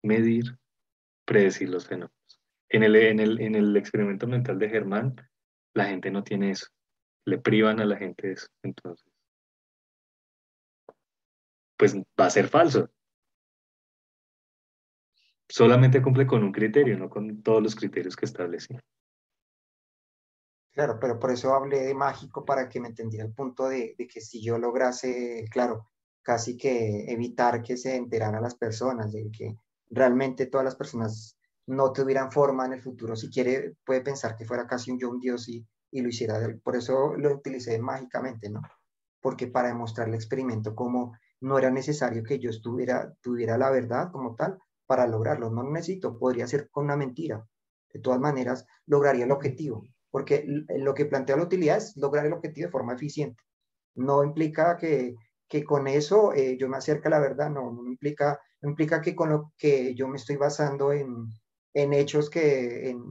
medir, predecir los fenómenos. En el, en el, en el experimento mental de Germán, la gente no tiene eso. Le privan a la gente eso. Entonces, pues va a ser falso. Solamente cumple con un criterio, no con todos los criterios que establecí. Claro, pero por eso hablé de mágico para que me entendiera el punto de, de que si yo lograse, claro, casi que evitar que se enteraran las personas, de que realmente todas las personas no tuvieran forma en el futuro. Si quiere, puede pensar que fuera casi un yo, un Dios y, y lo hiciera. Por eso lo utilicé mágicamente, ¿no? Porque para demostrar el experimento como no era necesario que yo estuviera, tuviera la verdad como tal para lograrlo. No necesito, podría ser con una mentira. De todas maneras, lograría el objetivo, porque lo que plantea la utilidad es lograr el objetivo de forma eficiente. No implica que que con eso eh, yo me acerque a la verdad, no, implica, implica que con lo que yo me estoy basando en, en hechos que, en,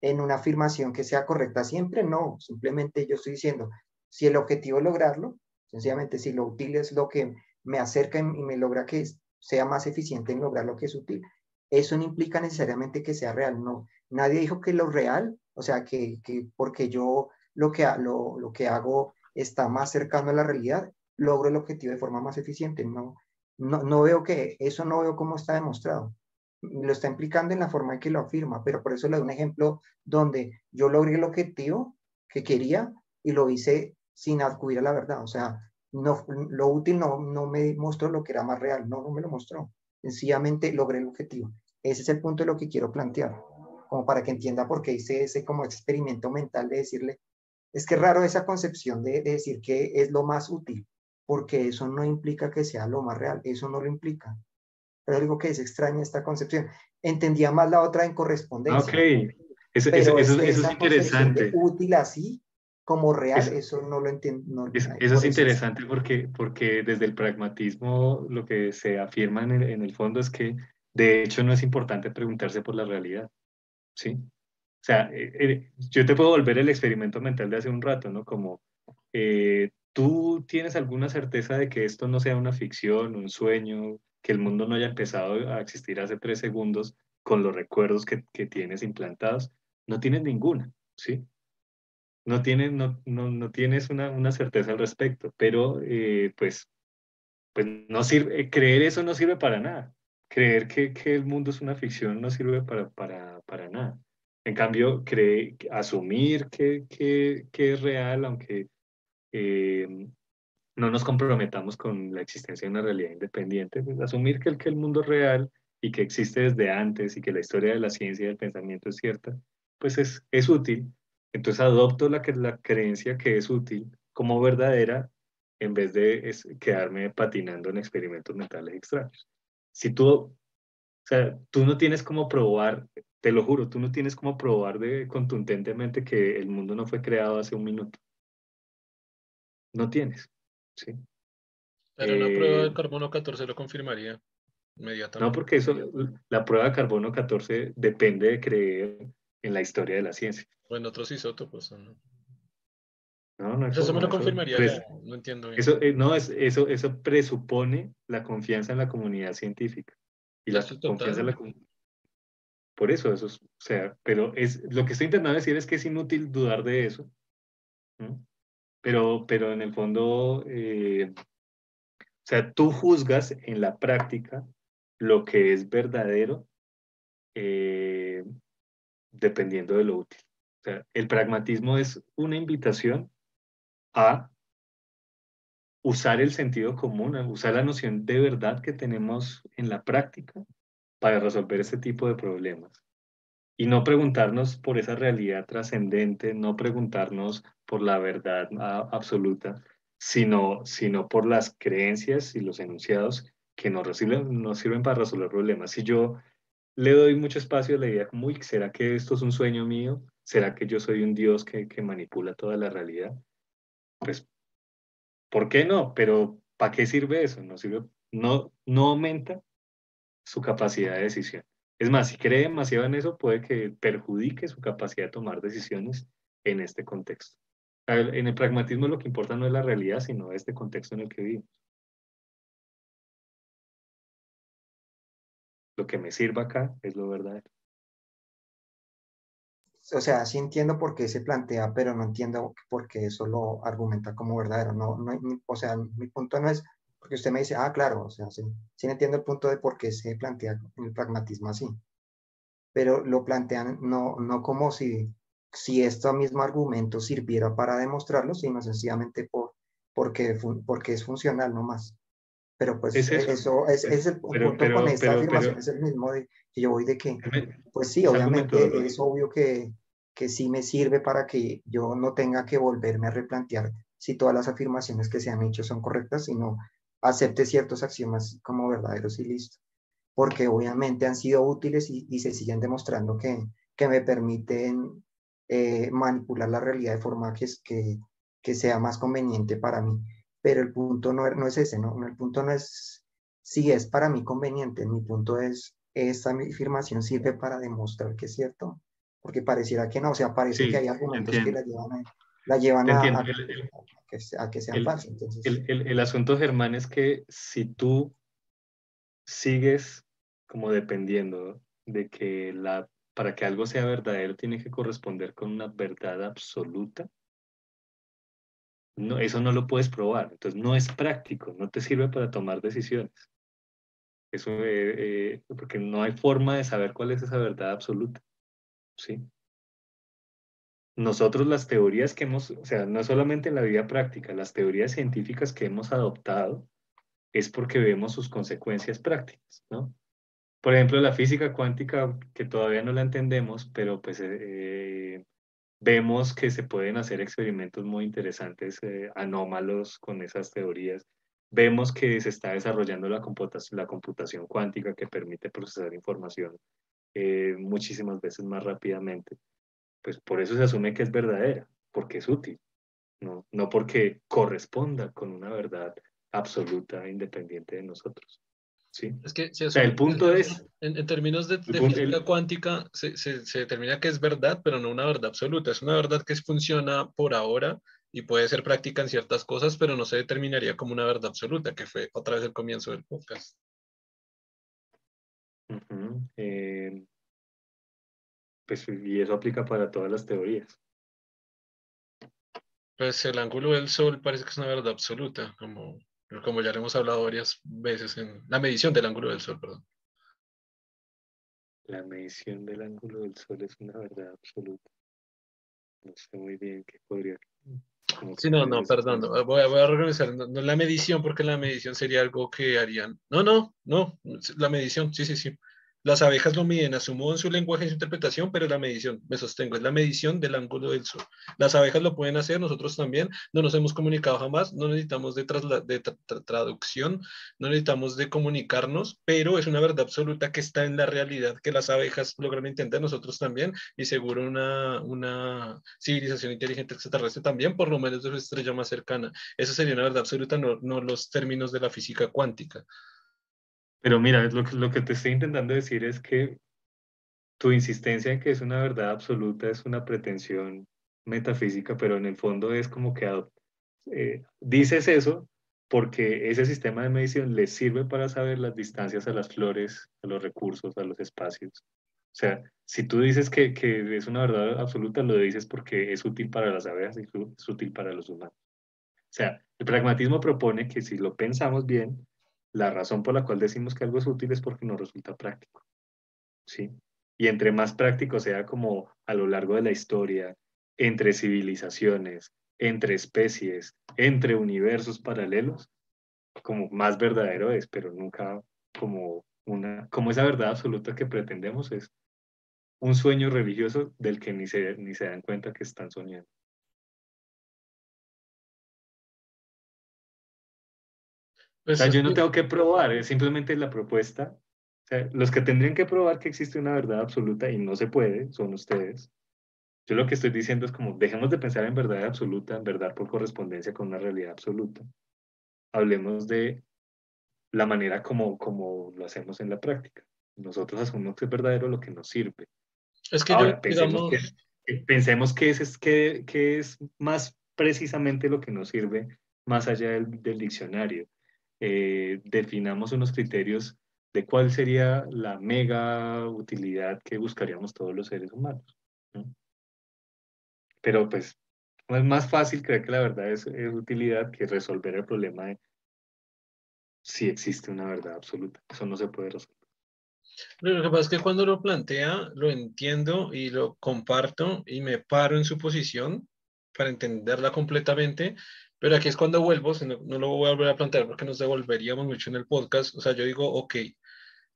en, una afirmación que sea correcta siempre, no, simplemente yo estoy diciendo, si el objetivo es lograrlo, sencillamente si lo útil es lo que me acerca y me logra que sea más eficiente en lograr lo que es útil, eso no implica necesariamente que sea real, no. Nadie dijo que lo real, o sea, que, que porque yo lo que, lo, lo que hago está más cercano a la realidad, logro el objetivo de forma más eficiente. No, no, no veo que, eso no veo cómo está demostrado. Lo está implicando en la forma en que lo afirma, pero por eso le doy un ejemplo donde yo logré el objetivo que quería y lo hice sin acudir a la verdad. O sea, no, lo útil no, no me mostró lo que era más real, no, no me lo mostró. Sencillamente logré el objetivo. Ese es el punto de lo que quiero plantear, como para que entienda por qué hice ese como experimento mental de decirle, es que raro esa concepción de decir que es lo más útil porque eso no implica que sea lo más real, eso no lo implica. Pero digo que es extraña esta concepción. Entendía más la otra en correspondencia. Ok, eso, eso, eso, es interesante. Útil así como real, eso no lo entiendo. eso es interesante porque, porque desde el pragmatismo lo que se afirma en el, en el, fondo es que de hecho no es importante preguntarse por la realidad. ¿Sí? O sea, eh, eh, yo te puedo volver el experimento mental de hace un rato, ¿no? Como eh, ¿Tú tienes alguna certeza de que esto no sea una ficción, un sueño, que el mundo no haya empezado a existir hace tres segundos con los recuerdos que, que tienes implantados, no tienes ninguna, ¿sí? No tienes, no, no, no tienes una, una, certeza al respecto, pero eh, pues, pues no sirve, creer eso no sirve para nada. Creer que, que el mundo es una ficción no sirve para, para, para nada. En cambio, cree, asumir que, que, que es real, aunque eh, no nos comprometamos con la existencia de una realidad independiente, pues asumir que el, que el mundo es real y que existe desde antes y que la historia de la ciencia y del pensamiento es cierta, pues es, es útil. Entonces adopto la, la creencia que es útil como verdadera en vez de quedarme patinando en experimentos mentales extraños. Si tú, o sea, tú no tienes como probar, te lo juro, tú no tienes como probar de, contundentemente que el mundo no fue creado hace un minuto. No tienes. ¿sí? Pero una prueba de eh, carbono 14 lo confirmaría inmediatamente. No, porque eso, la prueba de carbono 14 depende de creer en la historia de la ciencia. O en otros isótopos, ¿no? No, no eso me lo confirmaría, no entiendo bien. Eso, eh, no, es, eso, eso presupone la confianza en la comunidad científica. Y la confianza en la Por eso, eso es, o sea, pero es, lo que estoy intentando decir es que es inútil dudar de eso. Pero, pero en el fondo, eh, o sea, tú juzgas en la práctica lo que es verdadero eh, dependiendo de lo útil. O sea, el pragmatismo es una invitación a usar el sentido común, a usar la noción de verdad que tenemos en la práctica para resolver este tipo de problemas y no preguntarnos por esa realidad trascendente, no preguntarnos por la verdad absoluta, sino, sino por las creencias y los enunciados que nos, sirven, para resolver problemas. Si yo le doy mucho espacio a la idea como, ¿será que esto es un sueño mío? ¿Será que yo soy un Dios que, que manipula toda la realidad? Pues, ¿por qué no? Pero, ¿para qué sirve eso? No, sirve, no, no aumenta su capacidad de decisión. Es más, si cree demasiado en eso, puede que perjudique su capacidad de tomar decisiones en este contexto. En el pragmatismo lo que importa no es la realidad, sino este contexto en el que vivimos. Lo que me sirva acá es lo verdadero. O sea, sí entiendo por qué se plantea, pero no entiendo por qué eso lo argumenta como verdadero. No, no, o sea, mi punto no es porque usted me dice, ah, claro, o sea, sí, sí entiendo el punto de por qué se plantea el pragmatismo así, pero lo plantean no, no como si, si este mismo argumento sirviera para demostrarlo, sino sencillamente por, porque, porque es funcional nomás. Pero pues eso, es, es, el punto con esta afirmación, es el mismo de, que yo voy de que, pues sí, obviamente es obvio que, que sí me sirve para que yo no tenga que volverme a replantear si todas las afirmaciones que se han hecho son correctas, sino acepte ciertos axiomas como verdaderos y listo, porque obviamente han sido útiles y, se siguen demostrando que, que me permiten eh, manipular la realidad de forma que, que, que sea más conveniente para mí. Pero el punto no, no es ese, ¿no? El punto no es si es para mí conveniente, mi punto es, esta afirmación sirve para demostrar que es cierto, porque pareciera que no, o sea, parece que hay argumentos que la llevan a, la llevan a, a, que, sean el, El, el, asunto, Germán, es que si tú sigues como dependiendo de que la, para que algo sea verdadero tiene que corresponder con una verdad absoluta, no, eso no lo puedes probar. Entonces no es práctico, no te sirve para tomar decisiones. Eso, eh, eh, porque no hay forma de saber cuál es esa verdad absoluta. ¿sí? nosotros las teorías que hemos, o sea, no solamente en la vida práctica, las teorías científicas que hemos adoptado es porque vemos sus consecuencias prácticas, ¿no? Por ejemplo, la física cuántica, que todavía no la entendemos, pero pues eh, vemos que se pueden hacer experimentos muy interesantes, eh, anómalos con esas teorías. Vemos que se está desarrollando la computación, la computación cuántica que permite procesar información eh, muchísimas veces más rápidamente pues por eso se asume que es verdadera, porque es útil, no, no porque corresponda con una verdad absoluta independiente de nosotros. ¿Sí? Es que si el punto es... En, términos de, física cuántica se, se, se, determina que es verdad, pero no una verdad absoluta. Es una verdad que funciona por ahora y puede ser práctica en ciertas cosas, pero no se determinaría como una verdad absoluta, que fue otra vez el comienzo del podcast. eh, pues, y eso aplica para todas las teorías. Pues el ángulo del sol parece que es una verdad absoluta, como, como ya le hemos hablado varias veces en la medición del ángulo del sol, perdón. La medición del ángulo del sol es una verdad absoluta. No sé muy bien qué podría. Sí, no, no, perdón. Voy a, voy a organizar. No, no, la medición, porque la medición sería algo que harían. No, no, no. La medición, sí, sí, sí. Las abejas lo miden a su modo en su lenguaje y su interpretación, pero la medición, me sostengo, es la medición del ángulo del sol. Las abejas lo pueden hacer, nosotros también, no nos hemos comunicado jamás, no necesitamos de, de traducción, no necesitamos de comunicarnos, pero es una verdad absoluta que está en la realidad, que las abejas logran entender, nosotros también, y seguro una, civilización inteligente extraterrestre también, por lo menos de su estrella más cercana. Esa sería una verdad absoluta, no los términos de la física cuántica. Pero mira, lo que, lo que te estoy intentando decir es que tu insistencia en que es una verdad absoluta es una pretensión metafísica, pero en el fondo es como que eh, dices eso porque ese sistema de medición le sirve para saber las distancias a las flores, a los recursos, a los espacios. O sea, si tú dices que, que es una verdad absoluta, lo dices porque es útil para las abejas y es útil para los humanos. O sea, el pragmatismo propone que si lo pensamos bien, la razón por la cual decimos que algo es útil es porque nos resulta práctico. ¿sí? Y entre más práctico sea como a lo largo de la historia, entre civilizaciones, entre especies, entre universos paralelos, como más verdadero es, pero nunca como una, como esa verdad absoluta que pretendemos es un sueño religioso del que ni se, ni se dan cuenta que están soñando. Pues, o sea, yo no tengo que probar, es simplemente la propuesta. O sea, los que tendrían que probar que existe una verdad absoluta y no se puede son ustedes. Yo lo que estoy diciendo es como, dejemos de pensar en verdad absoluta, en verdad por correspondencia con una realidad absoluta. Hablemos de la manera como, como lo hacemos en la práctica. Nosotros asumimos que es verdadero lo que nos sirve. Es que yo, pensemos, que, pensemos que, es, que, que es más precisamente lo que nos sirve más allá del, del diccionario eh, definamos unos criterios de cuál sería la mega utilidad que buscaríamos todos los seres humanos. Pero pues es más fácil creer que la verdad es, utilidad que resolver el problema de si existe una verdad absoluta. Eso no se puede resolver. Lo que pasa es que cuando lo plantea, lo entiendo y lo comparto y me paro en su posición para entenderla completamente, pero aquí es cuando vuelvo, no, no, lo voy a volver a plantear porque nos devolveríamos mucho en el podcast. O sea, yo digo, ok,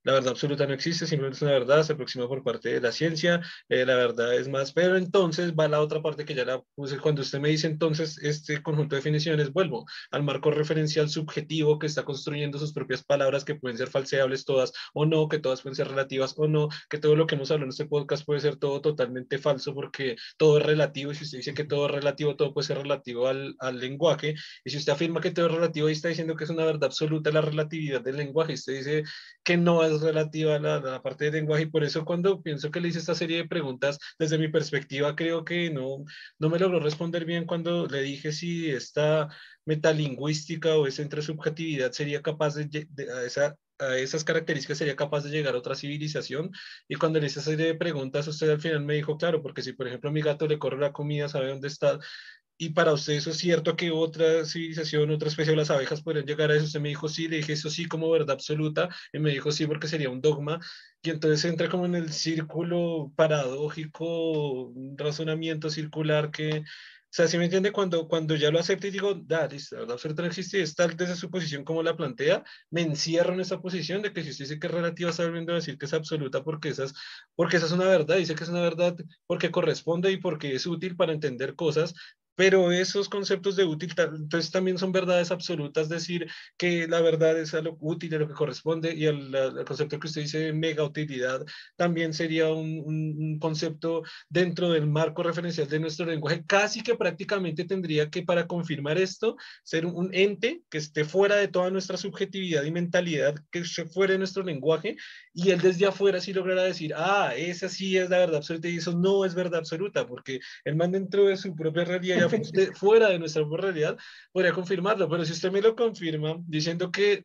la verdad absoluta no existe, simplemente es una verdad, se aproxima por parte de la ciencia, eh, la verdad es más, pero entonces va la otra parte que ya la puse, cuando usted me dice entonces este conjunto de definiciones, vuelvo al marco referencial subjetivo que está construyendo sus propias palabras que pueden ser falseables todas o no, que todas pueden ser relativas o no, que todo lo que hemos hablado en este podcast puede ser todo totalmente falso porque todo es relativo y si usted dice que todo es relativo, todo puede ser relativo al, al lenguaje y si usted afirma que todo es relativo y está diciendo que es una verdad absoluta la relatividad del lenguaje usted dice que no es relativa a la, parte de lenguaje y por eso cuando pienso que le hice esta serie de preguntas, desde mi perspectiva creo que no, no me logró responder bien cuando le dije si esta metalingüística o esa subjetividad sería capaz de, a, esa, a esas características sería capaz de llegar a otra civilización. Y cuando le hice esa serie de preguntas, usted al final me dijo, claro, porque si por ejemplo mi gato le corre la comida, sabe dónde está, y para usted eso es cierto que otra civilización, otra especie de las abejas podrían llegar a eso. Usted me dijo sí, le dije eso sí como verdad absoluta, y me dijo sí porque sería un dogma. Y entonces entra como en el círculo paradójico, un razonamiento circular que, o sea, si me entiende, cuando, cuando ya lo acepto y digo, da, la verdad absoluta no existe, está desde su posición como la plantea, me encierro en esa posición de que si usted dice que es relativa, está volviendo a decir que es absoluta porque esa es, porque esa es una verdad, dice que es una verdad porque corresponde y porque es útil para entender cosas, pero esos conceptos de útil, entonces también son verdades absolutas, decir que la verdad es a lo útil, a lo que corresponde, y el, concepto que usted dice de mega utilidad también sería un, un, concepto dentro del marco referencial de nuestro lenguaje, casi que prácticamente tendría que, para confirmar esto, ser un, ente que esté fuera de toda nuestra subjetividad y mentalidad, que esté fuera de nuestro lenguaje, y él desde afuera sí lograra decir, ah, esa sí es la verdad absoluta, y eso no es verdad absoluta, porque el man dentro de su propia realidad fuera de nuestra realidad, podría confirmarlo, pero si usted me lo confirma diciendo que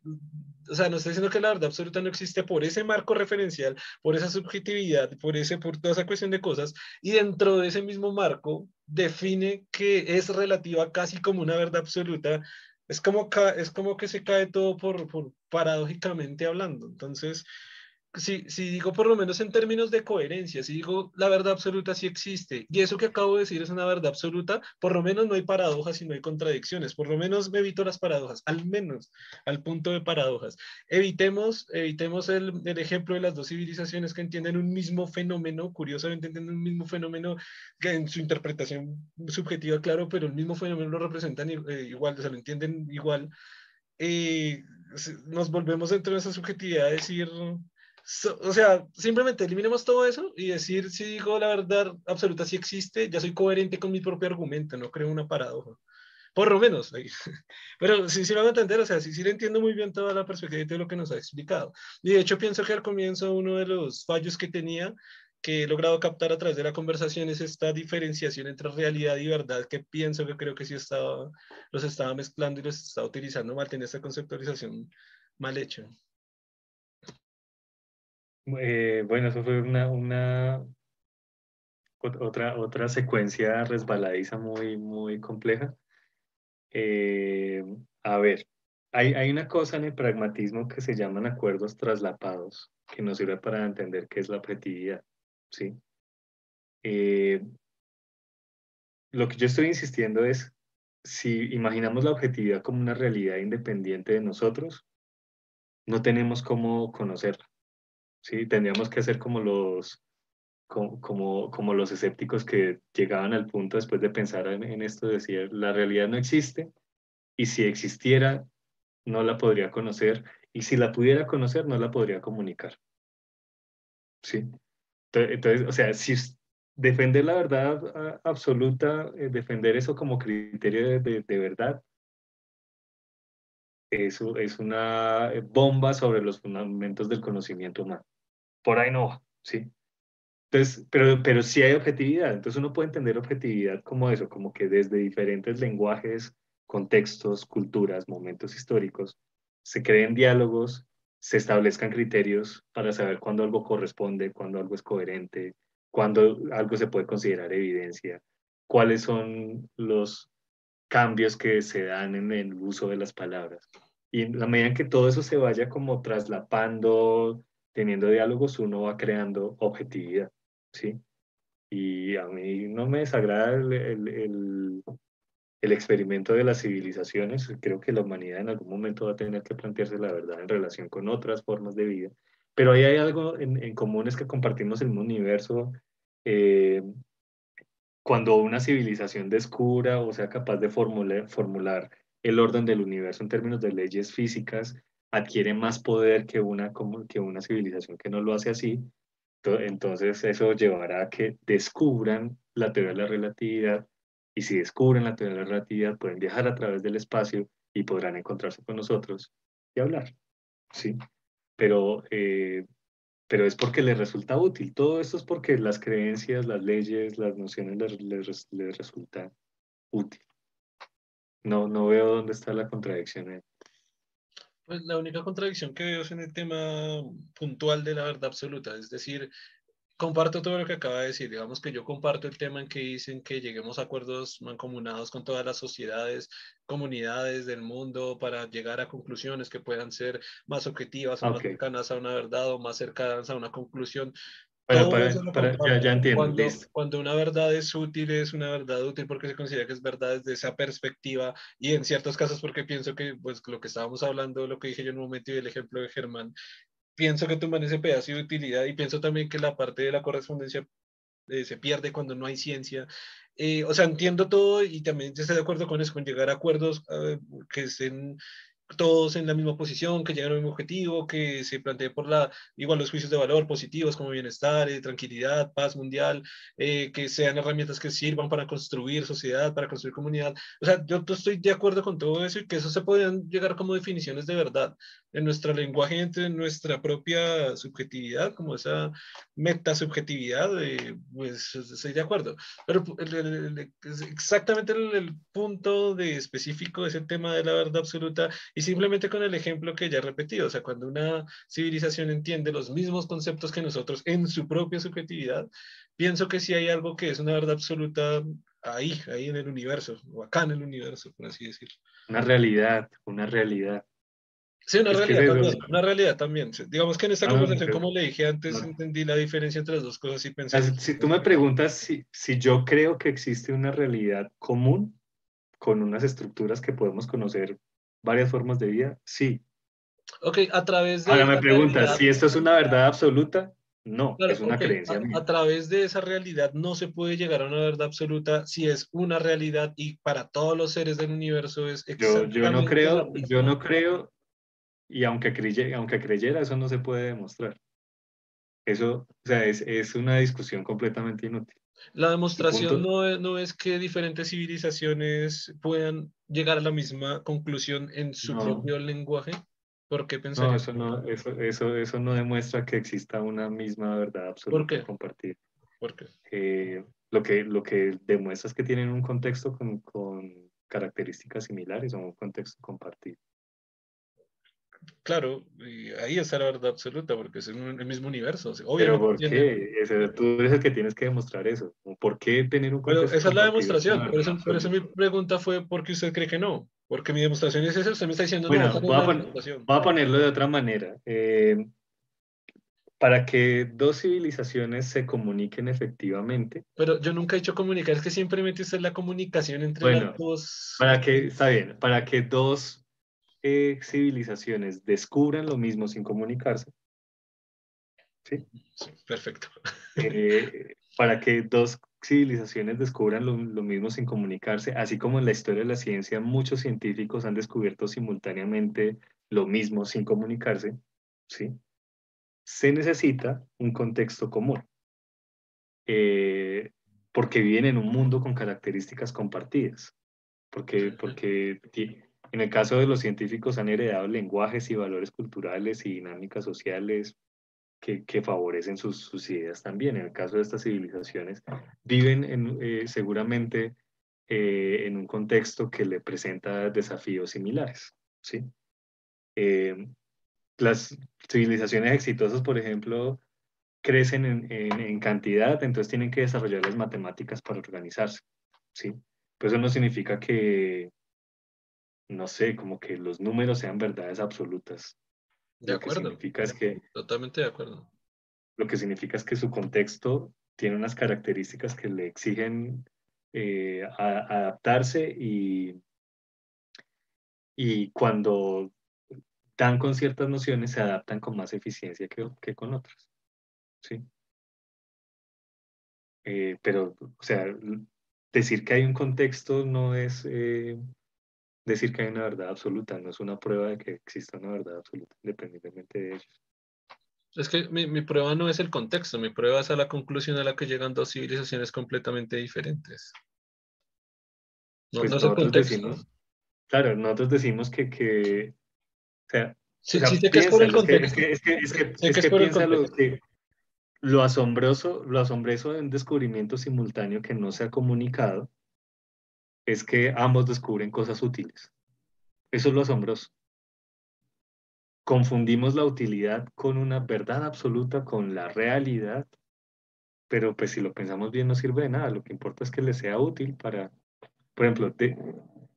o sea, no estoy diciendo que la verdad absoluta no existe por ese marco referencial, por esa subjetividad, por, ese, por toda esa cuestión de cosas, y dentro de ese mismo marco define que es relativa casi como una verdad absoluta. Es como, es como que se cae todo por, por paradójicamente hablando. Entonces, si, si digo por lo menos en términos de coherencia, si digo la verdad absoluta sí existe, y eso que acabo de decir es una verdad absoluta, por lo menos no hay paradojas y no hay contradicciones, por lo menos me evito las paradojas, al menos al punto de paradojas. Evitemos, evitemos el, el ejemplo de las dos civilizaciones que entienden un mismo fenómeno, curiosamente entienden un mismo fenómeno que en su interpretación subjetiva, claro, pero el mismo fenómeno lo representan eh, igual, o sea, lo entienden igual. Eh, nos volvemos dentro de esa subjetividad a decir o sea, simplemente eliminemos todo eso y decir si digo la verdad absoluta si existe, ya soy coherente con mi propio argumento, no creo una paradoja. Por lo menos. Pero sí, sí lo a entender, o sea, sí, sí le entiendo muy bien toda la perspectiva de lo que nos ha explicado. Y de hecho pienso que al comienzo uno de los fallos que tenía que he logrado captar a través de la conversación es esta diferenciación entre realidad y verdad que pienso que creo que sí estaba, los estaba mezclando y los estaba utilizando mal, tener esta conceptualización mal hecha. Eh, bueno, eso fue una, otra, secuencia resbaladiza muy, compleja. Eh, a ver, hay, hay, una cosa en el pragmatismo que se llaman acuerdos traslapados, que nos sirve para entender qué es la objetividad. ¿sí? Eh, lo que yo estoy insistiendo es, si imaginamos la objetividad como una realidad independiente de nosotros, no tenemos cómo conocerla. ¿Sí? Tendríamos que hacer como los, como, como, los escépticos que llegaban al punto después de pensar en, esto, de decir, la realidad no existe y si existiera, no la podría conocer y si la pudiera conocer, no la podría comunicar. ¿Sí? Entonces, o sea, si defender la verdad absoluta, eh, defender eso como criterio de, de verdad, eso es una bomba sobre los fundamentos del conocimiento humano por ahí no va, ¿sí? Entonces, pero, pero sí hay objetividad, entonces uno puede entender objetividad como eso, como que desde diferentes lenguajes, contextos, culturas, momentos históricos, se creen diálogos, se establezcan criterios para saber cuándo algo corresponde, cuándo algo es coherente, cuándo algo se puede considerar evidencia, cuáles son los cambios que se dan en el uso de las palabras. Y en la medida en que todo eso se vaya como traslapando, teniendo diálogos uno va creando objetividad, ¿sí? Y a mí no me desagrada el, el, experimento de las civilizaciones. Creo que la humanidad en algún momento va a tener que plantearse la verdad en relación con otras formas de vida. Pero ahí hay algo en, común, es que compartimos el mismo universo. Eh, cuando una civilización descubra o sea capaz de formular el orden del universo en términos de leyes físicas, adquiere más poder que una, como, que una civilización que no lo hace así. Entonces eso llevará a que descubran la teoría de la relatividad y si descubren la teoría de la relatividad pueden viajar a través del espacio y podrán encontrarse con nosotros y hablar. ¿sí? Pero, eh, pero es porque les resulta útil. Todo esto es porque las creencias, las leyes, las nociones les, les, les resultan útil. No, no veo dónde está la contradicción. Ahí. Pues la única contradicción que veo es en el tema puntual de la verdad absoluta, es decir, comparto todo lo que acaba de decir, digamos que yo comparto el tema en que dicen que lleguemos a acuerdos mancomunados con todas las sociedades, comunidades del mundo para llegar a conclusiones que puedan ser más objetivas o más cercanas a una verdad o más cercanas a una conclusión. Para, ya, ya, entiendo. Cuando, cuando, una verdad es útil, es una verdad útil porque se considera que es verdad desde esa perspectiva y en ciertos casos porque pienso que pues lo que estábamos hablando, lo que dije yo en un momento y el ejemplo de Germán, pienso que toman ese pedazo de utilidad y pienso también que la parte de la correspondencia eh, se pierde cuando no hay ciencia. Eh, o sea, entiendo todo y también estoy de acuerdo con eso, con llegar a acuerdos eh, que estén todos en la misma posición, que lleguen al mismo objetivo, que se plantee por la, igual los juicios de valor positivos como bienestar, eh, tranquilidad, paz mundial, eh, que sean herramientas que sirvan para construir sociedad, para construir comunidad. O sea, yo estoy de acuerdo con todo eso y que eso se podrían llegar como definiciones de verdad en nuestro lenguaje, entre nuestra propia subjetividad, como esa metasubjetividad, eh, pues estoy de acuerdo. Pero exactamente el, el punto de específico de ese tema de la verdad absoluta Y simplemente con el ejemplo que ya he repetido, o sea, cuando una civilización entiende los mismos conceptos que nosotros en su propia subjetividad, pienso que si hay algo que es una verdad absoluta ahí, ahí en el universo, o acá en el universo, por así decirlo. Una realidad, una realidad. Sí, una realidad, también, una realidad también. Digamos que en esta ah, conversación, como le dije antes, entendí la diferencia entre las dos cosas y pensé. Si tú me preguntas si, si yo creo que existe una realidad común con unas estructuras que podemos conocer varias formas de vida, sí. Ok, a través de... Ahora me preguntas, si esto es una verdad absoluta, no, es una creencia. A, a, través de esa realidad no se puede llegar a una verdad absoluta si es una realidad y para todos los seres del universo es yo, yo no creo, yo no creo, y aunque, creyera, aunque creyera, eso no se puede demostrar. Eso, o sea, es, es una discusión completamente inútil. La demostración no es, no es, que diferentes civilizaciones puedan llegar a la misma conclusión en su propio lenguaje. ¿Por qué pensar no, eso? No, eso, eso, eso no demuestra que exista una misma verdad absoluta compartida. ¿Por qué? Eh, lo, que, lo que demuestra es que tienen un contexto con, con características similares o un contexto compartido. Claro, y ahí está la verdad absoluta, porque es el mismo universo. Pero ¿por qué? tú el que tienes que demostrar eso. ¿Por qué tener un contexto Esa es la demostración. Por eso, por eso, mi pregunta fue, ¿por qué usted cree que no? Porque mi demostración es esa, usted me está diciendo, bueno, no, voy, a voy a ponerlo de otra manera. Eh, para que dos civilizaciones se comuniquen efectivamente. Pero yo nunca he dicho comunicar, es que siempre mete usted la comunicación entre las dos. Para que, está bien, para que dos civilizaciones descubran lo mismo sin comunicarse. ¿Sí? perfecto. Eh, para que dos civilizaciones descubran lo, lo, mismo sin comunicarse, así como en la historia de la ciencia muchos científicos han descubierto simultáneamente lo mismo sin comunicarse, ¿sí? se necesita un contexto común, eh, porque viven en un mundo con características compartidas, porque, porque en el caso de los científicos han heredado lenguajes y valores culturales y dinámicas sociales que, que favorecen sus, sus, ideas también. En el caso de estas civilizaciones, viven en, eh, seguramente eh, en un contexto que le presenta desafíos similares. ¿sí? Eh, las civilizaciones exitosas, por ejemplo, crecen en, en, cantidad, entonces tienen que desarrollar las matemáticas para organizarse. ¿sí? Pero eso no significa que, no sé, como que los números sean verdades absolutas. De acuerdo. Lo que significa es que, Totalmente de acuerdo. Lo que significa es que su contexto tiene unas características que le exigen eh, adaptarse y, y cuando dan con ciertas nociones se adaptan con más eficiencia que, que con otras. ¿sí? Eh, pero, o sea, decir que hay un contexto no es eh, decir que hay una verdad absoluta, no es una prueba de que exista una verdad absoluta, independientemente de ellos. Es que mi, mi, prueba no es el contexto, mi prueba es a la conclusión a la que llegan dos civilizaciones completamente diferentes. No, pues no es el contexto. Decimos, claro, nosotros decimos que, que o sea, sí, o sea, sí que es por el contexto. Es que, es que, es que, es que, piensa lo, que, lo asombroso, lo asombroso de un descubrimiento simultáneo que no se ha comunicado es que ambos descubren cosas útiles. Eso es lo asombroso. Confundimos la utilidad con una verdad absoluta, con la realidad, pero pues si lo pensamos bien no sirve de nada. Lo que importa es que les sea útil para, por ejemplo,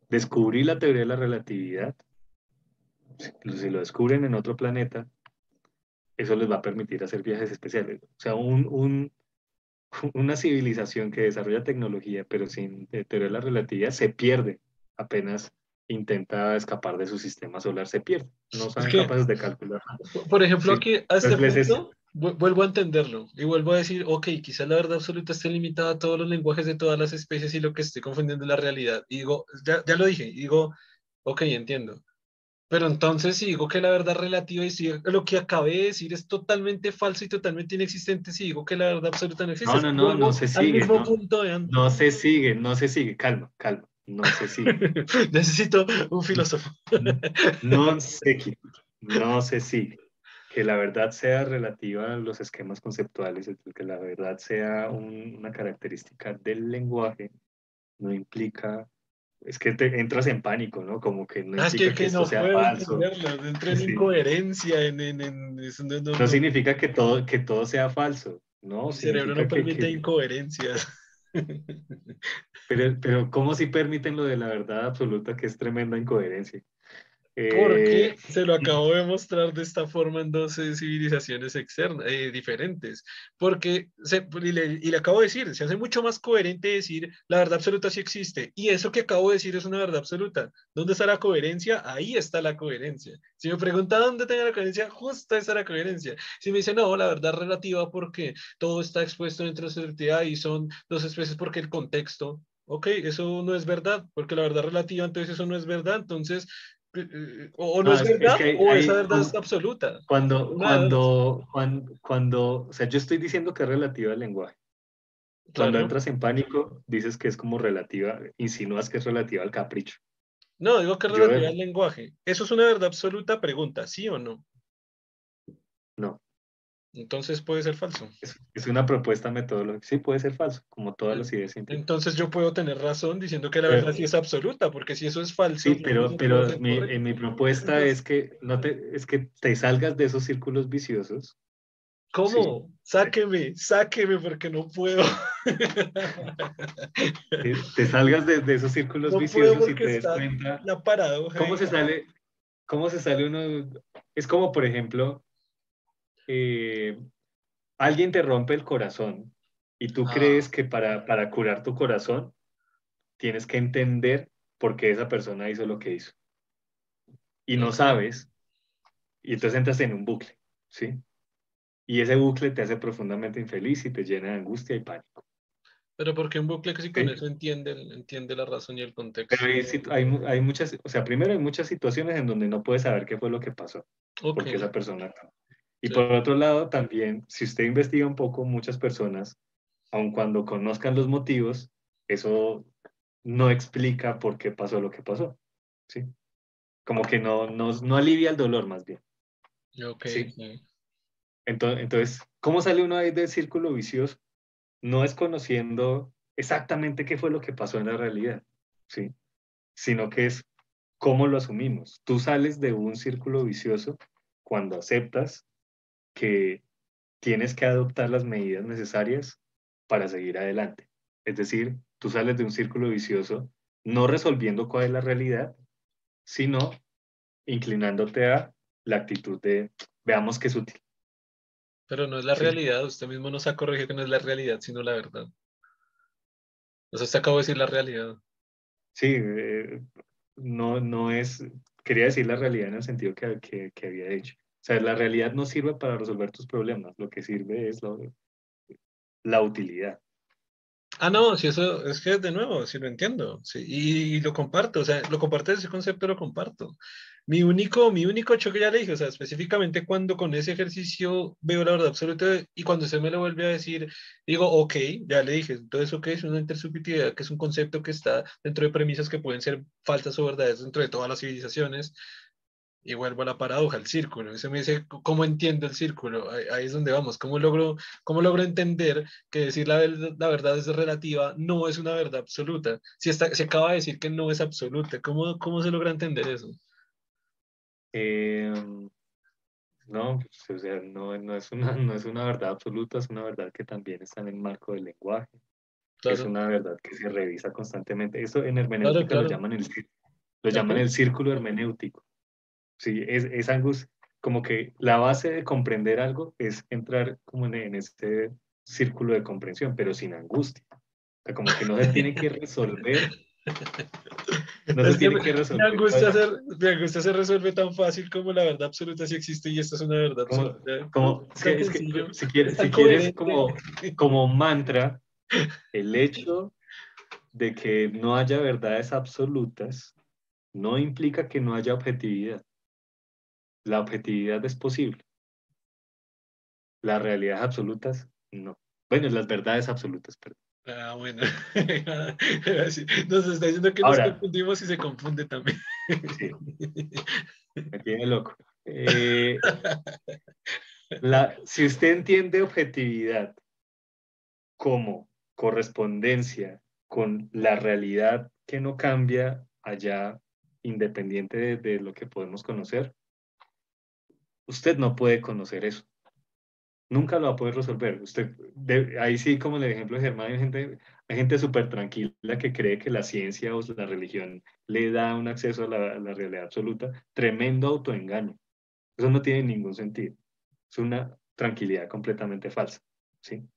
descubrir la teoría de la relatividad. Si lo descubren en otro planeta, eso les va a permitir hacer viajes especiales. O sea, un, un, una civilización que desarrolla tecnología, pero sin teoría de la relatividad, se pierde apenas intenta escapar de su sistema solar, se pierde. No son capaces de calcular. Por ejemplo, aquí a este punto, vuelvo a entenderlo y vuelvo a decir, ok, quizás la verdad absoluta esté limitada a todos los lenguajes de todas las especies y lo que estoy confundiendo es la realidad. Y digo, ya, ya lo dije, y digo, ok, entiendo. Pero entonces si digo que la verdad relativa y si lo que acabé de decir es totalmente falso y totalmente inexistente, si digo que la verdad absoluta no existe. No, no, no, no se sigue. No, no, se sigue, no se sigue. Calma, calma. No se sigue. Necesito un filósofo. no, se, no se sigue. Que la verdad sea relativa a los esquemas conceptuales, que la verdad sea un, una característica del lenguaje, no implica es que te entras en pánico, ¿no? Como que no Ah, es que, que, que esto no sea falso. entro en Sí. incoherencia, en, en, en- eso no, no, No no. significa que todo, que todo sea falso, ¿no? Mi cerebro no permite incoherencias. pero, pero ¿cómo si permiten lo de la verdad absoluta, que es tremenda incoherencia? Porque Eh, se lo acabo de mostrar de esta forma en dos eh, civilizaciones externas, eh, diferentes. Porque, se, y, le, y le acabo de decir, se hace mucho más coherente decir la verdad absoluta sí existe. Y eso que acabo de decir es una verdad absoluta. ¿Dónde está la coherencia? Ahí está la coherencia. Si me pregunta dónde tengo la coherencia, justo está la coherencia. Si me dice, no, la verdad relativa porque todo está expuesto dentro de subjetividad y son dos especies porque el contexto. Ok, eso no es verdad, porque la verdad relativa, entonces eso no es verdad. Entonces, o, no No, es es- es verdad que hay- o hay esa verdad es absoluta. Cuando, cuando, cuando, cuando, o sea, yo estoy diciendo que es relativa al lenguaje. Cuando Claro. entras en pánico, dices que es como relativa, insinúas que es relativa al capricho. No, digo que es relativa al lenguaje. ¿Eso es una verdad absoluta? Pregunta, ¿sí o? No. Entonces puede ser falso. Es, es una propuesta metodológica. Sí, puede ser falso, como todas las ideas científicas. Entonces yo puedo tener razón diciendo que la Pero- verdad sí es absoluta, porque si eso es falso. Sí, pero, pero mi, correcto. en mi propuesta es que no te, es que te salgas de esos círculos viciosos. ¿Cómo? Sáqueme, sáqueme porque no puedo. Te, te salgas de, de esos círculos No viciosos y te des cuenta La paradoja. cómo se sale, cómo se sale uno. Es como, por ejemplo, eh, alguien te rompe el corazón y tú Ah. crees que para, para curar tu corazón tienes que entender por qué esa persona hizo lo que hizo. Y no sabes, y entonces entras en un bucle, ¿sí? Y ese bucle te hace profundamente infeliz y te llena de angustia y pánico. Pero porque un bucle que si con Sí. eso entiende, entiende la razón y el contexto. Pero hay, muchas, o sea, primero hay muchas situaciones en donde no puedes saber qué fue lo que pasó, Ok, porque esa persona. Y Sí. por otro lado, también, si usted investiga un poco, muchas personas, aun cuando conozcan los motivos, eso no explica por qué pasó lo que pasó, ¿sí? Como que no, no, no alivia el dolor, más bien. ok, Sí. sí. Entonces, entonces, ¿cómo sale uno ahí del círculo vicioso? No es conociendo exactamente qué fue lo que pasó en la realidad, ¿sí? Sino que es cómo lo asumimos. Tú sales de un círculo vicioso cuando aceptas que tienes que adoptar las medidas necesarias para seguir adelante. Es decir, tú sales de un círculo vicioso no resolviendo cuál es la realidad, sino inclinándote a la actitud de veamos qué es útil. Pero no es la Sí. realidad, usted mismo nos ha corregido que no es la realidad, sino la verdad. O sea, usted acabó de decir la realidad. Sí, eh, no, no es, quería decir la realidad en el sentido que, que, que había dicho. O sea, la realidad no sirve para resolver tus problemas, lo que sirve es la utilidad. Ah, no, si eso es que de nuevo, si lo entiendo, sí, y, y lo comparto, o sea, lo comparto ese concepto, lo comparto. Mi único, mi único choque ya le dije, o sea, específicamente cuando con ese ejercicio veo la verdad absoluta y cuando se me lo vuelve a decir, digo, ok, ya le dije, entonces, ok, es una intersubjetividad, que es un concepto que está dentro de premisas que pueden ser falsas o verdades dentro de todas las civilizaciones. Y vuelvo a la paradoja, el círculo. Se me dice, ¿cómo entiendo el círculo? Ahí, ahí es donde vamos. ¿Cómo logro, cómo logro entender que decir la, ver- la verdad es relativa no es una verdad absoluta? Si está, se acaba de decir que no es absoluta, ¿cómo, cómo se logra entender eso? Eh, no, pues, o sea, no, no, es una, no es una verdad absoluta, es una verdad que también está en el marco del lenguaje. Es Claro, una verdad que se revisa constantemente. Eso en hermenéutica claro. lo llaman el, lo llaman el círculo hermenéutico. Sí, es, es angus, como que la base de comprender algo es entrar como en, en este círculo de comprensión, pero sin angustia. O sea, como que no se tiene que resolver. No se Es tiene que resolver. angustia, cuál- se, me angustia se resuelve tan fácil como la verdad absoluta sí existe y esta es una verdad Como- absoluta. como, Es que- es si quieres, si como, como mantra, el hecho de que no haya verdades absolutas no implica que no haya objetividad. La objetividad es posible. Las realidades absolutas, no. Bueno, las verdades absolutas, perdón. Ah, bueno. Nos está diciendo que Ahora. nos confundimos y se confunde también. Sí. Me tiene loco. Eh, la- si usted entiende objetividad como correspondencia con la realidad que no cambia allá, independiente de, de lo que podemos conocer, usted no puede conocer eso. Nunca lo va a poder resolver. Usted, ahí sí, como el ejemplo de Germán, hay gente, hay gente súper tranquila que cree que la ciencia o la religión le da un acceso a la, a la realidad absoluta. Tremendo autoengaño. Eso no tiene ningún sentido. Es una tranquilidad completamente falsa. ¿sí?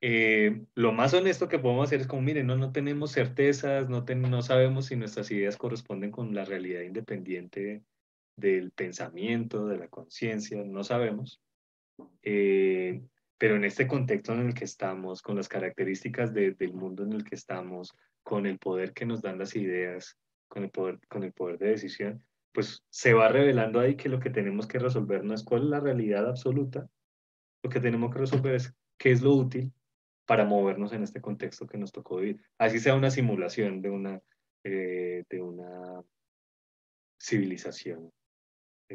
Eh, lo más honesto que podemos hacer es como, miren, no, no tenemos certezas, no, no sabemos si nuestras ideas corresponden con la realidad independiente del pensamiento, de la conciencia, no sabemos. Eh, pero en este contexto en el que estamos, con las características del mundo en el que estamos, con el poder que nos dan las ideas, con el poder, con el poder de decisión, pues se va revelando ahí que lo que tenemos que resolver no es cuál es la realidad absoluta, lo que tenemos que resolver es qué es lo útil para movernos en este contexto que nos tocó vivir. Así sea una simulación de una, eh, de una civilización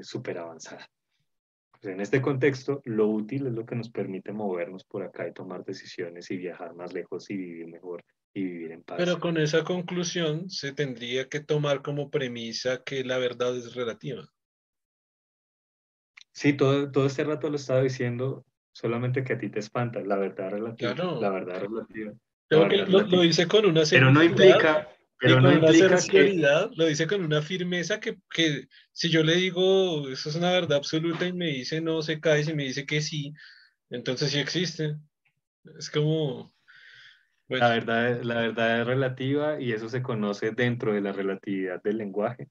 súper avanzada. Pues en este contexto, lo útil es lo que nos permite movernos por acá y tomar decisiones y viajar más lejos y vivir mejor y vivir en paz. Pero con esa conclusión se tendría que tomar como premisa que la verdad es relativa. Sí, todo, todo este rato lo estaba diciendo, solamente que a ti te espanta, la verdad relativa. La verdad relativa. Creo que lo, dice con una Pero no implica, pero no implica que... lo dice con una firmeza que, que, si yo le digo eso es una verdad absoluta y me dice no se cae, y me dice que sí, entonces sí existe. Es como, la, verdad, la verdad es relativa y eso se conoce dentro de la relatividad del lenguaje.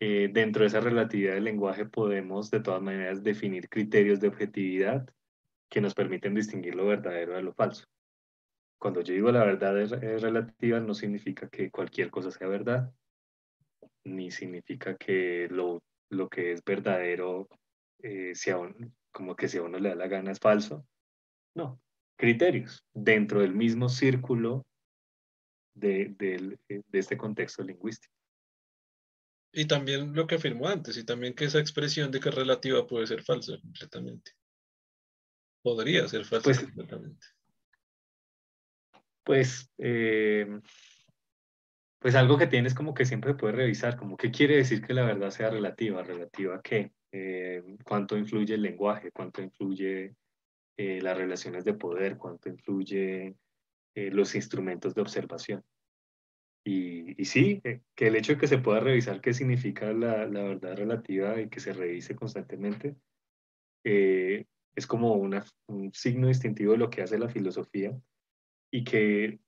Eh, dentro de esa relatividad del lenguaje podemos de todas maneras definir criterios de objetividad que nos permiten distinguir lo verdadero de lo falso. Cuando yo digo la verdad es, relativa, no significa que cualquier cosa sea verdad, ni significa que lo, lo que es verdadero, eh, sea como que si a uno le da la gana es falso. No, criterios dentro del mismo círculo de, este contexto lingüístico. Y también lo que afirmó antes, y también que esa expresión de que es relativa puede ser falsa completamente. Podría ser falsa pues, completamente. Pues, eh, pues algo que tienes como que siempre puedes revisar, como qué quiere decir que la verdad sea relativa, relativa a qué, eh, cuánto influye el lenguaje, cuánto influye eh, las relaciones de poder, cuánto influye eh, los instrumentos de observación. Y, y sí, eh, que el hecho de que se pueda revisar qué significa la, la verdad relativa y que se revise constantemente, es como una, un signo distintivo de lo que hace la filosofía y que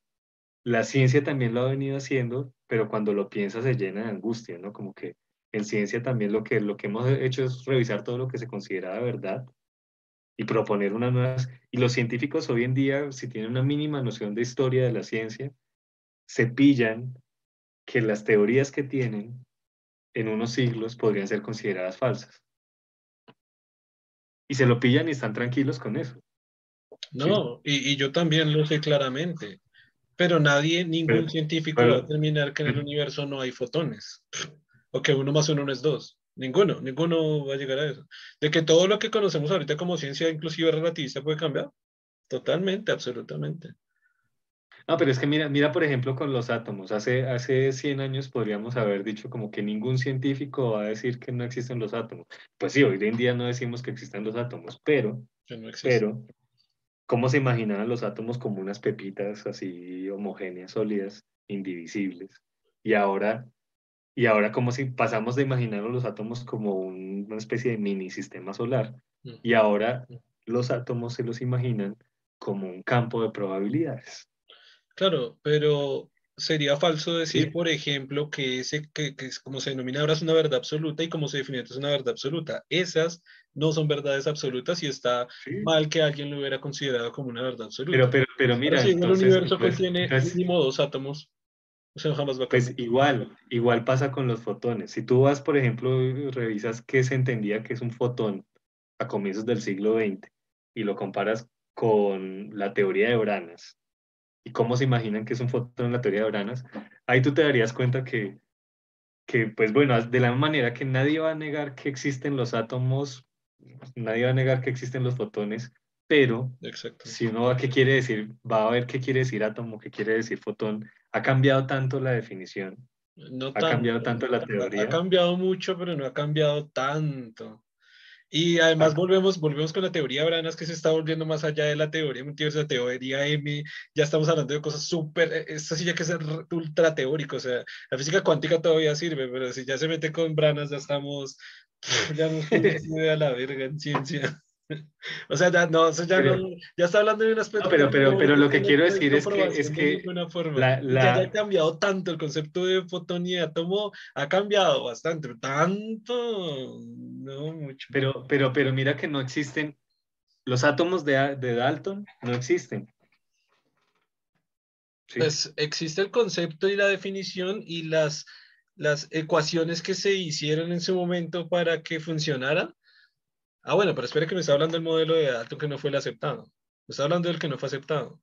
la ciencia también lo ha venido haciendo, pero cuando lo piensa se llena de angustia, ¿no? Como que en ciencia también lo que, lo que hemos hecho es revisar todo lo que se considera verdad y proponer unas nuevas. Y los científicos hoy en día, si tienen una mínima noción de historia de la ciencia, se pillan que las teorías que tienen en unos siglos podrían ser consideradas falsas. Y se lo pillan y están tranquilos con eso. No, y, yo también lo sé claramente. Pero nadie, ningún científico va a determinar que en el universo no hay fotones. O que uno más uno no es dos. Ninguno, ninguno va a llegar a eso. De que todo lo que conocemos ahorita como ciencia inclusive relativista puede cambiar. Totalmente, absolutamente. No, pero es que mira, mira por ejemplo con los átomos. Hace, hace 100 años podríamos haber dicho como que ningún científico va a decir que no existen los átomos. Pues sí, hoy en día no decimos que existen los átomos, pero, pero ¿cómo se imaginaban los átomos como unas pepitas así homogéneas, sólidas, indivisibles? Y ahora y ahora como si pasamos de imaginar los átomos como una especie de mini sistema solar y ahora los átomos se los imaginan como un campo de probabilidades. Claro, pero sería falso decir, por ejemplo, que ese que, que, como se denomina ahora es una verdad absoluta y como se define es una verdad absoluta. Esas no son verdades absolutas y está mal que alguien lo hubiera considerado como una verdad absoluta. Pero, pero, pero mira, si el universo contiene mínimo dos átomos, pues igual, igual pasa con los fotones. Si tú vas, por ejemplo, revisas qué se entendía que es un fotón a comienzos del siglo XX y lo comparas con la teoría de Branas y cómo se imaginan que es un fotón en la teoría de Branas, ahí tú te darías cuenta que, que, pues bueno, de la manera que nadie va a negar que existen los átomos, nadie va a negar que existen los fotones, pero si uno va a qué quiere decir, va a ver qué quiere decir átomo, qué quiere decir fotón, ha cambiado tanto la definición, No ha cambiado tanto la Ha teoría. cambiado mucho, pero no ha cambiado tanto. Y además volvemos, volvemos con la teoría Branas que se está volviendo más allá de la teoría multiverso, la teoría M, ya estamos hablando de cosas súper, eh, esto sí ya que es ultra teórico, o sea, la física cuántica todavía sirve, pero si ya se mete con Branas ya estamos, ya nos a la verga en ciencia. O sea, ya no, eso ya Pero- no, ya está hablando de un aspecto. No, pero- pero- pero lo que quiero decir es que- es que la- la- que haya cambiado tanto el concepto de fotón y átomo, ha cambiado bastante, tanto, no mucho. Pero, pero, pero mira que no existen, los átomos de, de Dalton no existen. Sí. Pues existe el concepto y la definición y las, las ecuaciones que se hicieron en su momento para que funcionara. Ah, bueno, pero espere que me está hablando del modelo de Dalton que no fue el aceptado. Me está hablando del que no fue aceptado.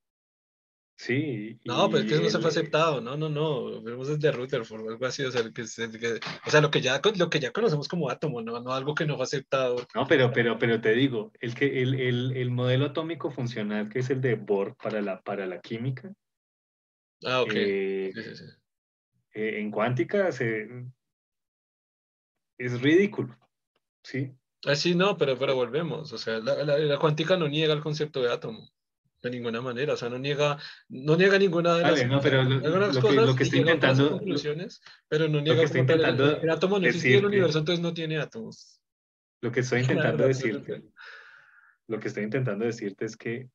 sí. No, pero es que no se fue aceptado. No, no, no. Vemos desde Rutherford, algo así. O sea, el que, el que- o sea, lo que ya, lo que ya conocemos como átomo, no, no algo que no fue aceptado. No, pero, pero, pero te digo, el, que, el, el, el modelo atómico funcional, que es el de Bohr para la, para la química, Ah, ok. eh, Sí, sí, sí. eh, en cuántica se, es ridículo. ¿sí? Ah, sí, no, pero, pero volvemos. O sea, la, la- la cuántica no niega el concepto de átomo. De ninguna manera. O sea, no niega, no niega ninguna de Vale, las no, pero lo- algunas lo que- cosas lo que y estoy intentando- conclusiones, pero no niega que el- intentando el, átomo no existe en el universo, entonces no tiene átomos. Lo que estoy intentando decirte, lo que estoy intentando decirte es que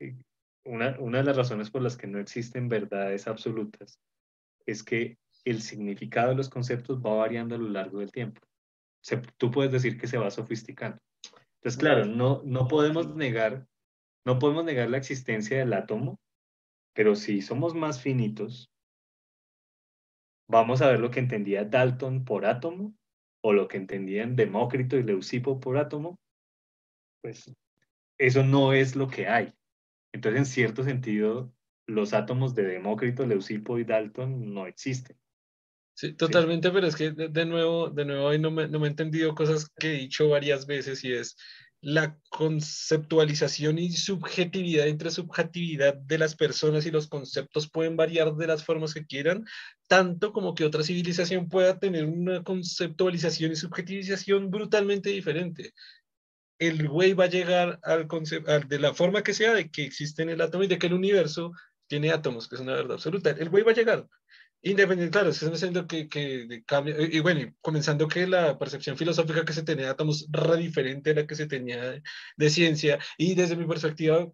eh, una, una de las razones por las que no existen verdades absolutas es que el significado de los conceptos va variando a lo largo del tiempo. Se- tú puedes decir que se va sofisticando. Entonces, claro, no, no podemos negar, no podemos negar la existencia del átomo, pero si somos más finitos, vamos a ver lo que entendía Dalton por átomo o lo que entendían Demócrito y Leucipo por átomo, pues eso no es lo que hay. Entonces, en cierto sentido, los átomos de Demócrito, Leucipo y Dalton no existen. Sí, totalmente, pero es que de, de nuevo, de nuevo ahí no me, no me he entendido cosas que he dicho varias veces y es la conceptualización y subjetividad entre subjetividad de las personas y los conceptos pueden variar de las formas que quieran, tanto como que otra civilización pueda tener una conceptualización y subjetivización brutalmente diferente. El güey va a llegar al concepto, de la forma que sea, de que existe en el átomo y de que el universo tiene átomos, que es una verdad absoluta. El güey va a llegar. Independiente, claro, estamos diciendo que, que cambia, y, bueno, comenzando que la percepción filosófica que se tenía de átomos era diferente a la que se tenía de, de, ciencia, y desde mi perspectiva,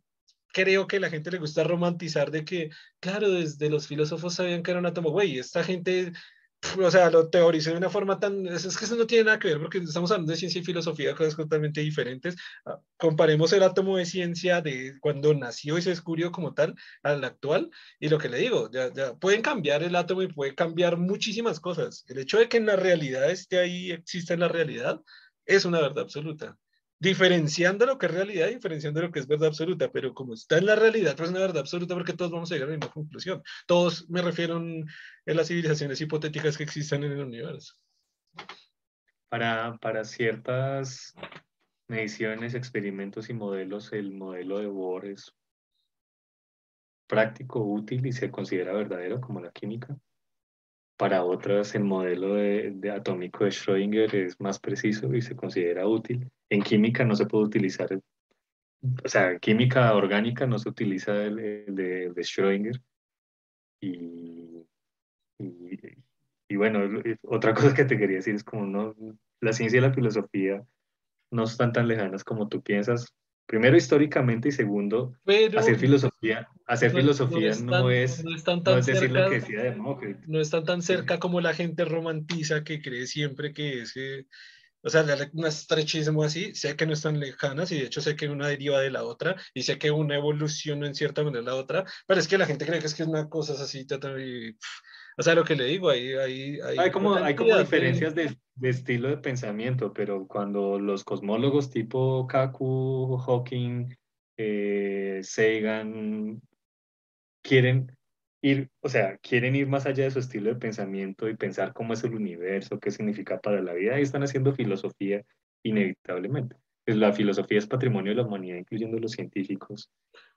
creo que a la gente le gusta romantizar de que, claro, desde los filósofos sabían que era un átomo, güey, esta gente, o sea, lo teorizó de una forma tan, es, que eso no tiene nada que ver, porque estamos hablando de ciencia y filosofía, cosas totalmente diferentes, uh, comparemos el átomo de ciencia de cuando nació y se descubrió como tal, al actual, y lo que le digo, ya, ya pueden cambiar el átomo y puede cambiar muchísimas cosas. El hecho de que en la realidad esté ahí, exista en la realidad, es una verdad absoluta. Diferenciando lo que es realidad, diferenciando lo que es verdad absoluta, pero como está en la realidad, pues es una verdad absoluta porque todos vamos a llegar a la misma conclusión. Todos me refiero en las civilizaciones hipotéticas que existan en el universo. Para, para ciertas mediciones, experimentos y modelos, el modelo de Bohr es práctico, útil y se considera verdadero como la química. Para otras, el modelo de, de atómico de Schrödinger es más preciso y se considera útil. En química no se puede utilizar, o sea, en química orgánica no se utiliza el, el de, de Schrödinger. Y, y, y, bueno, otra cosa que te quería decir es como no, la ciencia y la filosofía no están tan lejanas como tú piensas. Primero históricamente y segundo, Pero hacer filosofía, hacer no, filosofía no, es, no, están tan es decir cerca, lo que decía Demócrito. No están tan cerca como la gente romantiza que cree siempre que es o sea, un estrechismo así, sé que no están lejanas y de hecho sé que una deriva de la otra y sé que una evoluciona en cierta manera la otra, pero es que la gente cree que es que es una cosa así, y, o sea, lo que le digo, ahí hay, hay, hay como, hay como diferencias de, de, estilo de pensamiento, pero cuando los cosmólogos tipo Kaku, Hawking, eh, Sagan, quieren ir, o sea, quieren ir más allá de su estilo de pensamiento y pensar cómo es el universo, qué significa para la vida, y están haciendo filosofía inevitablemente. Pues la filosofía es patrimonio de la humanidad, incluyendo los científicos.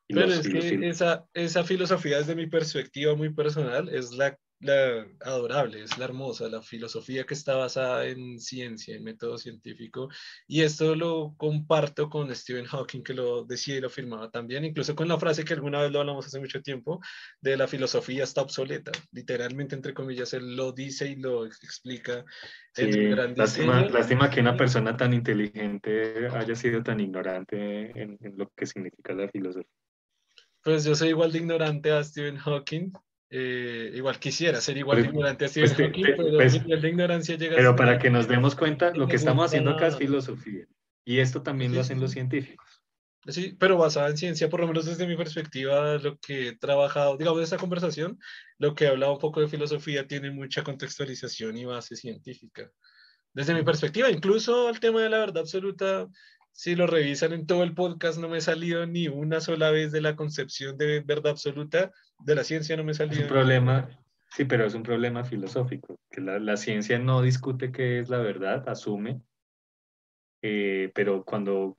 Pero es que esa, esa filosofía desde mi perspectiva muy personal es la la adorable, es la hermosa, la filosofía que está basada en ciencia, en método científico. Y esto lo comparto con Stephen Hawking, que lo decía y lo afirmaba también, incluso con la frase que alguna vez lo hablamos hace mucho tiempo, de la filosofía está obsoleta. Literalmente, entre comillas, él lo dice y lo explica. lástima, lástima, que una persona tan inteligente haya sido tan ignorante en, en lo que significa la filosofía. Pues yo soy igual de ignorante a Stephen Hawking, eh, igual quisiera ser igual de ignorante así pues, pero pues, de ignorancia llega Pero para que nos demos cuenta, lo que estamos haciendo acá es filosofía. Y esto también lo hacen los científicos. Sí, pero basada en ciencia, por lo menos desde mi perspectiva, lo que he trabajado, digamos, de esta conversación, lo que he hablado un poco de filosofía tiene mucha contextualización y base científica. Desde mi perspectiva, incluso el tema de la verdad absoluta, si lo revisan en todo el podcast, no me he salido ni una sola vez de la concepción de verdad absoluta. De la ciencia no me he salido. Es un problema, sí, pero es un problema filosófico, que la, la ciencia no discute qué es la verdad, asume, eh, pero cuando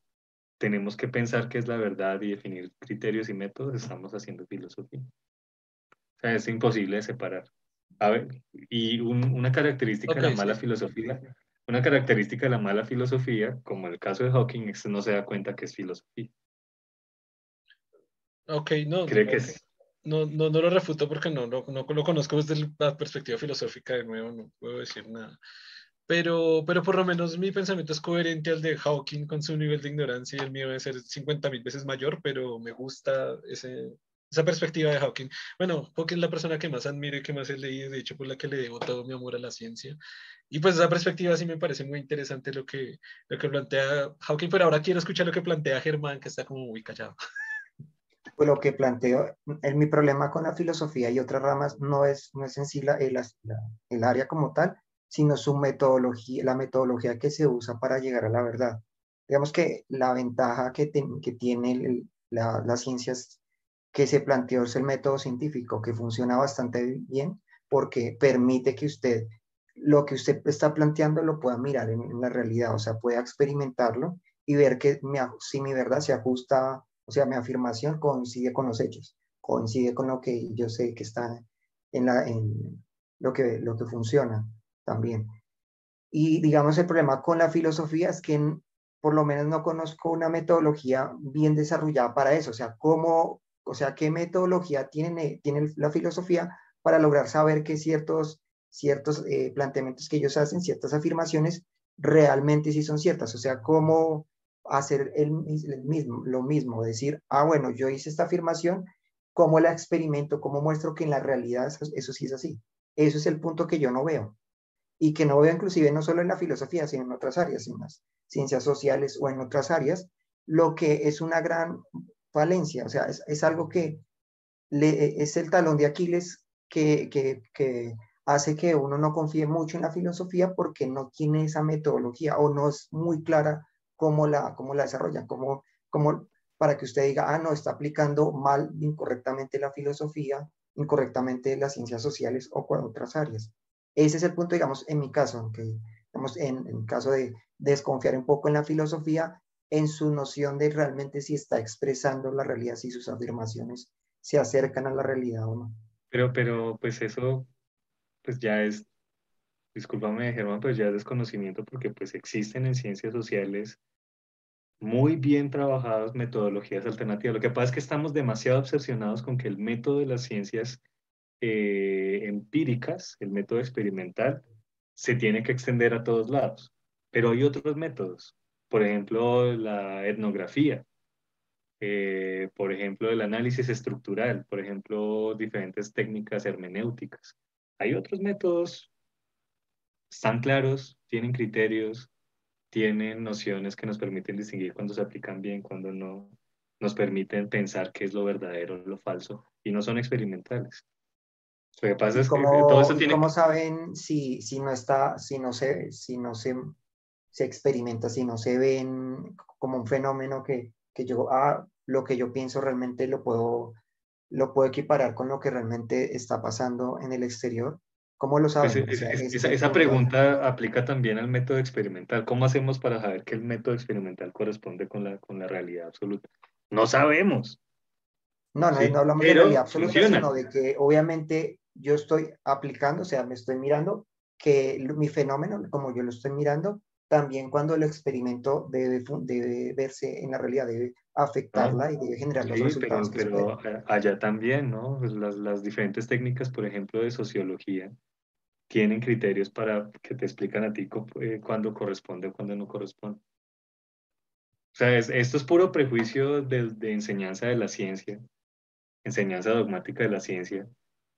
tenemos que pensar qué es la verdad y definir criterios y métodos, estamos haciendo filosofía. O sea, es imposible de separar. A ver, y una característica de la mala filosofía una característica de la mala filosofía, como en el caso de Hawking, es que no se da cuenta que es filosofía. Ok, no. Cree que es... No, no, no, lo refuto porque no, no, no, lo conozco desde la perspectiva filosófica, de nuevo, no puedo decir nada. Pero, pero por lo menos mi pensamiento es coherente al de Hawking con su nivel de ignorancia y el mío debe ser 50 mil veces mayor, pero me gusta ese, esa perspectiva de Hawking. Bueno, porque es la persona que más admiro y que más he leído, de hecho, por la que le debo todo mi amor a la ciencia. Y pues esa perspectiva sí me parece muy interesante lo que, lo que plantea Hawking, pero ahora quiero escuchar lo que plantea Germán, que está como muy callado. Pues lo que planteo, el, mi problema con la filosofía y otras ramas no es, no es en sí la, el, el área como tal, sino su metodología, la metodología que se usa para llegar a la verdad. Digamos que la ventaja que, que tiene la, las ciencias que se planteó es el método científico, que funciona bastante bien porque permite que usted, lo que usted está planteando lo pueda mirar en, la realidad, o sea, pueda experimentarlo y ver que si mi verdad se ajusta, o sea, mi afirmación coincide con los hechos, coincide con lo que yo sé que está en, la, en lo, que, lo que funciona también. Y digamos, el problema con la filosofía es que por lo menos no conozco una metodología bien desarrollada para eso, o sea, cómo, o sea, qué metodología tiene, tiene la filosofía para lograr saber que ciertos, ciertos eh, planteamientos que ellos hacen, ciertas afirmaciones, realmente sí son ciertas. O sea, cómo hacer el, mismo, lo mismo, decir, ah, bueno, yo hice esta afirmación, cómo la experimento, cómo muestro que en la realidad eso, eso sí es así. Eso es el punto que yo no veo. Y que no veo inclusive no solo en la filosofía, sino en otras áreas, en las ciencias sociales o en otras áreas, lo que es una gran falencia, o sea, es, algo que le, es el talón de Aquiles que, hace que uno no confíe mucho en la filosofía porque no tiene esa metodología o no es muy clara cómo la, cómo la desarrollan, cómo, para que usted diga, ah, no, está aplicando mal, incorrectamente la filosofía, incorrectamente las ciencias sociales o otras áreas. Ese es el punto, digamos, en mi caso, que digamos, en, en caso de desconfiar un poco en la filosofía, en su noción de realmente si está expresando la realidad, si sus afirmaciones se acercan a la realidad o no. Pero, pero, pues eso, pues ya es, discúlpame Germán, pues ya es desconocimiento porque pues existen en ciencias sociales muy bien trabajadas metodologías alternativas. Lo que pasa es que estamos demasiado obsesionados con que el método de las ciencias eh, empíricas, el método experimental, se tiene que extender a todos lados. Pero hay otros métodos por ejemplo, la etnografía, eh, por ejemplo, el análisis estructural, por ejemplo, diferentes técnicas hermenéuticas. Hay otros métodos, están claros, tienen criterios, tienen nociones que nos permiten distinguir cuando se aplican bien, cuando no, nos permiten pensar qué es lo verdadero, lo falso, y no son experimentales. Lo que pasa es que todo eso tiene... ¿Cómo saben si, si no está, si no se, si no se se experimenta, si no se ven como un fenómeno que, que yo, ah, lo que yo pienso realmente lo puedo, lo puedo equiparar con lo que realmente está pasando en el exterior. ¿Cómo lo pues, saben? esa, esa, pregunta aplica también al método experimental. ¿Cómo hacemos para saber que el método experimental corresponde con la, con la realidad absoluta? No sabemos. No, no, no hablamos de realidad absoluta, sino de que obviamente yo estoy aplicando, o sea, me estoy mirando que mi fenómeno, como yo lo estoy mirando, también cuando lo experimento debe, debe verse en la realidad, debe afectarla ah, y debe generar los resultados. Pero, pero allá también, ¿no? Pues las, las, diferentes técnicas, por ejemplo, de sociología, tienen criterios para que te explican a ti eh, cuándo corresponde o cuándo no corresponde. O sea, esto es puro prejuicio de, de enseñanza de la ciencia, enseñanza dogmática de la ciencia,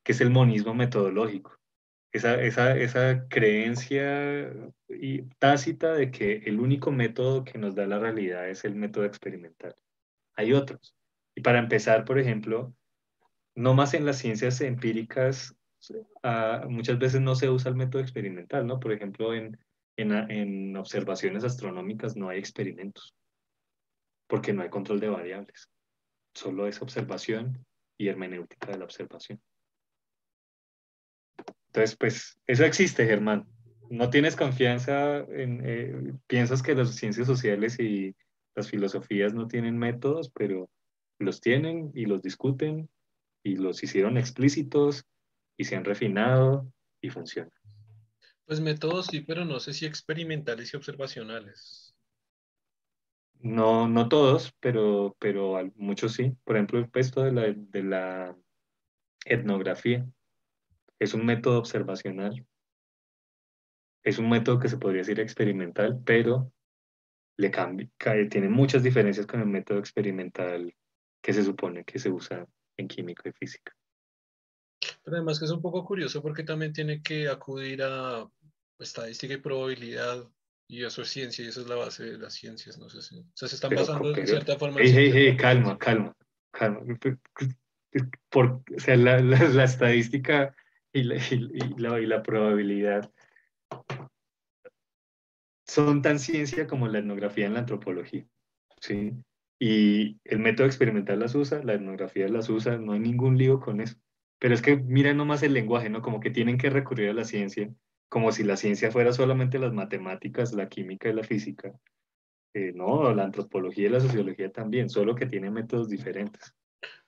que es el monismo metodológico esa, esa, esa creencia y tácita de que el único método que nos da la realidad es el método experimental. Hay otros. Y para empezar, por ejemplo, no más en las ciencias empíricas, ah, muchas veces no se usa el método experimental, ¿no? Por ejemplo, en, en, en observaciones astronómicas no hay experimentos, porque no hay control de variables. Solo es observación y hermenéutica de la observación. Entonces, pues eso existe, Germán. No tienes confianza en, eh, piensas que las ciencias sociales y las filosofías no tienen métodos, pero los tienen y los discuten y los hicieron explícitos y se han refinado y funcionan. Pues métodos sí, pero no sé si experimentales y observacionales. No, no todos, pero, pero muchos sí. Por ejemplo, el puesto de la, de la etnografía es un método observacional, es un método que se podría decir experimental, pero le cambia, tiene muchas diferencias con el método experimental que se supone que se usa en química y física. Pero además que es un poco curioso porque también tiene que acudir a estadística y probabilidad y eso es ciencia y eso es la base de las ciencias, no sé si. O sea, se están basando de cierta forma. calma, calma, calma. Por, o sea, la estadística y la, y la, probabilidad son tan ciencia como la etnografía en la antropología. ¿sí? Y el método experimental las usa, la etnografía las usa, no hay ningún lío con eso. Pero es que miren nomás el lenguaje, ¿no? Como que tienen que recurrir a la ciencia, como si la ciencia fuera solamente las matemáticas, la química y la física. Eh, no, la antropología y la sociología también, solo que tienen métodos diferentes.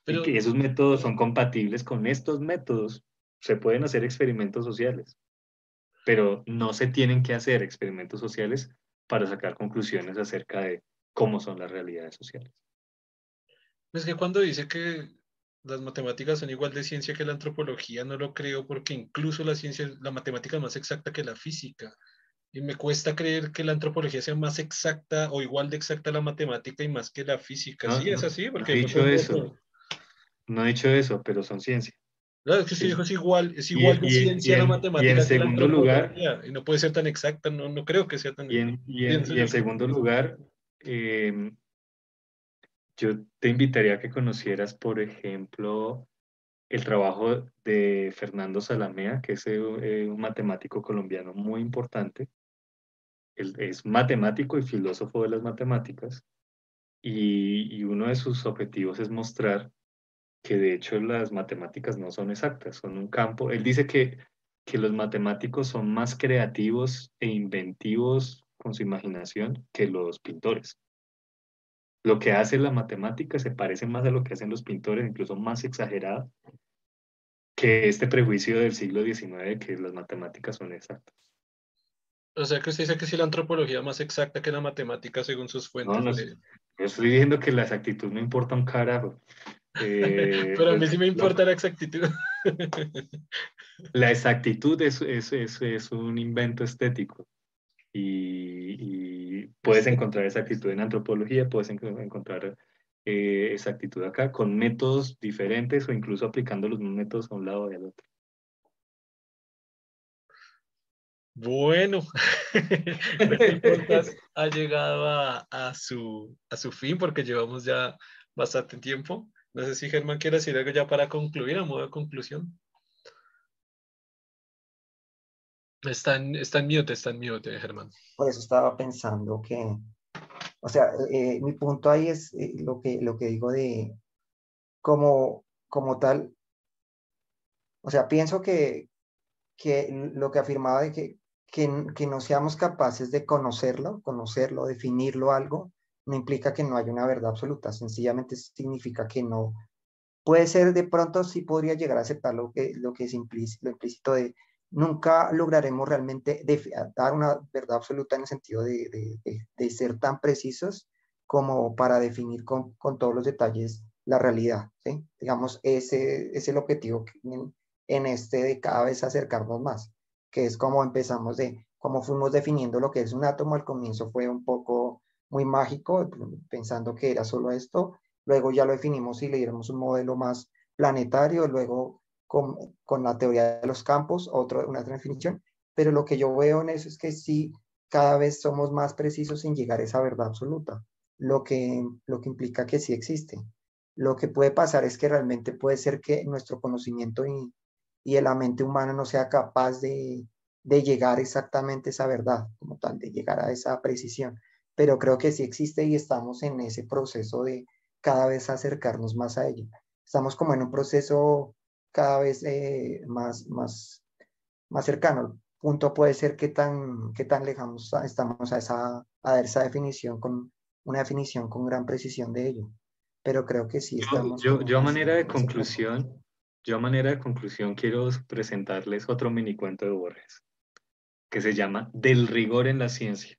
y que esos métodos son compatibles con estos métodos se pueden hacer experimentos sociales, pero no se tienen que hacer experimentos sociales para sacar conclusiones acerca de cómo son las realidades sociales. Es que cuando dice que las matemáticas son igual de ciencia que la antropología, no lo creo porque incluso la ciencia, la matemática es más exacta que la física. Y me cuesta creer que la antropología sea más exacta o igual de exacta la matemática y más que la física. sí, es así. Porque no he dicho eso. No he dicho eso, pero son ciencia. Claro, es que es igual, es igual de ciencia la matemática. Y en segundo lugar, y no puede ser tan exacta, no, no creo que sea tan. Y en, y en, segundo lugar, em, yo te invitaría a que conocieras, por ejemplo, el trabajo de Fernando Salamea, que es eh, un matemático colombiano muy importante. Él es matemático y filósofo de las matemáticas. Y, y uno de sus objetivos es mostrar que de hecho las matemáticas no son exactas, son un campo. Él dice que, que los matemáticos son más creativos e inventivos con su imaginación que los pintores. Lo que hace la matemática se parece más a lo que hacen los pintores, incluso más exagerado que este prejuicio del siglo XIX que las matemáticas son exactas. O sea que usted dice que si la antropología es más exacta que la matemática según sus fuentes. No, no, yo estoy diciendo que la exactitud no importa un carajo. Eh, Pero a mí pues, sí me importa la exactitud. La exactitud es, es, es, un invento estético. Y, puedes encontrar exactitud en antropología, puedes encontrar eh, exactitud acá con métodos diferentes o incluso aplicando los métodos a un lado y al otro. Bueno, el podcast ha llegado a, a, su, a su fin porque llevamos ya bastante tiempo. No sé si Germán quiere decir algo ya para concluir, a modo de conclusión. Está en, está en mute, está en mute, Germán. Por eso estaba pensando que, o sea, eh, mi punto ahí es eh, lo, que, lo que digo de como, como tal, o sea, pienso que, que lo que afirmaba de que, que, que no seamos capaces de conocerlo, conocerlo, definirlo algo, no implica que no haya una verdad absoluta, sencillamente significa que no, puede ser de pronto sí podría llegar a aceptar lo que, lo que es implícito, lo implícito de nunca lograremos realmente dar una verdad absoluta en el sentido de, de, ser tan precisos como para definir con, con, todos los detalles la realidad. ¿sí? Digamos, ese es el objetivo en, en, este de cada vez acercarnos más, que es como empezamos de, cómo fuimos definiendo lo que es un átomo. Al comienzo fue un poco muy mágico, pensando que era solo esto, luego ya lo definimos y le dimos un modelo más planetario, luego con, con, la teoría de los campos, otro, una definición, pero lo que yo veo en eso es que sí, cada vez somos más precisos en llegar a esa verdad absoluta, lo que, lo que implica que sí existe. Lo que puede pasar es que realmente puede ser que nuestro conocimiento y, y la mente humana no sea capaz de, de llegar exactamente a esa verdad, como tal, de llegar a esa precisión. Pero creo que sí existe y estamos en ese proceso de cada vez acercarnos más a ella. Estamos como en un proceso cada vez eh, más, más, más cercano. El punto puede ser que tan, qué tan lejanos estamos a esa, a esa definición, con una definición con gran precisión de ello. Pero creo que sí estamos. Yo, yo, a manera de conclusión, yo a manera de conclusión quiero presentarles otro mini cuento de Borges, que se llama Del rigor en la ciencia.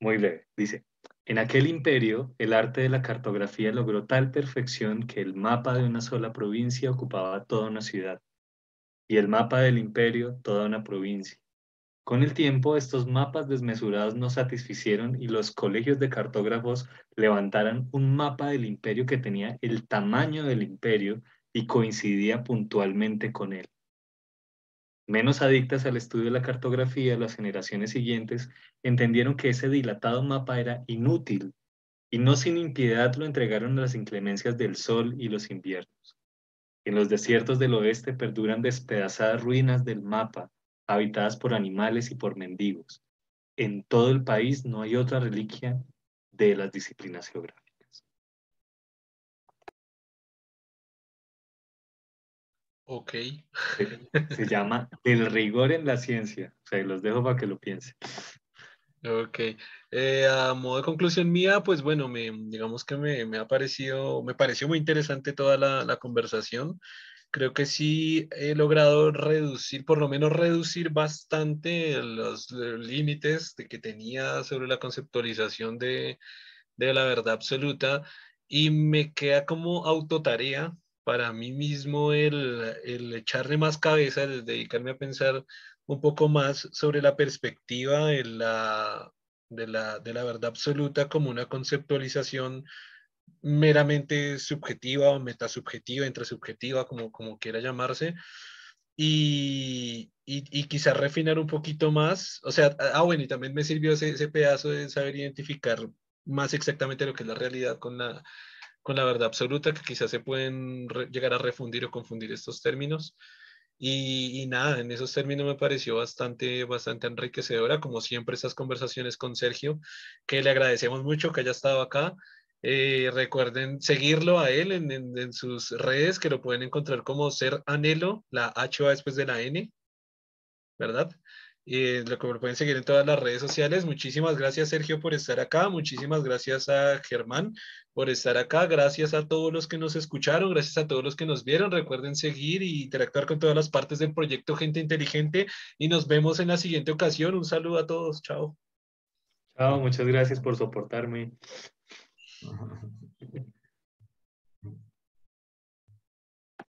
Muy leve, dice. En aquel imperio, el arte de la cartografía logró tal perfección que el mapa de una sola provincia ocupaba toda una ciudad y el mapa del imperio toda una provincia. Con el tiempo, estos mapas desmesurados no satisficieron y los colegios de cartógrafos levantaron un mapa del imperio que tenía el tamaño del imperio y coincidía puntualmente con él. Menos adictas al estudio de la cartografía, las generaciones siguientes entendieron que ese dilatado mapa era inútil y no sin impiedad lo entregaron a las inclemencias del sol y los inviernos. En los desiertos del oeste perduran despedazadas ruinas del mapa, habitadas por animales y por mendigos. En todo el país no hay otra reliquia de las disciplinas geográficas. Ok. Se, llama El rigor en la ciencia. O sea, los dejo para que lo piensen. Ok. Eh, a modo de conclusión mía, pues bueno, me, digamos que me, me ha parecido, me pareció muy interesante toda la, la, conversación. Creo que sí he logrado reducir, por lo menos reducir bastante los, los límites de que tenía sobre la conceptualización de, de la verdad absoluta y me queda como autotarea para mí mismo el, el echarle más cabeza, el dedicarme a pensar un poco más sobre la perspectiva de la, de la, de la verdad absoluta como una conceptualización meramente subjetiva o metasubjetiva, intrasubjetiva, como, como quiera llamarse, y, y, y quizás refinar un poquito más, o sea, ah, bueno, y también me sirvió ese, ese pedazo de saber identificar más exactamente lo que es la realidad con la, con la verdad absoluta, que quizás se pueden llegar a refundir o confundir estos términos. Y, nada, en esos términos me pareció bastante, bastante enriquecedora, como siempre, esas conversaciones con Sergio, que le agradecemos mucho que haya estado acá. Eh, recuerden seguirlo a él en, en, sus redes, que lo pueden encontrar como Ser Anhelo, la H después de la N, ¿verdad? Y lo que pueden seguir en todas las redes sociales. Muchísimas gracias, Sergio, por estar acá. Muchísimas gracias a Germán por estar acá. Gracias a todos los que nos escucharon. Gracias a todos los que nos vieron. Recuerden seguir y interactuar con todas las partes del proyecto Gente Inteligente. Y nos vemos en la siguiente ocasión. Un saludo a todos. Chao. Chao, muchas gracias por soportarme.